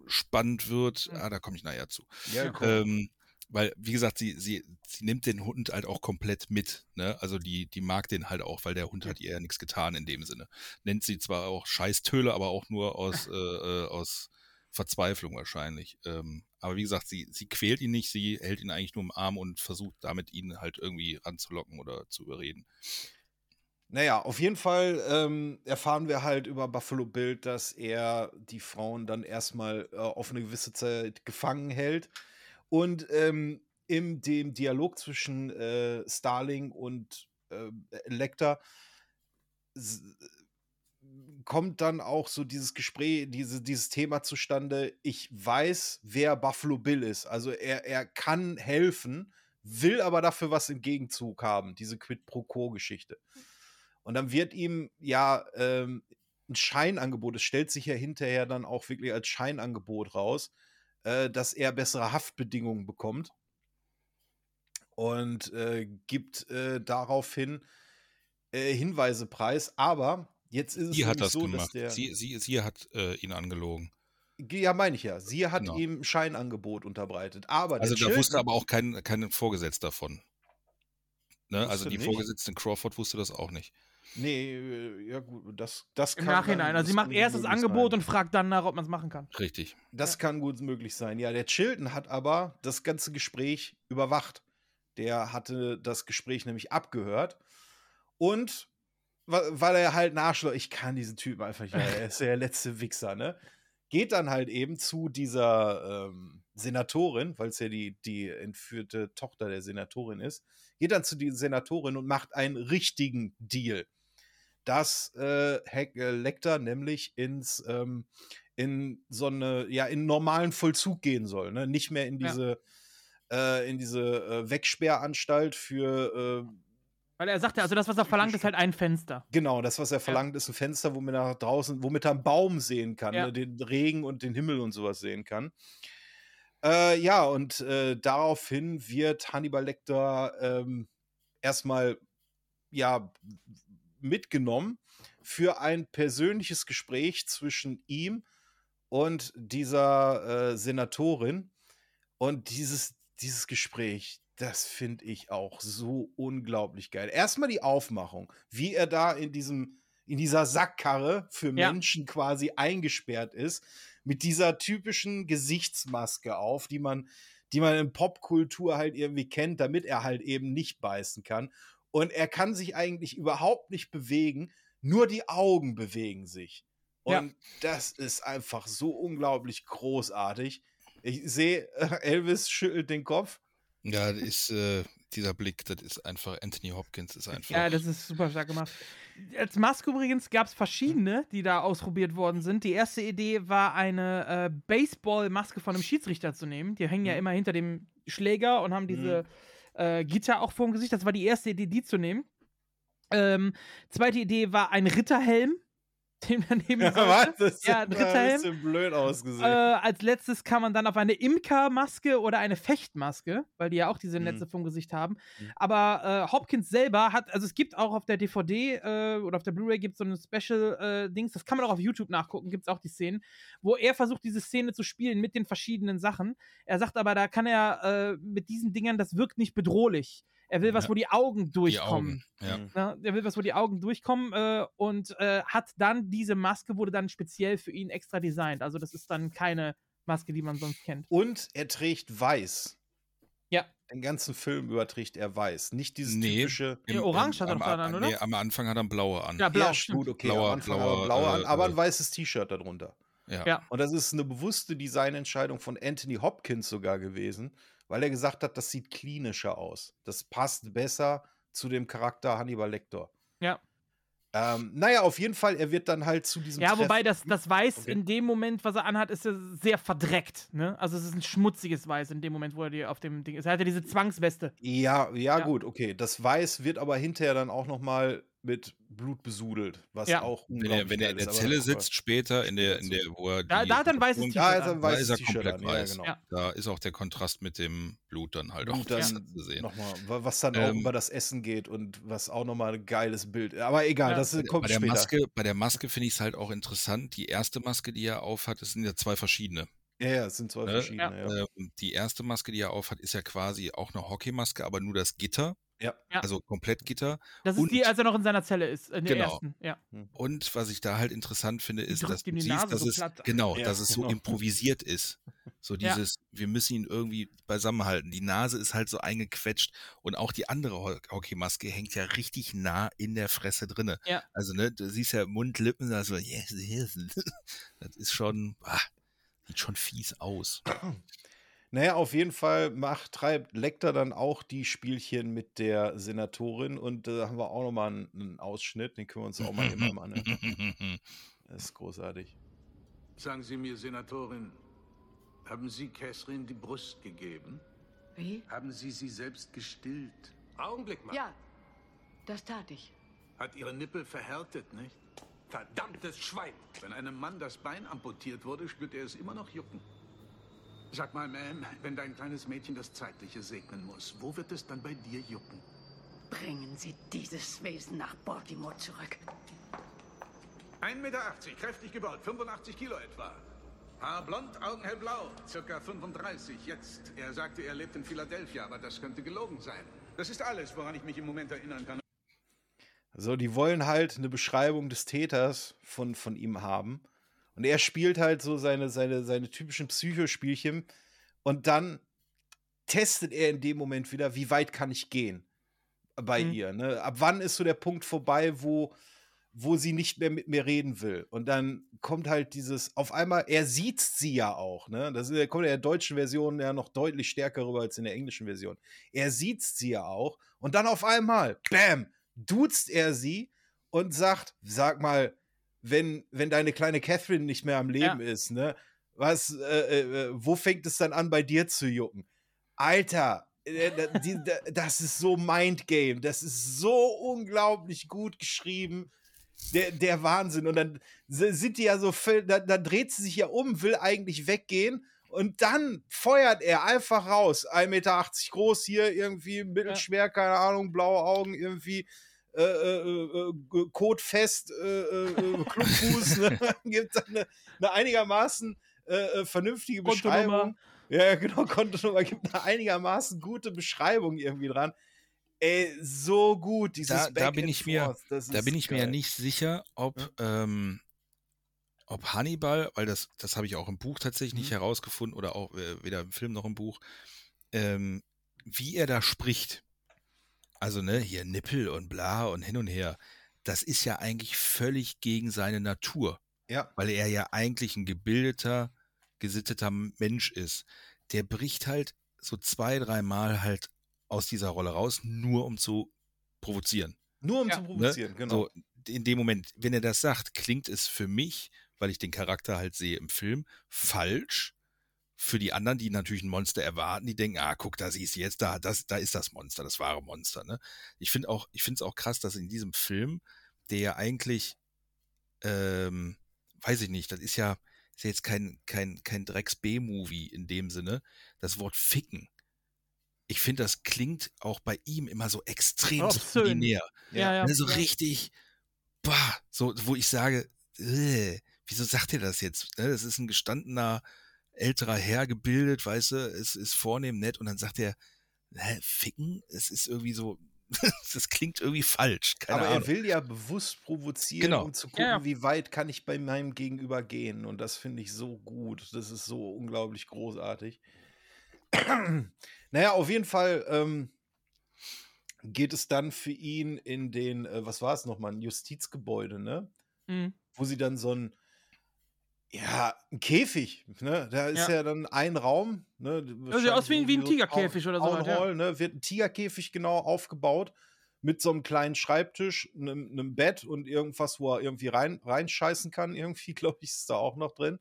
spannend wird, ah, da komme ich nachher zu. Ja, komm. Ähm, weil, wie gesagt, sie, sie, sie nimmt den Hund halt auch komplett mit. Ne? Also die, die mag den halt auch, weil der Hund hat ihr ja nichts getan in dem Sinne. Nennt sie zwar auch Scheißtöle, aber auch nur aus, äh, äh, aus Verzweiflung wahrscheinlich. Ähm, aber wie gesagt, sie, sie quält ihn nicht, sie hält ihn eigentlich nur im Arm und versucht damit ihn halt irgendwie ranzulocken oder zu überreden. Naja, auf jeden Fall ähm, erfahren wir halt über Buffalo Bill, dass er die Frauen dann erstmal äh, auf eine gewisse Zeit gefangen hält. Und ähm, in dem Dialog zwischen äh, Starling und äh, Lecter kommt dann auch so dieses Gespräch, diese, dieses Thema zustande, ich weiß, wer Buffalo Bill ist. Also er, er kann helfen, will aber dafür was im Gegenzug haben, diese Quid pro Quo-Geschichte. Und dann wird ihm ja ähm, ein Scheinangebot, es stellt sich ja hinterher dann auch wirklich als Scheinangebot raus, äh, dass er bessere Haftbedingungen bekommt und äh, gibt äh, daraufhin äh, Hinweise preis. Aber jetzt ist es Sie hat das so, dass gemacht. der. Sie, sie, sie hat äh, ihn angelogen. ja, meine ich ja. Sie hat Genau. ihm ein Scheinangebot unterbreitet. Aber Also da wusste aber auch kein, kein Vorgesetzter davon. Ne? Also die nicht? Vorgesetzte in Crawford wusste das auch nicht. Nee, äh, ja gut, das, das Im kann Nachhinein. dann- Also sie macht erst das Angebot sein. und fragt dann nach, ob man es machen kann. Richtig. Das kann gut möglich sein. Ja, der Chilton hat aber das ganze Gespräch überwacht. Der hatte das Gespräch nämlich abgehört. Und weil er halt Arschloch, ich kann diesen Typen einfach nicht, mehr, er ist ja der letzte Wichser, ne? Geht dann halt eben zu dieser ähm, Senatorin, weil es ja die, die entführte Tochter der Senatorin ist, geht dann zu dieser Senatorin und macht einen richtigen Deal. Dass äh, äh, Lecter nämlich ins ähm, in so eine, ja, in normalen Vollzug gehen soll, ne? Nicht mehr in Ja. diese, äh, in diese äh, Wegsperranstalt für, äh, Weil er sagte, also das, was er verlangt, ist halt ein Fenster. genau, das, was er verlangt, ist ein Fenster, womit er nach draußen, womit er einen Baum sehen kann, Ja. ne? den Regen und den Himmel und sowas sehen kann. Äh, ja, und äh, daraufhin wird Hannibal Lecter ähm, erstmal ja mitgenommen für ein persönliches Gespräch zwischen ihm und dieser äh, Senatorin. Und dieses, dieses Gespräch, das finde ich auch so unglaublich geil. Erstmal die Aufmachung, wie er da in diesem in dieser Sackkarre für Ja. Menschen quasi eingesperrt ist, mit dieser typischen Gesichtsmaske auf, die man, die man in Popkultur halt irgendwie kennt, damit er halt eben nicht beißen kann. Und er kann sich eigentlich überhaupt nicht bewegen, nur die Augen bewegen sich. Und Ja. das ist einfach so unglaublich großartig. Ich sehe, Elvis schüttelt den Kopf. Ja, das ist äh, dieser Blick, das ist einfach, Anthony Hopkins ist einfach. Ja, das ist super stark gemacht. Als Maske übrigens gab es verschiedene, die da ausprobiert worden sind. Die erste Idee war, eine äh, Baseball-Maske von einem Schiedsrichter zu nehmen. Die hängen ja immer hinter dem Schläger und haben diese äh, Gitter auch vor dem Gesicht. Das war die erste Idee, die zu nehmen. Ähm, zweite Idee war ein Ritterhelm, den man nehmen sollte. Das Ja, hat ein bisschen blöd ausgesehen. Äh, als letztes kam man dann auf eine Imkermaske oder eine Fechtmaske, weil die ja auch diese Mhm. Netze vom Gesicht haben. Aber äh, Hopkins selber hat, also es gibt auch auf der DVD äh, oder auf der Blu-ray gibt es so ein Special-Dings, das kann man auch auf YouTube nachgucken, gibt es auch die Szenen, wo er versucht, diese Szene zu spielen mit den verschiedenen Sachen. Er sagt aber, da kann er äh, mit diesen Dingern, das wirkt nicht bedrohlich. Er will was, Ja. wo die Augen Die durchkommen. Augen. Ja. Mhm. Ne? Er will was, wo die Augen durchkommen äh, und äh, hat dann diese Maske, wurde dann speziell für ihn extra designt. Also das ist dann keine Maske, die man sonst kennt. Und er trägt weiß. Ja. Den ganzen Film über trägt er weiß. Nicht dieses Nee. typische. Ja, orange hat er da dann, oder? Nee, am Anfang hat er ein blaue an. Ja, blau. ja, stimmt. gut, okay. Blauer- am Anfang blauer, blauer, blaue an, äh, aber ein äh, weißes T-Shirt darunter. Ja. Ja. Und das ist eine bewusste Designentscheidung von Anthony Hopkins sogar gewesen, weil er gesagt hat, das sieht klinischer aus. Das passt besser zu dem Charakter Hannibal Lecter. Ja. Ähm, naja, auf jeden Fall, er wird dann halt zu diesem Ja, Treffen- wobei das, das Weiß Okay. in dem Moment, was er anhat, ist ja sehr verdreckt. Ne? Also es ist ein schmutziges Weiß in dem Moment, wo er die auf dem Ding ist. Er hat ja diese Zwangsweste. Ja, ja, Ja. gut, okay. Das Weiß wird aber hinterher dann auch noch mal mit Blut besudelt, was Ja. auch Wenn er, wenn er in der ist, Zelle sitzt, später, in der, in der, wo er. Da- die- da er weißes die- T-Shirt Da ist an. ein Da ist er komplett an, ja, weiß. genau. Ja. Da ist auch der Kontrast mit dem Blut dann halt auch Und dann zu sehen. nochmal, was dann auch Ähm, über das Essen geht und was auch nochmal ein geiles Bild. Aber egal, Ja. das kommt bei der später. Maske, bei der Maske finde ich es halt auch interessant. Die erste Maske, die er aufhat, es sind ja zwei verschiedene. Ja, ja, es sind zwei Ne? verschiedene. Ja. Ähm, die erste Maske, die er aufhat, ist ja quasi auch eine Hockeymaske, aber nur das Gitter. Ja. Ja. Also komplett Gitter. Das ist Und- die, als er noch in seiner Zelle ist. In der Genau. ersten. Ja. Und was ich da halt interessant finde, ist, dass du die siehst, dass so es platt. genau, Ja, dass es so genau. improvisiert ist. So Ja. dieses, wir müssen ihn irgendwie beisammenhalten. Die Nase ist halt so eingequetscht und auch die andere Ho- Hockeymaske hängt ja richtig nah in der Fresse drinne. Ja. Also ne, du siehst ja Mund, Lippen, also yes, yes. Das ist schon, ah, sieht schon fies aus. Naja, auf jeden Fall macht, treibt Lecter dann auch die Spielchen mit der Senatorin und da haben wir auch nochmal einen, einen Ausschnitt, den können wir uns auch mal eben anhören. Das ist großartig. Sagen Sie mir, Senatorin, haben Sie Catherine die Brust gegeben? Wie? Haben Sie sie selbst gestillt? Augenblick mal. Ja, das tat ich. Hat Ihre Nippel verhärtet, nicht? Verdammtes Schwein. Wenn einem Mann das Bein amputiert wurde, spürt er es immer noch jucken. Sag mal, Ma'am, wenn dein kleines Mädchen das Zeitliche segnen muss, wo wird es dann bei dir jucken? Bringen Sie dieses Wesen nach Baltimore zurück. 1,80 Meter, kräftig gebaut, 85 Kilo etwa. Haar blond, Augen hellblau, circa 35 jetzt. Er sagte, er lebt in Philadelphia, aber das könnte gelogen sein. Das ist alles, woran ich mich im Moment erinnern kann. So, die wollen halt eine Beschreibung des Täters von, von ihm haben. Und er spielt halt so seine, seine, seine typischen Psychospielchen. Und dann testet er in dem Moment wieder, wie weit kann ich gehen bei Mhm. ihr. Ne? Ab wann ist so der Punkt vorbei, wo, wo sie nicht mehr mit mir reden will. Und dann kommt halt dieses, auf einmal, er sieht sie ja auch. Ne? Das ist, kommt in der deutschen Version ja noch deutlich stärker rüber als in der englischen Version. Er sieht sie ja auch. Und dann auf einmal, bam, duzt er sie und sagt, sag mal, wenn, wenn deine kleine Catherine nicht mehr am Leben ist, ne, was, äh, äh, wo fängt es dann an, bei dir zu jucken? Alter, äh, die, da- das ist so Mindgame, das ist so unglaublich gut geschrieben. Der, der Wahnsinn. Und dann si- sind die ja so, dann, dann dreht sie sich ja um, will eigentlich weggehen. Und dann feuert er einfach raus. 1,80 Meter groß hier, irgendwie mittelschwer, keine Ahnung, blaue Augen, irgendwie äh, äh, äh, kotfest, äh, äh, äh, Clubfuß. ne? Gibt dann eine, eine einigermaßen vernünftige. Beschreibung. Ja, ja, genau, Kontonummer. Gibt eine einigermaßen gute Beschreibung irgendwie dran. Ey, so gut, dieses Da, da Back bin and ich mir, da bin ich mir ja geil. nicht sicher, ob, ähm, ob Hannibal, weil das, das habe ich auch im Buch tatsächlich nicht Mhm. herausgefunden oder auch äh, weder im Film noch im Buch, ähm, wie er da spricht. Also, ne, hier Nippel und bla und hin und her. Das ist ja eigentlich völlig gegen seine Natur. Ja. Weil er ja eigentlich ein gebildeter, gesitteter Mensch ist. Der bricht halt so zwei, dreimal halt aus dieser Rolle raus, nur um zu provozieren. Nur um Ja. zu provozieren, Ne? genau. So, in dem Moment, wenn er das sagt, klingt es für mich, weil ich den Charakter halt sehe im Film, falsch. Für die anderen, die natürlich ein Monster erwarten, die denken, ah, guck, da siehst du jetzt, da, das, da ist das Monster, das wahre Monster. Ne? Ich finde auch, ich finde es auch krass, dass in diesem Film, der ja eigentlich, ähm, weiß ich nicht, das ist ja, ist ja jetzt kein, kein, kein Drecks-B-Movie in dem Sinne, das Wort ficken. Ich finde, das klingt auch bei ihm immer so extrem binär. Ja, ja. Ne, so ja. richtig, bah, so, wo ich sage, äh, wieso sagt ihr das jetzt? Ne, das ist ein gestandener, älterer Herr gebildet, weißt du, es ist vornehm nett und dann sagt er, hä, ficken? Es ist irgendwie so, das klingt irgendwie falsch. Keine Aber Ahnung. er will ja bewusst provozieren, Genau. um zu gucken, Ja, wie weit kann ich bei meinem Gegenüber gehen. Und das finde ich so gut. Das ist so unglaublich großartig. naja, auf jeden Fall ähm, geht es dann für ihn in den, äh, was war es nochmal, ein Justizgebäude, ne? Mhm. Wo sie dann so ein, ja, ein Käfig, ne? Da ist ja, Ja. dann ein Raum, ne? Das sieht aus wie ein- wie ein Tigerkäfig oder so Town ja. Hall, ne? Wird ein Tigerkäfig genau aufgebaut mit so einem kleinen Schreibtisch, einem, einem Bett und irgendwas, wo er irgendwie rein, reinscheißen kann. Irgendwie, glaube ich, ist da auch noch drin.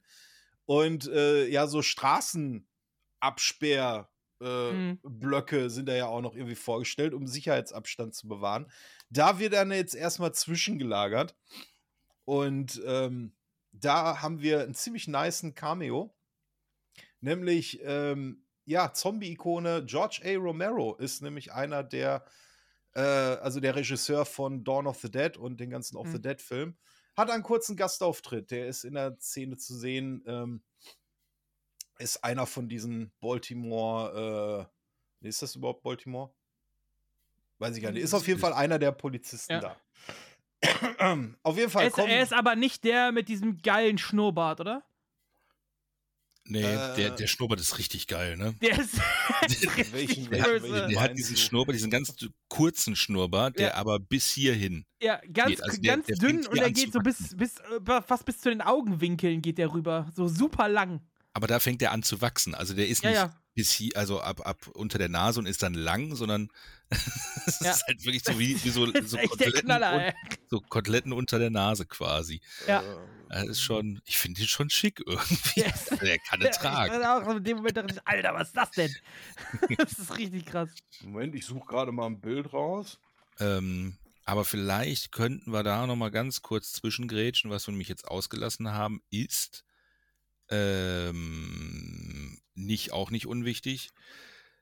Und äh, ja, so Straßenabsperr. Äh, Mhm. Blöcke sind da ja auch noch irgendwie vorgestellt, um Sicherheitsabstand zu bewahren. Da wird dann jetzt erstmal zwischengelagert. Und ähm, da haben wir einen ziemlich nicen Cameo. Nämlich, ähm, ja, Zombie-Ikone George A. Romero ist nämlich einer der, äh, also der Regisseur von Dawn of the Dead und den ganzen Of the Mhm. Dead-Film. Hat einen kurzen Gastauftritt. Der ist in der Szene zu sehen. Ähm, ist einer von diesen Baltimore, äh, ist das überhaupt Baltimore? Weiß ich gar nicht. Ist auf jeden Fall einer der Polizisten Ja. da. auf jeden Fall Er ist, er ist aber nicht der mit diesem geilen Schnurrbart, oder? Nee, Äh. der, der Schnurrbart ist richtig geil, ne? Der ist, Welchen- richtig welchen- böse. welchen- Der hat diesen du? Schnurrbart, diesen ganz kurzen Schnurrbart, der Ja. aber bis hierhin. Ja, ganz, geht. Also der- ganz der dünn und er geht so bis, bis, äh, fast bis zu den Augenwinkeln geht der rüber. So super lang. Aber da fängt er an zu wachsen. Also der ist Ja, nicht ja. bis hier, also ab, ab unter der Nase und ist dann lang, sondern es Ja. ist halt wirklich so wie, wie so, so, Koteletten, Knaller, un- ey. so Koteletten unter der Nase quasi. Ja. Das ist schon, ich finde ihn schon schick irgendwie. Yes. Also der kann es ich tragen. auch in dem Moment dachte ich, Alter, was ist das denn? das ist richtig krass. Moment, ich suche gerade mal ein Bild raus. Ähm, aber vielleicht könnten wir da noch mal ganz kurz zwischengrätschen. Was wir nämlich jetzt ausgelassen haben, ist ähm, nicht auch nicht unwichtig.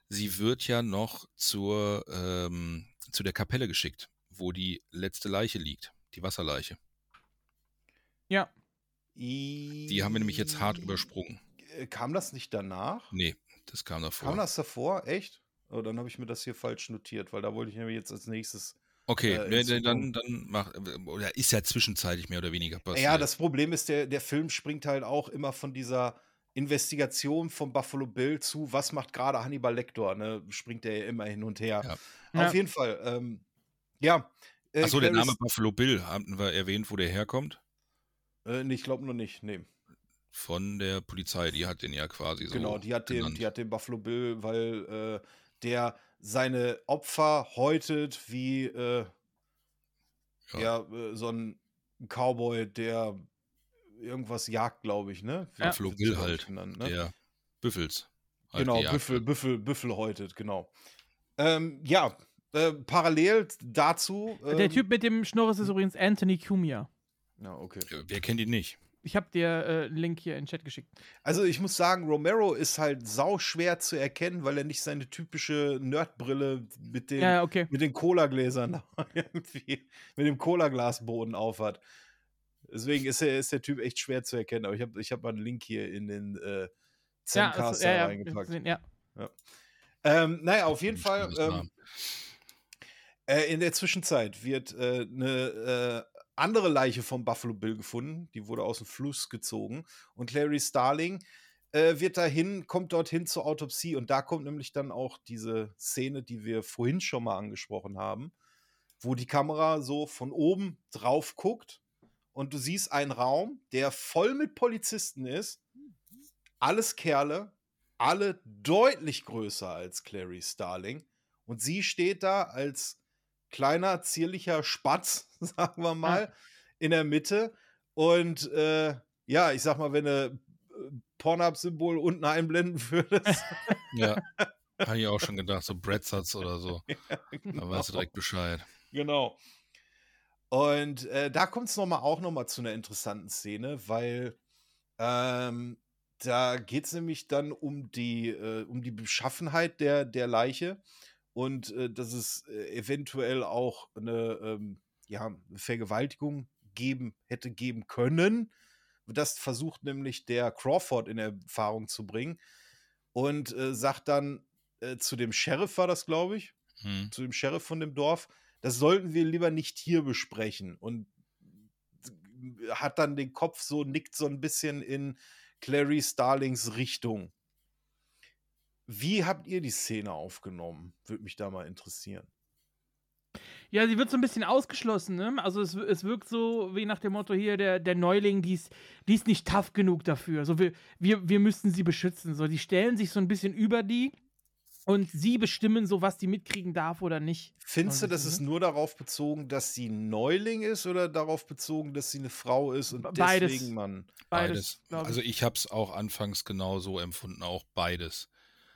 Sie wird ja noch zur ähm, zu der Kapelle geschickt, wo die letzte Leiche liegt, die Wasserleiche. Ja. Die haben wir nämlich jetzt hart übersprungen. Äh, Kam das nicht danach? Nee, das kam davor. Kam das davor? Echt? Oh, dann habe ich mir das hier falsch notiert, weil da wollte ich nämlich jetzt als nächstes. Okay, äh, nee, nee, dann, dann mach, oder ist ja zwischenzeitlich mehr oder weniger passiert. Ja, das Problem ist, der, der Film springt halt auch immer von dieser Investigation von Buffalo Bill zu, was macht gerade Hannibal Lecter, ne? Springt der ja immer hin und her. Ja. Auf Ja. jeden Fall, ähm, ja. Äh, Achso, der Name Buffalo Bill, haben wir erwähnt, wo der herkommt? Äh, nee, ich glaube nur nicht, nee. Von der Polizei, die hat den ja quasi so. Genau, die hat, den, genannt. die hat den Buffalo Bill, weil äh, der seine Opfer häutet wie äh, Ja. ja. äh, so ein Cowboy, der irgendwas jagt, glaube ich, ne? Wie- Buffalo Bill halt, genannt, ne? der Büffels. halt Genau, gejagt Büffel. Büffel, Büffel häutet, genau. Ähm, ja, äh, parallel dazu. Ähm, Der Typ mit dem Schnurres ist übrigens Anthony Cumia. Ja, okay. Wer kennt ihn nicht? Ich habe dir äh, einen Link hier in den Chat geschickt. Also ich muss sagen, Romero ist halt sau schwer zu erkennen, weil er nicht seine typische Nerdbrille mit den, Ja, ja, okay. mit den Cola-Gläsern irgendwie, mit dem Cola-Glasboden aufhat. Deswegen ist, er, ist der Typ echt schwer zu erkennen. Aber ich habe ich hab mal einen Link hier in den äh, Ja, Zencaster also, ja, ja, reingepackt. ja. Ähm, naja, auf jeden Fall. Ähm, äh, in der Zwischenzeit wird äh, eine äh, andere Leiche von Buffalo Bill gefunden. Die wurde aus dem Fluss gezogen. Und Clary Starling äh, wird dahin, kommt dorthin zur Autopsie. Und da kommt nämlich dann auch diese Szene, die wir vorhin schon mal angesprochen haben, wo die Kamera so von oben drauf guckt. Und du siehst einen Raum, der voll mit Polizisten ist. Alles Kerle, alle deutlich größer als Clary Starling. Und sie steht da als kleiner, zierlicher Spatz, sagen wir mal, in der Mitte. Und äh, ja, ich sag mal, wenn du äh, Pornhub-Symbol unten einblenden würdest. Ja, habe ich auch schon gedacht, so Breadsatz oder so. genau. Da weißt du direkt Bescheid. Genau. Und äh, da kommt es noch mal auch noch mal zu einer interessanten Szene, weil ähm, da geht es nämlich dann um die, äh, um die Beschaffenheit der, der Leiche und äh, dass es äh, eventuell auch eine ähm, ja, Vergewaltigung geben hätte geben können. Das versucht nämlich der Crawford in Erfahrung zu bringen und äh, sagt dann, äh, zu dem Sheriff war das, glaube ich, Hm. zu dem Sheriff von dem Dorf, das sollten wir lieber nicht hier besprechen. Und hat dann den Kopf so, nickt so ein bisschen in Clary Starlings Richtung. Wie habt ihr die Szene aufgenommen? Würde mich da mal interessieren. Ja, sie wird so ein bisschen ausgeschlossen, ne? Also es, es wirkt so wie nach dem Motto hier, der, der Neuling, die ist, die ist nicht tough genug dafür. So, wir, wir, wir müssten sie beschützen. So, die stellen sich so ein bisschen über die und sie bestimmen so, was die mitkriegen darf oder nicht. Findest du, das ist bisschen, nur darauf bezogen, dass sie ein Neuling ist oder darauf bezogen, dass sie eine Frau ist und Beides. deswegen man. Beides, ich. Also ich habe es auch anfangs genau so empfunden, auch beides.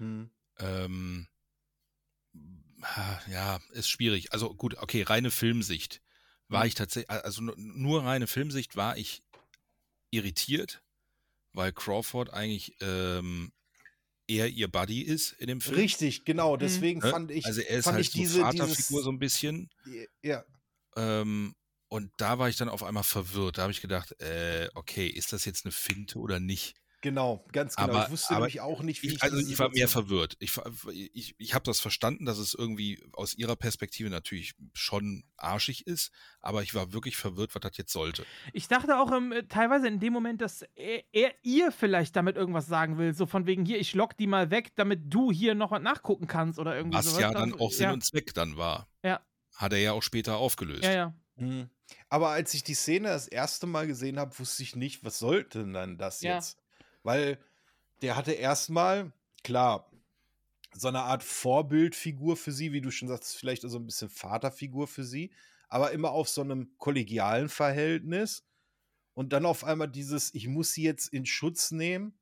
Hm. Ähm, ja, ist schwierig. Also gut, okay, reine Filmsicht war Mhm. ich tatsächlich, also nu- nur reine Filmsicht war ich irritiert, weil Crawford eigentlich ähm, eher ihr Buddy ist in dem Film. Richtig, genau. Deswegen Ne? fand ich, also er ist fand halt ich so diese, Vaterfigur dieses, so ein bisschen. ja, Ähm, und da war ich dann auf einmal verwirrt. Da habe ich gedacht, äh, okay, ist das jetzt eine Finte oder nicht? Genau, ganz genau. Aber- ich wusste aber nämlich auch nicht, wie ich, Ich, also ich war mehr verwirrt. Ich, ich, ich habe das verstanden, dass es irgendwie aus ihrer Perspektive natürlich schon arschig ist, aber ich war wirklich verwirrt, was das jetzt sollte. Ich dachte auch ähm, teilweise in dem Moment, dass er, er ihr vielleicht damit irgendwas sagen will. So von wegen hier, ich lock die mal weg, damit du hier noch was nachgucken kannst oder irgendwie Was sowas. ja dann auch Sinn ja, und Zweck dann war. Ja. Hat er ja auch später aufgelöst. Ja, ja. Mhm. Aber als ich die Szene das erste Mal gesehen habe, wusste ich nicht, was sollte denn dann das Ja. jetzt? Weil der hatte erstmal, klar, so eine Art Vorbildfigur für sie, wie du schon sagst, vielleicht so ein bisschen Vaterfigur für sie, aber immer auf so einem kollegialen Verhältnis. Und dann auf einmal dieses, ich muss sie jetzt in Schutz nehmen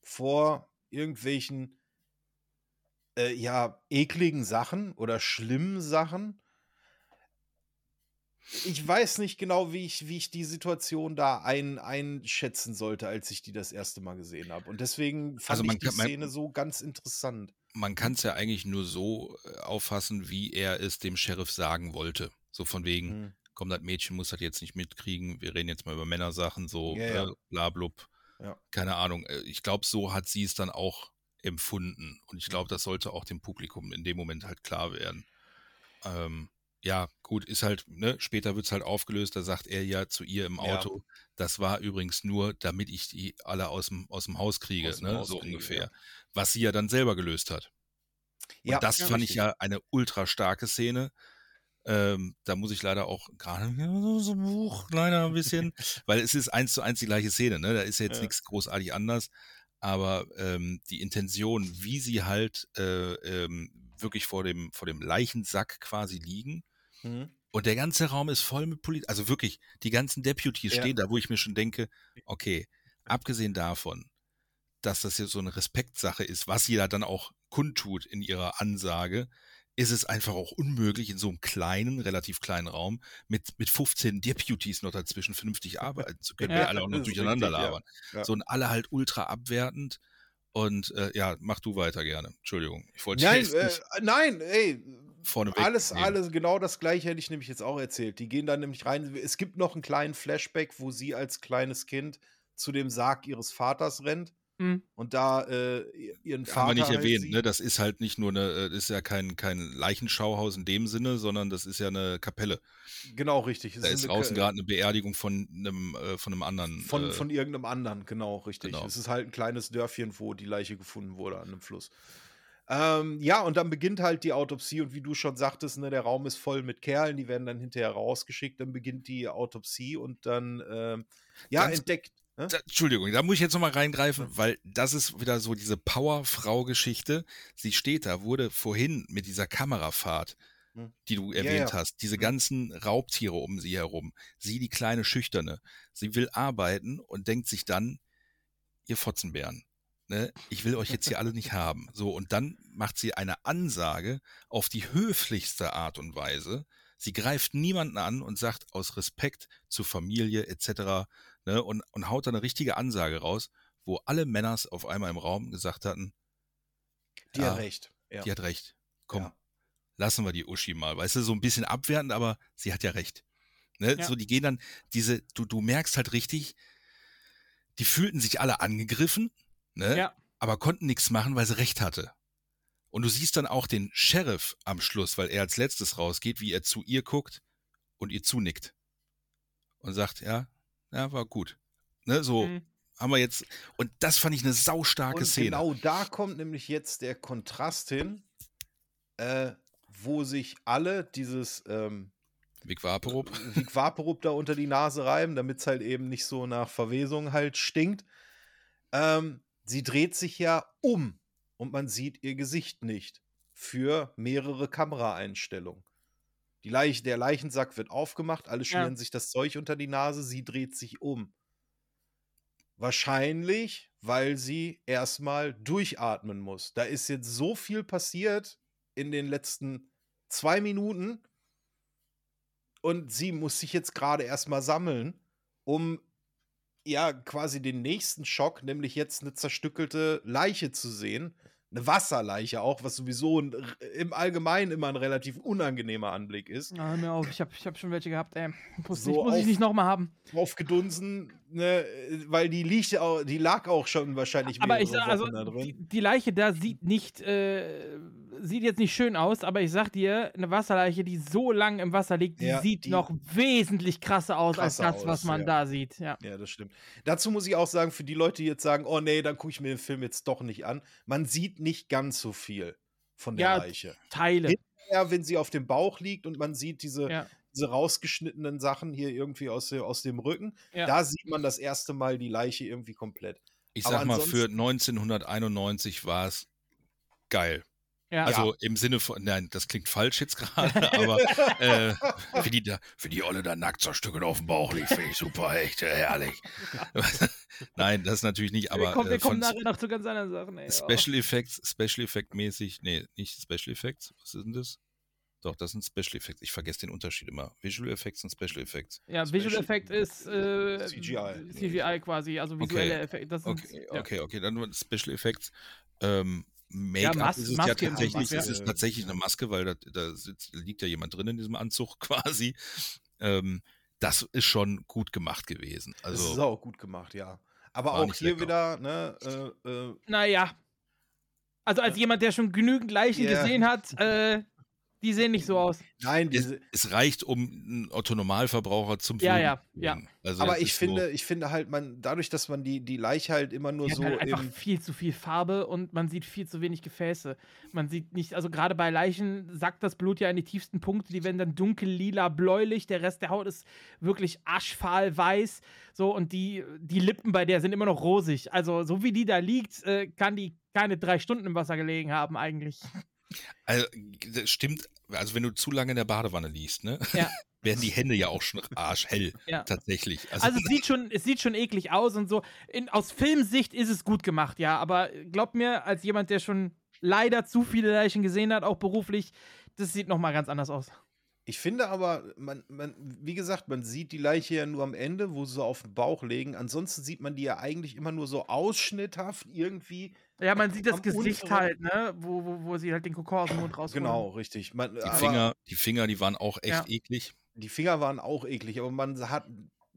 vor irgendwelchen, äh, ja, ekligen Sachen oder schlimmen Sachen ich weiß nicht genau, wie ich, wie ich die Situation da ein, einschätzen sollte, als ich die das erste Mal gesehen habe. Und deswegen fand Also man ich die kann- man- Szene so ganz interessant. Man kann es ja eigentlich nur so äh, auffassen, wie er es dem Sheriff sagen wollte. So von wegen, Hm. komm, das Mädchen muss das jetzt nicht mitkriegen, wir reden jetzt mal über Männersachen, so Ja, ja. äh, bla blub. Ja. Keine Ahnung. Äh, Ich glaube, so hat sie es dann auch empfunden. Und ich glaube, das sollte auch dem Publikum in dem Moment halt klar werden. Ähm, ja, gut, ist halt, ne, später wird es halt aufgelöst, da sagt er ja zu ihr im Ja. Auto, das war übrigens nur, damit ich die alle aus dem, aus dem Haus kriege, dem ne, Haus so kriege, ungefähr. ja. Was sie ja dann selber gelöst hat. Ja, Und das ja, fand ich richtig. ja eine ultra starke Szene. Ähm, da muss ich leider auch gerade so ein Buch leider ein bisschen, weil es ist eins zu eins die gleiche Szene, ne? Da ist jetzt Ja. nichts großartig anders, aber ähm, die Intention, wie sie halt äh, ähm, wirklich vor dem vor dem Leichensack quasi liegen Mhm. und der ganze Raum ist voll mit Polizei, also wirklich die ganzen Deputies Ja. stehen da, wo ich mir schon denke, okay, abgesehen davon, dass das jetzt so eine Respektsache ist, was da dann auch kundtut in ihrer Ansage, ist es einfach auch unmöglich, in so einem kleinen, relativ kleinen Raum mit, mit 15 Deputies noch dazwischen vernünftig arbeiten zu können, Ja, weil alle auch noch durcheinander richtig, ja. labern. Ja. So und alle halt ultra abwertend. Und äh, ja, mach du weiter gerne. Entschuldigung. Ich wollte Nein, äh, nicht nein, ey. vorneweg Alles, nehmen. alles, genau das gleiche hätte ich nämlich jetzt auch erzählt. Die gehen da nämlich rein. Es gibt noch einen kleinen Flashback, wo sie als kleines Kind zu dem Sarg ihres Vaters rennt Mhm. und da äh, ihren Vater. Haben wir nicht halt erwähnt, ne? Das ist halt nicht nur eine, äh, das ist ja kein, kein Leichenschauhaus in dem Sinne, sondern das ist ja eine Kapelle. Genau, richtig. Es Da ist draußen gerade eine Beerdigung von einem, äh, von einem anderen. Von, äh, von irgendeinem anderen, genau, richtig. Genau. Es ist halt ein kleines Dörfchen, wo die Leiche gefunden wurde an einem Fluss. Ähm, ja, und dann beginnt halt die Autopsie und wie du schon sagtest, ne, der Raum ist voll mit Kerlen, die werden dann hinterher rausgeschickt, dann beginnt die Autopsie und dann, ähm, ja, Ganz- entdeckt. Ne? Da, Entschuldigung, da muss ich jetzt nochmal reingreifen, weil das ist wieder so diese Powerfrau-Geschichte. Sie steht da, wurde vorhin mit dieser Kamerafahrt, die du Ja, erwähnt ja. hast, diese Hm. ganzen Raubtiere um sie herum. Sie, die kleine Schüchterne. Sie will arbeiten und denkt sich dann, ihr Fotzenbären, ne, ich will euch jetzt hier alle nicht haben. So, und dann macht sie eine Ansage auf die höflichste Art und Weise. Sie greift niemanden an und sagt aus Respekt zur Familie etc. Ne, und, und haut da eine richtige Ansage raus, wo alle Männers auf einmal im Raum gesagt hatten, Die Ja, hat recht. Ja. die hat recht. Komm, Ja. lassen wir die Uschi mal. Weißt du, so ein bisschen abwertend, aber sie hat ja recht. Ne? Ja. So, die gehen dann, diese, du, du merkst halt richtig, die fühlten sich alle angegriffen, ne? Ja. aber konnten nichts machen, weil sie recht hatte. Und du siehst dann auch den Sheriff am Schluss, weil er als letztes rausgeht, wie er zu ihr guckt und ihr zunickt. Und sagt, ja, ja, war gut. Ne, so Mhm. haben wir jetzt. Und das fand ich eine saustarke Und Szene. genau da kommt nämlich jetzt der Kontrast hin, äh, wo sich alle dieses ähm, Vic Vaporub. Vic Vaporub da unter die Nase reiben, damit es halt eben nicht so nach Verwesung halt stinkt. Ähm, sie dreht sich ja um und man sieht ihr Gesicht nicht für mehrere Kameraeinstellungen. Die Leich, der Leichensack wird aufgemacht, alle Ja. schmieren sich das Zeug unter die Nase, sie dreht sich um. Wahrscheinlich, weil sie erstmal durchatmen muss. Da ist jetzt so viel passiert in den letzten zwei Minuten und sie muss sich jetzt gerade erstmal sammeln, um ja quasi den nächsten Schock, nämlich jetzt eine zerstückelte Leiche zu sehen. Eine Wasserleiche auch, was sowieso ein, im Allgemeinen immer ein relativ unangenehmer Anblick ist. Ah, hör mir auf, ich habe ich hab schon welche gehabt, ey. Muss, So ich, muss ich auf- nicht nochmal haben. Aufgedunsen, ne, weil die liegt auch, die lag auch schon wahrscheinlich Aber ich sag, also, da drin. die, die Leiche da sieht nicht, äh, sieht jetzt nicht schön aus, aber ich sag dir, eine Wasserleiche, die so lang im Wasser liegt, die Ja, sieht die- noch wesentlich krasser aus Krasser als das, was aus, man ja. da sieht. Ja. Ja, das stimmt. Dazu muss ich auch sagen, für die Leute, die jetzt sagen, oh nee, dann gucke ich mir den Film jetzt doch nicht an, man sieht nicht ganz so viel von der Ja, Leiche. Teile. Hinterher, wenn sie auf dem Bauch liegt und man sieht diese, Ja. diese rausgeschnittenen Sachen hier irgendwie aus, dem- aus dem Rücken, Ja. da sieht man das erste Mal die Leiche irgendwie komplett. Ich Aber sag mal, für ansonsten- 1991 war es geil. Ja. Also im Sinne von, nein, das klingt falsch jetzt gerade, aber äh, für, die da, für die Olle da nackt zerstückelt auf dem Bauch liegt, finde ich super, echt äh, herrlich. nein, das natürlich nicht, aber wir kommen, äh, wir kommen nachher noch zu ganz anderen Sachen, ey. Special Effects, Special Effect mäßig, nee, nicht Special Effects, was ist denn das? Doch, das sind Special Effects. Ich vergesse den Unterschied immer. Visual Effects und Special Effects. Ja, Visual Effect ist äh, CGI. CGI quasi, also visuelle Okay. Effekte. Okay, ja. okay, okay, dann nur Special Effects. Ähm, Make-up Mas- ist es Maske ja im tatsächlich, Prinzip, es ja. ist tatsächlich eine Maske, weil da, da sitzt, liegt ja jemand drin in diesem Anzug quasi. Ähm, das ist schon gut gemacht gewesen. Das ist Also auch gut gemacht, ja. Aber auch hier lecker. wieder, ne, äh, äh, Naja. Also als jemand, der schon genügend Leichen Ja. gesehen hat, äh, die sehen nicht so aus. nein, es, es reicht, um einen Otto-Normalverbraucher zum Ja, Würgen ja, zu ja. bringen. Also aber ich finde, So, ich finde halt, man, dadurch, dass man die, die Leiche halt immer nur Die so hat halt einfach im, viel zu viel Farbe und man sieht viel zu wenig Gefäße. Man sieht nicht, also gerade bei Leichen sackt das Blut ja in die tiefsten Punkte, die werden dann dunkel, lila, bläulich, der Rest der Haut ist wirklich aschfahl weiß. So, und die, die Lippen bei der sind immer noch rosig. Also, so wie die da liegt, äh, kann die keine drei Stunden im Wasser gelegen haben, eigentlich. Also, das stimmt, also wenn du zu lange in der Badewanne liegst, ne, Ja. werden die Hände ja auch schon arschhell, Ja. tatsächlich. Also, es, sieht schon, es sieht schon eklig aus und so. In, aus Filmsicht ist es gut gemacht, ja. Aber glaub mir, als jemand, der schon leider zu viele Leichen gesehen hat, auch beruflich, das sieht nochmal ganz anders aus. Ich finde aber, man, man, wie gesagt, man sieht die Leiche ja nur am Ende, wo sie so auf dem Bauch legen. Ansonsten sieht man die ja eigentlich immer nur so ausschnitthaft irgendwie. Ja, man sieht das Am Gesicht unteren- halt, ne? Wo, wo, wo sie halt den Kokon aus dem Mund rausholen. Genau, richtig. Man, die aber Finger, die Finger, die waren auch echt Ja. eklig. Die Finger waren auch eklig, aber man hat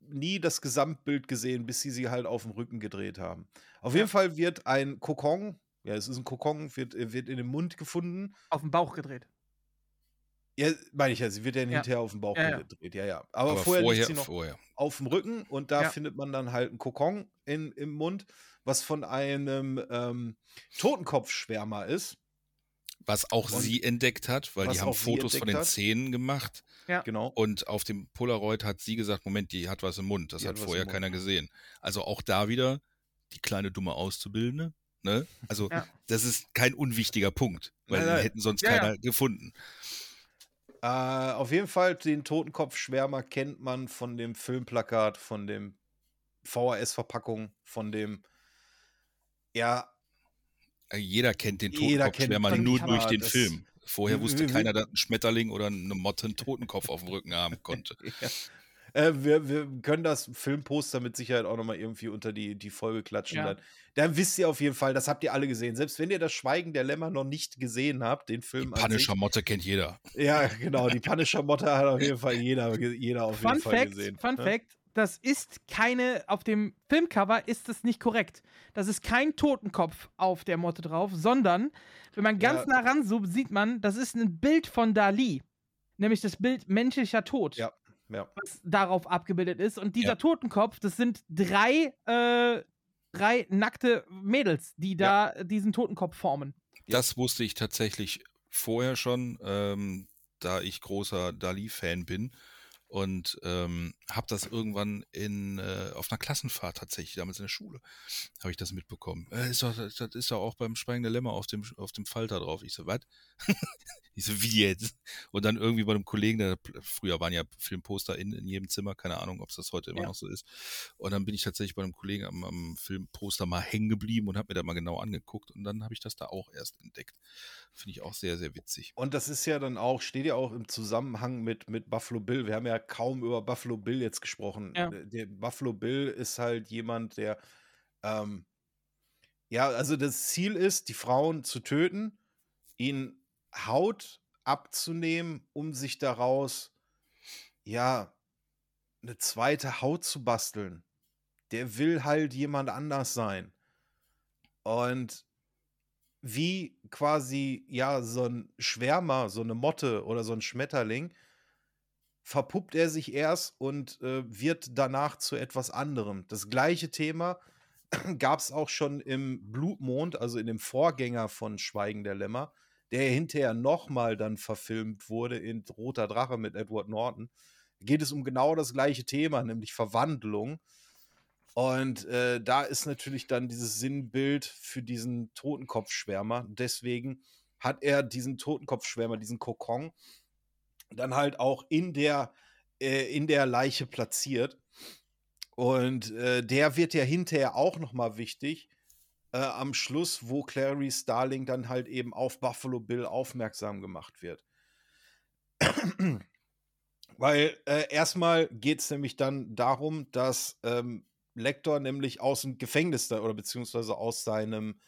nie das Gesamtbild gesehen, bis sie sie halt auf dem Rücken gedreht haben. Auf jeden Fall wird ein Kokon, ja, es ist ein Kokon, wird, wird in den Mund gefunden. Auf den Bauch gedreht. Ja, meine ich ja, sie wird ja Ja. hinterher auf den Bauch Ja, ja. gedreht, ja, ja. Aber, Aber vorher, liegt vorher, sie noch vorher. auf dem Rücken und da Ja. findet man dann halt einen Kokon in, im Mund, was von einem ähm, Totenkopfschwärmer ist. Was auch Und- sie entdeckt hat, weil die haben Fotos von den hat. Zähnen gemacht. Ja. Genau. Und auf dem Polaroid hat sie gesagt, Moment, die hat was im Mund. Das Die hat hat vorher keiner gesehen. Also auch da wieder die kleine dumme Auszubildende. Ne? Also Ja. das ist kein unwichtiger Punkt, weil Nein, den nein. hätten sonst Ja, ja. keiner gefunden. Äh, auf jeden Fall, den Totenkopfschwärmer kennt man von dem Filmplakat, von dem VHS-Verpackung, von dem, ja, Äh, Jeder kennt den Jeder kennt Totenkopfschwärmer den nur durch den Film. Vorher wusste wie- wie- keiner, dass ein Schmetterling oder eine Motte einen Totenkopf auf dem Rücken haben konnte. Äh, wir, wir können das Filmposter mit Sicherheit auch nochmal irgendwie unter die, die Folge klatschen. Ja. Dann, dann wisst ihr auf jeden Fall, das habt ihr alle gesehen. Selbst wenn ihr das Schweigen der Lämmer noch nicht gesehen habt, den Die Film sich. Punisher Motte kennt jeder. Ja, genau, die Punisher-Motte hat auf jeden Fall jeder, jeder auf Fun jeden Fall Fact, gesehen. Fun ne? Fact, das ist keine, auf dem Filmcover ist das nicht korrekt. Das ist kein Totenkopf auf der Motte drauf, sondern, wenn man ganz Ja. nah ranzoomt, sieht man, das ist ein Bild von Dali. Nämlich das Bild menschlicher Tod, Ja, ja. was darauf abgebildet ist. Und dieser Ja. Totenkopf, das sind drei, äh, drei nackte Mädels, die da diesen Totenkopf formen. Das wusste ich tatsächlich vorher schon, ähm, da ich großer Dali-Fan bin. Und ähm, habe das irgendwann in, äh, auf einer Klassenfahrt tatsächlich, damals in der Schule, habe ich das mitbekommen. Äh, ist doch, das, ist doch auch beim Schweigen der Lämmer auf dem, auf dem Falter drauf. Ich so, was? ich so, wie jetzt? Und dann irgendwie bei einem Kollegen, der, früher waren ja Filmposter in, in jedem Zimmer, keine Ahnung, ob es das heute immer Ja. noch so ist. Und dann bin ich tatsächlich bei einem Kollegen am, am Filmposter mal hängen geblieben und habe mir da mal genau angeguckt. Und dann habe ich das da auch erst entdeckt. Finde ich auch sehr, sehr witzig. Und das ist ja dann auch, steht ja auch im Zusammenhang mit, mit Buffalo Bill. Wir haben ja kaum über Buffalo Bill jetzt gesprochen. Ja. Der- Der Buffalo Bill ist halt jemand, der, ähm, ja, also das Ziel ist, die Frauen zu töten, ihnen Haut abzunehmen, um sich daraus, ja, eine zweite Haut zu basteln. Der will halt jemand anders sein. Und wie quasi, ja, so ein Schwärmer, so eine Motte oder so ein Schmetterling, verpuppt er sich erst und äh, wird danach zu etwas anderem. Das gleiche Thema gab es auch schon im Blutmond, also in dem Vorgänger von Schweigen der Lämmer, der hinterher nochmal dann verfilmt wurde in Roter Drache mit Edward Norton. Geht es um genau das gleiche Thema, nämlich Verwandlung. Und äh, da ist natürlich dann dieses Sinnbild für diesen Totenkopfschwärmer. Deswegen hat er diesen Totenkopfschwärmer, diesen Kokon, dann halt auch in der, äh, in der Leiche platziert. Und äh, der wird ja hinterher auch nochmal wichtig. Äh, am Schluss, wo Clary Starling dann halt eben auf Buffalo Bill aufmerksam gemacht wird. Weil äh, erstmal geht es nämlich dann darum, dass ähm, Lecter nämlich aus dem Gefängnis da, oder beziehungsweise aus seinem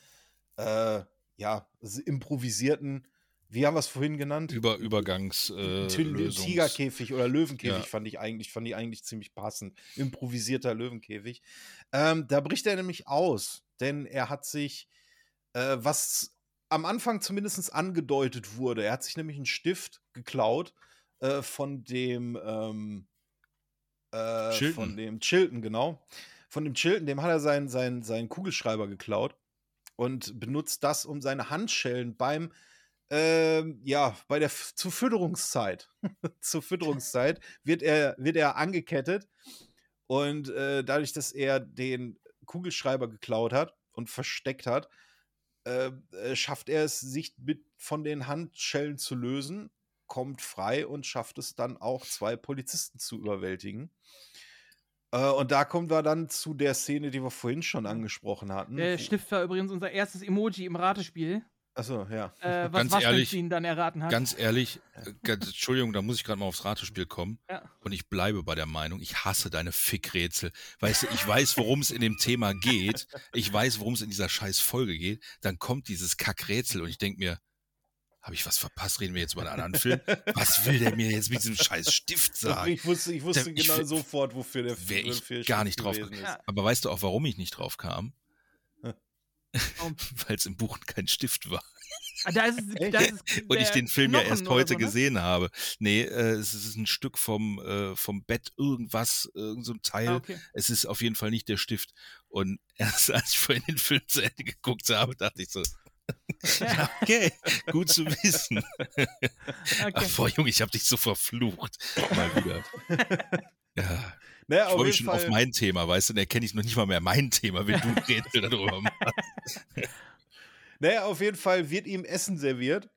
äh, ja, improvisierten, wie haben wir es vorhin genannt? Über Übergangs äh, Tigerkäfig oder Löwenkäfig Ja. fand ich eigentlich, fand ich eigentlich ziemlich passend. Improvisierter Löwenkäfig. Ähm, da bricht er nämlich aus, denn er hat sich, äh, was am Anfang zumindest angedeutet wurde, er hat sich nämlich einen Stift geklaut äh, von dem ähm, äh, Chilton. von dem Chilton, genau. Von dem Chilton, dem hat er seinen, seinen, seinen Kugelschreiber geklaut und benutzt das, um seine Handschellen beim ähm, ja, bei der F zur Fütterungszeit. zur Fütterungszeit wird er, wird er angekettet. Und äh, dadurch, dass er den Kugelschreiber geklaut hat und versteckt hat, äh, äh, schafft er es, sich mit von den Handschellen zu lösen, kommt frei und schafft es dann auch, zwei Polizisten zu überwältigen. Äh, und da kommen wir dann zu der Szene, die wir vorhin schon angesprochen hatten. Der Stift war übrigens unser erstes Emoji im Ratespiel, Achso, ja. äh, was Ganz was ehrlich, ihn dann erraten hat. Ganz ehrlich, äh, ganz, Entschuldigung, da muss ich gerade mal aufs Ratespiel kommen. Ja. Und ich bleibe bei der Meinung, ich hasse deine Fickrätsel. Weißt du, ich weiß, worum es in dem Thema geht. Ich weiß, worum es in dieser scheiß Folge geht. Dann kommt dieses Kackrätsel und ich denke mir, habe ich was verpasst? Reden wir jetzt über einen anderen Film? Was will der mir jetzt mit diesem scheiß Stift sagen? Ich wusste, ich wusste Der- ich genau wär- sofort, wofür der Wäre ich gar nicht drauf ist. Ja. Aber weißt du auch, warum ich nicht drauf kam? Weil es im Buch kein Stift war. Ah, da ist, da ist Und ich den Film ja Knochen erst oder heute so, ne? gesehen habe. Nee, äh, es ist ein Stück vom, äh, vom Bett, irgendwas, irgend so ein Teil. Ah, okay. Es ist auf jeden Fall nicht der Stift. Und erst als ich vorhin den Film zu Ende geguckt habe, dachte ich so, Ja. okay, gut zu wissen. Ach, Okay. boah, Junge, ich habe dich so verflucht. Mal wieder. Ja, Naja, ich auf freue mich schon auf Fall. mein Thema, weißt du, und erkenne ich noch nicht mal mehr mein Thema, wenn du Rätsel darüber machst. Naja, auf jeden Fall wird ihm Essen serviert.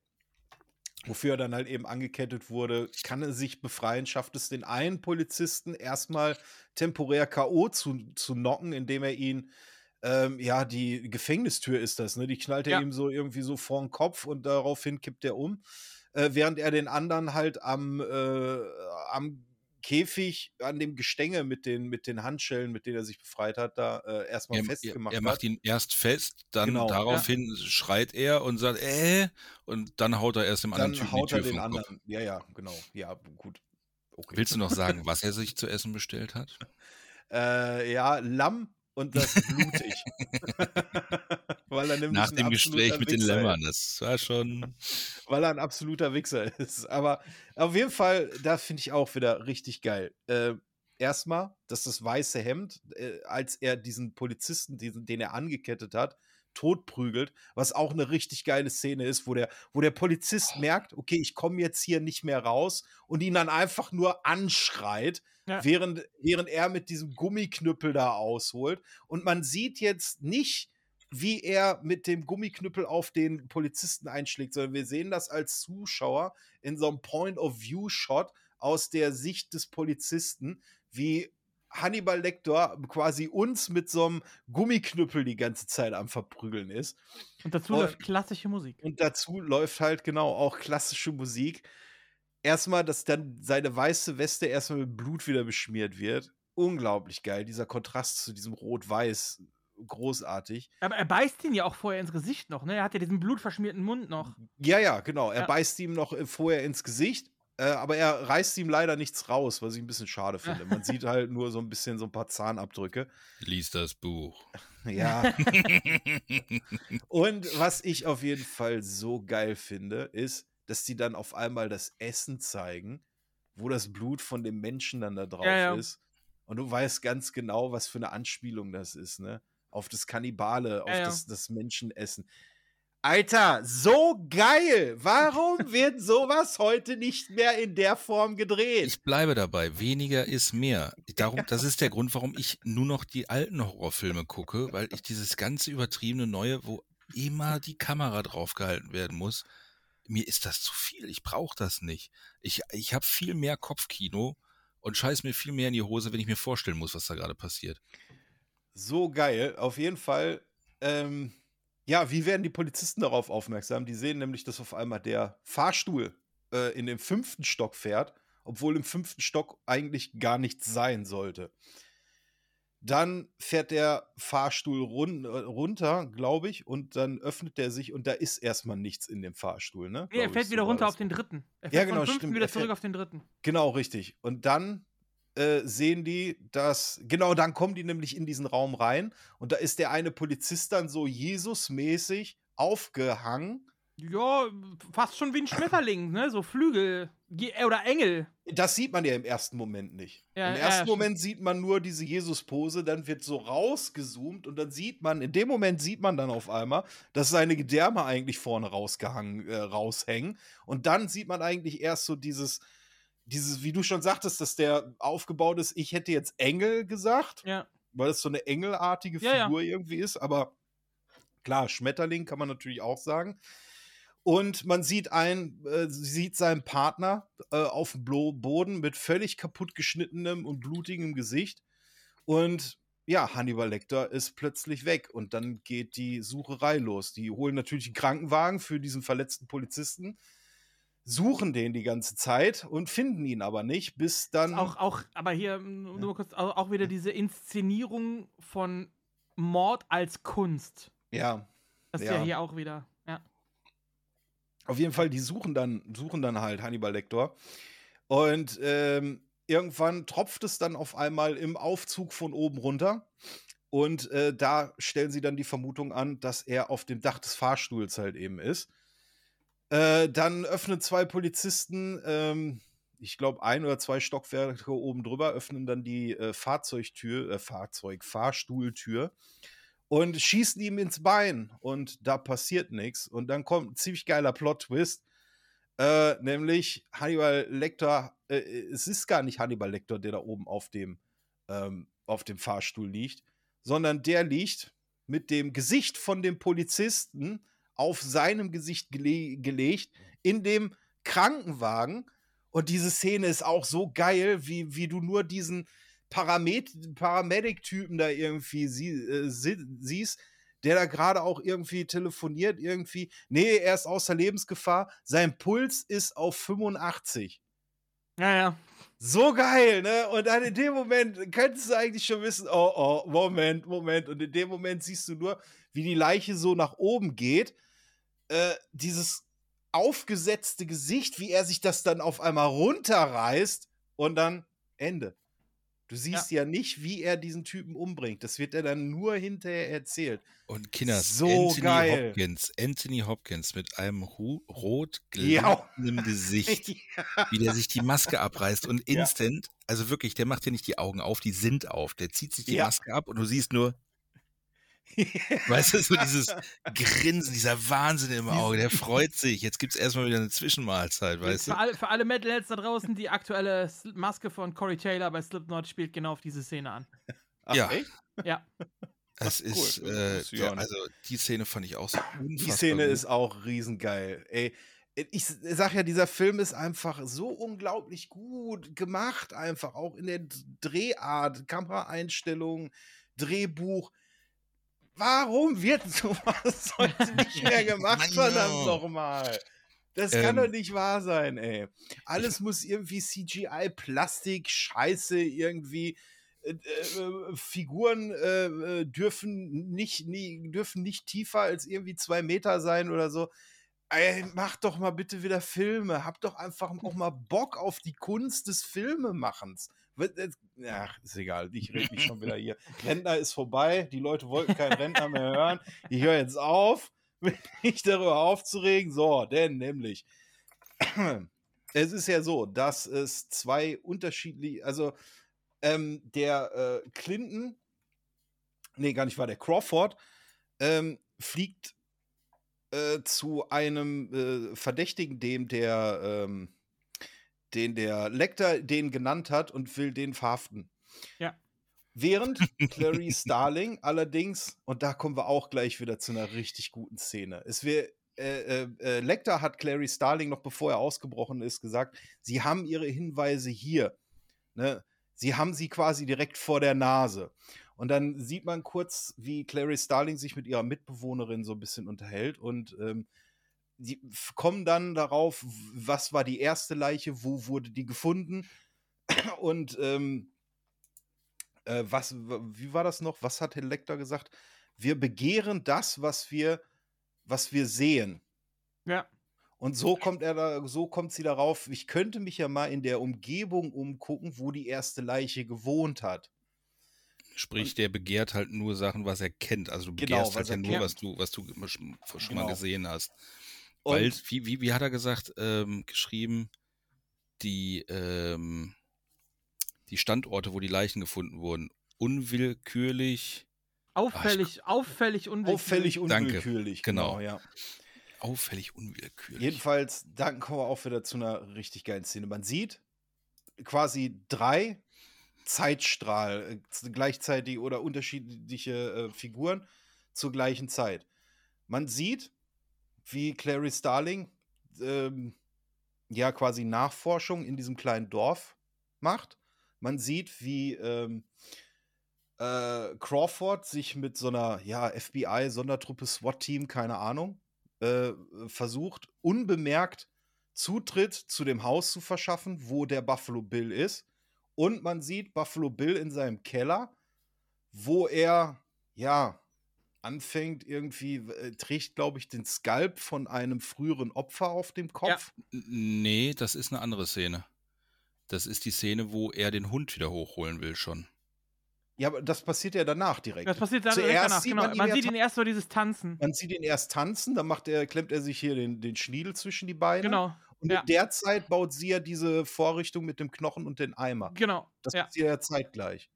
Wofür er dann halt eben angekettet wurde, kann er sich befreien, schafft es den einen Polizisten erstmal temporär K.O. zu, zu knocken, indem er ihn, ähm, ja, die Gefängnistür ist das, ne? Die knallt er Ja. ihm so irgendwie so vor den Kopf und daraufhin kippt er um. Äh, während er den anderen halt am, äh, am Käfig, an dem Gestänge mit den, mit den Handschellen, mit denen er sich befreit hat, da äh, erstmal Er, er, festgemacht er hat. macht ihn erst fest, dann Genau, ja. daraufhin schreit er und sagt, äh, und dann haut er erst dem anderen dann Typen haut er den vom Kopf. anderen. Ja, ja, genau. Ja, gut. Okay. Willst du noch sagen, was er sich zu essen bestellt hat? Äh, ja, Lamm und das blutig. weil er nämlich Nach dem Gespräch mit den Lämmern, das war schon. Weil er ein absoluter Wichser ist. Aber auf jeden Fall, da finde ich auch wieder richtig geil. Äh, erstmal, dass das weiße Hemd, äh, als er diesen Polizisten, diesen, den er angekettet hat, totprügelt, was auch eine richtig geile Szene ist, wo der, wo der Polizist merkt, okay, ich komme jetzt hier nicht mehr raus und ihn dann einfach nur anschreit, Ja. während, während er mit diesem Gummiknüppel da ausholt. Und man sieht jetzt nicht, wie er mit dem Gummiknüppel auf den Polizisten einschlägt, sondern wir sehen das als Zuschauer in so einem Point-of-View-Shot aus der Sicht des Polizisten, wie Hannibal Lecter quasi uns mit so einem Gummiknüppel die ganze Zeit am Verprügeln ist. Und dazu Und- läuft klassische Musik. Und dazu läuft halt genau auch klassische Musik. Erstmal, dass dann seine weiße Weste erstmal mit Blut wieder beschmiert wird. Unglaublich geil. Dieser Kontrast zu diesem Rot-Weiß. Großartig. Aber er beißt ihn ja auch vorher ins Gesicht noch, ne? Er hat ja diesen blutverschmierten Mund noch. Ja, ja, genau. Er Ja. beißt ihm noch äh, vorher ins Gesicht, äh, aber er reißt ihm leider nichts raus, was ich ein bisschen schade finde. Man sieht halt nur so ein bisschen so ein paar Zahnabdrücke. Lies das Buch. Ja. Und was ich auf jeden Fall so geil finde, ist, dass die dann auf einmal das Essen zeigen, wo das Blut von dem Menschen dann da drauf Ja, ja. ist. Und du weißt ganz genau, was für eine Anspielung das ist, ne? Auf das Kannibale, auf Ja, ja. Das, das Menschenessen. Alter, so geil! Warum wird sowas heute nicht mehr in der Form gedreht? Ich bleibe dabei. Weniger ist mehr. Darum, das ist der Grund, warum ich nur noch die alten Horrorfilme gucke, weil ich dieses ganze übertriebene Neue, wo immer die Kamera draufgehalten werden muss, mir ist das zu viel. Ich brauche das nicht. Ich, ich habe viel mehr Kopfkino und scheiß mir viel mehr in die Hose, wenn ich mir vorstellen muss, was da gerade passiert. so geil. Auf jeden Fall. Ähm, ja, wie werden die Polizisten darauf aufmerksam? Die sehen nämlich, dass auf einmal der Fahrstuhl äh, in den fünften Stock fährt, obwohl im fünften Stock eigentlich gar nichts sein sollte. Dann fährt der Fahrstuhl run äh, runter, glaube ich, und dann öffnet er sich und da ist erstmal nichts in dem Fahrstuhl, ne? Nee, er fällt ich, wieder so runter auf den dritten. Er fällt Ja, genau, fünften stimmt. wieder Er zurück auf den dritten. Genau, richtig. Und dann äh, sehen die, dass, genau, dann kommen die nämlich in diesen Raum rein und da ist der eine Polizist dann so Jesus-mäßig aufgehangen. Ja, fast schon wie ein Schmetterling, ne? So Flügel Ge- äh, oder Engel. Das sieht man ja im ersten Moment nicht. Ja, Im ja, ersten stimmt. Moment sieht man nur diese Jesus-Pose, dann wird so rausgezoomt und dann sieht man, in dem Moment sieht man dann auf einmal, dass seine Gedärme eigentlich vorne rausgehangen, äh, raushängen. Und dann sieht man eigentlich erst so dieses, dieses, wie du schon sagtest, dass der aufgebaut ist, ich hätte jetzt Engel gesagt, Ja. weil das so eine engelartige Ja, ja. Figur irgendwie ist, aber klar, Schmetterling kann man natürlich auch sagen. Und man sieht einen, äh, sieht seinen Partner äh, auf dem Boden mit völlig kaputt geschnittenem und blutigem Gesicht. Und ja, Hannibal Lecter ist plötzlich weg und dann geht die Sucherei los. Die holen natürlich einen Krankenwagen für diesen verletzten Polizisten, suchen den die ganze Zeit und finden ihn aber nicht, bis dann. Auch, auch, aber hier nur kurz, auch, auch wieder diese Inszenierung von Mord als Kunst. ja. Das ist Ja. ja hier auch wieder. Auf jeden Fall, die suchen dann, suchen dann halt Hannibal Lecter. Und ähm, irgendwann tropft es dann auf einmal im Aufzug von oben runter. Und äh, da stellen sie dann die Vermutung an, dass er auf dem Dach des Fahrstuhls halt eben ist. Äh, dann öffnen zwei Polizisten, ähm, ich glaube ein oder zwei Stockwerke oben drüber, öffnen dann die äh, Fahrzeugtür, äh, Fahrzeug, Fahrstuhltür und schießen ihm ins Bein und da passiert nichts. Und dann kommt ein ziemlich geiler Plot-Twist, äh, nämlich Hannibal Lecter, äh, es ist gar nicht Hannibal Lecter, der da oben auf dem, ähm, auf dem Fahrstuhl liegt, sondern der liegt mit dem Gesicht von dem Polizisten auf seinem Gesicht gele gelegt in dem Krankenwagen. Und diese Szene ist auch so geil, wie, wie du nur diesen Paramed Paramedic-Typen da irgendwie sie äh, sie siehst, der da gerade auch irgendwie telefoniert, irgendwie. Nee, er ist außer Lebensgefahr. Sein Puls ist auf 85. Ja, ja. So geil, ne? Und dann in dem Moment könntest du eigentlich schon wissen, oh, oh, Moment, Moment. Und in dem Moment siehst du nur, wie die Leiche so nach oben geht. Äh, dieses aufgesetzte Gesicht, wie er sich das dann auf einmal runterreißt und dann Ende. Du siehst ja. nicht, wie er diesen Typen umbringt. Das wird er dann nur hinterher erzählt. Und Kinders, so Anthony geil. Hopkins, Anthony Hopkins mit einem hu- rot Ja. glitzernden Gesicht, Ja. wie der sich die Maske abreißt und Ja. instant, also wirklich, der macht ja nicht die Augen auf, die sind auf. Der zieht sich die Ja. Maske ab und du siehst nur, weißt du, so dieses Grinsen, dieser Wahnsinn im Auge, der freut sich. Jetzt gibt es erstmal wieder eine Zwischenmahlzeit, weißt du? Für alle, für alle Metalheads da draußen, die aktuelle Maske von Corey Taylor bei Slipknot spielt genau auf diese Szene an. Ach, Ja. echt? Ja. Es Cool, ist, das äh, ja, nicht. also die Szene fand ich auch so Die Szene gut. ist auch riesengeil. Ey, ich sag ja, dieser Film ist einfach so unglaublich gut gemacht, einfach auch in der Drehart, Kameraeinstellung, Drehbuch. Warum wird sowas heute nicht mehr gemacht, verdammt nochmal? Das Ähm. kann doch nicht wahr sein, ey. Alles muss irgendwie CGI, Plastik, Scheiße, irgendwie. Äh, äh, Figuren äh, äh, dürfen nicht, nie, dürfen nicht tiefer als irgendwie zwei Meter sein oder so. Ey, mach doch mal bitte wieder Filme. Hab doch einfach auch mal Bock auf die Kunst des Filmemachens. Ach, ist egal. Ich rede mich schon wieder hier. Rentner ist vorbei. Die Leute wollten keinen Rentner mehr hören. Ich höre jetzt auf, mich darüber aufzuregen. So, denn nämlich, es ist ja so, dass es zwei unterschiedliche, also ähm, der äh, Clinton, nee, gar nicht war der Crawford, ähm, fliegt äh, zu einem äh, Verdächtigen, dem der, ähm, den der Lecter den genannt hat und will den verhaften. Ja. Während Clary Starling allerdings, und da kommen wir auch gleich wieder zu einer richtig guten Szene. Es wär, äh, äh, äh, Lecter hat Clary Starling noch bevor er ausgebrochen ist gesagt, sie haben ihre Hinweise hier. Ne? Sie haben sie quasi direkt vor der Nase. Und dann sieht man kurz, wie Clary Starling sich mit ihrer Mitbewohnerin so ein bisschen unterhält und ähm, die f- kommen dann darauf, was war die erste Leiche, wo wurde die gefunden und ähm, äh, was, wie war das noch? Was hat Herr Lecter gesagt? Wir begehren das, was wir, was wir sehen. Ja. Und so kommt er da, so kommt sie darauf, ich könnte mich ja mal in der Umgebung umgucken, wo die erste Leiche gewohnt hat. Sprich, der begehrt halt nur Sachen, was er kennt. Also du Genau, begehrst was halt ja nur, kennt. was du, was du schon, schon mal Genau. gesehen hast. Weil, wie, wie, wie hat er gesagt, ähm, geschrieben, die, ähm, die Standorte, wo die Leichen gefunden wurden, unwillkürlich, Auffällig, auffällig unwillkürlich. Auffällig Danke. unwillkürlich. Genau. ja. auffällig unwillkürlich. Jedenfalls, dann kommen wir auch wieder zu einer richtig geilen Szene. Man sieht quasi drei Zeitstrahl äh, gleichzeitig oder unterschiedliche äh, Figuren zur gleichen Zeit. Man sieht, wie Clary Starling ähm, ja quasi Nachforschung in diesem kleinen Dorf macht. Man sieht, wie ähm, äh, Crawford sich mit so einer ja, FBI-Sondertruppe SWAT-Team, keine Ahnung, äh, versucht, unbemerkt Zutritt zu dem Haus zu verschaffen, wo der Buffalo Bill ist. Und man sieht Buffalo Bill in seinem Keller, wo er, ja, anfängt irgendwie, äh, trägt, glaube ich, den Skalp von einem früheren Opfer auf dem Kopf. N- Nee, das ist eine andere Szene. Das ist die Szene, wo er den Hund wieder hochholen will schon. Ja, aber das passiert ja danach direkt. Das passiert dann direkt Zuerst danach, sieht genau. man Man, ja sieht ihn erst so dieses Tanzen. Man sieht ihn erst tanzen, dann macht er, klemmt er sich hier den, den Schniedel zwischen die Beine. Genau. Und ja. in der Zeit baut sie ja diese Vorrichtung mit dem Knochen und den Eimer. Genau. Das ja. passiert ja zeitgleich.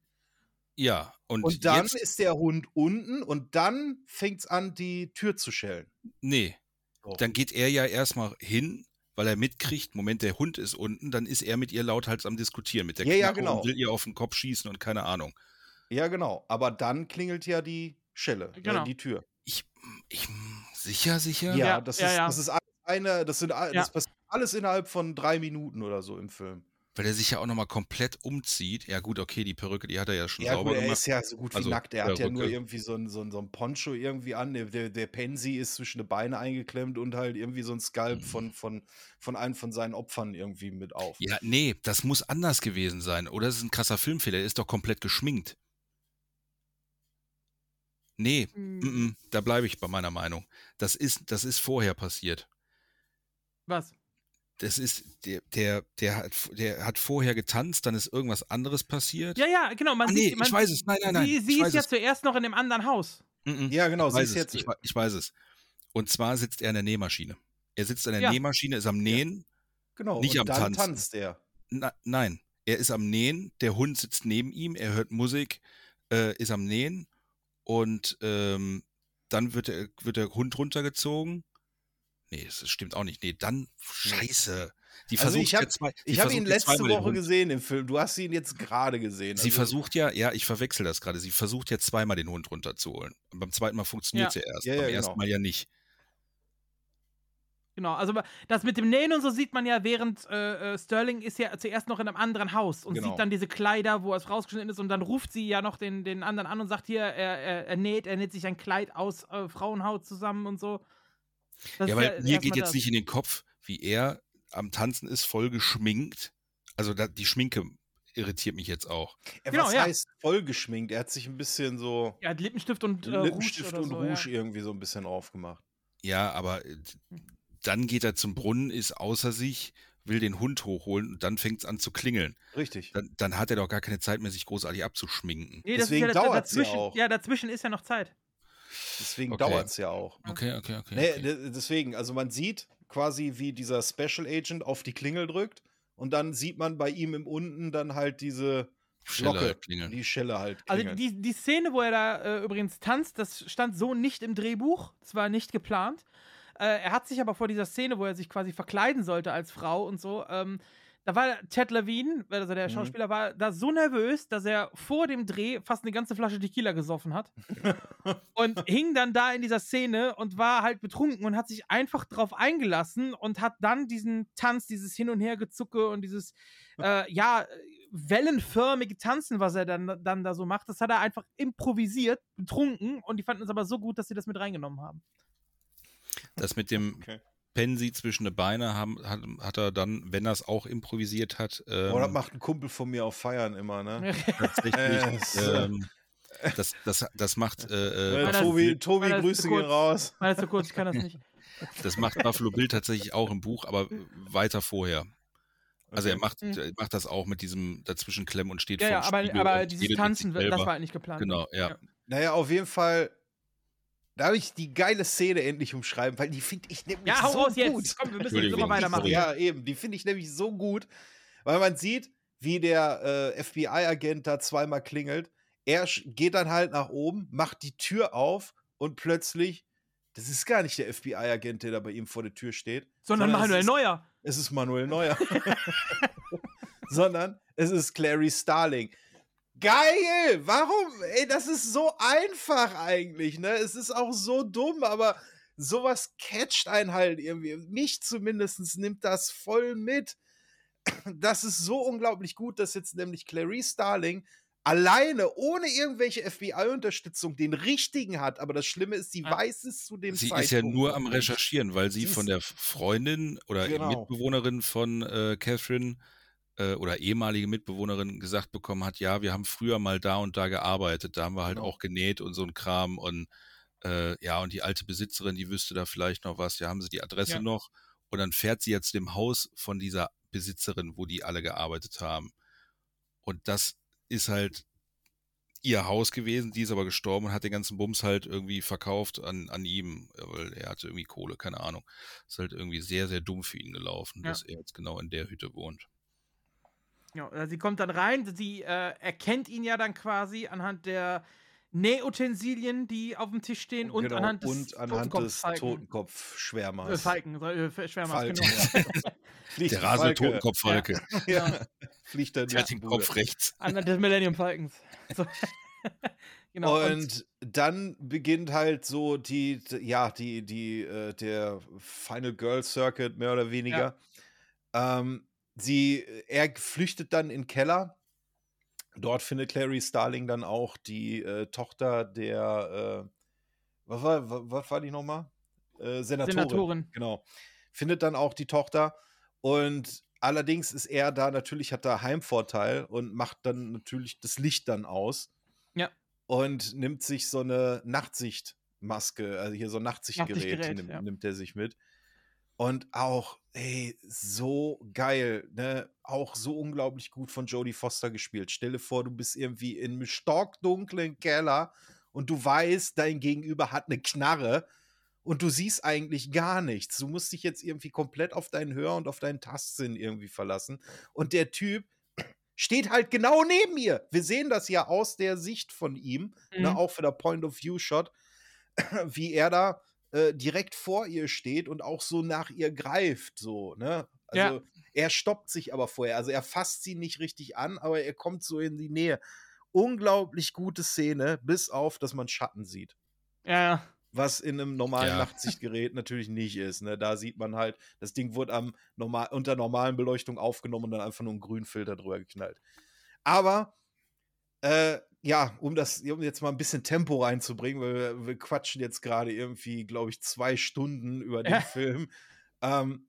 Ja, und, Und, dann jetzt, ist der Hund unten und dann fängt es an, die Tür zu schellen. nee, So. dann geht er ja erstmal hin, weil er mitkriegt, Moment, der Hund ist unten, dann ist er mit ihr lauthals am Diskutieren, mit der Ja, ja, genau. und will ihr auf den Kopf schießen und keine Ahnung. Ja, genau. Aber dann klingelt ja die Schelle, Genau. äh, die Tür. Ich, sicher, sicher? Ja, Ja, das, ja, ist, ja. das ist alles eine, das sind Ja. das passiert alles innerhalb von drei Minuten oder so im Film. Weil er sich ja auch nochmal komplett umzieht. Ja gut, okay, die Perücke, die hat er ja schon Ja, sauber gut, er gemacht. ist ja so gut wie Also, nackt. Er hat ja nur Perücke. irgendwie so ein, so, ein, so ein Poncho irgendwie an. Der, der, der Pansy ist zwischen die Beine eingeklemmt und halt irgendwie so ein Skalp von, von, von einem von seinen Opfern irgendwie mit auf. Ja, nee, das muss anders gewesen sein. Oder es ist ein krasser Filmfehler, er ist doch komplett geschminkt. Nee, Hm, mm -mm, da bleibe ich bei meiner Meinung. Das ist, das ist vorher passiert. Was? Das ist, der, der, der, hat, der hat vorher getanzt, dann ist irgendwas anderes passiert. Ja, ja, genau. Man Ah, nee, sieht, man, ich weiß es. Nein, nein, nein. Sie, sie ist ja es. zuerst noch in dem anderen Haus. Mhm. Ja, genau, Ich sie weiß, ist es. jetzt. Ich, ich weiß es. Und zwar sitzt er an der Nähmaschine. Er sitzt an der Ja. Nähmaschine, ist am Nähen. Genau, nicht und am dann Tanzen. tanzt er. Na, nein, er ist am Nähen, der Hund sitzt neben ihm, er hört Musik, äh, ist am Nähen und ähm, dann wird der, wird der Hund runtergezogen. Nee, das stimmt auch nicht. Nee, dann, scheiße. Die Also versucht ich habe ja hab ihn letzte Woche gesehen im Film. Du hast ihn jetzt gerade gesehen. Sie Also- versucht ja, ja, ich verwechsel das gerade. Sie versucht ja zweimal den Hund runterzuholen. Und beim zweiten Mal funktioniert Ja. sie erst. Ja, beim ja, ersten genau. Mal ja nicht. Genau, also das mit dem Nähen und so sieht man ja, während äh, äh, Sterling ist ja zuerst noch in einem anderen Haus und Genau. sieht dann diese Kleider, wo es rausgeschnitten ist und dann ruft sie ja noch den, den anderen an und sagt hier, er, er, er näht, er näht sich ein Kleid aus äh, Frauenhaut zusammen und so. Das ja, weil mir erstmal geht jetzt das. nicht in den Kopf, wie er am Tanzen ist, voll geschminkt. Also da, die Schminke irritiert mich jetzt auch. Ja, Genau, was ja. heißt voll geschminkt? Er hat sich ein bisschen so Er hat Lippenstift und äh, Lippenstift Rouge und so, Rouge ja. irgendwie so ein bisschen aufgemacht. Ja, aber äh, dann geht er zum Brunnen, ist außer sich, will den Hund hochholen und dann fängt es an zu klingeln. Richtig. Dann, dann hat er doch gar keine Zeit mehr, sich großartig abzuschminken. Nee, Deswegen ja da- dauert's ja auch. Ja, dazwischen ist ja noch Zeit. Deswegen Okay. dauert es ja auch. Okay, okay, okay. Nee, okay. de- deswegen, also man sieht quasi, wie dieser Special Agent auf die Klingel drückt und dann sieht man bei ihm im unten dann halt diese Schelle Glocke, halt klingeln. die Schelle halt Also klingeln. die, die Szene, wo er da äh, übrigens tanzt, das stand so nicht im Drehbuch. Das war nicht geplant. Äh, er hat sich aber vor dieser Szene, wo er sich quasi verkleiden sollte als Frau und so, ähm, da war Ted Levine, also der Mhm. Schauspieler, war da so nervös, dass er vor dem Dreh fast eine ganze Flasche Tequila gesoffen hat. und hing dann da in dieser Szene und war halt betrunken und hat sich einfach drauf eingelassen und hat dann diesen Tanz, dieses Hin- und Hergezucke und dieses, äh, ja, wellenförmige Tanzen, was er dann, dann da so macht, das hat er einfach improvisiert, betrunken und die fanden es aber so gut, dass sie das mit reingenommen haben. Das mit dem Okay. Pensi zwischen den Beine haben, hat, hat er dann, wenn er es auch improvisiert hat, ähm, oh, das macht ein Kumpel von mir auf Feiern immer, ne? tatsächlich, Äh, ähm, das, das, das macht äh, Äh, Meiner Buffalo, Tobi, Tobi Grüße gehen raus. Ist zu kurz, ich kann das nicht. das macht Buffalo Bill tatsächlich auch im Buch, aber weiter vorher. Also er macht, Mhm. macht das auch mit diesem dazwischen klemmen und steht Ja, ja, vorm aber, aber dieses Tanzen, das war halt nicht geplant. Genau, ja. Naja, auf jeden Fall. Da habe ich die geile Szene endlich umschreiben, weil die finde ich nämlich Ja, hau so raus gut. jetzt. Komm, wir müssen jetzt immer weitermachen. Ja, eben. Die finde ich nämlich so gut, weil man sieht, wie der äh, FBI-Agent da zweimal klingelt. Er geht dann halt nach oben, macht die Tür auf und plötzlich, das ist gar nicht der FBI-Agent, der da bei ihm vor der Tür steht. Sondern es Manuel ist, Neuer. Es ist Manuel Neuer. sondern es ist Clary Starling. Geil! Warum? Ey, das ist so einfach eigentlich, ne? Es ist auch so dumm, aber sowas catcht einen halt irgendwie. Mich zumindest nimmt das voll mit. Das ist so unglaublich gut, dass jetzt nämlich Clarice Starling alleine, ohne irgendwelche FBI-Unterstützung, den richtigen hat. Aber das Schlimme ist, sie Ja. weiß es zu dem Sie Zeitpunkt. ist ja nur am. Recherchieren, weil sie Sie von der Freundin oder Genau. Mitbewohnerin von äh, Catherine äh, oder ehemalige Mitbewohnerin gesagt bekommen hat, ja, wir haben früher mal da und da gearbeitet, da haben wir halt Genau. auch genäht und so ein Kram und äh, ja, und die alte Besitzerin, die wüsste da vielleicht noch was, ja, haben sie die Adresse Ja. noch und dann fährt sie zu dem Haus von dieser Besitzerin, wo die alle gearbeitet haben. Und das ist halt ihr Haus gewesen, die ist aber gestorben und hat den ganzen Bums halt irgendwie verkauft an, an ihm, weil er hatte irgendwie Kohle, keine Ahnung. Ist halt irgendwie sehr, sehr dumm für ihn gelaufen, Ja. dass er jetzt genau in der Hütte wohnt. Ja, äh, sie kommt dann rein, sie äh, erkennt ihn ja dann quasi anhand der Nähutensilien, die auf dem Tisch stehen und Genau, anhand des und anhand des Totenkopf-Falken. Äh, Totenkopf-Schwärmers. Falken, äh, Schwärmers, Falken, genau. ja. Fliegt Der rasende Falke. Totenkopffalke. Ja, fliegt dann Der hat den Kopf rechts. Anhand des Millennium Falcons. So. genau. und, dann beginnt halt so die, ja, die, die, äh, der Final Girl Circuit, mehr oder weniger. Ähm, sie, er flüchtet dann in den Keller. Dort findet Clary Starling dann auch die äh, Tochter der, äh, was war, was, was war die nochmal? Äh, Senatorin. Senatorin. Genau. Findet dann auch die Tochter und allerdings ist er da natürlich, hat da Heimvorteil und macht dann natürlich das Licht dann aus Ja. und nimmt sich so eine Nachtsichtmaske, also hier so ein Nachtsichtgerät, Nachtsichtgerät, nimmt, ja. nimmt er sich mit. Und auch, ey, so geil, ne? Auch so unglaublich gut von Jodie Foster gespielt. Stell dir vor, du bist irgendwie in einem stockdunklen Keller und du weißt, dein Gegenüber hat eine Knarre und du siehst eigentlich gar nichts. Du musst dich jetzt irgendwie komplett auf deinen Hör- und auf deinen Tastsinn irgendwie verlassen. Und der Typ steht halt genau neben ihr. Wir sehen das ja aus der Sicht von ihm, ne, Mhm. auch für der Point-of-View-Shot, wie er da äh, direkt vor ihr steht und auch so nach ihr greift, so, ne? Also Ja. er stoppt sich aber vorher. Also er fasst sie nicht richtig an, aber er kommt so in die Nähe. Unglaublich gute Szene, bis auf, dass man Schatten sieht. Ja. Was in einem normalen Ja. Nachtsichtgerät natürlich nicht ist. Ne? Da sieht man halt, das Ding wurde am normal, unter normalen Beleuchtung aufgenommen und dann einfach nur einen grünen Filter drüber geknallt. Aber äh, ja, um das, um jetzt mal ein bisschen Tempo reinzubringen, weil wir, wir quatschen jetzt gerade irgendwie, glaube ich, zwei Stunden über den. Film. Ähm,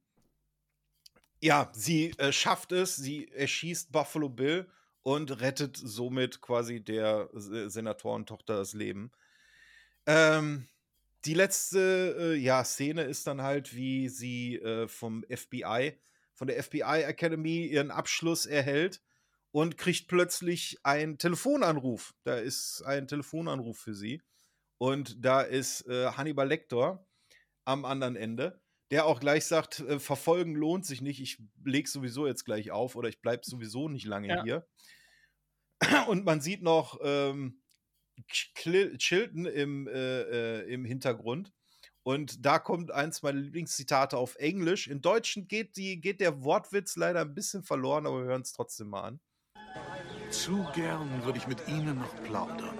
ja, sie äh, schafft es, sie erschießt Buffalo Bill und rettet somit quasi der Se- Senatorentochter das Leben. Ähm, die letzte äh, ja, Szene ist dann halt, wie sie äh, vom FBI, von der FBI Academy ihren Abschluss erhält und kriegt plötzlich einen Telefonanruf. Da ist ein Telefonanruf für sie. Und da ist äh, Hannibal Lecter am anderen Ende, der auch gleich sagt, äh, verfolgen lohnt sich nicht, ich leg sowieso jetzt gleich auf oder ich bleib sowieso nicht lange Ja. hier. Und man sieht noch ähm, Chilton im, äh, äh, im Hintergrund. Und da kommt eins meiner Lieblingszitate auf Englisch. Im Deutschen geht, die, geht der Wortwitz leider ein bisschen verloren, aber wir hören es trotzdem mal an. Zu gern würde ich mit Ihnen noch plaudern.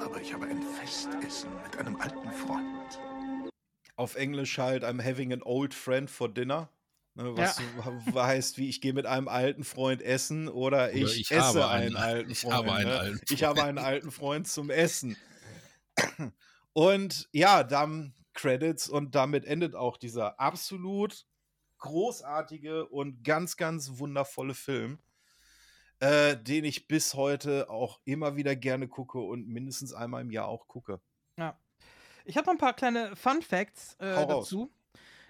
Aber ich habe ein Festessen mit einem alten Freund. Auf Englisch halt, I'm having an old friend for dinner. Ne, was Ja. heißt, wie ich gehe mit einem alten Freund essen oder ich, ich esse habe einen, einen- alten ich Freund. habe einen ne? alten Ich habe einen alten Freund zum Essen. Und ja, dann Credits und damit endet auch dieser absolut großartige und ganz, ganz wundervolle Film, äh, den ich bis heute auch immer wieder gerne gucke und mindestens einmal im Jahr auch gucke. Ja. Ich habe noch ein paar kleine Fun Facts äh, raus. dazu.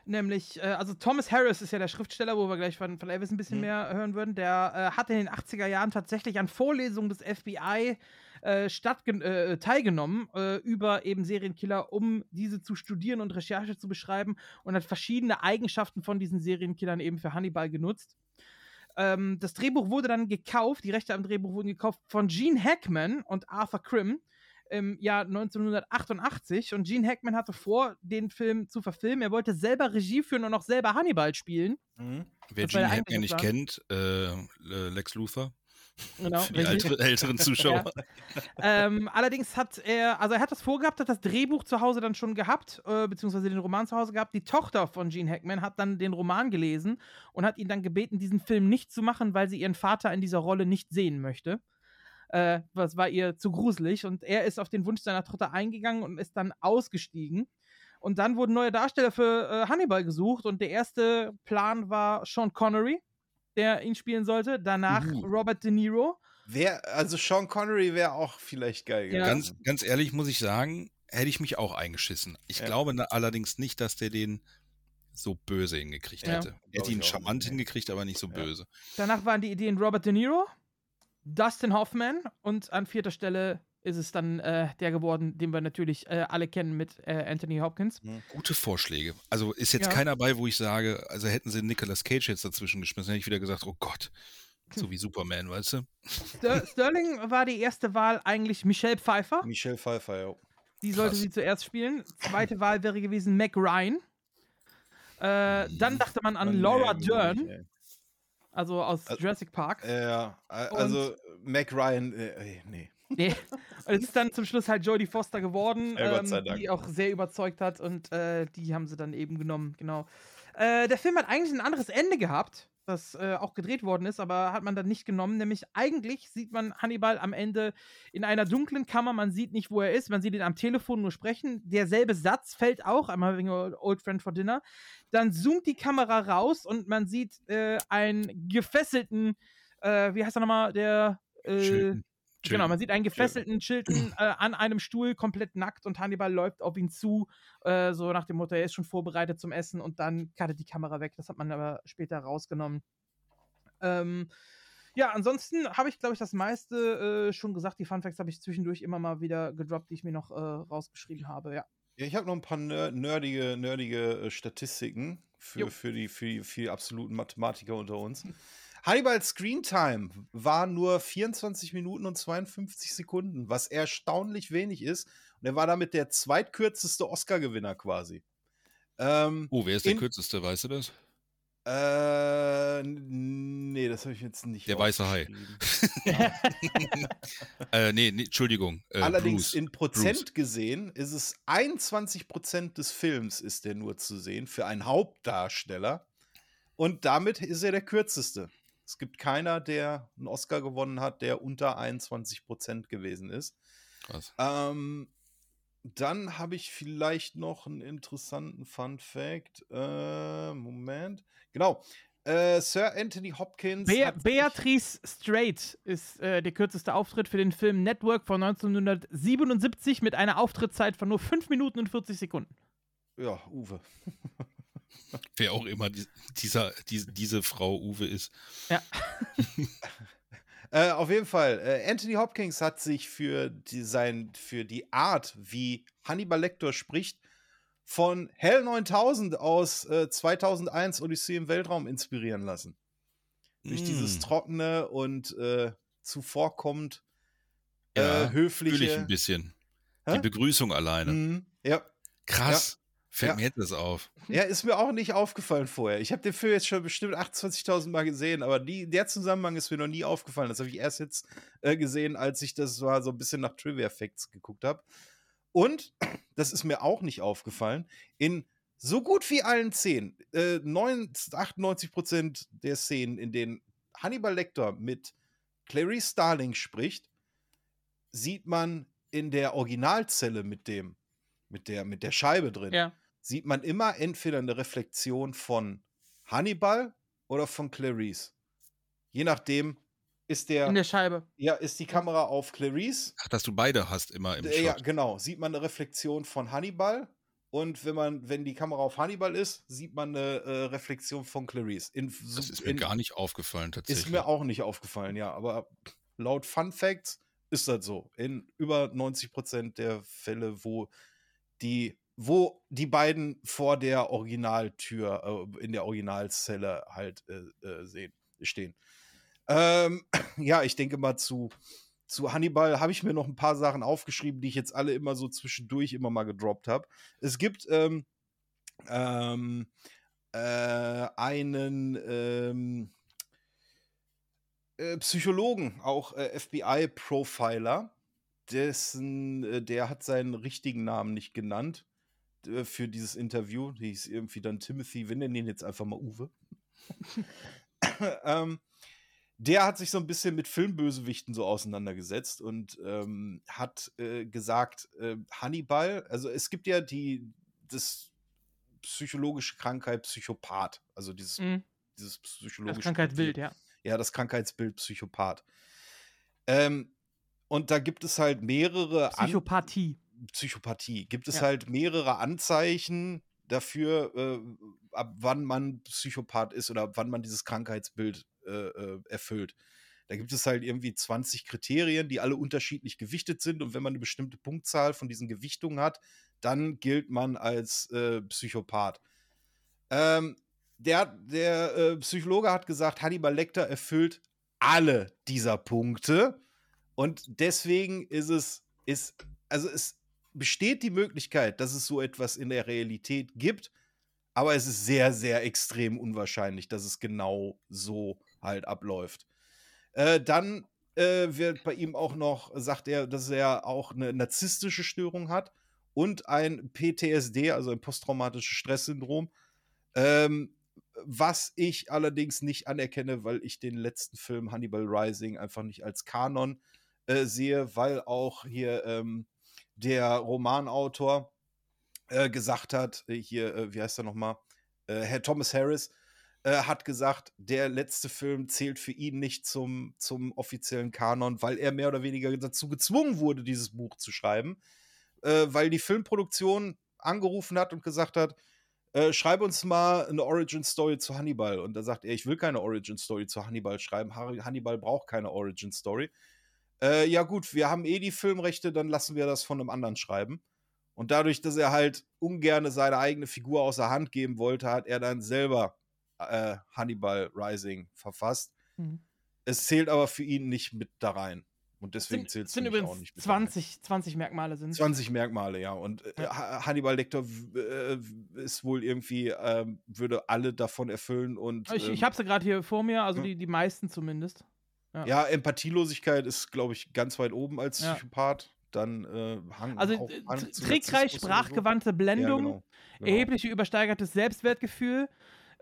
Nämlich, äh, also Thomas Harris ist ja der Schriftsteller, wo wir gleich von, von Elvis ein bisschen Mhm. mehr hören würden. Der äh, hat in den 80er Jahren tatsächlich an Vorlesungen des FBI äh, äh, teilgenommen äh, über eben Serienkiller, um diese zu studieren und Recherche zu beschreiben und hat verschiedene Eigenschaften von diesen Serienkillern eben für Hannibal genutzt. Ähm, das Drehbuch wurde dann gekauft, die Rechte am Drehbuch wurden gekauft von Gene Hackman und Arthur Krim im Jahr 1988 und Gene Hackman hatte vor, den Film zu verfilmen. Er wollte selber Regie führen und auch selber Hannibal spielen. Mhm. Wer Gene Hackman nicht kennt, äh, Lex Luthor. Genau, Für die ältere, älteren Zuschauer. ähm, allerdings hat er, also er hat das vorgehabt, hat das Drehbuch zu Hause dann schon gehabt, äh, beziehungsweise den Roman zu Hause gehabt. Die Tochter von Gene Hackman hat dann den Roman gelesen und hat ihn dann gebeten, diesen Film nicht zu machen, weil sie ihren Vater in dieser Rolle nicht sehen möchte. Äh, was war ihr zu gruselig und er ist auf den Wunsch seiner Tochter eingegangen und ist dann ausgestiegen. Und dann wurden neue Darsteller für äh, Hannibal gesucht und der erste Plan war Sean Connery, der ihn spielen sollte. Danach Uh. Robert De Niro. Wer, also Sean Connery wäre auch vielleicht geil Ja. gewesen. Ganz, ganz ehrlich muss ich sagen, hätte ich mich auch eingeschissen. Ich Ja. glaube na- allerdings nicht, dass der den so böse hingekriegt Ja. hätte. Er hätte ihn charmant hingekriegt, aber nicht so Ja. böse. Danach waren die Ideen Robert De Niro, Dustin Hoffman und an vierter Stelle ist es dann äh, der geworden, den wir natürlich äh, alle kennen mit äh, Anthony Hopkins. Gute Vorschläge. Also ist jetzt Ja. keiner bei, wo ich sage, also hätten sie Nicolas Cage jetzt dazwischen geschmissen, hätte ich wieder gesagt, oh Gott, so wie Superman, weißt du? Ster Sterling war die erste Wahl eigentlich Michelle Pfeiffer. Michelle Pfeiffer, ja. Die sollte Krass. sie zuerst spielen. Zweite Wahl wäre gewesen Mac Ryan. Äh, dann dachte man an nee, Laura nee, Dern, nee. also aus Also- Jurassic Park. Ja, äh, also Mac Ryan, äh, nee. Nee. Und es ist dann zum Schluss halt Jodie Foster geworden, Ja, ähm, die auch sehr überzeugt hat und äh, die haben sie dann eben genommen, genau. Äh, der Film hat eigentlich ein anderes Ende gehabt, das äh, auch gedreht worden ist, aber hat man dann nicht genommen. Nämlich eigentlich sieht man Hannibal am Ende in einer dunklen Kammer, man sieht nicht, wo er ist, man sieht ihn am Telefon nur sprechen. Derselbe Satz fällt auch, einmal wegen Old Friend for Dinner. Dann zoomt die Kamera raus und man sieht äh, einen gefesselten, äh, wie heißt er nochmal, der äh, Chilton. Genau, man sieht einen gefesselten Chilton äh, an einem Stuhl, komplett nackt und Hannibal läuft auf ihn zu, äh, so nach dem Motto, er ist schon vorbereitet zum Essen und dann cuttet die Kamera weg. Das hat man aber später rausgenommen. Ähm, ja, ansonsten habe ich, glaube ich, das meiste äh, schon gesagt. Die Funfacts habe ich zwischendurch immer mal wieder gedroppt, die ich mir noch äh, rausgeschrieben habe, ja. Ja, ich habe noch ein paar ner nerdige, nerdige äh, Statistiken für, für, die, für, die, für die absoluten Mathematiker unter uns. Hannibal Screen Time war nur 24 Minuten und 52 Sekunden, was erstaunlich wenig ist. Und er war damit der zweitkürzeste Oscar-Gewinner quasi. Ähm, oh, wer ist der kürzeste, weißt du das? Äh, nee, das habe ich jetzt nicht. Der weiße Hai. äh, nee, nee, Entschuldigung. Äh, Allerdings Bruce. in Prozent Bruce. gesehen ist es 21 Prozent des Films ist der nur zu sehen für einen Hauptdarsteller. Und damit ist er der kürzeste. Es gibt keiner, der einen Oscar gewonnen hat, der unter 21 Prozent gewesen ist. Krass. Ähm, dann habe ich vielleicht noch einen interessanten Fun Fact. Äh, Moment. Genau. Äh, Sir Anthony Hopkins. Be Beatrice Strait ist äh, der kürzeste Auftritt für den Film Network von 1977 mit einer Auftrittszeit von nur 5 Minuten und 40 Sekunden. Ja, Uwe. Wer auch immer dieser, die, diese Frau Uwe ist. Ja. äh, auf jeden Fall, äh, Anthony Hopkins hat sich für die, sein, für die Art, wie Hannibal Lecter spricht, von Hell 9000 aus äh, 2001 Odyssee im Weltraum inspirieren lassen. Mm. Durch dieses mm. trockene und äh, zuvorkommend äh, ja, höfliche. Fühle ich ein bisschen. Hä? Die Begrüßung alleine. Mm, ja. Krass. Fällt ja. mir jetzt das auf. Ja, ist mir auch nicht aufgefallen vorher. Ich habe den Film jetzt schon bestimmt 28.000 Mal gesehen, aber die, der Zusammenhang ist mir noch nie aufgefallen. Das habe ich erst jetzt äh, gesehen, als ich das war so ein bisschen nach Trivia Facts geguckt habe. Und, das ist mir auch nicht aufgefallen, in so gut wie allen Szenen, äh, 98 Prozent der Szenen, in denen Hannibal Lecter mit Clarice Starling spricht, sieht man in der Originalzelle mit dem, mit der, mit der Scheibe drin, ja sieht man immer entweder eine Reflexion von Hannibal oder von Clarice. Je nachdem ist der. In der Scheibe. Ja, ist die Kamera auf Clarice. Ach, dass du beide hast immer im Shot. Ja, genau. Sieht man eine Reflexion von Hannibal. Und wenn man, wenn die Kamera auf Hannibal ist, sieht man eine äh, Reflexion von Clarice. In, das ist mir in, gar nicht aufgefallen, tatsächlich. Ist mir auch nicht aufgefallen, ja. Aber laut Fun Facts ist das so. In über 90 Prozent der Fälle, wo die wo die beiden vor der Originaltür, äh, in der Originalzelle halt äh, äh, sehen, stehen. Ähm, ja, ich denke mal zu, zu Hannibal habe ich mir noch ein paar Sachen aufgeschrieben, die ich jetzt alle immer so zwischendurch immer mal gedroppt habe. Es gibt ähm, ähm, äh, einen ähm, äh, Psychologen, auch äh, FBI-Profiler, dessen, der hat seinen richtigen Namen nicht genannt äh, für dieses Interview. Die hieß irgendwie dann Timothy, wir nennen ihn jetzt einfach mal Uwe. ähm, der hat sich so ein bisschen mit Filmbösewichten so auseinandergesetzt und ähm, hat äh, gesagt, äh, Hannibal, also es gibt ja die, das psychologische Krankheit Psychopath, also dieses, mhm. dieses psychologische das Krankheitsbild, ja. Ja, das Krankheitsbild Psychopath. Ähm, und da gibt es halt mehrere. Psychopathie. An Psychopathie. Gibt es ja. halt mehrere Anzeichen dafür, äh, ab wann man Psychopath ist oder ab wann man dieses Krankheitsbild äh, äh erfüllt. Da gibt es halt irgendwie 20 Kriterien, die alle unterschiedlich gewichtet sind. Und wenn man eine bestimmte Punktzahl von diesen Gewichtungen hat, dann gilt man als äh, Psychopath. Ähm, der, der äh, Psychologe hat gesagt, Hannibal Lecter erfüllt alle dieser Punkte. Und deswegen ist es, ist, also es besteht die Möglichkeit, dass es so etwas in der Realität gibt, aber es ist sehr, sehr extrem unwahrscheinlich, dass es genau so halt abläuft. Äh, dann äh, wird bei ihm auch noch, sagt er, dass er auch eine narzisstische Störung hat und ein PTSD, also ein posttraumatisches Stresssyndrom. Ähm, was ich allerdings nicht anerkenne, weil ich den letzten Film Hannibal Rising einfach nicht als Kanon äh, sehe, weil auch hier ähm, der Romanautor äh, gesagt hat, äh, hier, äh, wie heißt er nochmal, äh, Herr Thomas Harris, äh, hat gesagt, der letzte Film zählt für ihn nicht zum, zum offiziellen Kanon, weil er mehr oder weniger dazu gezwungen wurde, dieses Buch zu schreiben, äh, weil die Filmproduktion angerufen hat und gesagt hat, äh, schreib uns mal eine Origin Story zu Hannibal. Und da sagt er, ich will keine Origin Story zu Hannibal schreiben. Hannibal braucht keine Origin Story. Äh, ja, gut, wir haben eh die Filmrechte, dann lassen wir das von einem anderen schreiben. Und dadurch, dass er halt ungern seine eigene Figur außer Hand geben wollte, hat er dann selber äh, Hannibal Rising verfasst. Mhm. Es zählt aber für ihn nicht mit da rein. Und deswegen zählt es übrigens auch nicht mit 20, 20 Merkmale sind 20 Merkmale, ja. Und äh, Ha- Hannibal Lecter äh, ist wohl irgendwie, ähm, würde alle davon erfüllen und Ich, ähm, ich habe sie gerade hier vor mir, also ja. die, die meisten zumindest. Ja, Empathielosigkeit ist, glaube ich, ganz weit oben als Ja. Psychopath. Dann äh, Hang Also Hang trickreich oder so. sprachgewandte Blendung, Ja, genau. genau. erhebliche übersteigertes Selbstwertgefühl,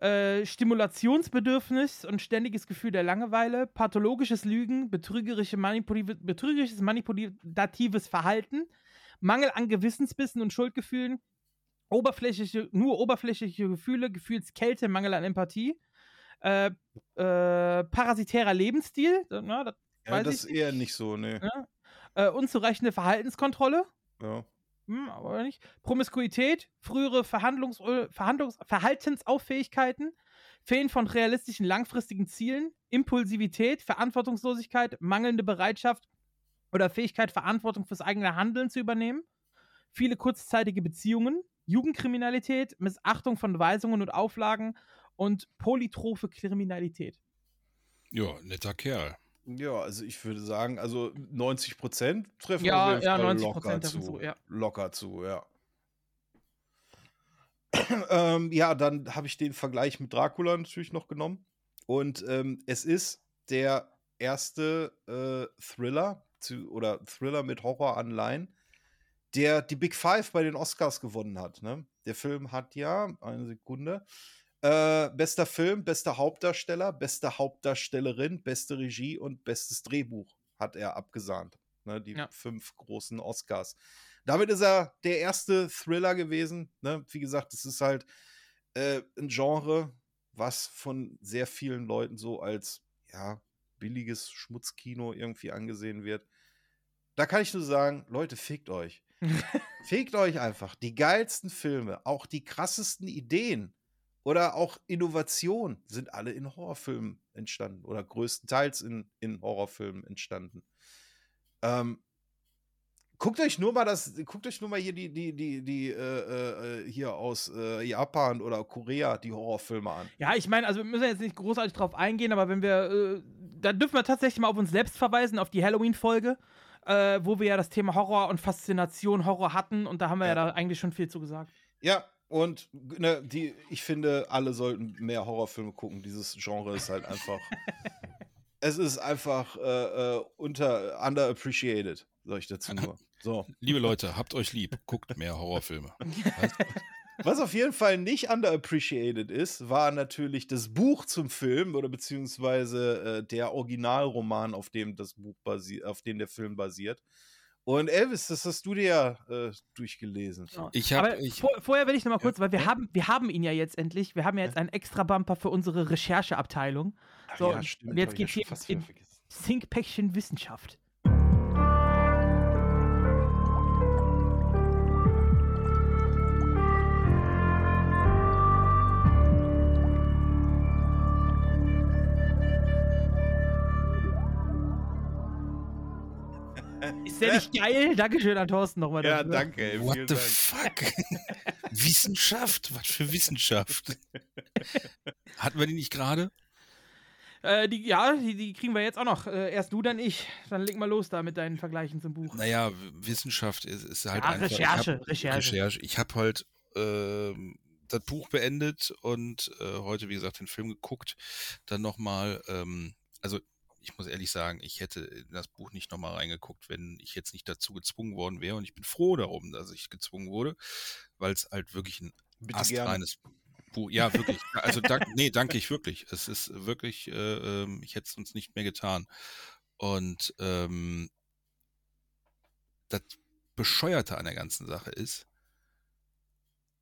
äh, Stimulationsbedürfnis und ständiges Gefühl der Langeweile, pathologisches Lügen, betrügerische manipulative, betrügerisches manipulatives Verhalten, Mangel an Gewissensbissen und Schuldgefühlen, oberflächliche, nur oberflächliche Gefühle, Gefühlskälte, Mangel an Empathie, äh, äh, parasitärer Lebensstil, na, das Ja, das ist eher nicht so, ne. ja. äh, unzureichende Verhaltenskontrolle, Ja. hm, aber nicht. Promiskuität, frühere Verhandlungs Verhandlungs Verhaltensauffähigkeiten, Fehlen von realistischen langfristigen Zielen, Impulsivität, Verantwortungslosigkeit, mangelnde Bereitschaft oder Fähigkeit, Verantwortung fürs eigene Handeln zu übernehmen, viele kurzzeitige Beziehungen, Jugendkriminalität, Missachtung von Weisungen und Auflagen und polytrophe Kriminalität. Ja, netter Kerl. Ja, also ich würde sagen, also 90 Prozent treffen Ja, auf jeden ja, Fall 90% locker treffen zu. zu, ja. Locker zu, ja. ähm, ja, dann habe ich den Vergleich mit Dracula natürlich noch genommen. Und ähm, es ist der erste äh, Thriller zu, oder Thriller mit Horroranleihen, der die Big Five bei den Oscars gewonnen hat. Ne? Der Film hat ja, eine Sekunde, äh, bester Film, bester Hauptdarsteller, beste Hauptdarstellerin, beste Regie und bestes Drehbuch hat er abgesahnt. Ne, die Ja. fünf großen Oscars. Damit ist er der erste Thriller gewesen. Ne? Wie gesagt, es ist halt äh, ein Genre, was von sehr vielen Leuten so als ja, billiges Schmutzkino irgendwie angesehen wird. Da kann ich nur sagen, Leute, fickt euch. Fegt euch einfach. Die geilsten Filme, auch die krassesten Ideen oder auch Innovationen sind alle in Horrorfilmen entstanden oder größtenteils in, in Horrorfilmen entstanden. Ähm, guckt euch nur mal das, guckt euch nur mal hier die, die, die, die, äh, äh, hier aus äh, Japan oder Korea die Horrorfilme an. Ja, ich meine, also wir müssen jetzt nicht großartig drauf eingehen, aber wenn wir, äh, da dürfen wir tatsächlich mal auf uns selbst verweisen, auf die Halloween-Folge, äh, wo wir ja das Thema Horror und Faszination Horror hatten und da haben wir ja, da eigentlich schon viel zu gesagt. Ja, und ne, die, ich finde, alle sollten mehr Horrorfilme gucken. Dieses Genre ist halt einfach. es ist einfach äh, äh, unter underappreciated, sag ich dazu nur. So. Liebe Leute, habt euch lieb, guckt mehr Horrorfilme. Was auf jeden Fall nicht underappreciated ist, war natürlich das Buch zum Film oder beziehungsweise äh, der Originalroman, auf dem das Buch basiert, auf dem der Film basiert. Und Elvis, das hast du dir ja äh, durchgelesen. Ich Aber habe, ich, vor, vorher will ich noch mal kurz, weil wir haben, wir haben ihn ja jetzt endlich, wir haben ja jetzt einen extra Bumper für unsere Rechercheabteilung. So, ja, stimmt, und jetzt ich geht's ja hier in. Thinkpäckchen Wissenschaft. Ist der nicht geil? Dankeschön an Thorsten nochmal Ja, dafür. danke, ey. what the Dank. fuck? Wissenschaft? Was für Wissenschaft? Hatten wir die nicht gerade? Äh, die, ja, die, die kriegen wir jetzt auch noch. Äh, erst du, dann ich. Dann leg mal los da mit deinen Vergleichen zum Buch. Naja, Wissenschaft ist, ist halt Ja, einfach. Recherche, ich hab, Recherche. Recherche. Ich habe halt ähm, das Buch beendet und äh, heute, wie gesagt, den Film geguckt. Dann nochmal, ähm, also ich muss ehrlich sagen, ich hätte in das Buch nicht nochmal reingeguckt, wenn ich jetzt nicht dazu gezwungen worden wäre. Und ich bin froh darum, dass ich gezwungen wurde, weil es halt wirklich ein Bitte astreines Buch. Ja, wirklich. Also dank, nee, danke ich wirklich. Es ist wirklich, äh, ähm, ich hätte es uns nicht mehr getan. Und ähm, das Bescheuerte an der ganzen Sache ist,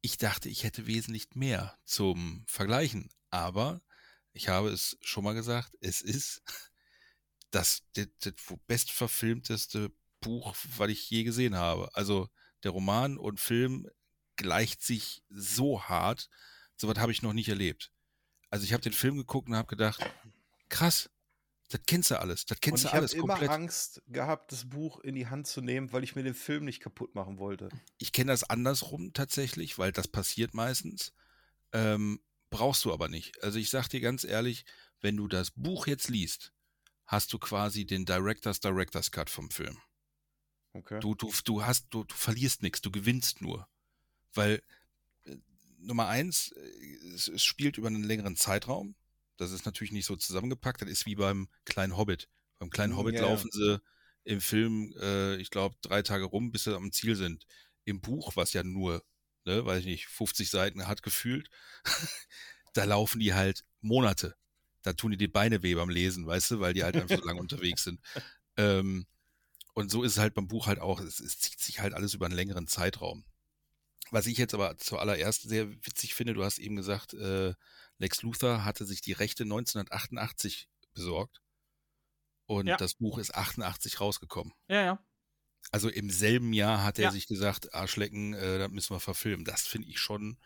ich dachte, ich hätte wesentlich mehr zum Vergleichen, aber ich habe es schon mal gesagt, es ist das, das, das bestverfilmteste Buch, was ich je gesehen habe. Also der Roman und Film gleicht sich so hart, sowas habe ich noch nicht erlebt. Also ich habe den Film geguckt und habe gedacht, krass, das kennst du alles, das Und kennst ich du habe alles immer komplett. Angst gehabt, das Buch in die Hand zu nehmen, weil ich mir den Film nicht kaputt machen wollte. Ich kenne das andersrum tatsächlich, weil das passiert meistens. Ähm, brauchst du aber nicht. Also ich sag dir ganz ehrlich, wenn du das Buch jetzt liest, hast du quasi den Directors Directors Cut vom Film. Okay. Du, du, du hast, du, du verlierst nichts, du gewinnst nur. Weil äh, Nummer eins, äh, es, es spielt über einen längeren Zeitraum. Das ist natürlich nicht so zusammengepackt. Das ist wie beim kleinen Hobbit. Beim kleinen Mm, Hobbit ja, ja. laufen sie im Film, äh, ich glaube, drei Tage rum, bis sie am Ziel sind. Im Buch, was ja nur, ne, weiß ich nicht, 50 Seiten hat gefühlt, da laufen die halt Monate. Da tun die die Beine weh beim Lesen, weißt du, weil die halt einfach so lange unterwegs sind. Ähm, und so ist es halt beim Buch halt auch. Es, es zieht sich halt alles über einen längeren Zeitraum. Was ich jetzt aber zuallererst sehr witzig finde, du hast eben gesagt, äh, Lex Luthor hatte sich die Rechte 1988 besorgt und Ja. das Buch ist 88 rausgekommen. Ja, ja. Also im selben Jahr hat er Ja. sich gesagt, Arschlecken, äh, das müssen wir verfilmen. Das finde ich schon,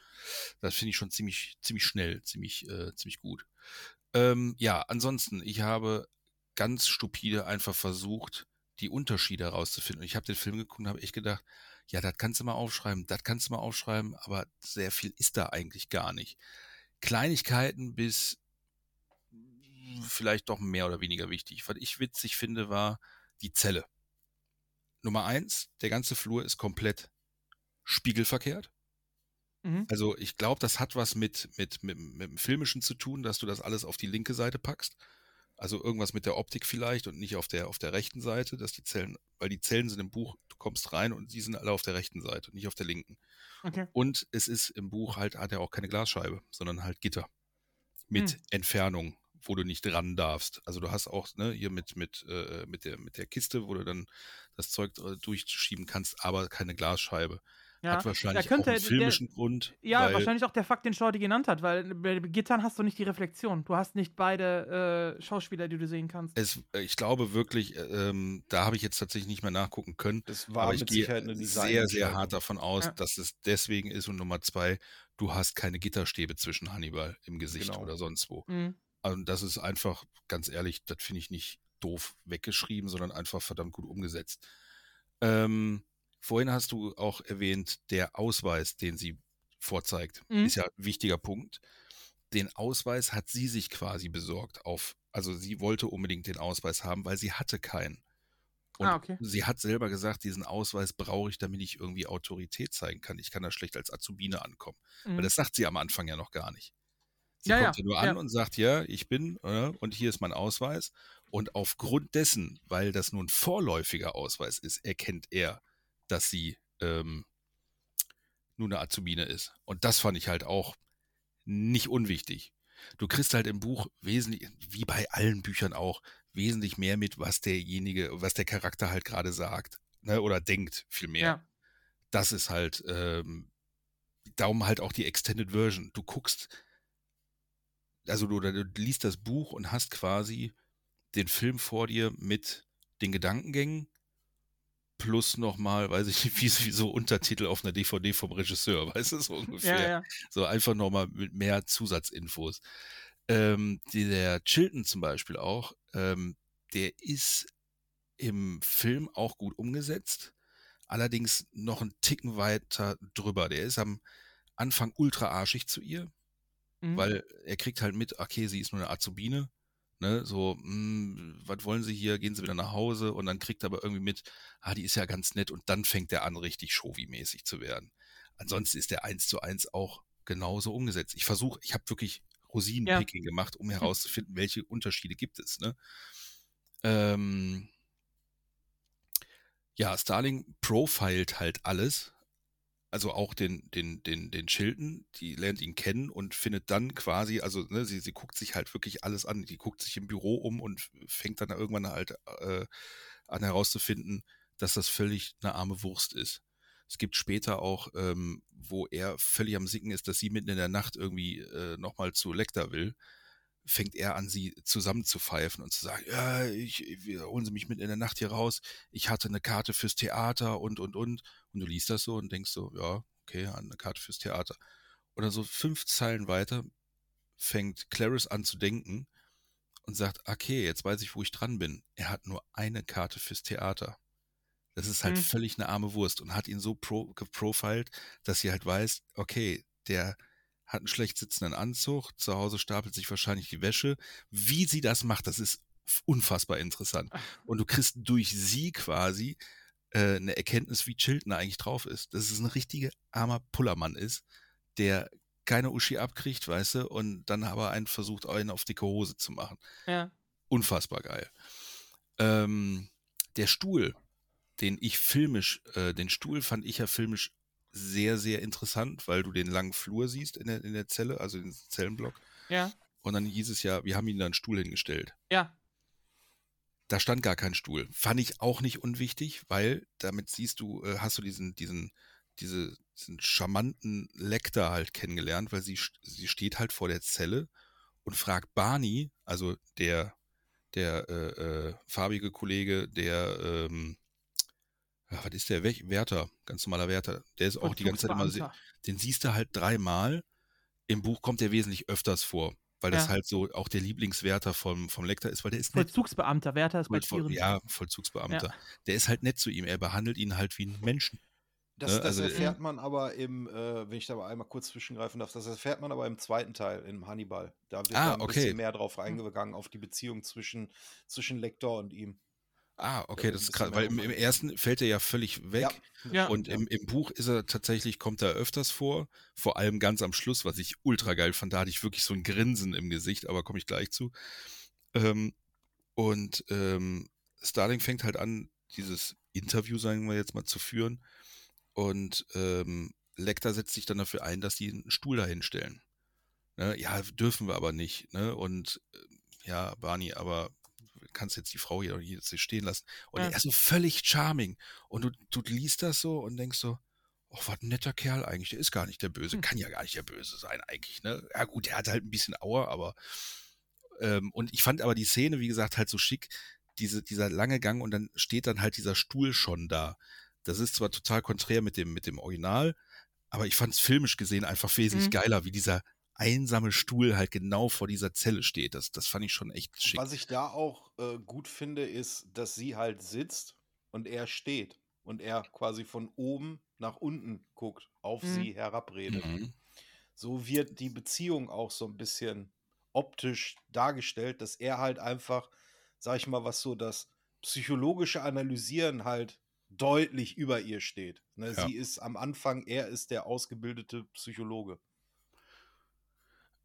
das finde ich schon ziemlich, ziemlich schnell, ziemlich, äh, ziemlich gut. Ähm, ja, ansonsten, ich habe ganz stupide einfach versucht, die Unterschiede herauszufinden. Und ich habe den Film geguckt und habe echt gedacht, ja, das kannst du mal aufschreiben, das kannst du mal aufschreiben, aber sehr viel ist da eigentlich gar nicht. Kleinigkeiten bis vielleicht doch mehr oder weniger wichtig. Was ich witzig finde, war die Zelle. Nummer eins, der ganze Flur ist komplett spiegelverkehrt. Mhm. Also ich glaube, das hat was mit, mit, mit, mit dem Filmischen zu tun, dass du das alles auf die linke Seite packst. Also irgendwas mit der Optik vielleicht und nicht auf der, auf der rechten Seite, dass die Zellen, weil die Zellen sind im Buch, du kommst rein und die sind alle auf der rechten Seite und nicht auf der linken. Okay. Und es ist im Buch halt, hat er auch keine Glasscheibe, sondern halt Gitter. Mit Hm. Entfernung, wo du nicht ran darfst. Also du hast auch, ne, hier mit, mit, äh, mit der, mit der Kiste, wo du dann das Zeug äh, durchschieben kannst, aber keine Glasscheibe. Ja, Hat wahrscheinlich da könnte auch einen der- filmischen Grund. Ja, weil, wahrscheinlich auch der Fakt, den Shorty genannt hat, weil bei Gittern hast du nicht die Reflexion. Du hast nicht beide äh, Schauspieler, die du sehen kannst. Es, äh, ich glaube wirklich, äh, ähm, da habe ich jetzt tatsächlich nicht mehr nachgucken können. Das war aber ich mit gehe Sicherheit eine sehr, sehr hart davon aus, Ja. dass es deswegen ist. Und Nummer zwei, du hast keine Gitterstäbe zwischen Hannibal im Gesicht Genau. oder sonst wo. Mhm. Und das ist einfach, ganz ehrlich, das finde ich nicht doof weggeschrieben, sondern einfach verdammt gut umgesetzt. Ähm, vorhin hast du auch erwähnt, der Ausweis, den sie vorzeigt, Mhm. ist ja ein wichtiger Punkt. Den Ausweis hat sie sich quasi besorgt auf, also sie wollte unbedingt den Ausweis haben, weil sie hatte keinen. Und Ah, okay. sie hat selber gesagt, diesen Ausweis brauche ich, damit ich irgendwie Autorität zeigen kann. Ich kann da schlecht als Azubine ankommen. Mhm. Weil das sagt sie am Anfang ja noch gar nicht. Sie Ja, kommt ja, ja nur an ja. und sagt, ja, ich bin, äh, und hier ist mein Ausweis. Und aufgrund dessen, weil das nun vorläufiger Ausweis ist, erkennt er, dass sie ähm, nun eine Azubine ist. Und das fand ich halt auch nicht unwichtig. Du kriegst halt im Buch wesentlich, wie bei allen Büchern auch, wesentlich mehr mit, was derjenige, was der Charakter halt gerade sagt. Ne, oder denkt vielmehr. Ja. Das ist halt, ähm, darum halt auch die Extended Version. Du guckst, also du, du liest das Buch und hast quasi den Film vor dir mit den Gedankengängen plus nochmal, weiß ich nicht, wie, wie so Untertitel auf einer DVD vom Regisseur, weißt du, so ungefähr. Ja, ja. So einfach nochmal mit mehr Zusatzinfos. Ähm, die, der Chilton zum Beispiel auch, ähm, der ist im Film auch gut umgesetzt, allerdings noch einen Ticken weiter drüber. Der ist am Anfang ultra arschig zu ihr, Mhm. weil er kriegt halt mit, okay, sie ist nur eine Azubine, ne, so, hm, was wollen sie hier, gehen sie wieder nach Hause und dann kriegt er aber irgendwie mit, ah, die ist ja ganz nett und dann fängt er an, richtig Showy-mäßig zu werden. Ansonsten ist der eins zu eins auch genauso umgesetzt. Ich versuche, ich habe wirklich Rosinenpicking gemacht, um herauszufinden, welche Unterschiede gibt es, ne. Ähm, ja, Starling profilt halt alles, also auch den, den, den, den Chilton, die lernt ihn kennen und findet dann quasi, also ne, sie, sie guckt sich halt wirklich alles an, die guckt sich im Büro um und fängt dann irgendwann halt äh, an herauszufinden, dass das völlig eine arme Wurst ist. Es gibt später auch, ähm, wo er völlig am Sicken ist, dass sie mitten in der Nacht irgendwie äh, nochmal zu Lecter will. Fängt er an, sie zusammenzupfeifen und zu sagen, ja, ich, wir holen sie mich mit in der Nacht hier raus, ich hatte eine Karte fürs Theater und, und, und. Und du liest das so und denkst so, ja, okay, eine Karte fürs Theater. Und dann so fünf Zeilen weiter fängt Clarice an zu denken und sagt, okay, jetzt weiß ich, wo ich dran bin. Er hat nur eine Karte fürs Theater. Das ist halt Mhm. völlig eine arme Wurst und hat ihn so pro, geprofiled, dass sie halt weiß, okay, der hat einen schlecht sitzenden Anzug, zu Hause stapelt sich wahrscheinlich die Wäsche. Wie sie das macht, das ist unfassbar interessant. Und du kriegst durch sie quasi äh, eine Erkenntnis, wie Chilton eigentlich drauf ist. Dass es ein richtiger armer Pullermann ist, der keine Uschi abkriegt, weißt du, und dann aber einen versucht, einen auf dicke Hose zu machen. Ja. Unfassbar geil. Ähm, der Stuhl, den ich filmisch, äh, den Stuhl fand ich ja filmisch sehr, sehr interessant, weil du den langen Flur siehst in der, in der Zelle, also den Zellenblock. Ja. Und dann hieß es ja, wir haben ihm da einen Stuhl hingestellt. Ja. Da stand gar kein Stuhl. Fand ich auch nicht unwichtig, weil damit siehst du, äh, hast du diesen, diesen, diese, diesen charmanten Lecter halt kennengelernt, weil sie, sie steht halt vor der Zelle und fragt Barney, also der, der äh, äh, farbige Kollege, der, ähm, ja, was ist der? Wärter, ganz normaler Wärter. Der ist auch die ganze Zeit immer, den siehst du halt dreimal. Im Buch kommt er wesentlich öfters vor, weil das Ja. halt so auch der Lieblingswärter vom, vom Lecter ist, weil der ist nett. Vollzugsbeamter, Wärter ist bei Tieren. Ja, Vollzugsbeamter. Ja. Der ist halt nett zu ihm. Er behandelt ihn halt wie einen Menschen. Das, Ne, das also, erfährt man aber im, äh, wenn ich da mal einmal kurz zwischengreifen darf, das erfährt man aber im zweiten Teil, im Hannibal. Da wird Ah, da ein okay. bisschen mehr drauf eingegangen, auf die Beziehung zwischen, zwischen Lektor und ihm. Ah, okay, wird das ist krass, weil im, im ersten fällt er ja völlig weg. das Ja. Und im, im Buch ist er tatsächlich, kommt er öfters vor, vor allem ganz am Schluss, was ich ultra geil fand. Da hatte ich wirklich so ein Grinsen im Gesicht, aber komme ich gleich zu. Ähm, und ähm, Starling fängt halt an, dieses Interview, sagen wir jetzt mal, zu führen. Und ähm, Lecter setzt sich dann dafür ein, dass die einen Stuhl dahin stellen. Ne? Ja, dürfen wir aber nicht. Ne? Und äh, ja, Barney, aber kannst jetzt die Frau hier, hier stehen lassen. Und Ja. er ist so völlig charming. Und du, du liest das so und denkst so, oh, was ein netter Kerl eigentlich. Der ist gar nicht der Böse. Hm. Kann ja gar nicht der Böse sein eigentlich. Ne? Ja gut, der hat halt ein bisschen Auer, aber ähm, und ich fand aber die Szene, wie gesagt, halt so schick, diese, dieser lange Gang und dann steht dann halt dieser Stuhl schon da. Das ist zwar total konträr mit dem, mit dem Original, aber ich fand es filmisch gesehen einfach wesentlich Mhm. geiler, wie dieser einsame Stuhl halt genau vor dieser Zelle steht. Das, das fand ich schon echt schick. Was ich da auch äh, gut finde, ist, dass sie halt sitzt und er steht und er quasi von oben nach unten guckt, auf Mhm. sie herabredet. Mhm. So wird die Beziehung auch so ein bisschen optisch dargestellt, dass er halt einfach, sag ich mal, was so das psychologische Analysieren halt deutlich über ihr steht. Ne, Ja. Sie ist am Anfang, er ist der ausgebildete Psychologe.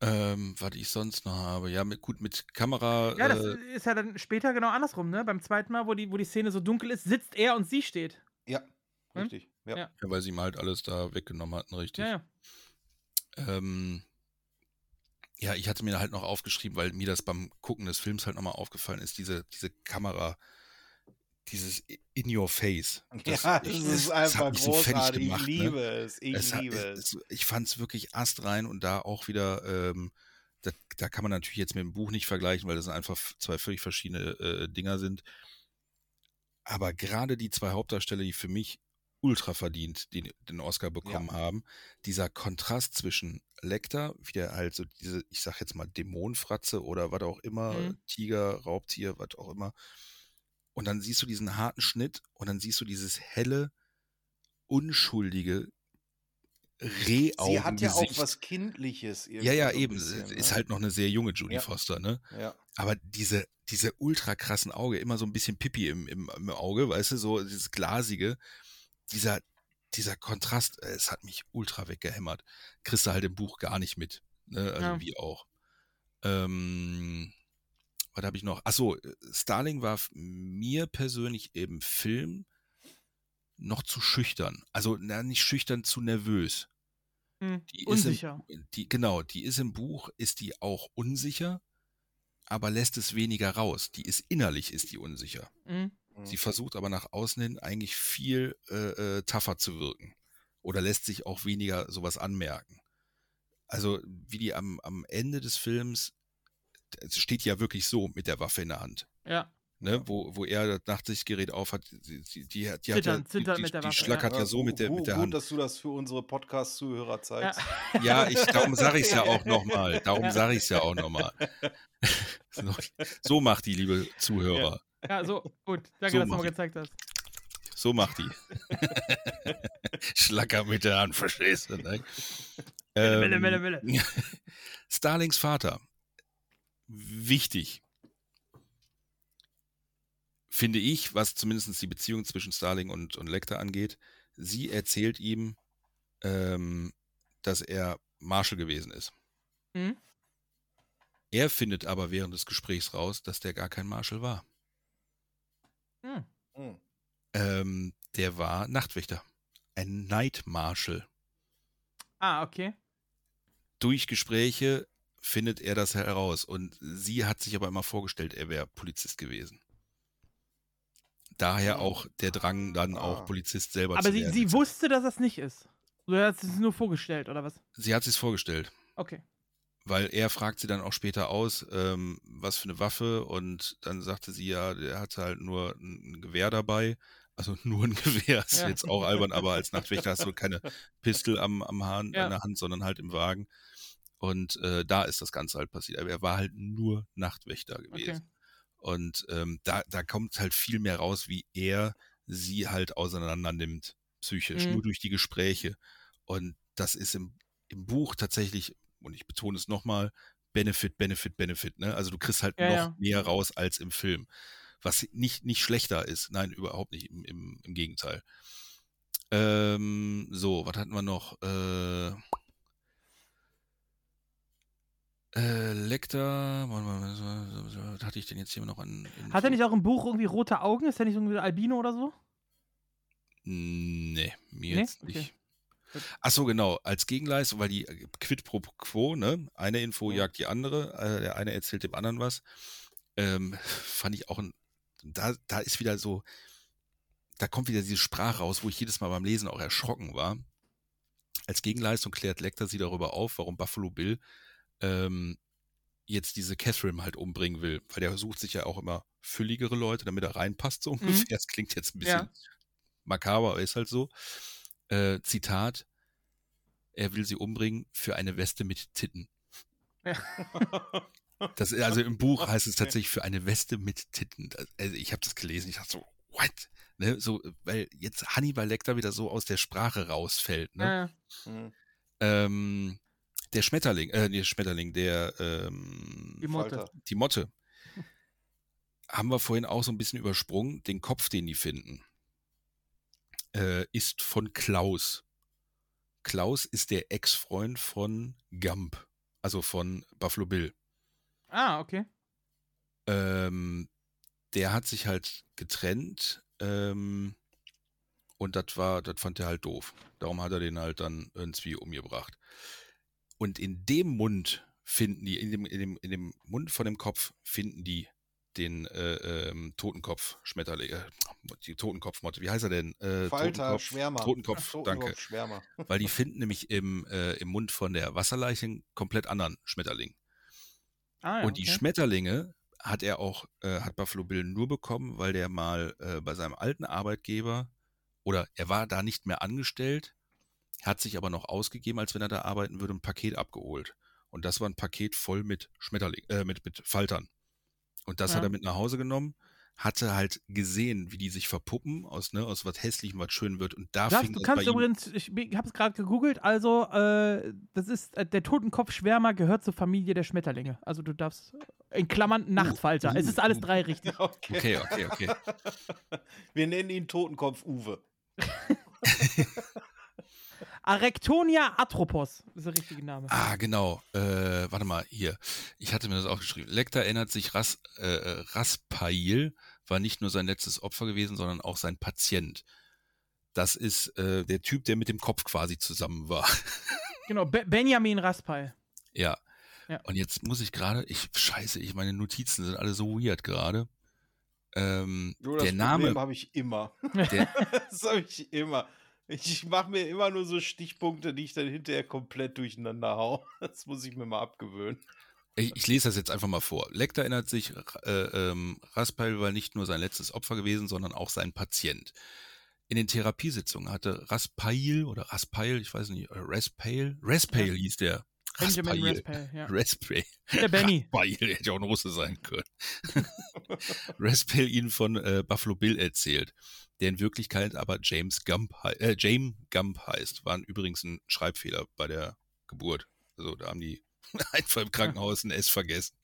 Ähm, was ich sonst noch habe, ja, mit, gut, mit Kamera. Ja, das äh, ist ja dann später genau andersrum, ne? Beim zweiten Mal, wo die, wo die Szene so dunkel ist, sitzt er und sie steht. Ja, Hm? richtig. Ja. Ja. ja, weil sie ihm halt alles da weggenommen hatten, richtig. Ja, ja. Ähm, ja, ich hatte mir halt noch aufgeschrieben, weil mir das beim Gucken des Films halt nochmal aufgefallen ist, diese, diese Kamera, dieses In Your Face. ja, das ich- ist einfach so fertig großartig. gemacht, ich ne? liebe es. Ich es liebe es, ich fand es wirklich astrein und da auch wieder, ähm, da, da kann man natürlich jetzt mit dem Buch nicht vergleichen, weil das einfach zwei völlig verschiedene äh, Dinger sind. Aber gerade die zwei Hauptdarsteller, die für mich ultra verdient den, den Oscar bekommen haben, dieser Kontrast zwischen Lecter, wie der halt so diese, ich sag jetzt mal Dämonenfratze oder was auch immer, Mhm. Tiger, Raubtier, was auch immer. Und dann siehst du diesen harten Schnitt und dann siehst du dieses helle, unschuldige Rehaugen. Sie hat ja auch was Kindliches. Ja, ja, so eben. bisschen, Sie ist ne? halt noch eine sehr junge Judy Ja. Foster, ne? Ja. Aber diese, diese ultra krassen Auge, immer so ein bisschen Pipi im, im, im Auge, weißt du, so dieses glasige, dieser, dieser Kontrast, äh, es hat mich ultra weggehämmert. Kriegst du halt im Buch gar nicht mit, ne? Also Ja. wie auch. Ähm, was habe ich noch? Achso, Starling war mir persönlich im Film noch zu schüchtern. Also na, nicht schüchtern, zu nervös. Hm. Die ist Unsicher. Im, die, genau, die ist im Buch, ist die auch unsicher, aber lässt es weniger raus. Die ist innerlich, ist die unsicher. Mhm. Sie versucht aber nach außen hin eigentlich viel äh, äh, tougher zu wirken. Oder lässt sich auch weniger sowas anmerken. Also, wie die am, am Ende des Films es steht ja wirklich so mit der Waffe in der Hand. Ja. Ne, wo, wo er das Nachtsichtgerät aufhat, die, die, die, hat- die, hat Zittern, ja, die, zittern die, mit der die Waffe, schlackert Ja, ja so mit der, gut, mit der gut, Hand. dass du das für unsere Podcast-Zuhörer zeigst. Ja, ich, darum sage ich es ja auch nochmal. Darum Ja. sage ich es ja auch nochmal. So, macht die, liebe Zuhörer. Ja, so, gut. Danke, So dass du mal gezeigt hast. So macht die. Schlacker mit der Hand, verstehst du? Ne? Wille, Wille, Wille. Ähm, Starlings Vater. Wichtig. Finde ich, was zumindest die Beziehung zwischen Starling und, und Lecter angeht. Sie erzählt ihm, ähm, dass er Marshall gewesen ist. Mhm. Er findet aber während des Gesprächs raus, dass der gar kein Marshall war. Hm. Hm. Ähm, der war Nachtwächter. Ein Night Marshal. Ah, okay. Durch Gespräche findet er das heraus. Und sie hat sich aber immer vorgestellt, er wäre Polizist gewesen. Daher auch der Drang, dann auch Polizist selber Aber zu sie, werden. sie wusste, dass das nicht ist. So hat sie es nur vorgestellt, oder was? Sie hat sich vorgestellt. Okay. Weil er fragt sie dann auch später aus, ähm, was für eine Waffe. Und dann sagte sie ja, der hatte halt nur ein Gewehr dabei. Also nur ein Gewehr. Ist Ja. jetzt auch albern, aber als Nachtwächter hast du keine Pistol am, am Hahn Ja. in der Hand, sondern halt im Wagen. Und äh, da ist das Ganze halt passiert. Aber er war halt nur Nachtwächter gewesen. Okay. Und ähm, da, da kommt halt viel mehr raus, wie er sie halt auseinander nimmt, psychisch, Mhm. nur durch die Gespräche. Und das ist im, im Buch tatsächlich, und ich betone es nochmal, Benefit, Benefit, Benefit. Ne? Also du kriegst halt Ja, noch ja. mehr raus als im Film. Was nicht, nicht schlechter ist. Nein, überhaupt nicht. Im, im, im Gegenteil. Ähm, so, was hatten wir noch? Äh, äh, Lecter, hatte ich denn jetzt hier noch an? Hat er nicht auch im Buch irgendwie rote Augen? Ist er nicht irgendwie Albino oder so? Nee, mir Nee? jetzt Okay. nicht. Ach so, genau. Als Gegenleistung, weil die äh, Quid pro quo, ne? Eine Info jagt die andere. Äh, der eine erzählt dem anderen was. Ähm, fand ich auch ein. Da, da ist wieder so. Da kommt wieder diese Sprache raus, wo ich jedes Mal beim Lesen auch erschrocken war. Als Gegenleistung klärt Lecter sie darüber auf, warum Buffalo Bill ähm, jetzt diese Catherine halt umbringen will. Weil der sucht sich ja auch immer fülligere Leute, damit er reinpasst, so ungefähr. Das klingt jetzt ein bisschen Ja. makaber, aber ist halt so. Äh, Zitat, er will sie umbringen für eine Weste mit Titten. Ja. Das, also im Buch heißt es tatsächlich für eine Weste mit Titten. Also ich habe das gelesen, ich dachte so, what? Ne, so, weil jetzt Hannibal Lecter wieder so aus der Sprache rausfällt. Ne? Ja, ja. Hm. Ähm, der Schmetterling, äh, nee, Schmetterling, der ähm, Die Motte. Die Motte. Haben wir vorhin auch so ein bisschen übersprungen. Den Kopf, den die finden, äh, ist von Klaus. Klaus ist der Ex-Freund von Gump, also von Buffalo Bill. Ah, okay. Ähm, der hat sich halt getrennt ähm, und das war, das fand er halt doof. Darum hat er den halt dann irgendwie umgebracht. Und in dem Mund finden die, in dem, in dem, in dem Mund von dem Kopf finden die den äh, ähm, Totenkopf, Schmetterling, äh, die Totenkopfmotte. Wie heißt er denn? Äh, Falter, Totenkopf, Schwärmer. Totenkopf, danke. Totenkopf, Schwärmer. Weil die finden nämlich im, äh, im Mund von der Wasserleiche einen komplett anderen Schmetterling. Ah, ja, Und die okay. Schmetterlinge hat er auch, äh, hat Buffalo Bill nur bekommen, weil der mal äh, bei seinem alten Arbeitgeber oder er war da nicht mehr angestellt, hat sich aber noch ausgegeben, als wenn er da arbeiten würde, ein Paket abgeholt. Und das war ein Paket voll mit Schmetterling, äh, mit, mit Faltern. Und das Ja. hat er mit nach Hause genommen, hatte halt gesehen, wie die sich verpuppen, aus, ne, aus was Hässlichem, was schön wird. Und da Das, fing du kannst ihm übrigens, ich habe es gerade gegoogelt, also äh, das ist, äh, der Totenkopfschwärmer gehört zur Familie der Schmetterlinge. Also du darfst, in Klammern Nachtfalter. es ist alles drei richtig. Okay, okay, okay. Wir nennen ihn Totenkopf Uwe. Arectonia atropos ist der richtige Name. Ah, genau. Äh, warte mal, hier. Ich hatte mir das aufgeschrieben. Lecter erinnert sich, Ras, äh, Raspail war nicht nur sein letztes Opfer gewesen, sondern auch sein Patient. Das ist äh, der Typ, der mit dem Kopf quasi zusammen war. Genau, Be Benjamin Raspail. ja. Ja. Und jetzt muss ich gerade, ich, scheiße, ich, meine Notizen sind alle so weird gerade. Ähm, das der Name, Problem habe ich immer. der, das habe ich immer. Ich mache mir immer nur so Stichpunkte, die ich dann hinterher komplett durcheinander hau. Das muss ich mir mal abgewöhnen. Ich, ich lese das jetzt einfach mal vor. Lecter erinnert sich, äh, ähm, Raspail war nicht nur sein letztes Opfer gewesen, sondern auch sein Patient. In den Therapiesitzungen hatte Raspail oder Raspail, ich weiß nicht, äh, Raspail, Raspail hieß der. Benjamin Raspail, ja. Raspail. Der Benny. Raspail, hätte auch ein Russe sein können. Raspail ihnen von äh, Buffalo Bill erzählt, der in Wirklichkeit aber James Gump, äh, James Gump heißt. War übrigens ein Schreibfehler bei der Geburt. Also da haben die einfach im Krankenhaus ein S vergessen.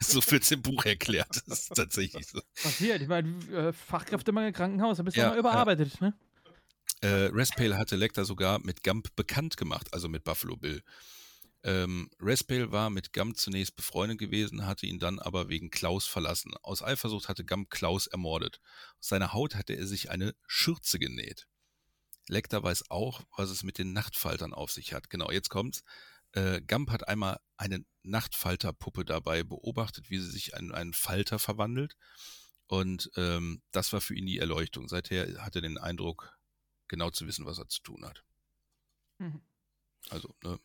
so wird's im Buch erklärt. Das ist tatsächlich so. Passiert. Ich meine, äh, Fachkräftemangel Krankenhaus, da bist du Ja, mal überarbeitet, ne? Äh, Raspale hatte Lecter sogar mit Gump bekannt gemacht, also mit Buffalo Bill. Ähm, Raspale war mit Gump zunächst befreundet gewesen, hatte ihn dann aber wegen Klaus verlassen. Aus Eifersucht hatte Gump Klaus ermordet. Aus seiner Haut hatte er sich eine Schürze genäht. Lecter weiß auch, was es mit den Nachtfaltern auf sich hat. Genau, jetzt kommt's. Äh, Gump hat einmal eine Nachtfalterpuppe dabei beobachtet, wie sie sich in einen Falter verwandelt. Und ähm, das war für ihn die Erleuchtung. Seither hat er den Eindruck, genau zu wissen, was er zu tun hat. Mhm. Also, ne?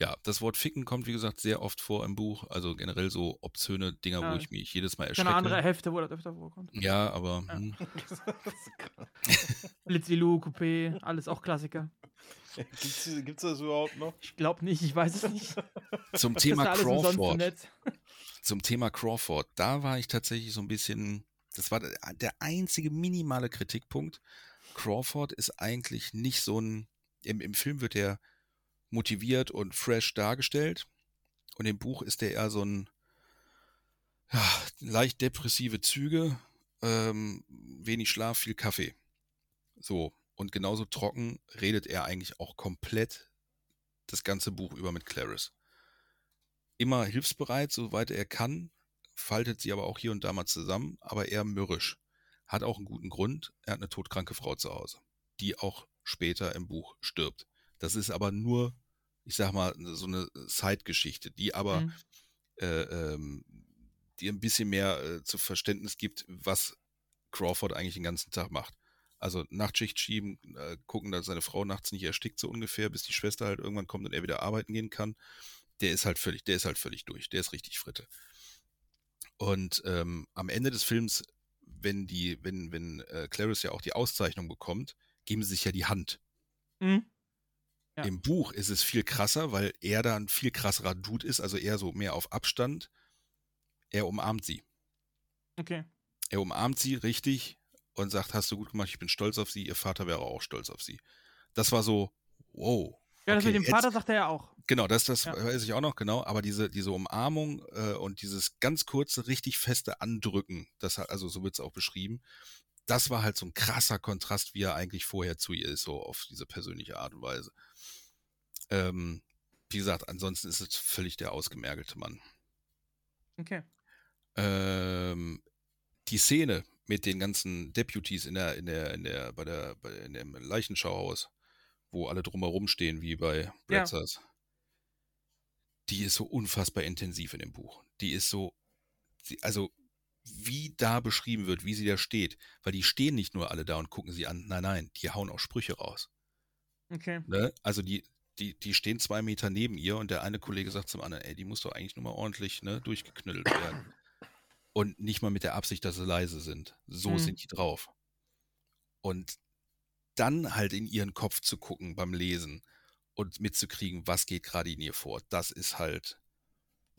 Ja, das Wort Ficken kommt, wie gesagt, sehr oft vor im Buch. Also generell so obszöne Dinger, Ja. wo ich mich jedes Mal erschrecke. eine andere Hälfte, wo das öfter vorkommt. Ja, aber hm, Blitzilu, Coupé, alles auch Klassiker. Gibt's, gibt's das überhaupt noch? Ich glaube nicht, ich weiß es nicht. zum Thema Crawford. Zum Thema Crawford, da war ich tatsächlich so ein bisschen, das war der einzige minimale Kritikpunkt. Crawford ist eigentlich nicht so ein, im, im Film wird er motiviert und fresh dargestellt und im Buch ist er eher so ein, ja, leicht depressive Züge, ähm, wenig Schlaf, viel Kaffee. So, und genauso trocken redet er eigentlich auch komplett das ganze Buch über mit Clarice immer hilfsbereit, soweit er kann, faltet sie aber auch hier und da mal zusammen, aber eher mürrisch. Hat auch einen guten Grund. Er hat eine todkranke Frau zu Hause, die auch später im Buch stirbt. Das ist aber nur, ich sag mal, so eine Zeitgeschichte, die aber Mhm. äh, ähm, die ein bisschen mehr äh, zu Verständnis gibt, was Crawford eigentlich den ganzen Tag macht. Also Nachtschicht schieben, äh, gucken, dass seine Frau nachts nicht erstickt, so ungefähr, bis die Schwester halt irgendwann kommt und er wieder arbeiten gehen kann. Der ist halt völlig, der ist halt völlig durch, der ist richtig Fritte. Und ähm, am Ende des Films, wenn die, wenn, wenn äh, Clarice ja auch die Auszeichnung bekommt, geben sie sich ja die Hand. Mhm. Ja. Im Buch ist es viel krasser, weil er da ein viel krasserer Dude ist, also eher so mehr auf Abstand. Er umarmt sie. Okay. Er umarmt sie richtig und sagt, hast du gut gemacht, ich bin stolz auf sie, ihr Vater wäre auch stolz auf sie. Das war so, wow. Ja, das okay, mit dem jetzt- Vater sagt er ja auch. Genau, das, das Ja. weiß ich auch noch, genau. Aber diese, diese Umarmung äh, und dieses ganz kurze, richtig feste Andrücken, das hat, also so wird es auch beschrieben, das war halt so ein krasser Kontrast, wie er eigentlich vorher zu ihr ist, so auf diese persönliche Art und Weise. Ähm, wie gesagt, ansonsten ist es völlig der ausgemergelte Mann. Okay. Ähm, die Szene mit den ganzen Deputies in der, in der, in der, bei der, bei, in dem Leichenschauhaus, wo alle drumherum stehen, wie bei Brazzers, die ist so unfassbar intensiv in dem Buch. Die ist so, also wie da beschrieben wird, wie sie da steht, weil die stehen nicht nur alle da und gucken sie an, nein, nein, die hauen auch Sprüche raus. Okay. Ne? Also die, die, die stehen zwei Meter neben ihr und der eine Kollege sagt zum anderen, ey, die muss doch eigentlich nur mal ordentlich ne, durchgeknüttelt werden. Und nicht mal mit der Absicht, dass sie leise sind. So Mhm. sind die drauf. Und dann halt in ihren Kopf zu gucken beim Lesen und mitzukriegen, was geht gerade in ihr vor, das ist halt.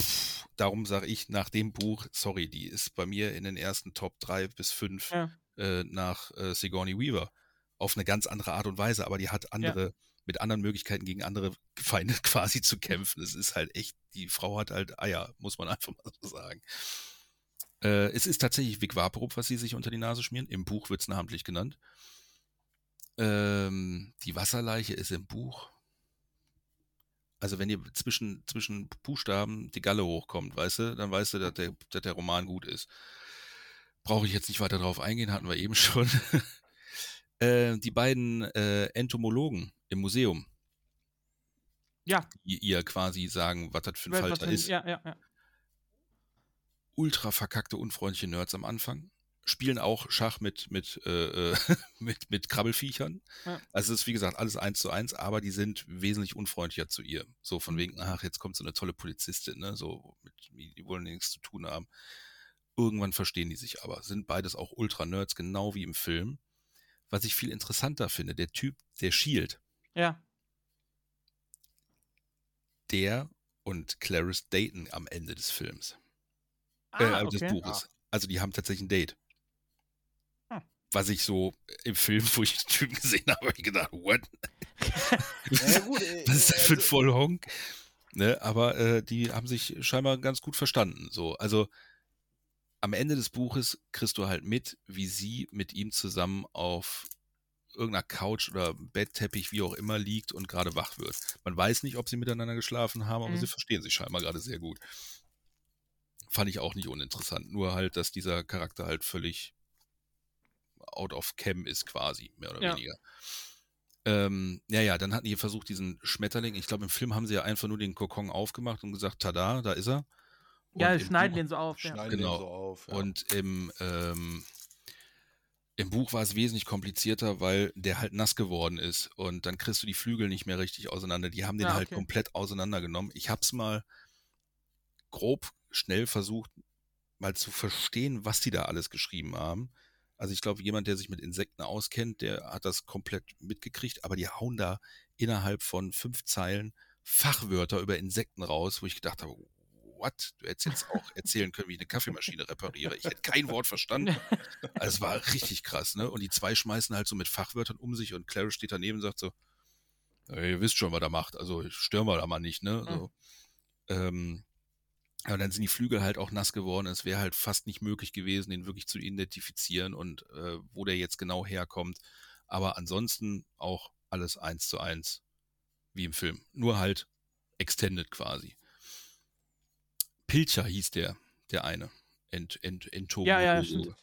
Pff, darum sage ich nach dem Buch, sorry, die ist bei mir in den ersten Top 3 bis 5 Ja. äh, nach äh, Sigourney Weaver. Auf eine ganz andere Art und Weise, aber die hat andere, mit anderen Möglichkeiten gegen andere Feinde quasi zu kämpfen. Es ist halt echt, die Frau hat halt Eier, muss man einfach mal so sagen. Äh, es ist tatsächlich Vic Vaporub, was sie sich unter die Nase schmieren. Im Buch wird es namentlich genannt. Ähm, die Wasserleiche ist im Buch. Also wenn ihr zwischen, zwischen Buchstaben die Galle hochkommt, weißt du, dann weißt du, dass der, dass der Roman gut ist. Brauche ich jetzt nicht weiter drauf eingehen, hatten wir eben schon. äh, die beiden äh, Entomologen im Museum, Ja. die ihr quasi sagen, was das für ein Falter ist. Ja, ja, ja. ultra verkackte, unfreundliche Nerds am Anfang. Spielen auch Schach mit, mit, äh, äh, mit, mit Krabbelfiechern. Ja. Also es ist wie gesagt alles eins zu eins, aber die sind wesentlich unfreundlicher zu ihr. So von wegen, ach, jetzt kommt so eine tolle Polizistin, ne? So, mit, die wollen nichts zu tun haben. Irgendwann verstehen die sich aber, sind beides auch Ultra-Nerds, genau wie im Film. Was ich viel interessanter finde, der Typ, der Shield, Ja. der und Clarice daten am Ende des Films. Ah, äh, des okay. Buches. Also die haben tatsächlich ein Date. Was ich so im Film, wo ich den Typen gesehen habe, habe ich gedacht, what? Ja, gut, äh, Was ist das für ein also- Vollhonk? Ne, aber äh, die haben sich scheinbar ganz gut verstanden. So, also am Ende des Buches kriegst du halt mit, wie sie mit ihm zusammen auf irgendeiner Couch oder Bettteppich, wie auch immer, liegt und gerade wach wird. Man weiß nicht, ob sie miteinander geschlafen haben, aber Mhm. sie verstehen sich scheinbar gerade sehr gut. Fand ich auch nicht uninteressant. Nur halt, dass dieser Charakter halt völlig out of cam ist quasi, mehr oder Ja. weniger. Ähm, ja, ja, dann hatten die versucht, diesen Schmetterling, ich glaube, im Film haben sie ja einfach nur den Kokon aufgemacht und gesagt, tada, da ist er. Ja, Und im schneiden Buch- den so auf. Ja. Schneiden den Genau. so auf. Ja. Und im, ähm, im Buch war es wesentlich komplizierter, weil der halt nass geworden ist und dann kriegst du die Flügel nicht mehr richtig auseinander. Die haben den Ja, halt okay. komplett auseinandergenommen. Ich hab's mal grob schnell versucht, mal zu verstehen, was die da alles geschrieben haben. Also ich glaube, jemand, der sich mit Insekten auskennt, der hat das komplett mitgekriegt, aber die hauen da innerhalb von fünf Zeilen Fachwörter über Insekten raus, wo ich gedacht habe, what? Du hättest jetzt auch erzählen können, wie ich eine Kaffeemaschine repariere. Ich hätte kein Wort verstanden. Also es war richtig krass, ne? Und die zwei schmeißen halt so mit Fachwörtern um sich und Claire steht daneben und sagt so, "Ja, ihr wisst schon, was er macht, also stören wir da mal nicht, ne? So. Ähm, aber dann sind die Flügel halt auch nass geworden. Es wäre halt fast nicht möglich gewesen, den wirklich zu identifizieren und äh, wo der jetzt genau herkommt. Aber ansonsten auch alles eins zu eins wie im Film. Nur halt extended quasi. Pilcher hieß der, der eine. Ent, ent, Ento, Ja, ja, stimmt.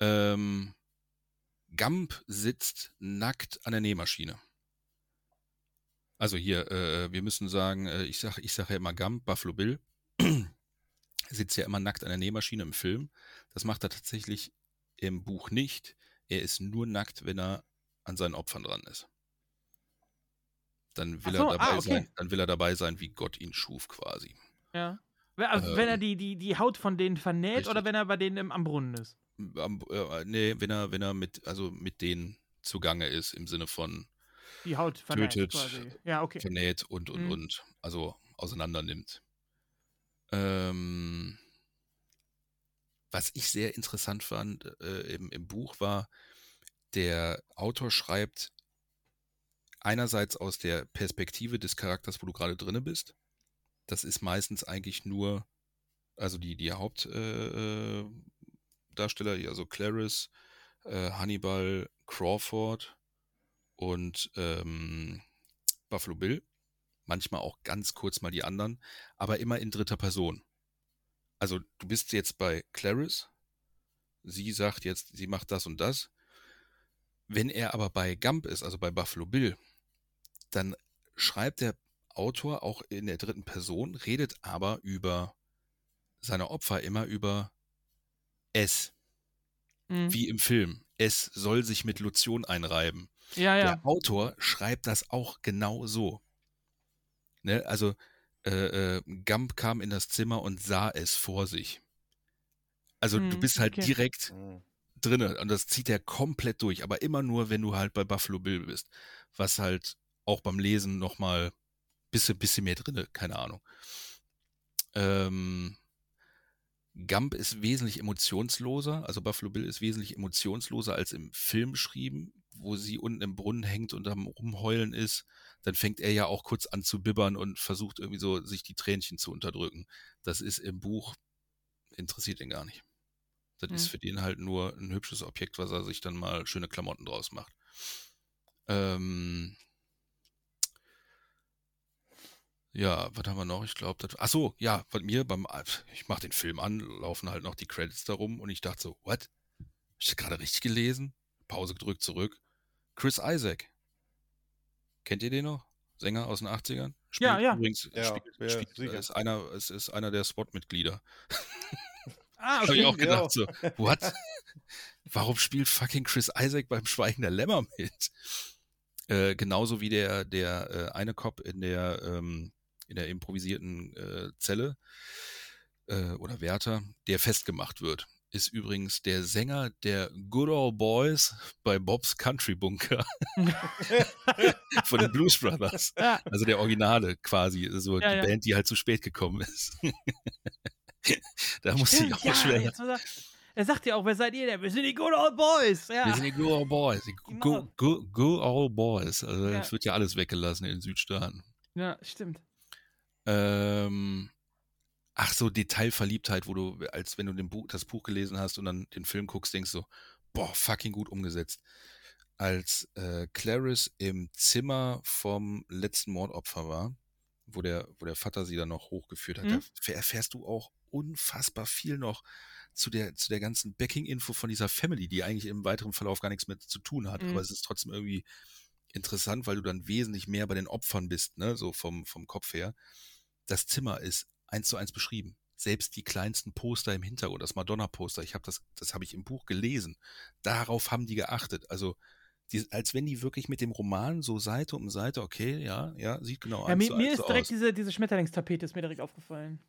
Ähm, Gump sitzt nackt an der Nähmaschine. Also hier, äh, wir müssen sagen, äh, ich sage ich sag ja immer Gump, Buffalo Bill, sitzt ja immer nackt an der Nähmaschine im Film. Das macht er tatsächlich im Buch nicht. Er ist nur nackt, wenn er an seinen Opfern dran ist. Dann will so, er dabei ah, okay. sein, dann will er dabei sein, wie Gott ihn schuf quasi. Ja. Wenn- Also, wenn er Ähm, die, die, die Haut von denen vernäht richtig. oder wenn er bei denen im, am Brunnen ist. Am, äh, nee, wenn er, wenn er mit, also mit denen zugange ist, im Sinne von Die Haut vernäht tötet, quasi. Ja, okay. vernäht und und Mhm. und, also auseinander nimmt. Ähm, was ich sehr interessant fand äh, im, im Buch war, der Autor schreibt einerseits aus der Perspektive des Charakters, wo du gerade drinne bist. Das ist meistens eigentlich nur, also die, die Hauptdarsteller, äh, also Clarice, äh, Hannibal, Crawford und ähm, Buffalo Bill. Manchmal auch ganz kurz mal die anderen, aber immer in dritter Person. Also du bist jetzt bei Clarice, sie sagt jetzt, sie macht das und das. Wenn er aber bei Gump ist, also bei Buffalo Bill, dann schreibt der Autor auch in der dritten Person, redet aber über seine Opfer immer über es, Mhm. wie im Film. Es soll sich mit Lotion einreiben. Ja, ja. Der Autor schreibt das auch genau so. Ne? Also äh, äh, Gump kam in das Zimmer und sah es vor sich. Also du Hm, bist halt okay. direkt Mhm. drinne und das zieht er komplett durch, aber immer nur, wenn du halt bei Buffalo Bill bist, was halt auch beim Lesen nochmal bisschen, bisschen mehr drinne, keine Ahnung. Ähm, Gump ist wesentlich emotionsloser, also Buffalo Bill ist wesentlich emotionsloser als im Film beschrieben, wo sie unten im Brunnen hängt und am Rumheulen ist. Dann fängt er ja auch kurz an zu bibbern und versucht irgendwie so, sich die Tränchen zu unterdrücken. Das ist im Buch, interessiert ihn gar nicht. Das ist Hm. für den halt nur ein hübsches Objekt, was er sich dann mal schöne Klamotten draus macht. Ähm, ja, was haben wir noch? Ich glaube, das. Ach so, ja, von mir beim. Ich mache den Film an, laufen halt noch die Credits darum und ich dachte so, what? Hab ich das gerade richtig gelesen? Pause gedrückt zurück. Chris Isaac. Kennt ihr den noch? Sänger aus den 80ern? Ja, ja. Übrigens, Ja, spielt, ja, spielt, sicher. ist einer, es ist einer der SWAT-Mitglieder. Ah, Habe ich okay. auch gedacht, so, what? Warum spielt fucking Chris Isaac beim Schweigen der Lämmer mit? Äh, genauso wie der, der äh, eine Cop in der, ähm, in der improvisierten äh, Zelle äh, oder Wärter, der festgemacht wird, ist übrigens der Sänger der Good Old Boys bei Bob's Country Bunker von den Blues Brothers. Also der Originale quasi, so Ja, die ja. Band, die halt zu spät gekommen ist. da muss ich auch ja, schwer. er, sagt ja auch, wer seid ihr denn? Wir sind die Good Old Boys. Ja. Wir sind die Good Old Boys. Die Genau. Good, good, good Old Boys. Also es wird ja alles weggelassen in den Südstaaten. ja, stimmt. Ähm, ach so, Detailverliebtheit, wo du, als wenn du Buch, das Buch gelesen hast und dann den Film guckst, denkst du, boah, fucking gut umgesetzt. Als äh, Clarice im Zimmer vom letzten Mordopfer war, wo der, wo der Vater sie dann noch hochgeführt hat, Mhm. da erf- erfährst du auch unfassbar viel noch zu der, zu der ganzen Backing-Info von dieser Family, die eigentlich im weiteren Verlauf gar nichts mit zu tun hat. Mhm. Aber es ist trotzdem irgendwie interessant, weil du dann wesentlich mehr bei den Opfern bist, ne, so vom, vom Kopf her. Das Zimmer ist eins zu eins beschrieben. Selbst die kleinsten Poster im Hintergrund, das Madonna-Poster, ich habe das, das habe ich im Buch gelesen. Darauf haben die geachtet. Also, die, als wenn die wirklich mit dem Roman so Seite um Seite, okay, ja, ja, sieht genau Ja, mir, zu mir ist so direkt aus. diese, diese Schmetterlingstapete ist mir direkt aufgefallen.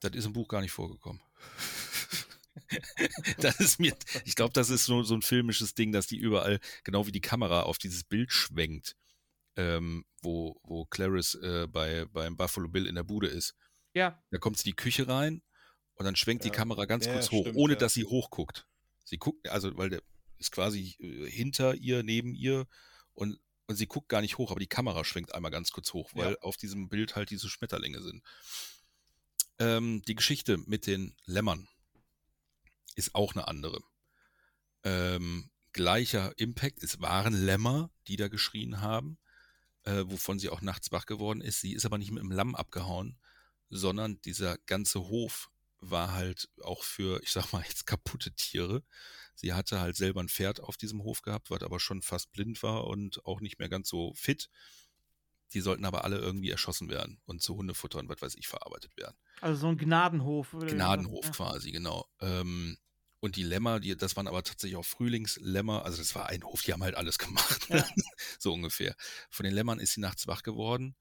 Das ist im Buch gar nicht vorgekommen. das ist mir, ich glaube, das ist so, so ein filmisches Ding, dass die überall, genau wie die Kamera auf dieses Bild schwenkt, ähm, wo, wo Clarice äh, bei, beim Buffalo Bill in der Bude ist. Ja. Da kommt sie in die Küche rein und dann schwenkt die Ja. Kamera ganz Ja, kurz hoch, stimmt, ohne ja. dass sie hochguckt. Sie guckt, also, weil der ist quasi äh, hinter ihr, neben ihr und, und sie guckt gar nicht hoch, aber die Kamera schwenkt einmal ganz kurz hoch, weil auf diesem Bild halt diese Schmetterlinge sind. Ähm, die Geschichte mit den Lämmern ist auch eine andere. Ähm, gleicher Impact, es waren Lämmer, die da geschrien haben, äh, wovon sie auch nachts wach geworden ist. Sie ist aber nicht mit dem Lamm abgehauen, sondern dieser ganze Hof war halt auch für, ich sag mal jetzt kaputte Tiere. Sie hatte halt selber ein Pferd auf diesem Hof gehabt, was aber schon fast blind war und auch nicht mehr ganz so fit. Die sollten aber alle irgendwie erschossen werden und zu Hundefutter und was weiß ich verarbeitet werden. Also so ein Gnadenhof. Gnadenhof ja. quasi, genau. Ähm, und die Lämmer, die, das waren aber tatsächlich auch Frühlingslämmer, also das war ein Hof, die haben halt alles gemacht, ne? so ungefähr. Von den Lämmern ist sie nachts wach geworden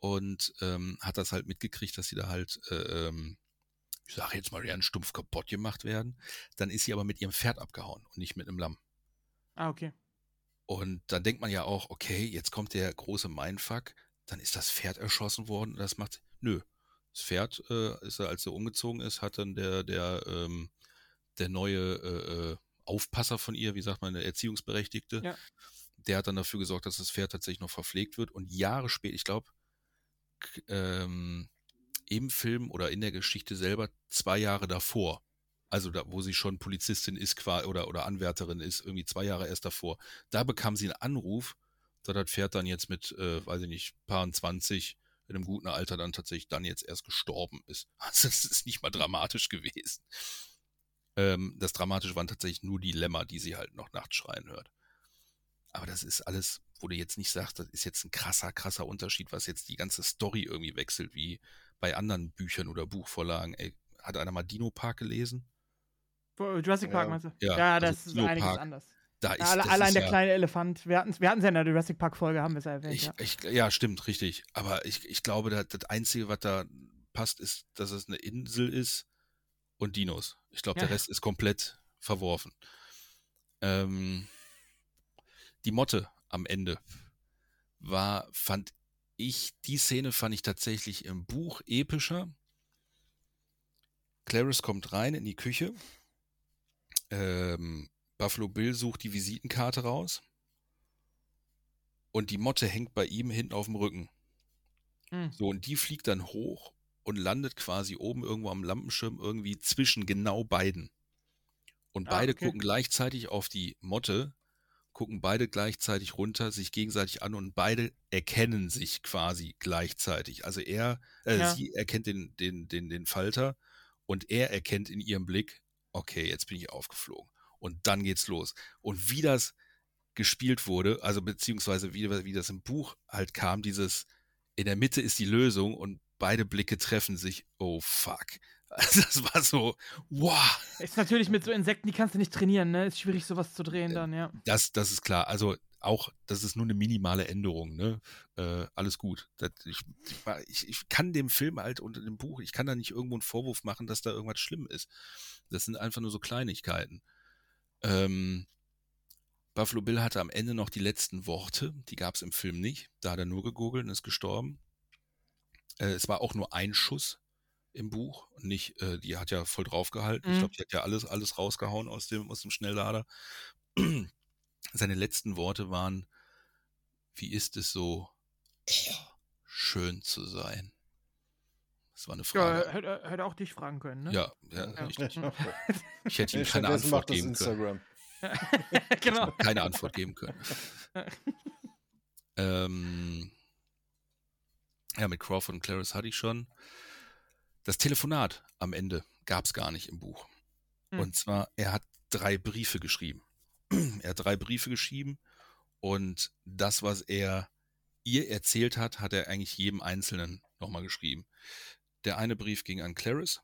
und ähm, hat das halt mitgekriegt, dass sie da halt, äh, ähm, ich sage jetzt mal, ganz stumpf kaputt gemacht werden. Dann ist sie aber mit ihrem Pferd abgehauen und nicht mit einem Lamm. Ah, okay. Und dann denkt man ja auch, okay, jetzt kommt der große Mindfuck, dann ist das Pferd erschossen worden und das macht, nö. Das Pferd, äh, ist er, als er umgezogen ist, hat dann der, der, ähm, der neue äh, äh, Aufpasser von ihr, wie sagt man, der Erziehungsberechtigte, Ja. der hat dann dafür gesorgt, dass das Pferd tatsächlich noch verpflegt wird und Jahre später, ich glaube, ähm, im Film oder in der Geschichte selber zwei Jahre davor, also da, wo sie schon Polizistin ist oder, oder Anwärterin ist, irgendwie zwei Jahre erst davor, da bekam sie einen Anruf, dass das Pferd dann jetzt mit, äh, weiß ich nicht, paar 20 in einem guten Alter dann tatsächlich dann jetzt erst gestorben ist. Also das ist nicht mal dramatisch gewesen. Ähm, das Dramatische waren tatsächlich nur die Lämmer, die sie halt noch nachts schreien hört. Aber das ist alles, wo du jetzt nicht sagst, das ist jetzt ein krasser, krasser Unterschied, was jetzt die ganze Story irgendwie wechselt, wie bei anderen Büchern oder Buchvorlagen. Ey, hat einer mal Dino Park gelesen? Jurassic Park Ja. meinst du? Ja, Ja, also das ist Dino einiges Park, anders. da ist- Alle, allein ist der ja- kleine Elefant. Wir hatten es wir hatten's ja in der Jurassic Park Folge, haben wir es ja erwähnt. Ich, ja. ich, ja, stimmt, richtig. Aber ich, ich glaube, das, das Einzige, was da passt, ist, dass es eine Insel ist und Dinos. Ich glaube, Ja. der Rest ist komplett verworfen. Ähm, die Motte am Ende war, fand ich, die Szene fand ich tatsächlich im Buch epischer. Clarice kommt rein in die Küche. Ähm, Buffalo Bill sucht die Visitenkarte raus. Und die Motte hängt bei ihm hinten auf dem Rücken. Hm. So, und die fliegt dann hoch und landet quasi oben irgendwo am Lampenschirm irgendwie zwischen genau beiden. Und Ah, beide okay. gucken gleichzeitig auf die Motte, gucken beide gleichzeitig runter, sich gegenseitig an und beide erkennen sich quasi gleichzeitig. Also er, äh, Ja. sie erkennt den, den, den, den Falter und er erkennt in ihrem Blick, okay, jetzt bin ich aufgeflogen. Und dann geht's los. Und wie das gespielt wurde, also beziehungsweise wie, wie das im Buch halt kam, dieses in der Mitte ist die Lösung und beide Blicke treffen sich, oh fuck. Das war so, wow. Ist natürlich mit so Insekten, die kannst du nicht trainieren, ne? Ist schwierig, sowas zu drehen dann, ja. Das, das ist klar. Also auch, das ist nur eine minimale Änderung, ne? Äh, alles gut. Das, ich, ich, ich kann dem Film halt unter dem Buch, ich kann da nicht irgendwo einen Vorwurf machen, dass da irgendwas schlimm ist. Das sind einfach nur so Kleinigkeiten. Ähm, Buffalo Bill hatte am Ende noch die letzten Worte, die gab es im Film nicht. Da hat er nur gegurgelt und ist gestorben. Äh, es war auch nur ein Schuss im Buch und nicht, äh, die hat ja voll draufgehalten. Mhm. Ich glaube, die hat ja alles, alles rausgehauen aus dem, aus dem Schnelllader. Seine letzten Worte waren, wie ist es so, schön zu sein? Das war eine Frage. Ja, hätte, hätte auch dich fragen können, ne? Ja, ja, Ja. Ich, ich hätte ihm keine Antwort geben können. Genau. Keine Antwort geben können. ähm, ja, mit Crawford und Clarice hatte ich schon. Das Telefonat am Ende gab es gar nicht im Buch. Hm. Und zwar, er hat drei Briefe geschrieben. er hat drei Briefe geschrieben und das, was er ihr erzählt hat, hat er eigentlich jedem Einzelnen nochmal geschrieben. Der eine Brief ging an Clarice,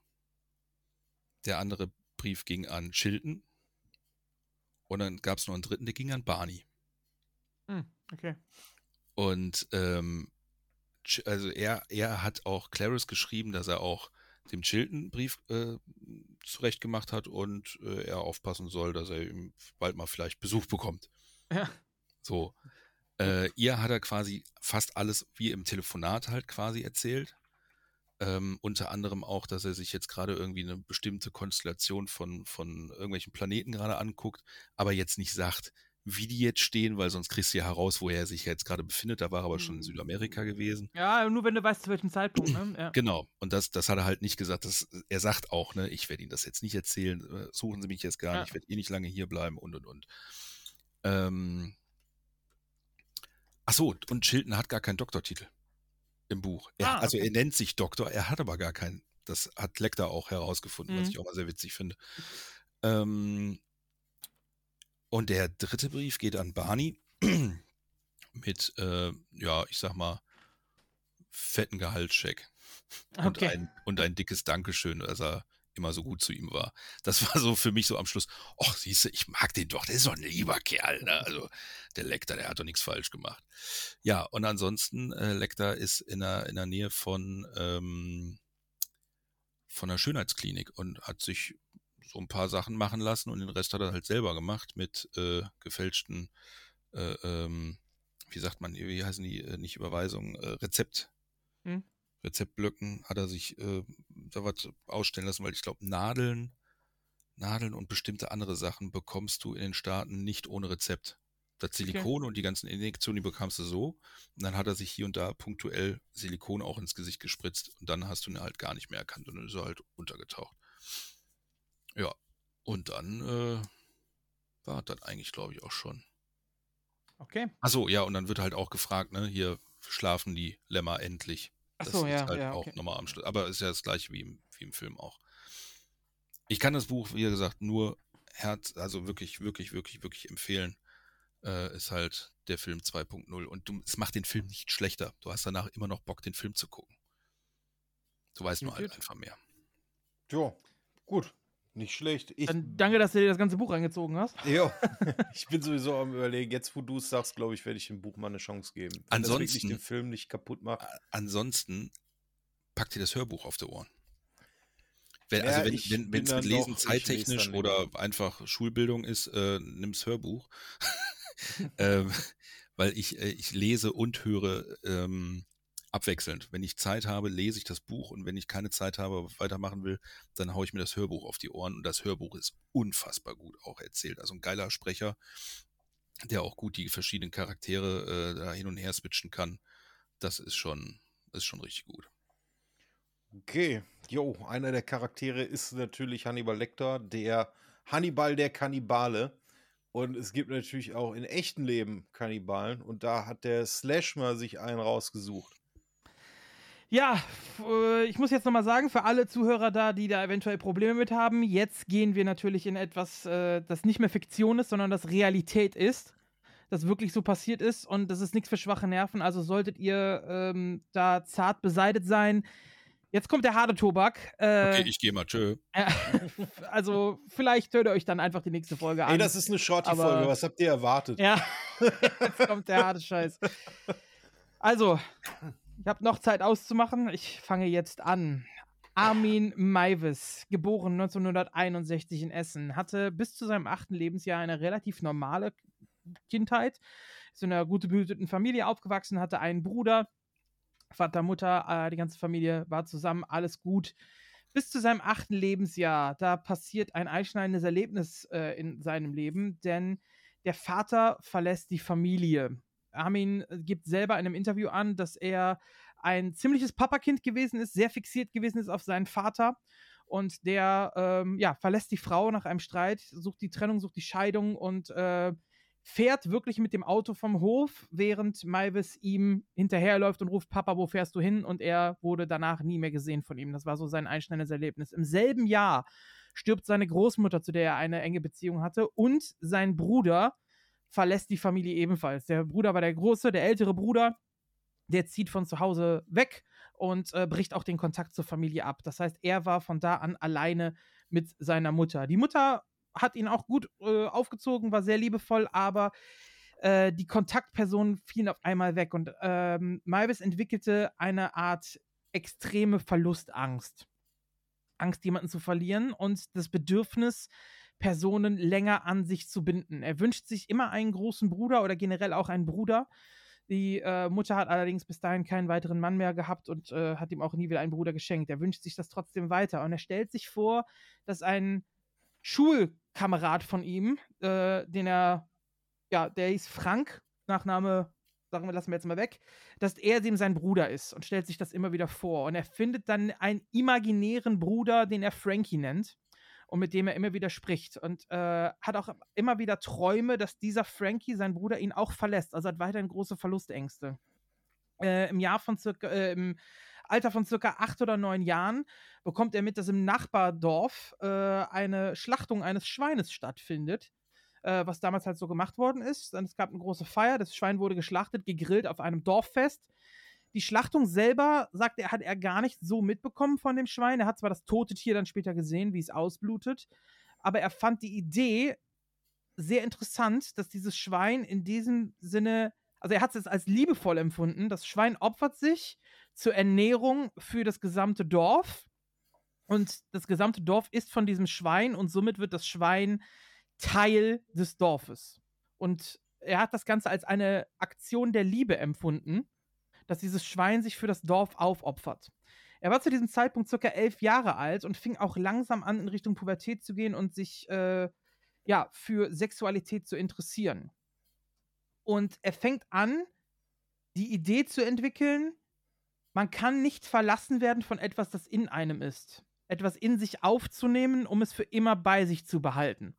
der andere Brief ging an Chilton und dann gab es noch einen dritten, der ging an Barney. Hm, okay. Und ähm, also er, er hat auch Clarice geschrieben, dass er auch dem Chilton Brief äh, zurecht gemacht hat und äh, er aufpassen soll, dass er ihm bald mal vielleicht Besuch bekommt. Ja. So. Äh, ihr hat er quasi fast alles wie im Telefonat halt quasi erzählt. Ähm, unter anderem auch, dass er sich jetzt gerade irgendwie eine bestimmte Konstellation von, von irgendwelchen Planeten gerade anguckt, aber jetzt nicht sagt, wie die jetzt stehen, weil sonst kriegst du ja heraus, wo er sich jetzt gerade befindet. Da war er aber schon in Südamerika gewesen. Ja, nur wenn du weißt, zu welchem Zeitpunkt, ne? Ja. Genau. Und das, das hat er halt nicht gesagt. Das, er sagt auch, ne, ich werde Ihnen das jetzt nicht erzählen, äh, suchen Sie mich jetzt gar Ja. nicht, ich werde eh nicht lange hier bleiben und und und. Ähm, ach so, und Chilton hat gar keinen Doktortitel im Buch. Er, Ah, Also okay. er nennt sich Doktor, er hat aber gar keinen. Das hat Lecter auch herausgefunden, was Mhm. ich auch mal sehr witzig finde. Ähm, und der dritte Brief geht an Barney mit, äh, ja, ich sag mal, fetten Gehaltscheck. Und, Okay. ein, und ein dickes Dankeschön, dass er immer so gut zu ihm war. Das war so für mich so am Schluss, ach, siehst du, ich mag den doch, der ist doch ein lieber Kerl. Ne? Also der Lecter, der hat doch nichts falsch gemacht. Ja, und ansonsten, äh, Lecter ist in der, in der Nähe von, ähm, von der Schönheitsklinik und hat sich so ein paar Sachen machen lassen und den Rest hat er halt selber gemacht mit äh, gefälschten, äh, ähm, wie sagt man, wie heißen die, äh, nicht Überweisungen, äh, Rezept. Hm. Rezeptblöcken hat er sich äh, da was ausstellen lassen, weil ich glaube, Nadeln, Nadeln und bestimmte andere Sachen bekommst du in den Staaten nicht ohne Rezept. Das Silikon und die ganzen Injektionen, die bekamst du so. Und dann hat er sich hier und da punktuell Silikon auch ins Gesicht gespritzt und dann hast du ihn halt gar nicht mehr erkannt und dann ist er halt untergetaucht. Ja, und dann äh, war das eigentlich, glaube ich, auch schon. Okay. Achso, ja, und dann wird halt auch gefragt, ne, hier schlafen die Lämmer endlich. Ach Das so, ist ja, halt ja, auch okay. nochmal am Schluss. Aber ist ja das gleiche wie im, wie im Film auch. Ich kann das Buch, wie gesagt, nur Herz, also wirklich, wirklich, wirklich, wirklich empfehlen. Äh, ist halt der Film 2.0. Und du, es macht den Film nicht schlechter. Du hast danach immer noch Bock, den Film zu gucken. Du weißt nur halt einfach mehr. Ja, gut. Nicht schlecht. Ich, Dann danke, dass du dir das ganze Buch reingezogen hast. ja, ich bin sowieso am überlegen, jetzt wo du es sagst, glaube ich, werde ich dem Buch mal eine Chance geben. Wenn das wirklich Ansonsten- den Film nicht kaputt macht. Ansonsten pack dir das Hörbuch auf die Ohren. Wenn, Ja, also wenn ich es mit Lesen doch- ich lese zeittechnisch oder lieber. einfach Schulbildung ist, äh, nimm's Hörbuch. ähm, weil ich, äh, ich lese und höre ähm, abwechselnd. Wenn ich Zeit habe, lese ich das Buch und wenn ich keine Zeit habe, weitermachen will, dann haue ich mir das Hörbuch auf die Ohren und das Hörbuch ist unfassbar gut auch erzählt. Also ein geiler Sprecher, der auch gut die verschiedenen Charaktere äh, da hin und her switchen kann. Das ist schon, ist schon richtig gut. Okay, jo, einer der Charaktere ist natürlich Hannibal Lecter, der Hannibal der Kannibale. Und es gibt natürlich auch in echten Leben Kannibalen. Und da hat der Slash mal sich einen rausgesucht. Ja, äh, ich muss jetzt nochmal sagen, für alle Zuhörer da, die da eventuell Probleme mit haben, jetzt gehen wir natürlich in etwas, äh, das nicht mehr Fiktion ist, sondern das Realität ist. Das wirklich so passiert ist und das ist nichts für schwache Nerven. Also solltet ihr ähm, da zart beseitigt sein, Jetzt kommt der harte Tobak. Äh, Okay, ich gehe mal. Tschö. äh, also, vielleicht hört ihr euch dann einfach die nächste Folge an. Ey, das ist eine Shorty-Folge. Was habt ihr erwartet? Ja, jetzt kommt der harte Scheiß. Also, habe noch Zeit auszumachen. Ich fange jetzt an. Armin Maivis, geboren 1961 in Essen, hatte bis zu seinem achten Lebensjahr eine relativ normale Kindheit. Ist in einer gut behüteten Familie aufgewachsen, hatte einen Bruder, Vater, Mutter, äh, die ganze Familie war zusammen, alles gut. Bis zu seinem achten Lebensjahr, da passiert ein einschneidendes Erlebnis äh, in seinem Leben, denn der Vater verlässt die Familie. Armin äh, gibt selber in einem Interview an, dass er ein ziemliches Papakind gewesen ist, sehr fixiert gewesen ist auf seinen Vater. Und der ähm, ja, verlässt die Frau nach einem Streit, sucht die Trennung, sucht die Scheidung und äh, fährt wirklich mit dem Auto vom Hof, während Malvis ihm hinterherläuft und ruft, Papa, wo fährst du hin? Und er wurde danach nie mehr gesehen von ihm. Das war so sein einschneidendes Erlebnis. Im selben Jahr stirbt seine Großmutter, zu der er eine enge Beziehung hatte, und sein Bruder verlässt die Familie ebenfalls. Der Bruder war der große, der ältere Bruder, der zieht von zu Hause weg und äh, bricht auch den Kontakt zur Familie ab. Das heißt, er war von da an alleine mit seiner Mutter. Die Mutter hat ihn auch gut äh, aufgezogen, war sehr liebevoll, aber äh, die Kontaktpersonen fielen auf einmal weg und ähm, Malvis entwickelte eine Art extreme Verlustangst. Angst, jemanden zu verlieren und das Bedürfnis, Personen länger an sich zu binden. Er wünscht sich immer einen großen Bruder oder generell auch einen Bruder. Die äh, Mutter hat allerdings bis dahin keinen weiteren Mann mehr gehabt und äh, hat ihm auch nie wieder einen Bruder geschenkt. Er wünscht sich das trotzdem weiter und er stellt sich vor, dass ein Schulkamerad von ihm, äh, den er, ja, der hieß Frank, Nachname, sagen wir, lassen wir jetzt mal weg, dass er dem sein Bruder ist und stellt sich das immer wieder vor. Und er findet dann einen imaginären Bruder, den er Frankie nennt und mit dem er immer wieder spricht und äh, hat auch immer wieder Träume, dass dieser Frankie, sein Bruder, ihn auch verlässt. Also hat weiterhin große Verlustängste. Äh, Im Jahr von circa, äh, im Alter von circa acht oder neun Jahren bekommt er mit, dass im Nachbardorf äh, eine Schlachtung eines Schweines stattfindet, äh, was damals halt so gemacht worden ist. Es gab eine große Feier, das Schwein wurde geschlachtet, gegrillt auf einem Dorffest. Die Schlachtung selber, sagt er, hat er gar nicht so mitbekommen von dem Schwein. Er hat zwar das tote Tier dann später gesehen, wie es ausblutet, aber er fand die Idee sehr interessant, dass dieses Schwein in diesem Sinne, also er hat es als liebevoll empfunden. Das Schwein opfert sich zur Ernährung für das gesamte Dorf und das gesamte Dorf ist von diesem Schwein und somit wird das Schwein Teil des Dorfes. Und er hat das Ganze als eine Aktion der Liebe empfunden, dass dieses Schwein sich für das Dorf aufopfert. Er war zu diesem Zeitpunkt circa elf Jahre alt und fing auch langsam an, in Richtung Pubertät zu gehen und sich äh, ja, für Sexualität zu interessieren. Und er fängt an, die Idee zu entwickeln, man kann nicht verlassen werden von etwas, das in einem ist. Etwas in sich aufzunehmen, um es für immer bei sich zu behalten.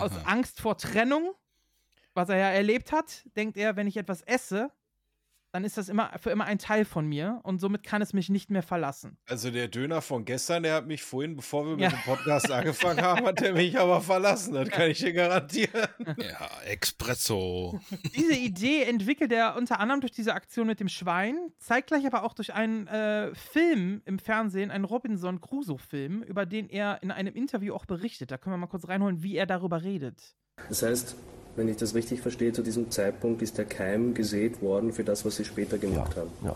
Aus Angst vor Trennung, was er ja erlebt hat, denkt er, wenn ich etwas esse, dann ist das immer für immer ein Teil von mir und somit kann es mich nicht mehr verlassen. Also der Döner von gestern, der hat mich vorhin, bevor wir mit Ja. dem Podcast angefangen haben, hat der mich aber verlassen. Das kann ich dir garantieren. Ja, Espresso. Diese Idee entwickelt er unter anderem durch diese Aktion mit dem Schwein, zeitgleich aber auch durch einen äh, Film im Fernsehen, einen Robinson Crusoe-Film, über den er in einem Interview auch berichtet. Da können wir mal kurz reinholen, wie er darüber redet. Das heißt, wenn ich das richtig verstehe, zu diesem Zeitpunkt ist der Keim gesät worden für das, was Sie später gemacht haben. Ja.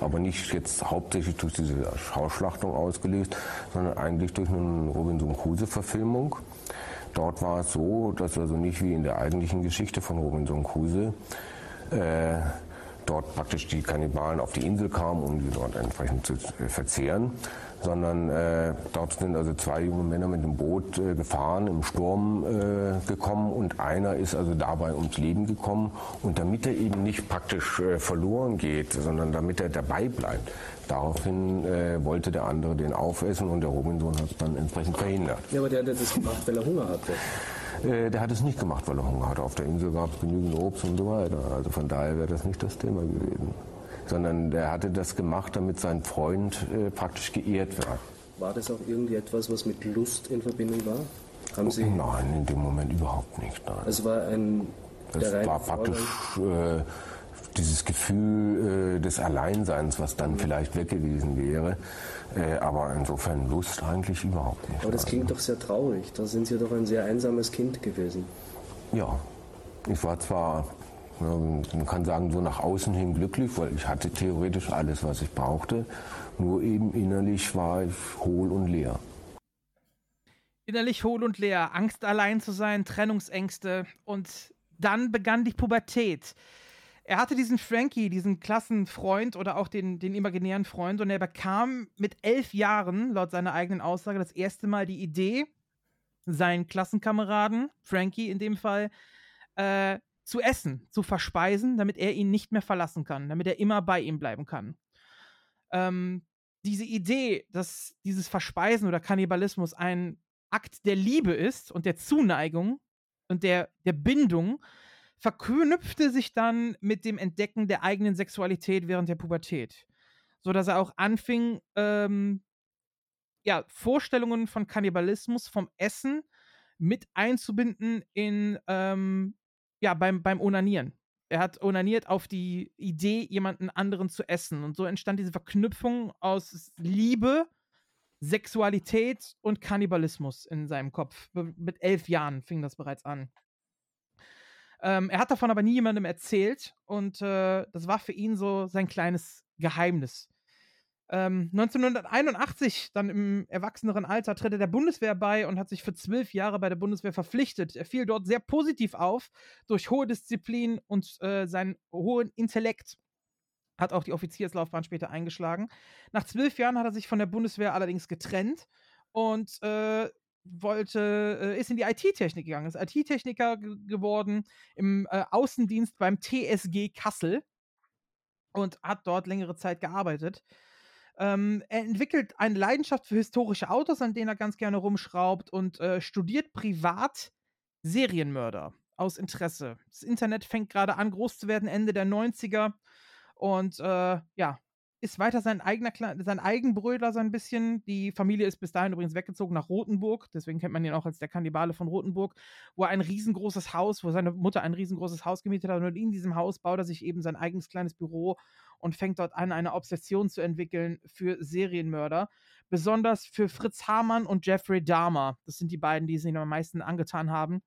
Aber nicht jetzt hauptsächlich durch diese Schauschlachtung ausgelöst, sondern eigentlich durch eine Robinson Crusoe-Verfilmung. Dort war es so, dass also nicht wie in der eigentlichen Geschichte von Robinson Crusoe äh, dort praktisch die Kannibalen auf die Insel kamen, um die dort entsprechend zu äh, verzehren, sondern äh, dort sind also zwei junge Männer mit dem Boot äh, gefahren, im Sturm äh, gekommen und einer ist also dabei ums Leben gekommen und damit er eben nicht praktisch äh, verloren geht, sondern damit er dabei bleibt, daraufhin äh, wollte der andere den aufessen und der Robinson hat es dann entsprechend verhindert. Ja, aber der hat das gemacht, weil er Hunger hatte. Äh, der hat es nicht gemacht, weil er Hunger hatte. Auf der Insel gab es genügend Obst und so weiter. Also von daher wäre das nicht das Thema gewesen. Sondern der hatte das gemacht, damit sein Freund äh, praktisch geehrt wird. War das auch irgendwie etwas, was mit Lust in Verbindung war? Haben Sie, Nein, in dem Moment überhaupt nicht. Nein. es war ein Das war praktisch äh, dieses Gefühl äh, des Alleinseins, was dann vielleicht weg gewesen wäre. Äh, aber insofern Lust eigentlich überhaupt nicht. Aber das klingt doch sehr traurig. Da sind Sie doch ein sehr einsames Kind gewesen. Ja, ich war zwar, man kann sagen, so nach außen hin glücklich, weil ich hatte theoretisch alles, was ich brauchte. Nur eben innerlich war ich hohl und leer. Innerlich hohl und leer, Angst allein zu sein, Trennungsängste und dann begann die Pubertät. Er hatte diesen Frankie, diesen Klassenfreund oder auch den, den imaginären Freund und er bekam mit elf Jahren, laut seiner eigenen Aussage, das erste Mal die Idee, seinen Klassenkameraden, Frankie in dem Fall, äh, zu essen, zu verspeisen, damit er ihn nicht mehr verlassen kann, damit er immer bei ihm bleiben kann. Ähm, diese Idee, dass dieses Verspeisen oder Kannibalismus ein Akt der Liebe ist und der Zuneigung und der, der Bindung, verknüpfte sich dann mit dem Entdecken der eigenen Sexualität während der Pubertät. So dass er auch anfing, ähm, ja, Vorstellungen von Kannibalismus, vom Essen mit einzubinden in, ähm, ja, beim, beim Onanieren. Er hat onaniert auf die Idee, jemanden anderen zu essen. Und so entstand diese Verknüpfung aus Liebe, Sexualität und Kannibalismus in seinem Kopf. Mit elf Jahren fing das bereits an. Ähm, er hat davon aber nie jemandem erzählt und äh, das war für ihn so sein kleines Geheimnis. Ähm, 1981, dann im erwachseneren Alter, tritt er der Bundeswehr bei und hat sich für zwölf Jahre bei der Bundeswehr verpflichtet. Er fiel dort sehr positiv auf durch hohe Disziplin und äh, seinen hohen Intellekt. Hat auch die Offizierslaufbahn später eingeschlagen. Nach zwölf Jahren hat er sich von der Bundeswehr allerdings getrennt und äh, wollte, äh, ist in die IT-Technik gegangen, ist IT-Techniker geworden im äh, Außendienst beim TSG Kassel und hat dort längere Zeit gearbeitet. Ähm, er entwickelt eine Leidenschaft für historische Autos, an denen er ganz gerne rumschraubt und äh, studiert privat Serienmörder aus Interesse. Das Internet fängt gerade an, groß zu werden, Ende der 90er. Und äh, ja, ist weiter sein eigener sein Eigenbrödler so ein bisschen. Die Familie ist bis dahin übrigens weggezogen nach Rothenburg, deswegen kennt man ihn auch als der Kannibale von Rothenburg, wo er ein riesengroßes Haus, wo seine Mutter ein riesengroßes Haus gemietet hat und in diesem Haus baut er sich eben sein eigenes kleines Büro und fängt dort an, eine Obsession zu entwickeln für Serienmörder. Besonders für Fritz Hamann und Jeffrey Dahmer. Das sind die beiden, die es ihm am meisten angetan haben.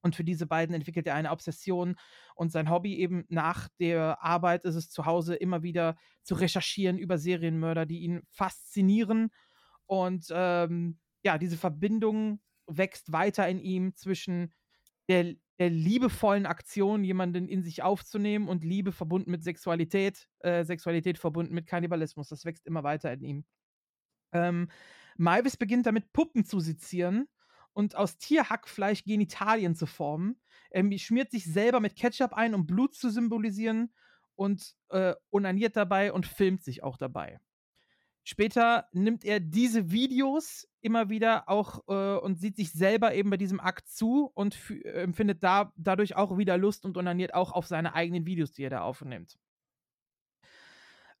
Und für diese beiden entwickelt er eine Obsession und sein Hobby eben nach der Arbeit ist es zu Hause immer wieder zu recherchieren über Serienmörder, die ihn faszinieren. Und ähm, ja, diese Verbindung wächst weiter in ihm zwischen der, der liebevollen Aktion, jemanden in sich aufzunehmen und Liebe verbunden mit Sexualität, äh, Sexualität verbunden mit Kannibalismus. Das wächst immer weiter in ihm. Ähm, Maivis beginnt damit, Puppen zu sezieren und aus Tierhackfleisch Genitalien zu formen. Er schmiert sich selber mit Ketchup ein, um Blut zu symbolisieren und äh, onaniert dabei und filmt sich auch dabei. Später nimmt er diese Videos immer wieder auch äh, und sieht sich selber eben bei diesem Akt zu und äh, empfindet da, dadurch auch wieder Lust und onaniert auch auf seine eigenen Videos, die er da aufnimmt.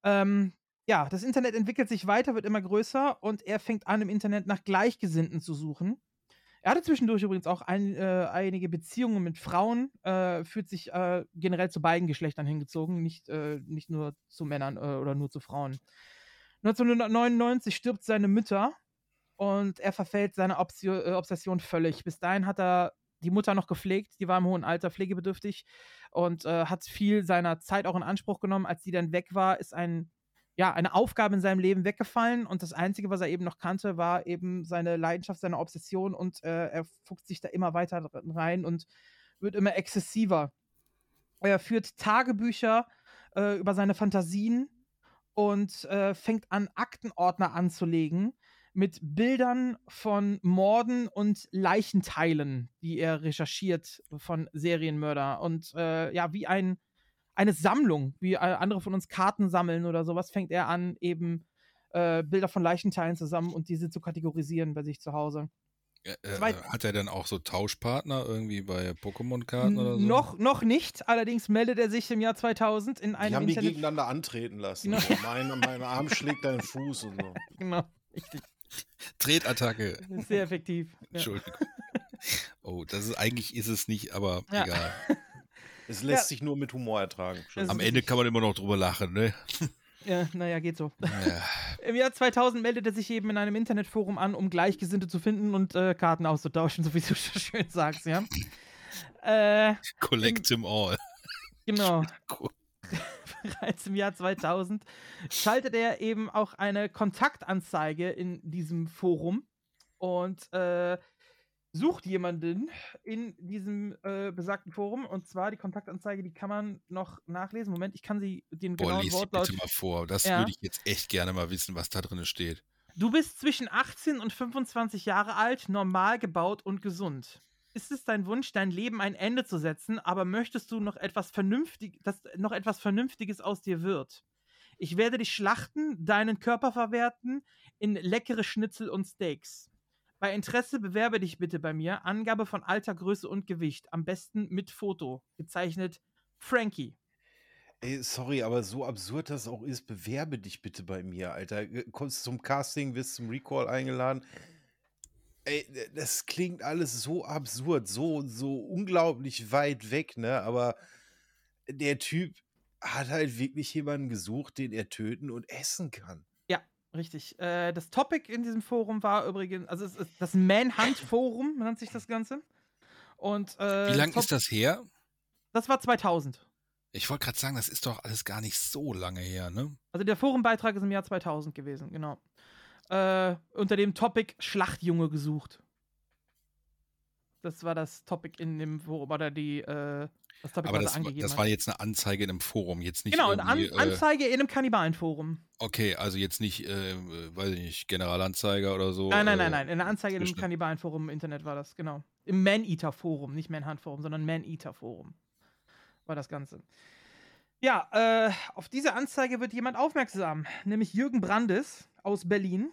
Ähm, ja, das Internet entwickelt sich weiter, wird immer größer und er fängt an, im Internet nach Gleichgesinnten zu suchen. Er hatte zwischendurch übrigens auch ein, äh, einige Beziehungen mit Frauen, äh, fühlt sich äh, generell zu beiden Geschlechtern hingezogen, nicht, äh, nicht nur zu Männern äh, oder nur zu Frauen. 1999 stirbt seine Mutter und er verfällt seiner Obsio äh, Obsession völlig. Bis dahin hat er die Mutter noch gepflegt, die war im hohen Alter pflegebedürftig und hat viel seiner Zeit auch in Anspruch genommen. Als sie dann weg war, ist ein ja, eine Aufgabe in seinem Leben weggefallen und das Einzige, was er eben noch kannte, war eben seine Leidenschaft, seine Obsession und äh, er fuchst sich da immer weiter rein und wird immer exzessiver. Er führt Tagebücher äh, über seine Fantasien und äh, fängt an, Aktenordner anzulegen mit Bildern von Morden und Leichenteilen, die er recherchiert von Serienmörder. Und äh, ja, wie ein eine Sammlung, wie andere von uns Karten sammeln oder sowas, fängt er an, eben äh, Bilder von Leichenteilen zusammen und diese zu kategorisieren bei sich zu Hause. Äh, äh, hat er dann auch so Tauschpartner irgendwie bei Pokémon-Karten oder so? Noch, noch nicht, allerdings meldet er sich im Jahr 2000 in einem die haben Internet die gegeneinander antreten lassen. Genau. Mein, mein Arm schlägt deinen Fuß und so. Genau, richtig. Tretattacke. Sehr effektiv. Ja. Entschuldigung. Oh, das ist eigentlich ist es nicht, aber ja. egal. Es lässt Ja. sich nur mit Humor ertragen. Am Ende kann man immer noch drüber lachen, ne? Ja, naja, geht so. Ja. Im Jahr 2000 meldete sich eben in einem Internetforum an, um Gleichgesinnte zu finden und äh, Karten auszutauschen, so wie du so schön sagst, ja. Äh, Collect them all. genau. Bereits im Jahr 2000 schaltet er eben auch eine Kontaktanzeige in diesem Forum und äh, sucht jemanden in diesem äh, besagten Forum. Und zwar die Kontaktanzeige, die kann man noch nachlesen. Moment, ich kann sie den Boah, genauen lies Wortlaut. bitte mal vor. Das Ja. würde ich jetzt echt gerne mal wissen, was da drin steht. Du bist zwischen 18 und 25 Jahre alt, normal gebaut und gesund. Ist es dein Wunsch, dein Leben ein Ende zu setzen, aber möchtest du noch etwas vernünftig, dass noch etwas Vernünftiges aus dir wird? Ich werde dich schlachten, deinen Körper verwerten in leckere Schnitzel und Steaks. Bei Interesse bewerbe dich bitte bei mir. Angabe von Alter, Größe und Gewicht. Am besten mit Foto. Gezeichnet Frankie. Ey, sorry, aber so absurd das auch ist, bewerbe dich bitte bei mir, Alter. Äh, Kommst zum Casting, wirst zum Recall eingeladen. Ey, das klingt alles so absurd, so, so unglaublich weit weg, ne? Aber der Typ hat halt wirklich jemanden gesucht, den er töten und essen kann. Richtig. Äh, das Topic in diesem Forum war übrigens, also es ist das Manhunt-Forum, nennt sich das Ganze. Und, äh, Wie lang Top- ist das her? Das war 2000. Ich wollte gerade sagen, das ist doch alles gar nicht so lange her, ne? Also der Forumbeitrag ist im Jahr 2000 gewesen, genau. Äh, unter dem Topic Schlachtjunge gesucht. Das war das Topic in dem Forum, oder die, äh, das Topic, Aber was das, war- angegeben das war jetzt eine Anzeige in einem Forum, jetzt nicht genau, eine An äh, Anzeige in einem Kannibalenforum. Okay, also jetzt nicht, äh, äh, weiß ich nicht, Generalanzeiger oder so. Nein, nein, äh, nein, nein. In einer Anzeige in einem Kannibalenforum im Internet war das, genau. Im Man-Eater-Forum, nicht Manhunt-Forum, sondern Man-Eater-Forum war das Ganze. Ja, äh, auf diese Anzeige wird jemand aufmerksam, nämlich Jürgen Brandes aus Berlin,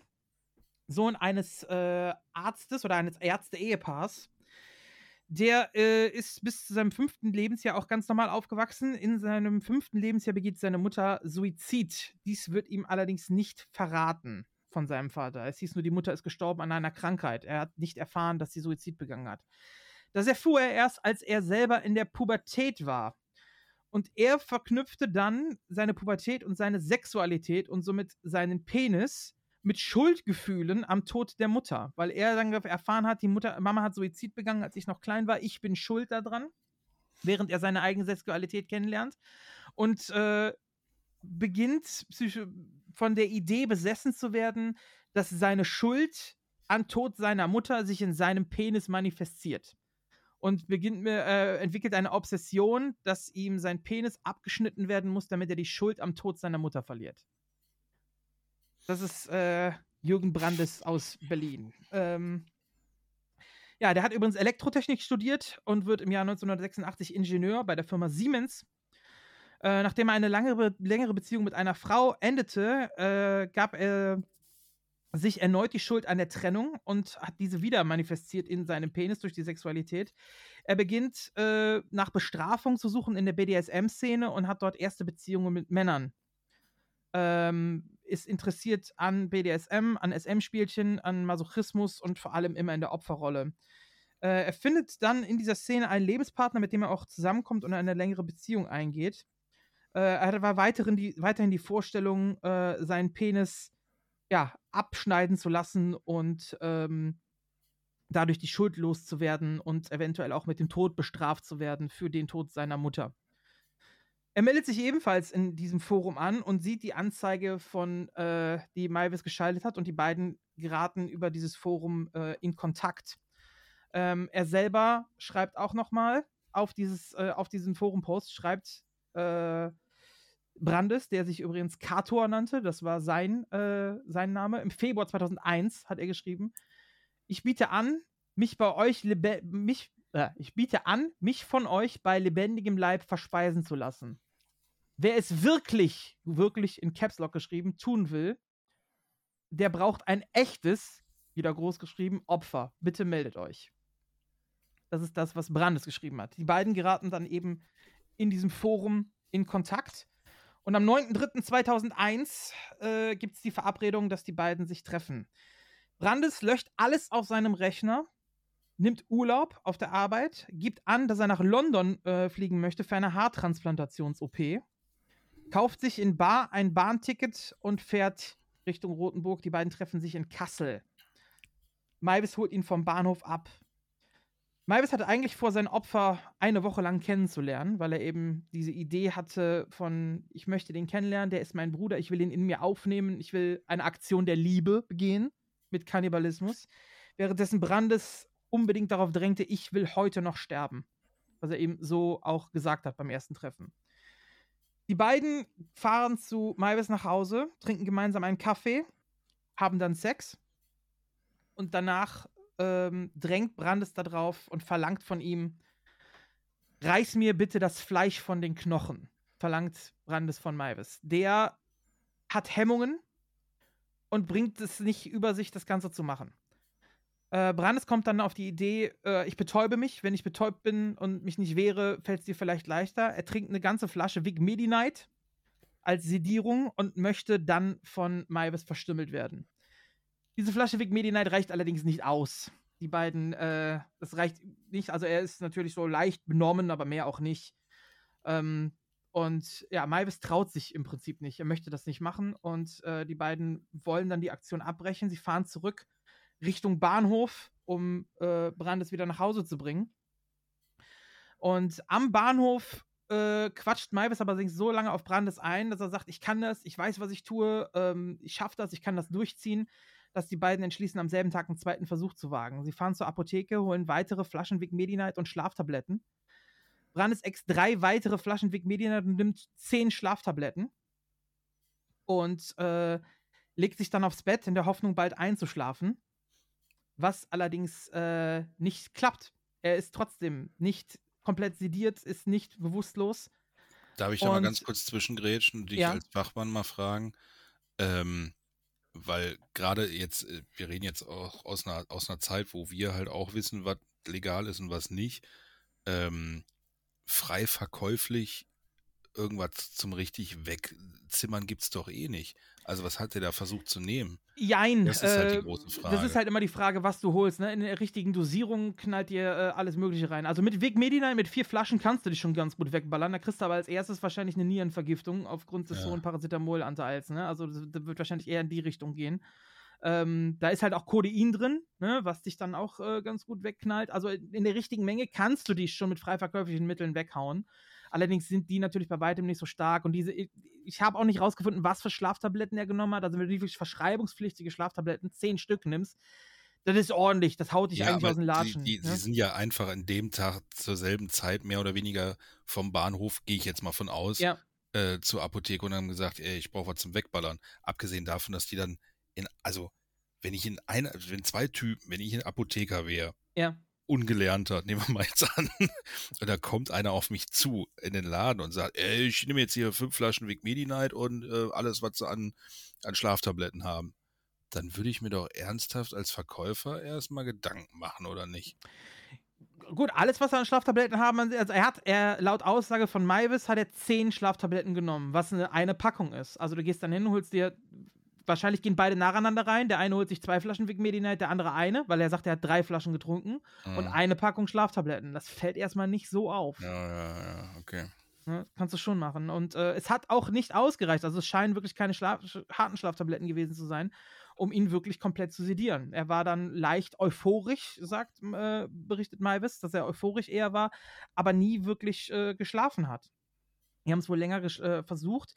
Sohn eines äh, Arztes oder eines Ärzte-Ehepaars. Der äh, ist bis zu seinem fünften Lebensjahr auch ganz normal aufgewachsen. In seinem fünften Lebensjahr begeht seine Mutter Suizid. Dies wird ihm allerdings nicht verraten von seinem Vater. Es hieß nur, die Mutter ist gestorben an einer Krankheit. Er hat nicht erfahren, dass sie Suizid begangen hat. Das erfuhr er erst, als er selber in der Pubertät war. Und er verknüpfte dann seine Pubertät und seine Sexualität und somit seinen Penis mit Schuldgefühlen am Tod der Mutter, weil er dann erfahren hat, die Mutter, Mama hat Suizid begangen, als ich noch klein war, ich bin schuld daran, während er seine eigene Sexualität kennenlernt. Und äh, beginnt von der Idee besessen zu werden, dass seine Schuld an Tod seiner Mutter sich in seinem Penis manifestiert. Und beginnt äh, entwickelt eine Obsession, dass ihm sein Penis abgeschnitten werden muss, damit er die Schuld am Tod seiner Mutter verliert. Das ist äh, Jürgen Brandes aus Berlin. Ähm, ja, der hat übrigens Elektrotechnik studiert und wird im Jahr 1986 Ingenieur bei der Firma Siemens. Äh, nachdem er eine lange, längere Beziehung mit einer Frau endete, äh, gab er sich erneut die Schuld an der Trennung und hat diese wieder manifestiert in seinem Penis durch die Sexualität. Er beginnt äh, nach Bestrafung zu suchen in der BDSM-Szene und hat dort erste Beziehungen mit Männern. Ähm, ist interessiert an BDSM, an SM-Spielchen, an Masochismus und vor allem immer in der Opferrolle. Äh, er findet dann in dieser Szene einen Lebenspartner, mit dem er auch zusammenkommt und eine längere Beziehung eingeht. Äh, er war weiterhin die, weiterhin die Vorstellung, äh, seinen Penis ja, abschneiden zu lassen und ähm, dadurch die Schuld loszuwerden und eventuell auch mit dem Tod bestraft zu werden für den Tod seiner Mutter. Er meldet sich ebenfalls in diesem Forum an und sieht die Anzeige von, äh, die Maivis geschaltet hat und die beiden geraten über dieses Forum äh, in Kontakt. Ähm, er selber schreibt auch nochmal auf, dieses, äh, auf diesen Forum-Post, schreibt äh, Brandes, der sich übrigens Kator nannte, das war sein, äh, sein Name. Im Februar 2001 hat er geschrieben: Ich biete an, mich bei euch mich, äh, ich biete an, mich von euch bei lebendigem Leib verspeisen zu lassen. Wer es wirklich, wirklich in Caps Lock geschrieben, tun will, der braucht ein echtes, wieder groß geschrieben, Opfer. Bitte meldet euch. Das ist das, was Brandes geschrieben hat. Die beiden geraten dann eben in diesem Forum in Kontakt. Und am 9.3.2001 äh, gibt es die Verabredung, dass die beiden sich treffen. Brandes löscht alles auf seinem Rechner nimmt Urlaub auf der Arbeit, gibt an, dass er nach London äh, fliegen möchte für eine Haartransplantations-OP, kauft sich in Bar ein Bahnticket und fährt Richtung Rothenburg. Die beiden treffen sich in Kassel. Maivis holt ihn vom Bahnhof ab. Maivis hatte eigentlich vor, sein Opfer eine Woche lang kennenzulernen, weil er eben diese Idee hatte von, ich möchte den kennenlernen, der ist mein Bruder, ich will ihn in mir aufnehmen, ich will eine Aktion der Liebe begehen mit Kannibalismus. Währenddessen Brandes unbedingt darauf drängte, ich will heute noch sterben. Was er eben so auch gesagt hat beim ersten Treffen. Die beiden fahren zu Maivis nach Hause, trinken gemeinsam einen Kaffee, haben dann Sex und danach ähm, drängt Brandes darauf und verlangt von ihm, reiß mir bitte das Fleisch von den Knochen, verlangt Brandes von Maivis. Der hat Hemmungen und bringt es nicht über sich, das Ganze zu machen. Äh, Brandes kommt dann auf die Idee, äh, ich betäube mich. Wenn ich betäubt bin und mich nicht wehre, fällt es dir vielleicht leichter. Er trinkt eine ganze Flasche Vic Medi-Night als Sedierung und möchte dann von Maivis verstümmelt werden. Diese Flasche Vic Medi-Night reicht allerdings nicht aus. Die beiden, äh, das reicht nicht. Also er ist natürlich so leicht benommen, aber mehr auch nicht. Ähm, und ja, Maivis traut sich im Prinzip nicht. Er möchte das nicht machen. Und äh, die beiden wollen dann die Aktion abbrechen. Sie fahren zurück Richtung Bahnhof, um äh, Brandes wieder nach Hause zu bringen. Und am Bahnhof äh, quatscht Maivis aber so lange auf Brandes ein, dass er sagt, ich kann das, ich weiß, was ich tue, ähm, ich schaffe das, ich kann das durchziehen, dass die beiden entschließen, am selben Tag einen zweiten Versuch zu wagen. Sie fahren zur Apotheke, holen weitere Flaschen Vic Medi-Night und Schlaftabletten. Brandes Ex drei weitere Flaschen Vic Medi-Night und nimmt zehn Schlaftabletten. Und äh, legt sich dann aufs Bett in der Hoffnung, bald einzuschlafen was allerdings äh, nicht klappt. Er ist trotzdem nicht komplett sediert, ist nicht bewusstlos. Darf ich da mal ganz kurz zwischengrätschen und dich ja. als Fachmann mal fragen? Ähm, weil gerade jetzt, äh, wir reden jetzt auch aus einer, aus einer Zeit, wo wir halt auch wissen, was legal ist und was nicht. Ähm, frei verkäuflich irgendwas zum richtig wegzimmern gibt es doch eh nicht. Also was hat der da versucht zu nehmen? Jein. Das ist halt die äh, große Frage. Das ist halt immer die Frage, was du holst. Ne? In der richtigen Dosierung knallt dir äh, alles Mögliche rein. Also mit Vic Medina, mit vier Flaschen kannst du dich schon ganz gut wegballern. Da kriegst du aber als erstes wahrscheinlich eine Nierenvergiftung aufgrund des Ja. hohen Paracetamolanteils. Ne? Also das, das wird wahrscheinlich eher in die Richtung gehen. Ähm, da ist halt auch Codein drin, ne, was dich dann auch äh, ganz gut wegknallt. Also in der richtigen Menge kannst du dich schon mit frei verkäuflichen Mitteln weghauen. Allerdings sind die natürlich bei weitem nicht so stark. Und diese, ich, habe auch nicht rausgefunden, was für Schlaftabletten er genommen hat. Also wenn du wirklich verschreibungspflichtige Schlaftabletten, zehn Stück nimmst, das ist ordentlich. Das haut dich Ja, eigentlich aus den Latschen. Die, die, ne? Sie sind ja einfach an dem Tag zur selben Zeit mehr oder weniger vom Bahnhof, gehe ich jetzt mal von aus, Ja. äh, zur Apotheke und haben gesagt, ey, ich brauche was zum Wegballern. Abgesehen davon, dass die dann in, also wenn ich in einer, wenn zwei Typen, wenn ich ein Apotheker wäre, Ja. Ungelernter, nehmen wir mal jetzt an, und da kommt einer auf mich zu in den Laden und sagt, ey, ich nehme jetzt hier fünf Flaschen Vic Medi-Night und äh, alles, was sie an, an Schlaftabletten haben. Dann würde ich mir doch ernsthaft als Verkäufer erstmal Gedanken machen, oder nicht? Gut, alles, was er an Schlaftabletten haben, also er hat, er, laut Aussage von Maivis, hat er zehn Schlaftabletten genommen, was eine, eine Packung ist. Also du gehst dann hin, holst dir, wahrscheinlich gehen beide nacheinander rein. Der eine holt sich zwei Flaschen Vic Medi-Night, der andere eine, weil er sagt, er hat drei Flaschen getrunken und Mhm. eine Packung Schlaftabletten. Das fällt erstmal nicht so auf. Ja, ja, ja, okay. Ne, kannst du schon machen. Und äh, es hat auch nicht ausgereicht. Also es scheinen wirklich keine Schlaf sch- harten Schlaftabletten gewesen zu sein, um ihn wirklich komplett zu sedieren. Er war dann leicht euphorisch, sagt, äh, berichtet Maivis, dass er euphorisch eher war, aber nie wirklich äh, geschlafen hat. Die haben es wohl länger äh, versucht,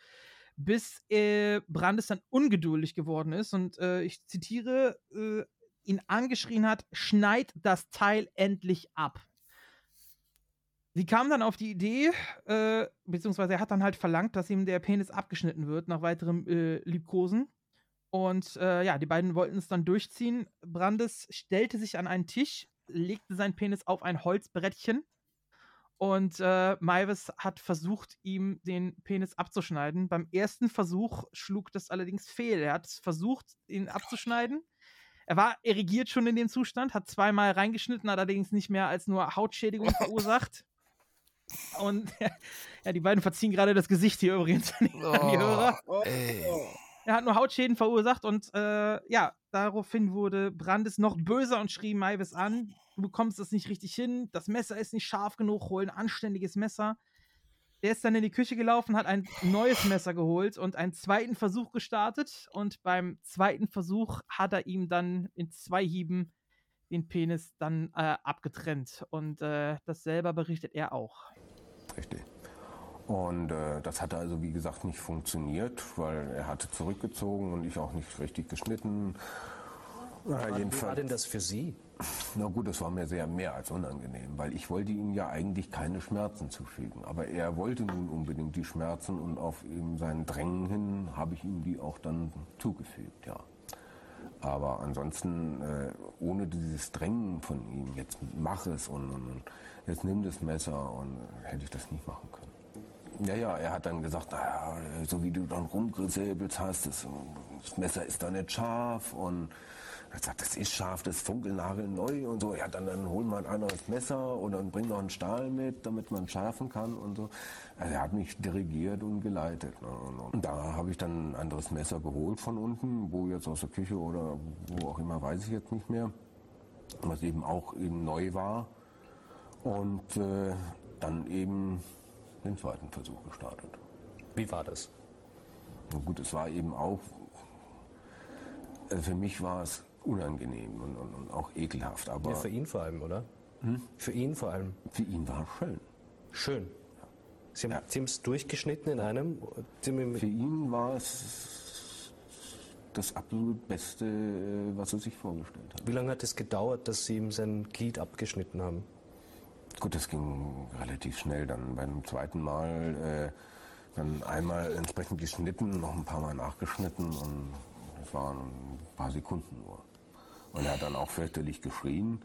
bis äh, Brandes dann ungeduldig geworden ist und äh, ich zitiere, äh, ihn angeschrien hat, schneid das Teil endlich ab. Sie kam dann auf die Idee, äh, beziehungsweise er hat dann halt verlangt, dass ihm der Penis abgeschnitten wird nach weiterem äh, Liebkosen. Und äh, ja, die beiden wollten es dann durchziehen. Brandes stellte sich an einen Tisch, legte seinen Penis auf ein Holzbrettchen und äh, Maivis hat versucht, ihm den Penis abzuschneiden. Beim ersten Versuch schlug das allerdings fehl. Er hat versucht, ihn abzuschneiden. Er war erigiert schon in dem Zustand, hat zweimal reingeschnitten, hat allerdings nicht mehr als nur Hautschädigung verursacht. Und ja, die beiden verziehen gerade das Gesicht hier übrigens an die, an die Hörer. Er hat nur Hautschäden verursacht und äh, ja, daraufhin wurde Brandes noch böser und schrie Maivis an. Du bekommst es nicht richtig hin, das Messer ist nicht scharf genug, hol ein anständiges Messer. Der ist dann in die Küche gelaufen, hat ein neues Messer geholt und einen zweiten Versuch gestartet. Und beim zweiten Versuch hat er ihm dann in zwei Hieben den Penis dann äh, abgetrennt. Und äh, das selber berichtet er auch. Richtig. Und äh, das hatte also, wie gesagt, nicht funktioniert, weil er hatte zurückgezogen und ich auch nicht richtig geschnitten. Na, Wie war denn das für Sie? Na gut, das war mir sehr mehr als unangenehm, weil ich wollte ihm ja eigentlich keine Schmerzen zufügen. Aber er wollte nun unbedingt die Schmerzen und auf eben sein Drängen hin habe ich ihm die auch dann zugefügt, ja. Aber ansonsten, äh, ohne dieses Drängen von ihm, jetzt mach es und, und, und jetzt nimm das Messer und äh, hätte ich das nicht machen können. Ja, ja, er hat dann gesagt, naja, so wie du dann rumgesäbelt hast, das, das Messer ist da nicht scharf und er gesagt, das ist scharf, das ist funkelnagelneu und so. Ja, dann, dann hol mal ein anderes Messer und dann bring noch einen Stahl mit, damit man schärfen kann und so. Also er hat mich dirigiert und geleitet. Ne? Und da habe ich dann ein anderes Messer geholt von unten, wo jetzt aus der Küche oder wo auch immer, weiß ich jetzt nicht mehr. Was eben auch eben neu war. Und äh, dann eben den zweiten Versuch gestartet. Wie war das? Na gut, es war eben auch, also für mich war es unangenehm und, und, und auch ekelhaft. Aber Ja, für ihn vor allem, oder? Hm? Für ihn vor allem. Für ihn war es schön. Schön. Sie haben es durchgeschnitten in einem? Für ihn war es das absolut Beste, äh, was er sich vorgestellt hat. Wie lange hat es gedauert, dass Sie ihm sein Glied abgeschnitten haben? Gut, das ging relativ schnell. Dann beim zweiten Mal äh, dann einmal entsprechend geschnitten, noch ein paar Mal nachgeschnitten und das waren ein paar Sekunden nur. Und er hat dann auch fürchterlich geschrien,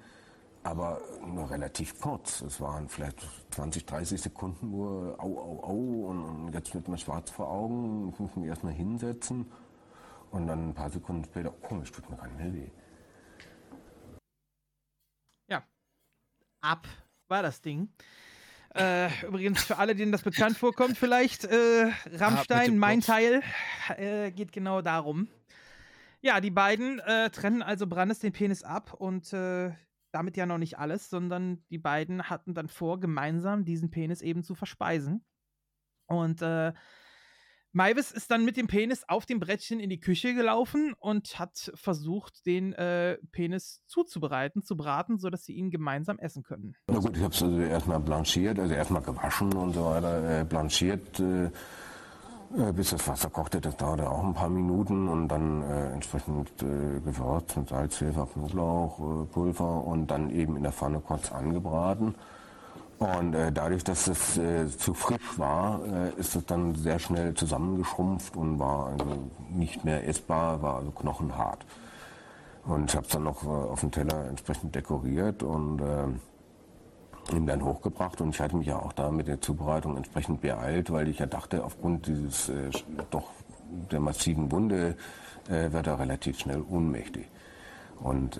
aber nur relativ kurz. Es waren vielleicht 20, 30 Sekunden nur au, au, au und, und jetzt wird mir schwarz vor Augen. Ich muss mich erstmal hinsetzen und dann ein paar Sekunden später, oh, komisch, tut mir gar nicht mehr weh. Ja. Ab war das Ding. Äh, übrigens, für alle, denen das bekannt vorkommt, vielleicht äh, Rammstein, mein Teil, äh, geht genau darum. Ja, die beiden äh, trennen also Brandes den Penis ab und äh, damit ja noch nicht alles, sondern die beiden hatten dann vor, gemeinsam diesen Penis eben zu verspeisen. Und äh, Maivis ist dann mit dem Penis auf dem Brettchen in die Küche gelaufen und hat versucht, den äh, Penis zuzubereiten, zu braten, sodass sie ihn gemeinsam essen können. Na gut, ich habe es also erstmal blanchiert, also erstmal gewaschen und so weiter, äh, blanchiert, äh, äh, bis das Wasser kochte. Das dauerte auch ein paar Minuten und dann äh, entsprechend äh, gewürzt mit Salz, Pfeffer, Knoblauch, Pulver und dann eben in der Pfanne kurz angebraten. Und äh, dadurch, dass es äh, zu frisch war, äh, ist es dann sehr schnell zusammengeschrumpft und war also nicht mehr essbar, war also knochenhart. Und ich habe es dann noch äh, auf dem Teller entsprechend dekoriert und äh, ihm dann hochgebracht. Und ich hatte mich ja auch da mit der Zubereitung entsprechend beeilt, weil ich ja dachte, aufgrund dieses äh, doch der massiven Wunde wird er relativ schnell ohnmächtig. Und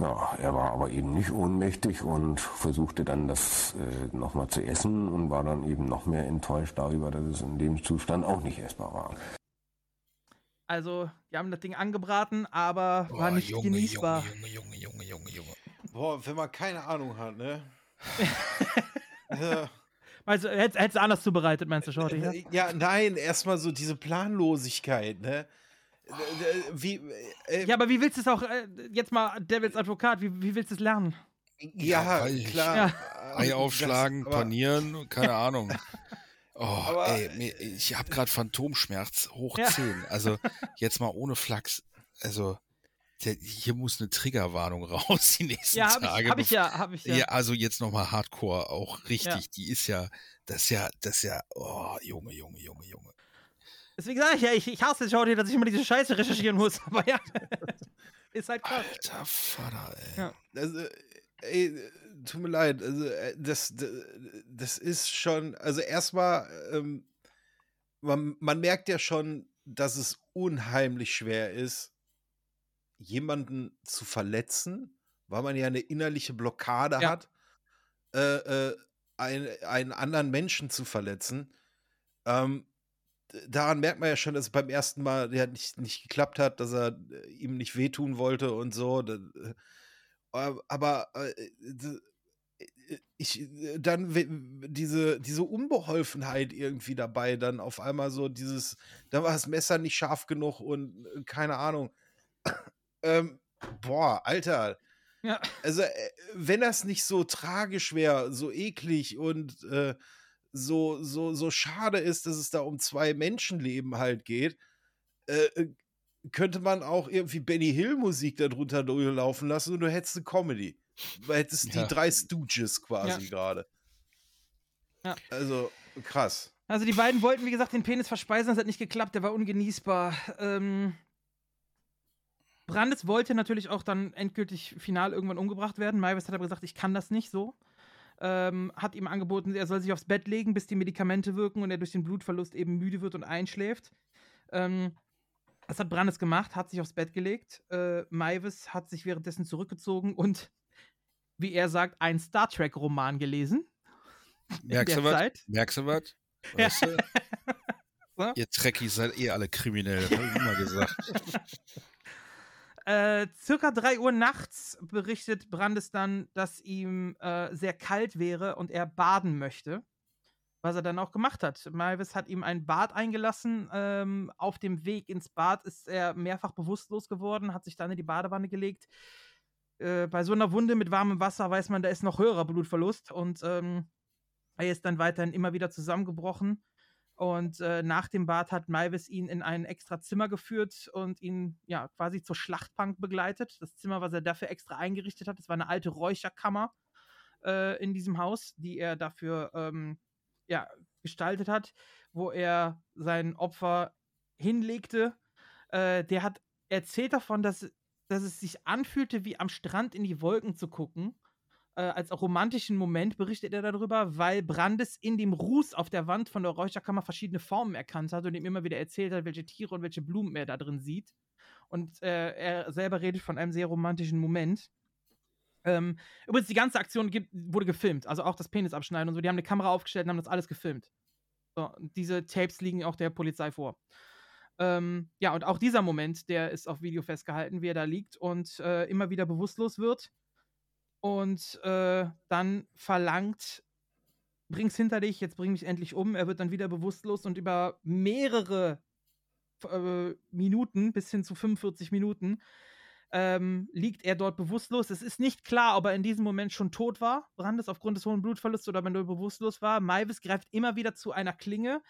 ja, er war aber eben nicht ohnmächtig und versuchte dann das äh, nochmal zu essen und war dann eben noch mehr enttäuscht darüber, dass es in dem Zustand auch nicht essbar war. Also, die haben das Ding angebraten, aber war nicht Junge, genießbar. Junge, Junge, Junge, Junge, Junge. Boah, wenn man keine Ahnung hat, ne? Ja. Also, hättest hättest du anders zubereitet, meinst du, Shorty? Ja? Ja, nein, erstmal so diese Planlosigkeit, ne? Äh, Wie, äh, ja, aber wie willst du es auch, äh, jetzt mal Devils Advokat, wie, wie willst du es lernen? ja, ich klar. nicht. Ei aufschlagen, Das- panieren, keine Ahnung. Oh, Aber- ey, ich habe gerade Phantomschmerz hoch Ja. 10. Also jetzt mal ohne Flachs. Also der, hier muss eine Triggerwarnung raus die nächsten Ja, hab ich- Tage. hab ich ja, hab ich ja. Ja, also jetzt nochmal Hardcore auch richtig. Ja. Die ist ja, das ist ja, das ist ja, oh, Junge, Junge, Junge, Junge. Deswegen sage ich ja, ich, ich hasse Shorty, dass ich immer diese Scheiße recherchieren muss. Aber ja, ist halt krass. Alter Vater, ey. Ja. Also, ey, tut mir leid, also äh, das, das, das ist schon, also erstmal, ähm, man, man merkt ja schon, dass es unheimlich schwer ist, jemanden zu verletzen, weil man ja eine innerliche Blockade Ja. hat, äh, äh, ein, einen anderen Menschen zu verletzen. Ähm, daran merkt man ja schon, dass es beim ersten Mal ja, nicht, nicht geklappt hat, dass er äh, ihm nicht wehtun wollte und so. Äh, aber äh, ich dann diese, diese Unbeholfenheit irgendwie dabei, dann auf einmal so dieses, da war das Messer nicht scharf genug und keine Ahnung. ähm, boah, Alter. Ja. Also, wenn das nicht so tragisch wäre, so eklig und äh, so, so, so schade ist, dass es da um zwei Menschenleben halt geht, äh, könnte man auch irgendwie Benny Hill Musik darunter laufen lassen und du hättest eine Comedy. Du hättest ja. die drei Stooges quasi ja. gerade. Ja. Also, krass. Also die beiden wollten, wie gesagt, den Penis verspeisen, das hat nicht geklappt, der war ungenießbar. Ähm, Brandes wollte natürlich auch dann endgültig final irgendwann umgebracht werden. Maivis hat aber gesagt, ich kann das nicht so ähm, hat ihm angeboten, er soll sich aufs Bett legen, bis die Medikamente wirken und er durch den Blutverlust eben müde wird und einschläft. Ähm, das hat Brandes gemacht, hat sich aufs Bett gelegt. Äh, Maivis hat sich währenddessen zurückgezogen und, wie er sagt, einen Star Trek-Roman gelesen. Merkst du was? Merkst du was? Weißt du? Ihr Trekkies seid eh alle kriminell, hab ich immer gesagt. Äh, circa 3 Uhr nachts berichtet Brandes dann, dass ihm äh, sehr kalt wäre und er baden möchte. Was er dann auch gemacht hat. Malvis hat ihm ein Bad eingelassen. Ähm, auf dem Weg ins Bad ist er mehrfach bewusstlos geworden, hat sich dann in die Badewanne gelegt. Äh, bei so einer Wunde mit warmem Wasser weiß man, da ist noch höherer Blutverlust und ähm, er ist dann weiterhin immer wieder zusammengebrochen. Und äh, nach dem Bad hat Malvis ihn in ein extra Zimmer geführt und ihn ja quasi zur Schlachtbank begleitet. Das Zimmer, was er dafür extra eingerichtet hat, das war eine alte Räucherkammer äh, in diesem Haus, die er dafür ähm, ja, gestaltet hat, wo er sein Opfer hinlegte. Äh, der hat erzählt davon, dass, dass es sich anfühlte, wie am Strand in die Wolken zu gucken äh, als romantischen Moment berichtet er darüber, weil Brandes in dem Ruß auf der Wand von der Räucherkammer verschiedene Formen erkannt hat und ihm immer wieder erzählt hat, welche Tiere und welche Blumen er da drin sieht. Und äh, er selber redet von einem sehr romantischen Moment. Ähm, übrigens, die ganze Aktion gibt, wurde gefilmt, also auch das Penisabschneiden und so. Die haben eine Kamera aufgestellt und haben das alles gefilmt. So, diese Tapes liegen auch der Polizei vor. Ähm, ja, und auch dieser Moment, der ist auf Video festgehalten, wie er da liegt und äh, immer wieder bewusstlos wird und äh, dann verlangt, bring's hinter dich, jetzt bring mich endlich um. Er wird dann wieder bewusstlos und über mehrere äh, Minuten, bis hin zu 45 Minuten, ähm, liegt er dort bewusstlos. Es ist nicht klar, ob er in diesem Moment schon tot war, Brandes aufgrund des hohen Blutverlusts oder wenn er bewusstlos war. Maivis greift immer wieder zu einer Klinge,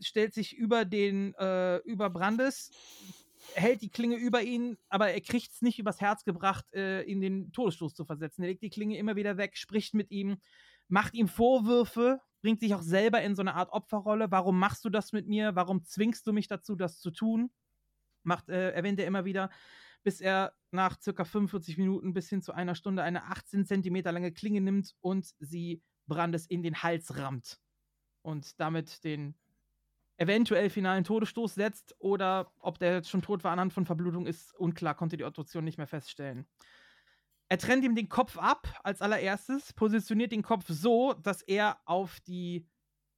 stellt sich über den, äh, über Brandes, hält die Klinge über ihn, aber er kriegt es nicht übers Herz gebracht, äh, ihn den Todesstoß zu versetzen. Er legt die Klinge immer wieder weg, spricht mit ihm, macht ihm Vorwürfe, bringt sich auch selber in so eine Art Opferrolle. Warum machst du das mit mir? Warum zwingst du mich dazu, das zu tun? Macht, äh, erwähnt er immer wieder, bis er nach circa 45 Minuten bis hin zu einer Stunde eine 18 Zentimeter lange Klinge nimmt und sie Brandes in den Hals rammt. Und damit den eventuell finalen Todesstoß setzt oder ob der jetzt schon tot war anhand von Verblutung ist unklar, konnte die Obduktion nicht mehr feststellen. Er trennt ihm den Kopf ab als allererstes, positioniert den Kopf so, dass er auf die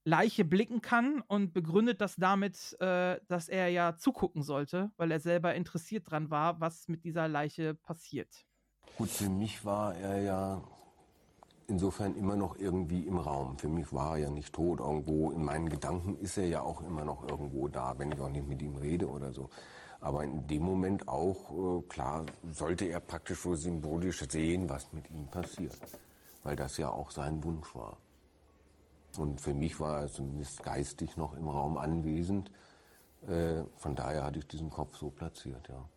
Leiche blicken kann und begründet das damit, äh, dass er ja zugucken sollte, weil er selber interessiert dran war, was mit dieser Leiche passiert. Gut, für mich war er ja insofern immer noch irgendwie im Raum. Für mich war er ja nicht tot irgendwo. In meinen Gedanken ist er ja auch immer noch irgendwo da, wenn ich auch nicht mit ihm rede oder so. Aber in dem Moment auch, äh, klar, sollte er praktisch so symbolisch sehen, was mit ihm passiert. Weil das ja auch sein Wunsch war. Und für mich war er zumindest geistig noch im Raum anwesend. Äh, von daher hatte ich diesen Kopf so platziert, ja.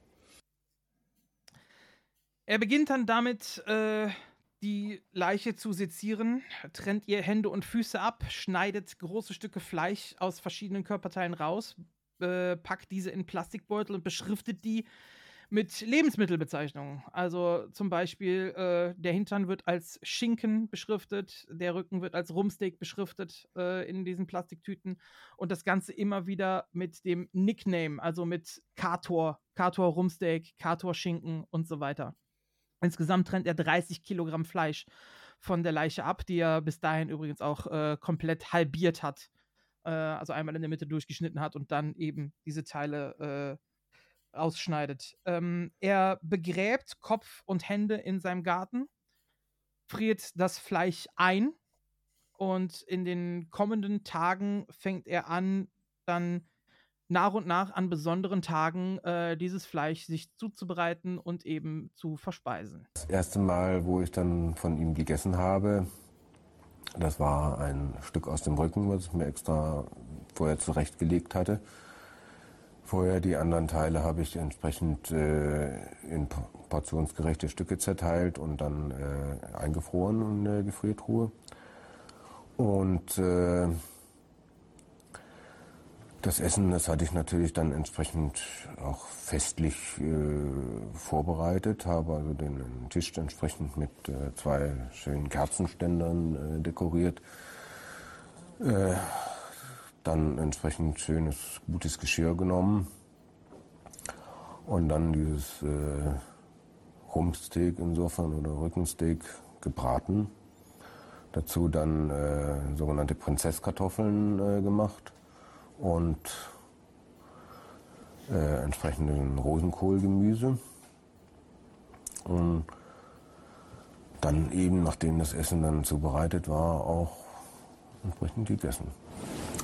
Er beginnt dann damit, äh, die Leiche zu sezieren, trennt ihr Hände und Füße ab, schneidet große Stücke Fleisch aus verschiedenen Körperteilen raus, äh, packt diese in Plastikbeutel und beschriftet die mit Lebensmittelbezeichnungen. Also zum Beispiel äh, der Hintern wird als Schinken beschriftet, der Rücken wird als Rumsteak beschriftet äh, in diesen Plastiktüten und das Ganze immer wieder mit dem Nickname, also mit Kator, Kator Rumsteak, Kator Schinken und so weiter. Insgesamt trennt er 30 Kilogramm Fleisch von der Leiche ab, die er bis dahin übrigens auch äh, komplett halbiert hat. Äh, also einmal in der Mitte durchgeschnitten hat und dann eben diese Teile äh, ausschneidet. Ähm, er begräbt Kopf und Hände in seinem Garten, friert das Fleisch ein und in den kommenden Tagen fängt er an, dann nach und nach an besonderen Tagen äh, dieses Fleisch sich zuzubereiten und eben zu verspeisen. Das erste Mal, wo ich dann von ihm gegessen habe, das war ein Stück aus dem Rücken, was ich mir extra vorher zurechtgelegt hatte. Vorher die anderen Teile habe ich entsprechend äh, in portionsgerechte Stücke zerteilt und dann äh, eingefroren in der Gefriertruhe. Und äh, das Essen, das hatte ich natürlich dann entsprechend auch festlich äh, vorbereitet, habe also den Tisch entsprechend mit äh, zwei schönen Kerzenständern äh, dekoriert. Äh, dann entsprechend schönes, gutes Geschirr genommen und dann dieses äh, Rumpsteak insofern oder Rückensteak gebraten. Dazu dann äh, sogenannte Prinzesskartoffeln gemacht und äh, entsprechenden Rosenkohlgemüse. Und dann eben, nachdem das Essen dann zubereitet war, auch entsprechend gegessen.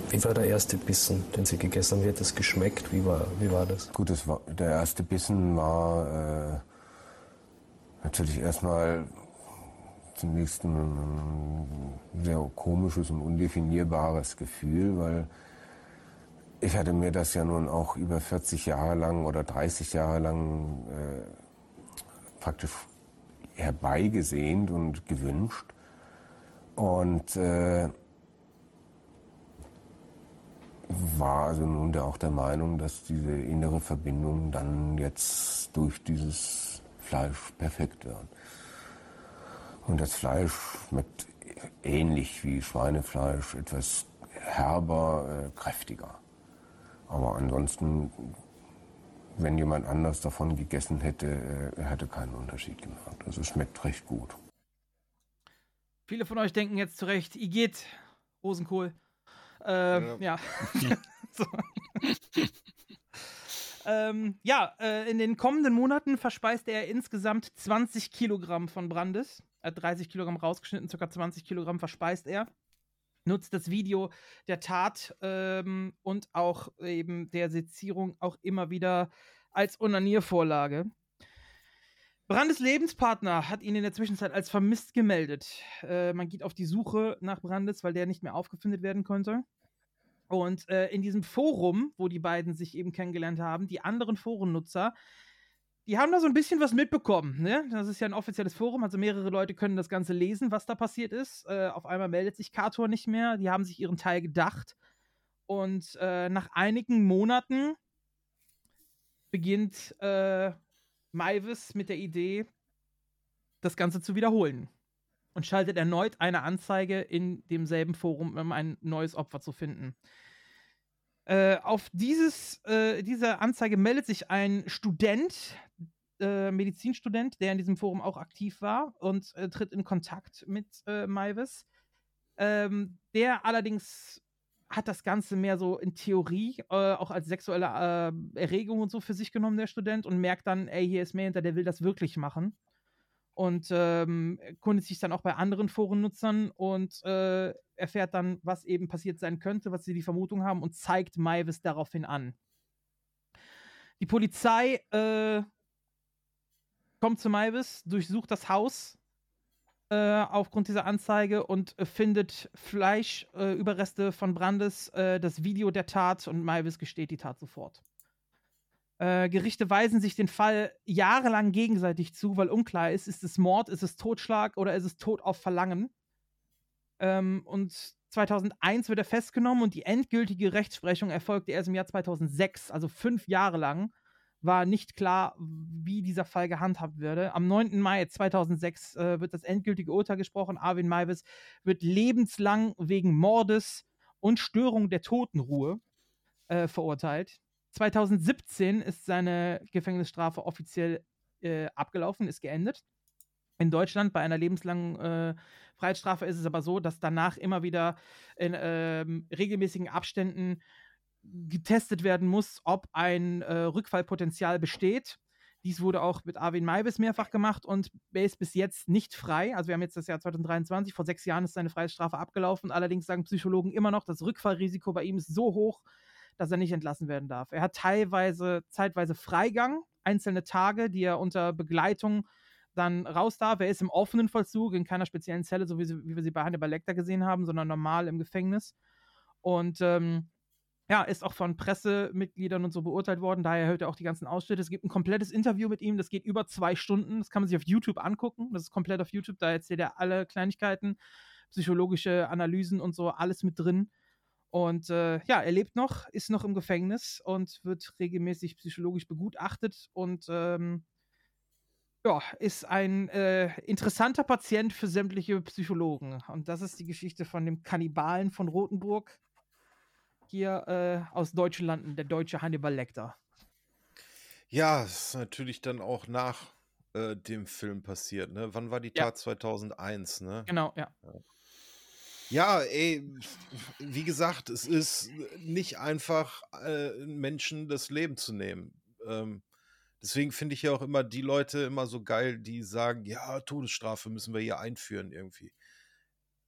Wie war der erste Bissen, den Sie gegessen haben? Wie hat das geschmeckt? Wie war, wie war das? Gut, das war, der erste Bissen war äh, natürlich erstmal zunächst ein, ein sehr komisches und undefinierbares Gefühl, weil ich hatte mir das ja nun auch über 40 Jahre lang oder 30 Jahre lang äh, praktisch herbeigesehnt und gewünscht. Und äh, war also nun auch der Meinung, dass diese innere Verbindung dann jetzt durch dieses Fleisch perfekt wird. Und das Fleisch schmeckt ähnlich wie Schweinefleisch, etwas herber, äh, kräftiger. Aber ansonsten, wenn jemand anders davon gegessen hätte, äh, er hätte keinen Unterschied gemacht. Also es schmeckt recht gut. Viele von euch denken jetzt zurecht, Igitt, Rosenkohl. Äh, ja. Ja. so. ähm, ja, äh, in den kommenden Monaten verspeist er insgesamt 20 Kilogramm von Brandes. Er hat 30 Kilogramm rausgeschnitten, ca. 20 Kilogramm verspeist er nutzt das Video der Tat ähm, und auch eben der Sezierung auch immer wieder als Onaniervorlage. Brandes Lebenspartner hat ihn in der Zwischenzeit als vermisst gemeldet. Äh, man geht auf die Suche nach Brandes, weil der nicht mehr aufgefunden werden konnte. Und äh, in diesem Forum, wo die beiden sich eben kennengelernt haben, die anderen Forennutzer die haben da so ein bisschen was mitbekommen. Ne? Das ist ja ein offizielles Forum, also mehrere Leute können das Ganze lesen, was da passiert ist. Äh, auf einmal meldet sich Kator nicht mehr. Die haben sich ihren Teil gedacht. Und äh, nach einigen Monaten beginnt äh, Maivis mit der Idee, das Ganze zu wiederholen. Und schaltet erneut eine Anzeige in demselben Forum, um ein neues Opfer zu finden. Äh, auf dieses, äh, diese Anzeige meldet sich ein Student, äh, Medizinstudent, der in diesem Forum auch aktiv war und äh, tritt in Kontakt mit äh, Maivis. Ähm, der allerdings hat das Ganze mehr so in Theorie, äh, auch als sexuelle Erregung und so für sich genommen, der Student, und merkt dann, ey, hier ist mehr hinter, der will das wirklich machen und ähm, kundet sich dann auch bei anderen Forennutzern und äh, erfährt dann, was eben passiert sein könnte, was sie die Vermutung haben und zeigt Maivis daraufhin an. Die Polizei äh, kommt zu Maivis, durchsucht das Haus äh, aufgrund dieser Anzeige und äh, findet Fleischüberreste von Brandes, äh, das Video der Tat und Maivis gesteht die Tat sofort. Äh, Gerichte weisen sich den Fall jahrelang gegenseitig zu, weil unklar ist, ist es Mord, ist es Totschlag oder ist es Tod auf Verlangen. Ähm, und 2001 wird er festgenommen und die endgültige Rechtsprechung erfolgte erst im Jahr 2006, also fünf Jahre lang. War nicht klar, wie dieser Fall gehandhabt würde. Am 9. Mai 2006 äh, wird das endgültige Urteil gesprochen. Arvin Maivis wird lebenslang wegen Mordes und Störung der Totenruhe äh, verurteilt. 2017 ist seine Gefängnisstrafe offiziell äh, abgelaufen, ist geendet. In Deutschland bei einer lebenslangen äh, Freiheitsstrafe ist es aber so, dass danach immer wieder in ähm, regelmäßigen Abständen getestet werden muss, ob ein äh, Rückfallpotenzial besteht. Dies wurde auch mit Arvin Maivis mehrfach gemacht und er ist bis jetzt nicht frei. Also wir haben jetzt das Jahr 2023, vor sechs Jahren ist seine Freiheitsstrafe abgelaufen. Allerdings sagen Psychologen immer noch, das Rückfallrisiko bei ihm ist so hoch, dass er nicht entlassen werden darf. Er hat teilweise, zeitweise Freigang, einzelne Tage, die er unter Begleitung dann raus darf. Er ist im offenen Vollzug, in keiner speziellen Zelle, so wie, sie, wie wir sie bei Hannibal Lecter gesehen haben, sondern normal im Gefängnis. Und ähm, ja, ist auch von Pressemitgliedern und so beurteilt worden. Daher hört er auch die ganzen Ausschnitte. Es gibt ein komplettes Interview mit ihm, das geht über zwei Stunden. Das kann man sich auf YouTube angucken. Das ist komplett auf YouTube. Da erzählt er alle Kleinigkeiten, psychologische Analysen und so, alles mit drin. Und äh, ja, er lebt noch, ist noch im Gefängnis und wird regelmäßig psychologisch begutachtet und ähm, ja, ist ein äh, interessanter Patient für sämtliche Psychologen. Und das ist die Geschichte von dem Kannibalen von Rothenburg hier äh, aus deutschen Landen, der deutsche Hannibal Lecter. Ja, das ist natürlich dann auch nach äh, dem Film passiert, ne? Wann war die Ja. Tat? 2001, ne? Genau, ja. Ja, ey, wie gesagt, es ist nicht einfach, äh, Menschen das Leben zu nehmen. Ähm, deswegen finde ich ja auch immer die Leute immer so geil, die sagen, ja, Todesstrafe müssen wir hier einführen irgendwie.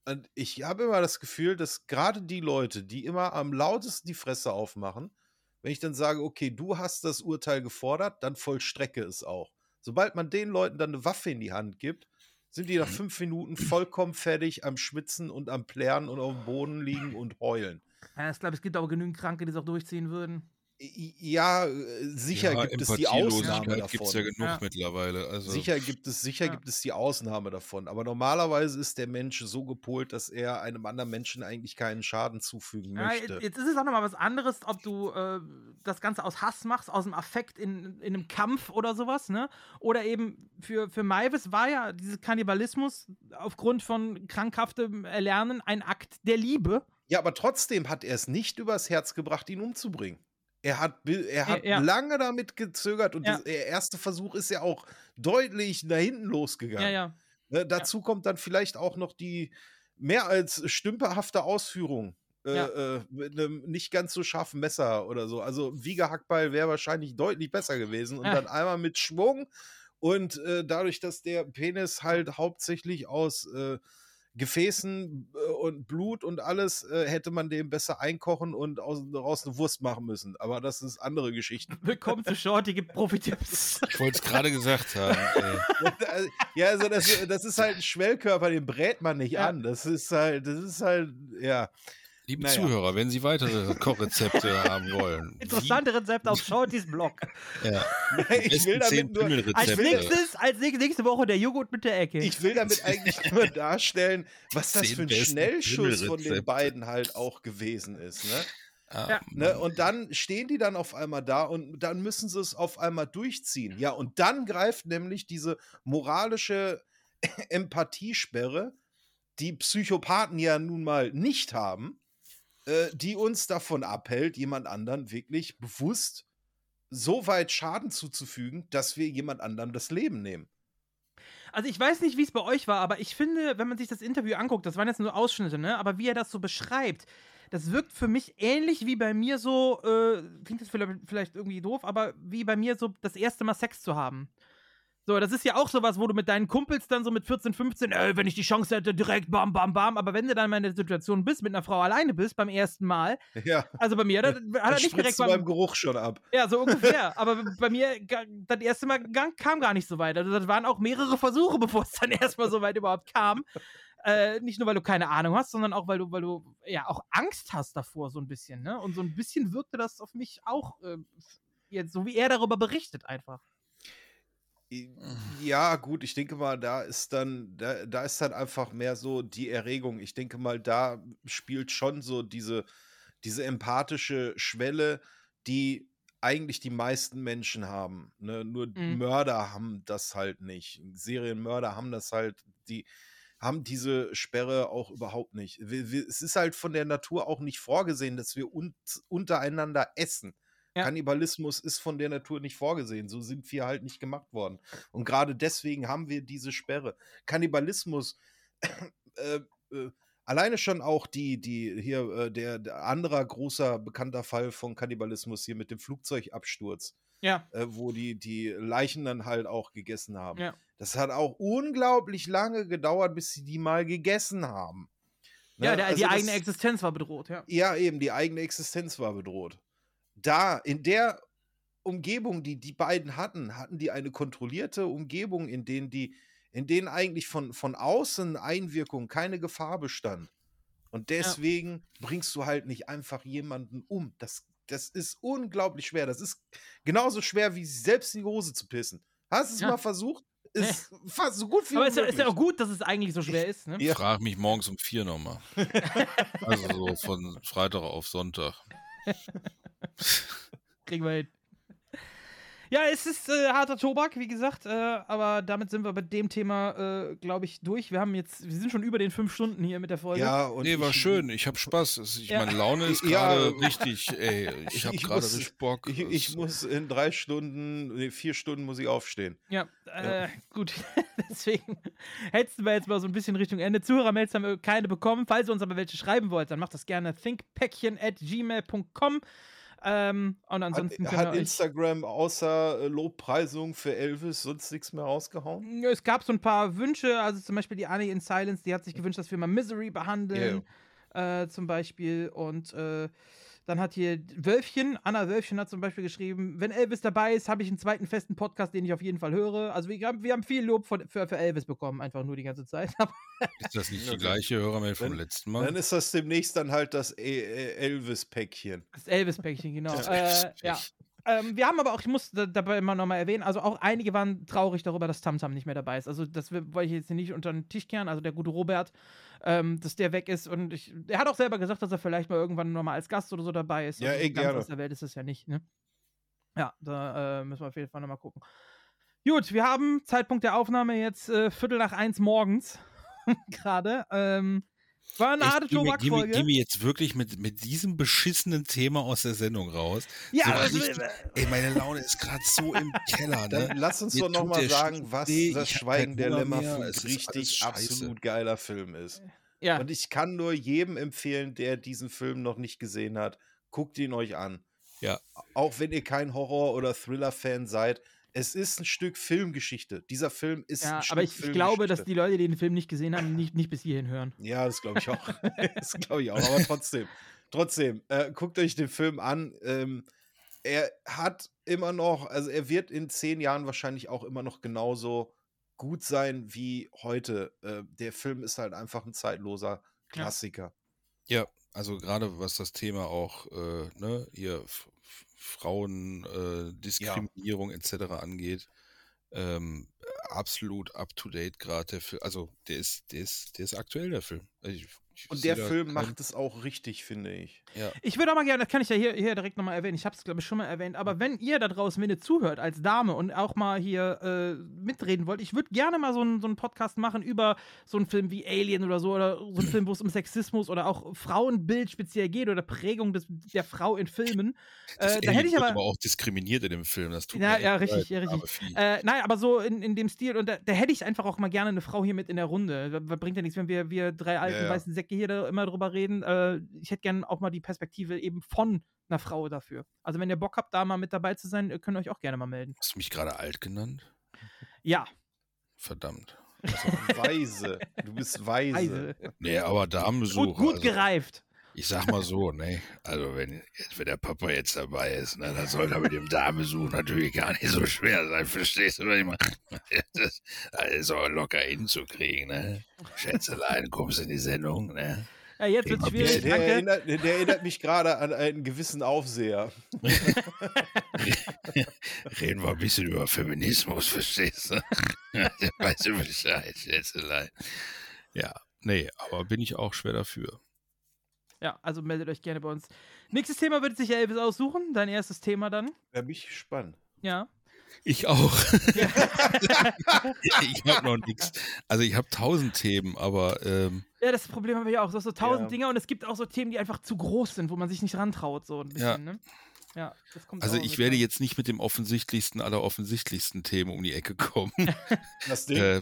Und ich habe immer das Gefühl, dass gerade die Leute, die immer am lautesten die Fresse aufmachen, wenn ich dann sage, okay, du hast das Urteil gefordert, dann vollstrecke es auch. Sobald man den Leuten dann eine Waffe in die Hand gibt, sind die nach fünf Minuten vollkommen fertig am Schwitzen und am Plären und auf dem Boden liegen und heulen. Ja, ich glaube, es gibt aber genügend Kranke, die es auch durchziehen würden. Ja, äh, sicher Ja, gibt es die Ausnahme davon. gibt's ja genug mittlerweile, also sicher gibt es, sicher Ja. gibt es die Ausnahme davon. Aber normalerweise ist der Mensch so gepolt, dass er einem anderen Menschen eigentlich keinen Schaden zufügen Ja, möchte. jetzt ist es auch nochmal was anderes, ob du äh, das Ganze aus Hass machst, aus dem Affekt in, in einem Kampf oder sowas, ne? Oder eben für, für Maivis war ja dieser Kannibalismus aufgrund von krankhaftem Erlernen ein Akt der Liebe. Ja, aber trotzdem hat er es nicht übers Herz gebracht, ihn umzubringen. Er hat, er hat ja. lange damit gezögert und Ja. der erste Versuch ist ja auch deutlich nach hinten losgegangen. Ja. Ne, dazu kommt dann vielleicht auch noch die mehr als stümperhafte Ausführung. Äh, äh, mit einem nicht ganz so scharfen Messer oder so. Also Wiegehackball wäre wahrscheinlich deutlich besser gewesen. Und Ja. dann einmal mit Schwung und äh, dadurch, dass der Penis halt hauptsächlich aus äh, Gefäßen äh, und Blut und alles, äh, hätte man dem besser einkochen und aus, daraus eine Wurst machen müssen. Aber das ist andere Geschichte. Willkommen zu Shorty, gibt Profi-Tipps. Ich wollte es gerade gesagt haben. Ey. ja, also das, das ist halt ein Schwellkörper, den brät man nicht an. Das ist halt, das ist halt, ja. Liebe Naja. Zuhörer, wenn Sie weitere Kochrezepte haben wollen, Interessante Rezepte auf Shortys Blog. ja, Ich will damit nur, Als nächstes, als nächste, nächste Woche der Joghurt mit der Ecke. ich will damit eigentlich nur darstellen, was das für ein Schnellschuss von den beiden halt auch gewesen ist, ne? Ah, Ja. Ne, und dann stehen die dann auf einmal da und dann müssen sie es auf einmal durchziehen. Ja, und dann greift nämlich diese moralische Empathiesperre, die Psychopathen ja nun mal nicht haben, äh, die uns davon abhält, jemand anderen wirklich bewusst so weit Schaden zuzufügen, dass wir jemand anderem das Leben nehmen. Also ich weiß nicht, wie es bei euch war, aber ich finde, wenn man sich das Interview anguckt, das waren jetzt nur Ausschnitte, ne? Aber wie er das so beschreibt, das wirkt für mich ähnlich wie bei mir so, äh, klingt vielleicht, vielleicht irgendwie doof, aber wie bei mir so das erste Mal Sex zu haben. So, das ist ja auch sowas, wo du mit deinen Kumpels dann so mit 14, 15, ey, wenn ich die Chance hätte, direkt bam, bam, bam. Aber wenn du dann mal in der Situation bist, mit einer Frau alleine bist, beim ersten Mal, Ja. also bei mir, da hat er Dann nicht direkt du beim Geruch schon ab. ja, so ungefähr. Aber bei mir, das erste Mal kam gar nicht so weit. Also, das waren auch mehrere Versuche, bevor es dann erstmal so weit überhaupt kam. Äh, nicht nur, weil du keine Ahnung hast, sondern auch, weil du, weil du ja auch Angst hast davor, so ein bisschen. Ne? Und so ein bisschen wirkte das auf mich auch, äh, jetzt, so wie er darüber berichtet, einfach. Ja, gut, ich denke mal, da ist dann, da, da ist dann einfach mehr so die Erregung. Ich denke mal, da spielt schon so diese, diese empathische Schwelle, die eigentlich die meisten Menschen haben. Ne? Nur Mhm. Mörder haben das halt nicht. Serienmörder haben das halt, die haben diese Sperre auch überhaupt nicht. Wir, wir, es ist halt von der Natur auch nicht vorgesehen, dass wir uns untereinander essen. Kannibalismus ist von der Natur nicht vorgesehen. So sind wir halt nicht gemacht worden. Und gerade deswegen haben wir diese Sperre. Kannibalismus, äh, äh, alleine schon auch die, die hier, äh, der, der anderer großer bekannter Fall von Kannibalismus hier mit dem Flugzeugabsturz. Ja. Äh, wo die, die Leichen dann halt auch gegessen haben. Ja. Das hat auch unglaublich lange gedauert, bis sie die mal gegessen haben. Ja, Ne? der, Also die das- eigene Existenz war bedroht, ja. ja, eben, die eigene Existenz war bedroht. Da, in der Umgebung, die die beiden hatten, hatten die eine kontrollierte Umgebung, in denen die, in denen eigentlich von, von außen Einwirkung keine Gefahr bestand. Und deswegen bringst du halt nicht einfach jemanden um. Das, das ist unglaublich schwer. Das ist genauso schwer, wie selbst in die Hose zu pissen. Hast du es Ja. mal versucht? Ist fast so gut wie Aber ist ja, ist ja auch gut, dass es eigentlich so schwer ist, ne? Ich frage mich morgens um vier nochmal. also so von Freitag auf Sonntag. Kriegen wir hin. Ja, es ist äh, harter Tobak, wie gesagt, äh, aber damit sind wir bei dem Thema, äh, glaube ich, durch. Wir haben jetzt, wir sind schon über den fünf Stunden hier mit der Folge. Ja, und nee, war ich- schön. Ich habe Spaß. Es- Ich, Ja. Meine Laune ist Ja, gerade äh, richtig, ey. Ich habe gerade richtig Bock. Ich, ich muss in drei Stunden, nee, vier Stunden muss ich aufstehen. Ja, äh, gut. Deswegen hetzen wir jetzt mal so ein bisschen Richtung Ende. Zuhörermails haben wir keine bekommen. Falls ihr uns aber welche schreiben wollt, dann macht das gerne thinkpäckchen at gmail.com. Ähm, und ansonsten Hat, können hat euch Instagram außer äh, Lobpreisung für Elvis sonst nichts mehr rausgehauen? Es gab so ein paar Wünsche, also zum Beispiel die Annie in Silence, die hat sich gewünscht, dass wir mal Misery behandeln, äh, zum Beispiel. Und äh, dann hat hier Wölfchen, Anna Wölfchen hat zum Beispiel geschrieben, wenn Elvis dabei ist, habe ich einen zweiten festen Podcast, den ich auf jeden Fall höre. Also wir haben, wir haben viel Lob von, für, für Elvis bekommen, einfach nur die ganze Zeit. Ist das nicht die gleiche Hörermail vom Dann- letzten Mal? Dann ist das demnächst dann halt das E- äh, Elvis-Päckchen. Das Elvis-Päckchen, genau. Das äh, ja. Ähm, wir haben aber auch, ich muss da- dabei immer nochmal erwähnen, also auch einige waren traurig darüber, dass Tamtam nicht mehr dabei ist. Also das wollte ich jetzt nicht unter den Tisch kehren, also der gute Robert, ähm, dass der weg ist. Und ich, er hat auch selber gesagt, dass er vielleicht mal irgendwann nochmal als Gast oder so dabei ist. Ja, also eh, gerne. aus der Welt ist es ja nicht, ne? Ja, da äh, müssen wir auf jeden Fall nochmal gucken. Gut, wir haben Zeitpunkt der Aufnahme jetzt äh, Viertel nach eins morgens gerade. Ähm, war eine Echt, harte geh, mir, geh, mir, Tobak-Folge. geh mir jetzt wirklich mit, mit diesem beschissenen Thema aus der Sendung raus. Ja, so also, richtig, ey, meine Laune ist gerade so im Keller. Ne? Dann lass uns Mir doch noch tut mal der sagen, was weh, das ich Schweigen der Lämmer richtig absolut geiler Film ist. Ja. Und ich kann nur jedem empfehlen, der diesen Film noch nicht gesehen hat, guckt ihn euch an. Ja. Auch wenn ihr kein Horror- oder Thriller-Fan seid, es ist ein Stück Filmgeschichte. Dieser Film ist Ja, ein Stück aber ich, ich glaube, dass die Leute, die den Film nicht gesehen haben, nicht, nicht bis hierhin hören. Ja, das glaube ich auch. das glaube ich auch. Aber trotzdem, trotzdem, äh, guckt euch den Film an. Ähm, er hat immer noch, also er wird in zehn Jahren wahrscheinlich auch immer noch genauso gut sein wie heute. Äh, der Film ist halt einfach ein zeitloser Klassiker. Ja, also gerade was das Thema auch, äh, ne, hier F- F- Frauen, äh, Diskriminierung etc. angeht, ähm, absolut up to date gerade der Film. Also der ist, der ist, der ist aktuell der Film. Also ich Und der Film macht es auch richtig, finde ich. Ja. Ich würde auch mal gerne, das kann ich ja hier, hier direkt nochmal erwähnen, ich habe es glaube ich schon mal erwähnt, aber wenn ihr da draußen, wenn ihr zuhört als Dame und auch mal hier äh, mitreden wollt, ich würde gerne mal so einen so Podcast machen über so einen Film wie Alien oder so oder so einen Film, wo es um Sexismus oder auch Frauenbild speziell geht oder Prägung des, der Frau in Filmen. Das Äh, da hätte ich aber, aber auch diskriminiert in dem Film. Das tut ja, mir ja, richtig, ja, leid, richtig. arme Vieh. Äh, nein, aber so in, in dem Stil, und da, da hätte ich einfach auch mal gerne eine Frau hier mit in der Runde. Da- da Bringt ja nichts, wenn wir, wir drei alten ja. weißen Säcke hier da immer drüber reden. Äh, ich hätte gerne auch mal die Perspektive eben von einer Frau dafür. Also, wenn ihr Bock habt, da mal mit dabei zu sein, äh, könnt ihr euch auch gerne mal melden. Hast du mich gerade alt genannt? Ja. Verdammt. Weise. Du bist weise. Weise. Nee, aber Damenbesuch. Gut, gut also, gereift. Ich sag mal so, ne, also wenn, wenn der Papa jetzt dabei ist, ne, dann soll er mit dem Damenbesuch natürlich gar nicht so schwer sein, verstehst du, was ich meine? Das, das ist auch locker hinzukriegen, ne? Schätzelein, kommst in die Sendung, ne? Ja, jetzt wird's Der- schwierig. Der, der, Danke. erinnert, der erinnert mich gerade an einen gewissen Aufseher. Reden wir ein bisschen über Feminismus, verstehst du? weißt du Bescheid, Schätzelein. Ja, nee, aber bin ich auch schwer dafür. Ja, also meldet euch gerne bei uns. Nächstes Thema wird sich Elvis aussuchen. Dein erstes Thema dann. Da bin ich gespannt. Ja. Ich auch. ich habe noch nichts. Also ich habe tausend Themen, aber ähm, Ja, das Problem habe ich auch. So, so tausend Ja. Dinge und es gibt auch so Themen, die einfach zu groß sind, wo man sich nicht rantraut, so ein bisschen, Ja. ne? Ja, das kommt Also ich werde rein. jetzt nicht mit dem offensichtlichsten aller offensichtlichsten Themen um die Ecke kommen. Das Ding. Äh,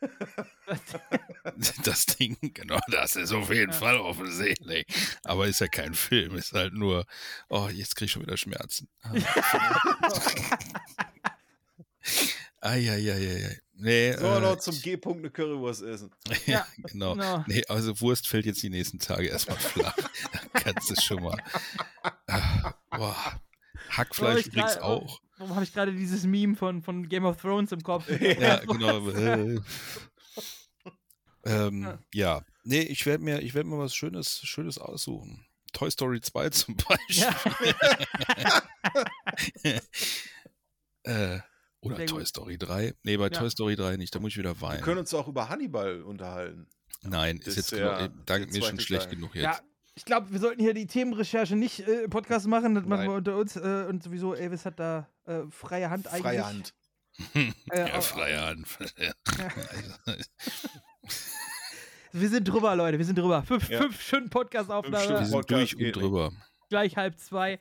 das Ding, genau, das ist auf jeden Ja. Fall offensichtlich. Aber ist ja kein Film, ist halt nur, oh, jetzt krieg ich schon wieder Schmerzen. Eieieiei. Nee, So, äh, noch zum G-Punkt eine Currywurst essen. ja, genau. genau. Nee, also Wurst fällt jetzt die nächsten Tage erstmal flach. kannst du schon mal. Ah, boah. Hackfleisch übrigens auch. Warum habe ich gerade dieses Meme von, von Game of Thrones im Kopf? Ja, genau. Äh. Ähm, Ja. ja. Nee, ich werde mir, ich werd mir was Schönes, Schönes aussuchen. Toy Story 2 zum Beispiel. äh, oder Sehr Toy gut. Story 3. Nee, bei Ja. Toy Story 3 nicht, da muss ich wieder Wir weinen. können uns auch über Hannibal unterhalten. Nein, Das ist jetzt genau, ja äh, dank mir schon schlecht Teil. genug jetzt. Ja, ich glaube, wir sollten hier die Themenrecherche nicht äh, im Podcast machen. Das machen Nein. wir unter uns. Äh, und sowieso, Elvis hat da äh, freie Hand eigentlich. Freie Hand. Äh, ja, freie Hand. Wir sind drüber, Leute. Wir sind drüber. Fünf, Ja. fünf Stunden Podcast-Aufnahme. Wir sind durch und drüber. Gleich halb zwei.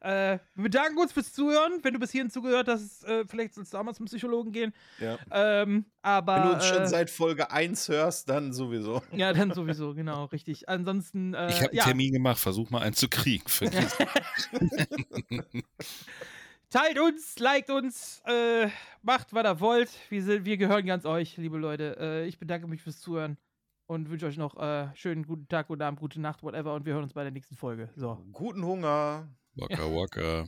Äh, wir bedanken uns fürs Zuhören. Wenn du bis hierhin zugehört hast, äh, vielleicht sollst du mal zum Psychologen gehen. Ja. Ähm, aber. Wenn du uns schon äh, seit Folge 1 hörst, dann sowieso. Ja, dann sowieso, genau, richtig. Ansonsten. Äh, Ich habe einen ja, Termin gemacht, versuch mal einen zu kriegen. Teilt uns, liked uns, äh, macht, was ihr wollt. Wir, sind, wir gehören ganz euch, liebe Leute. Äh, ich bedanke mich fürs Zuhören und wünsche euch noch äh, schönen guten Tag, guten Abend, gute Nacht, whatever. Und wir hören uns bei der nächsten Folge. So. Guten Hunger. Waka waka.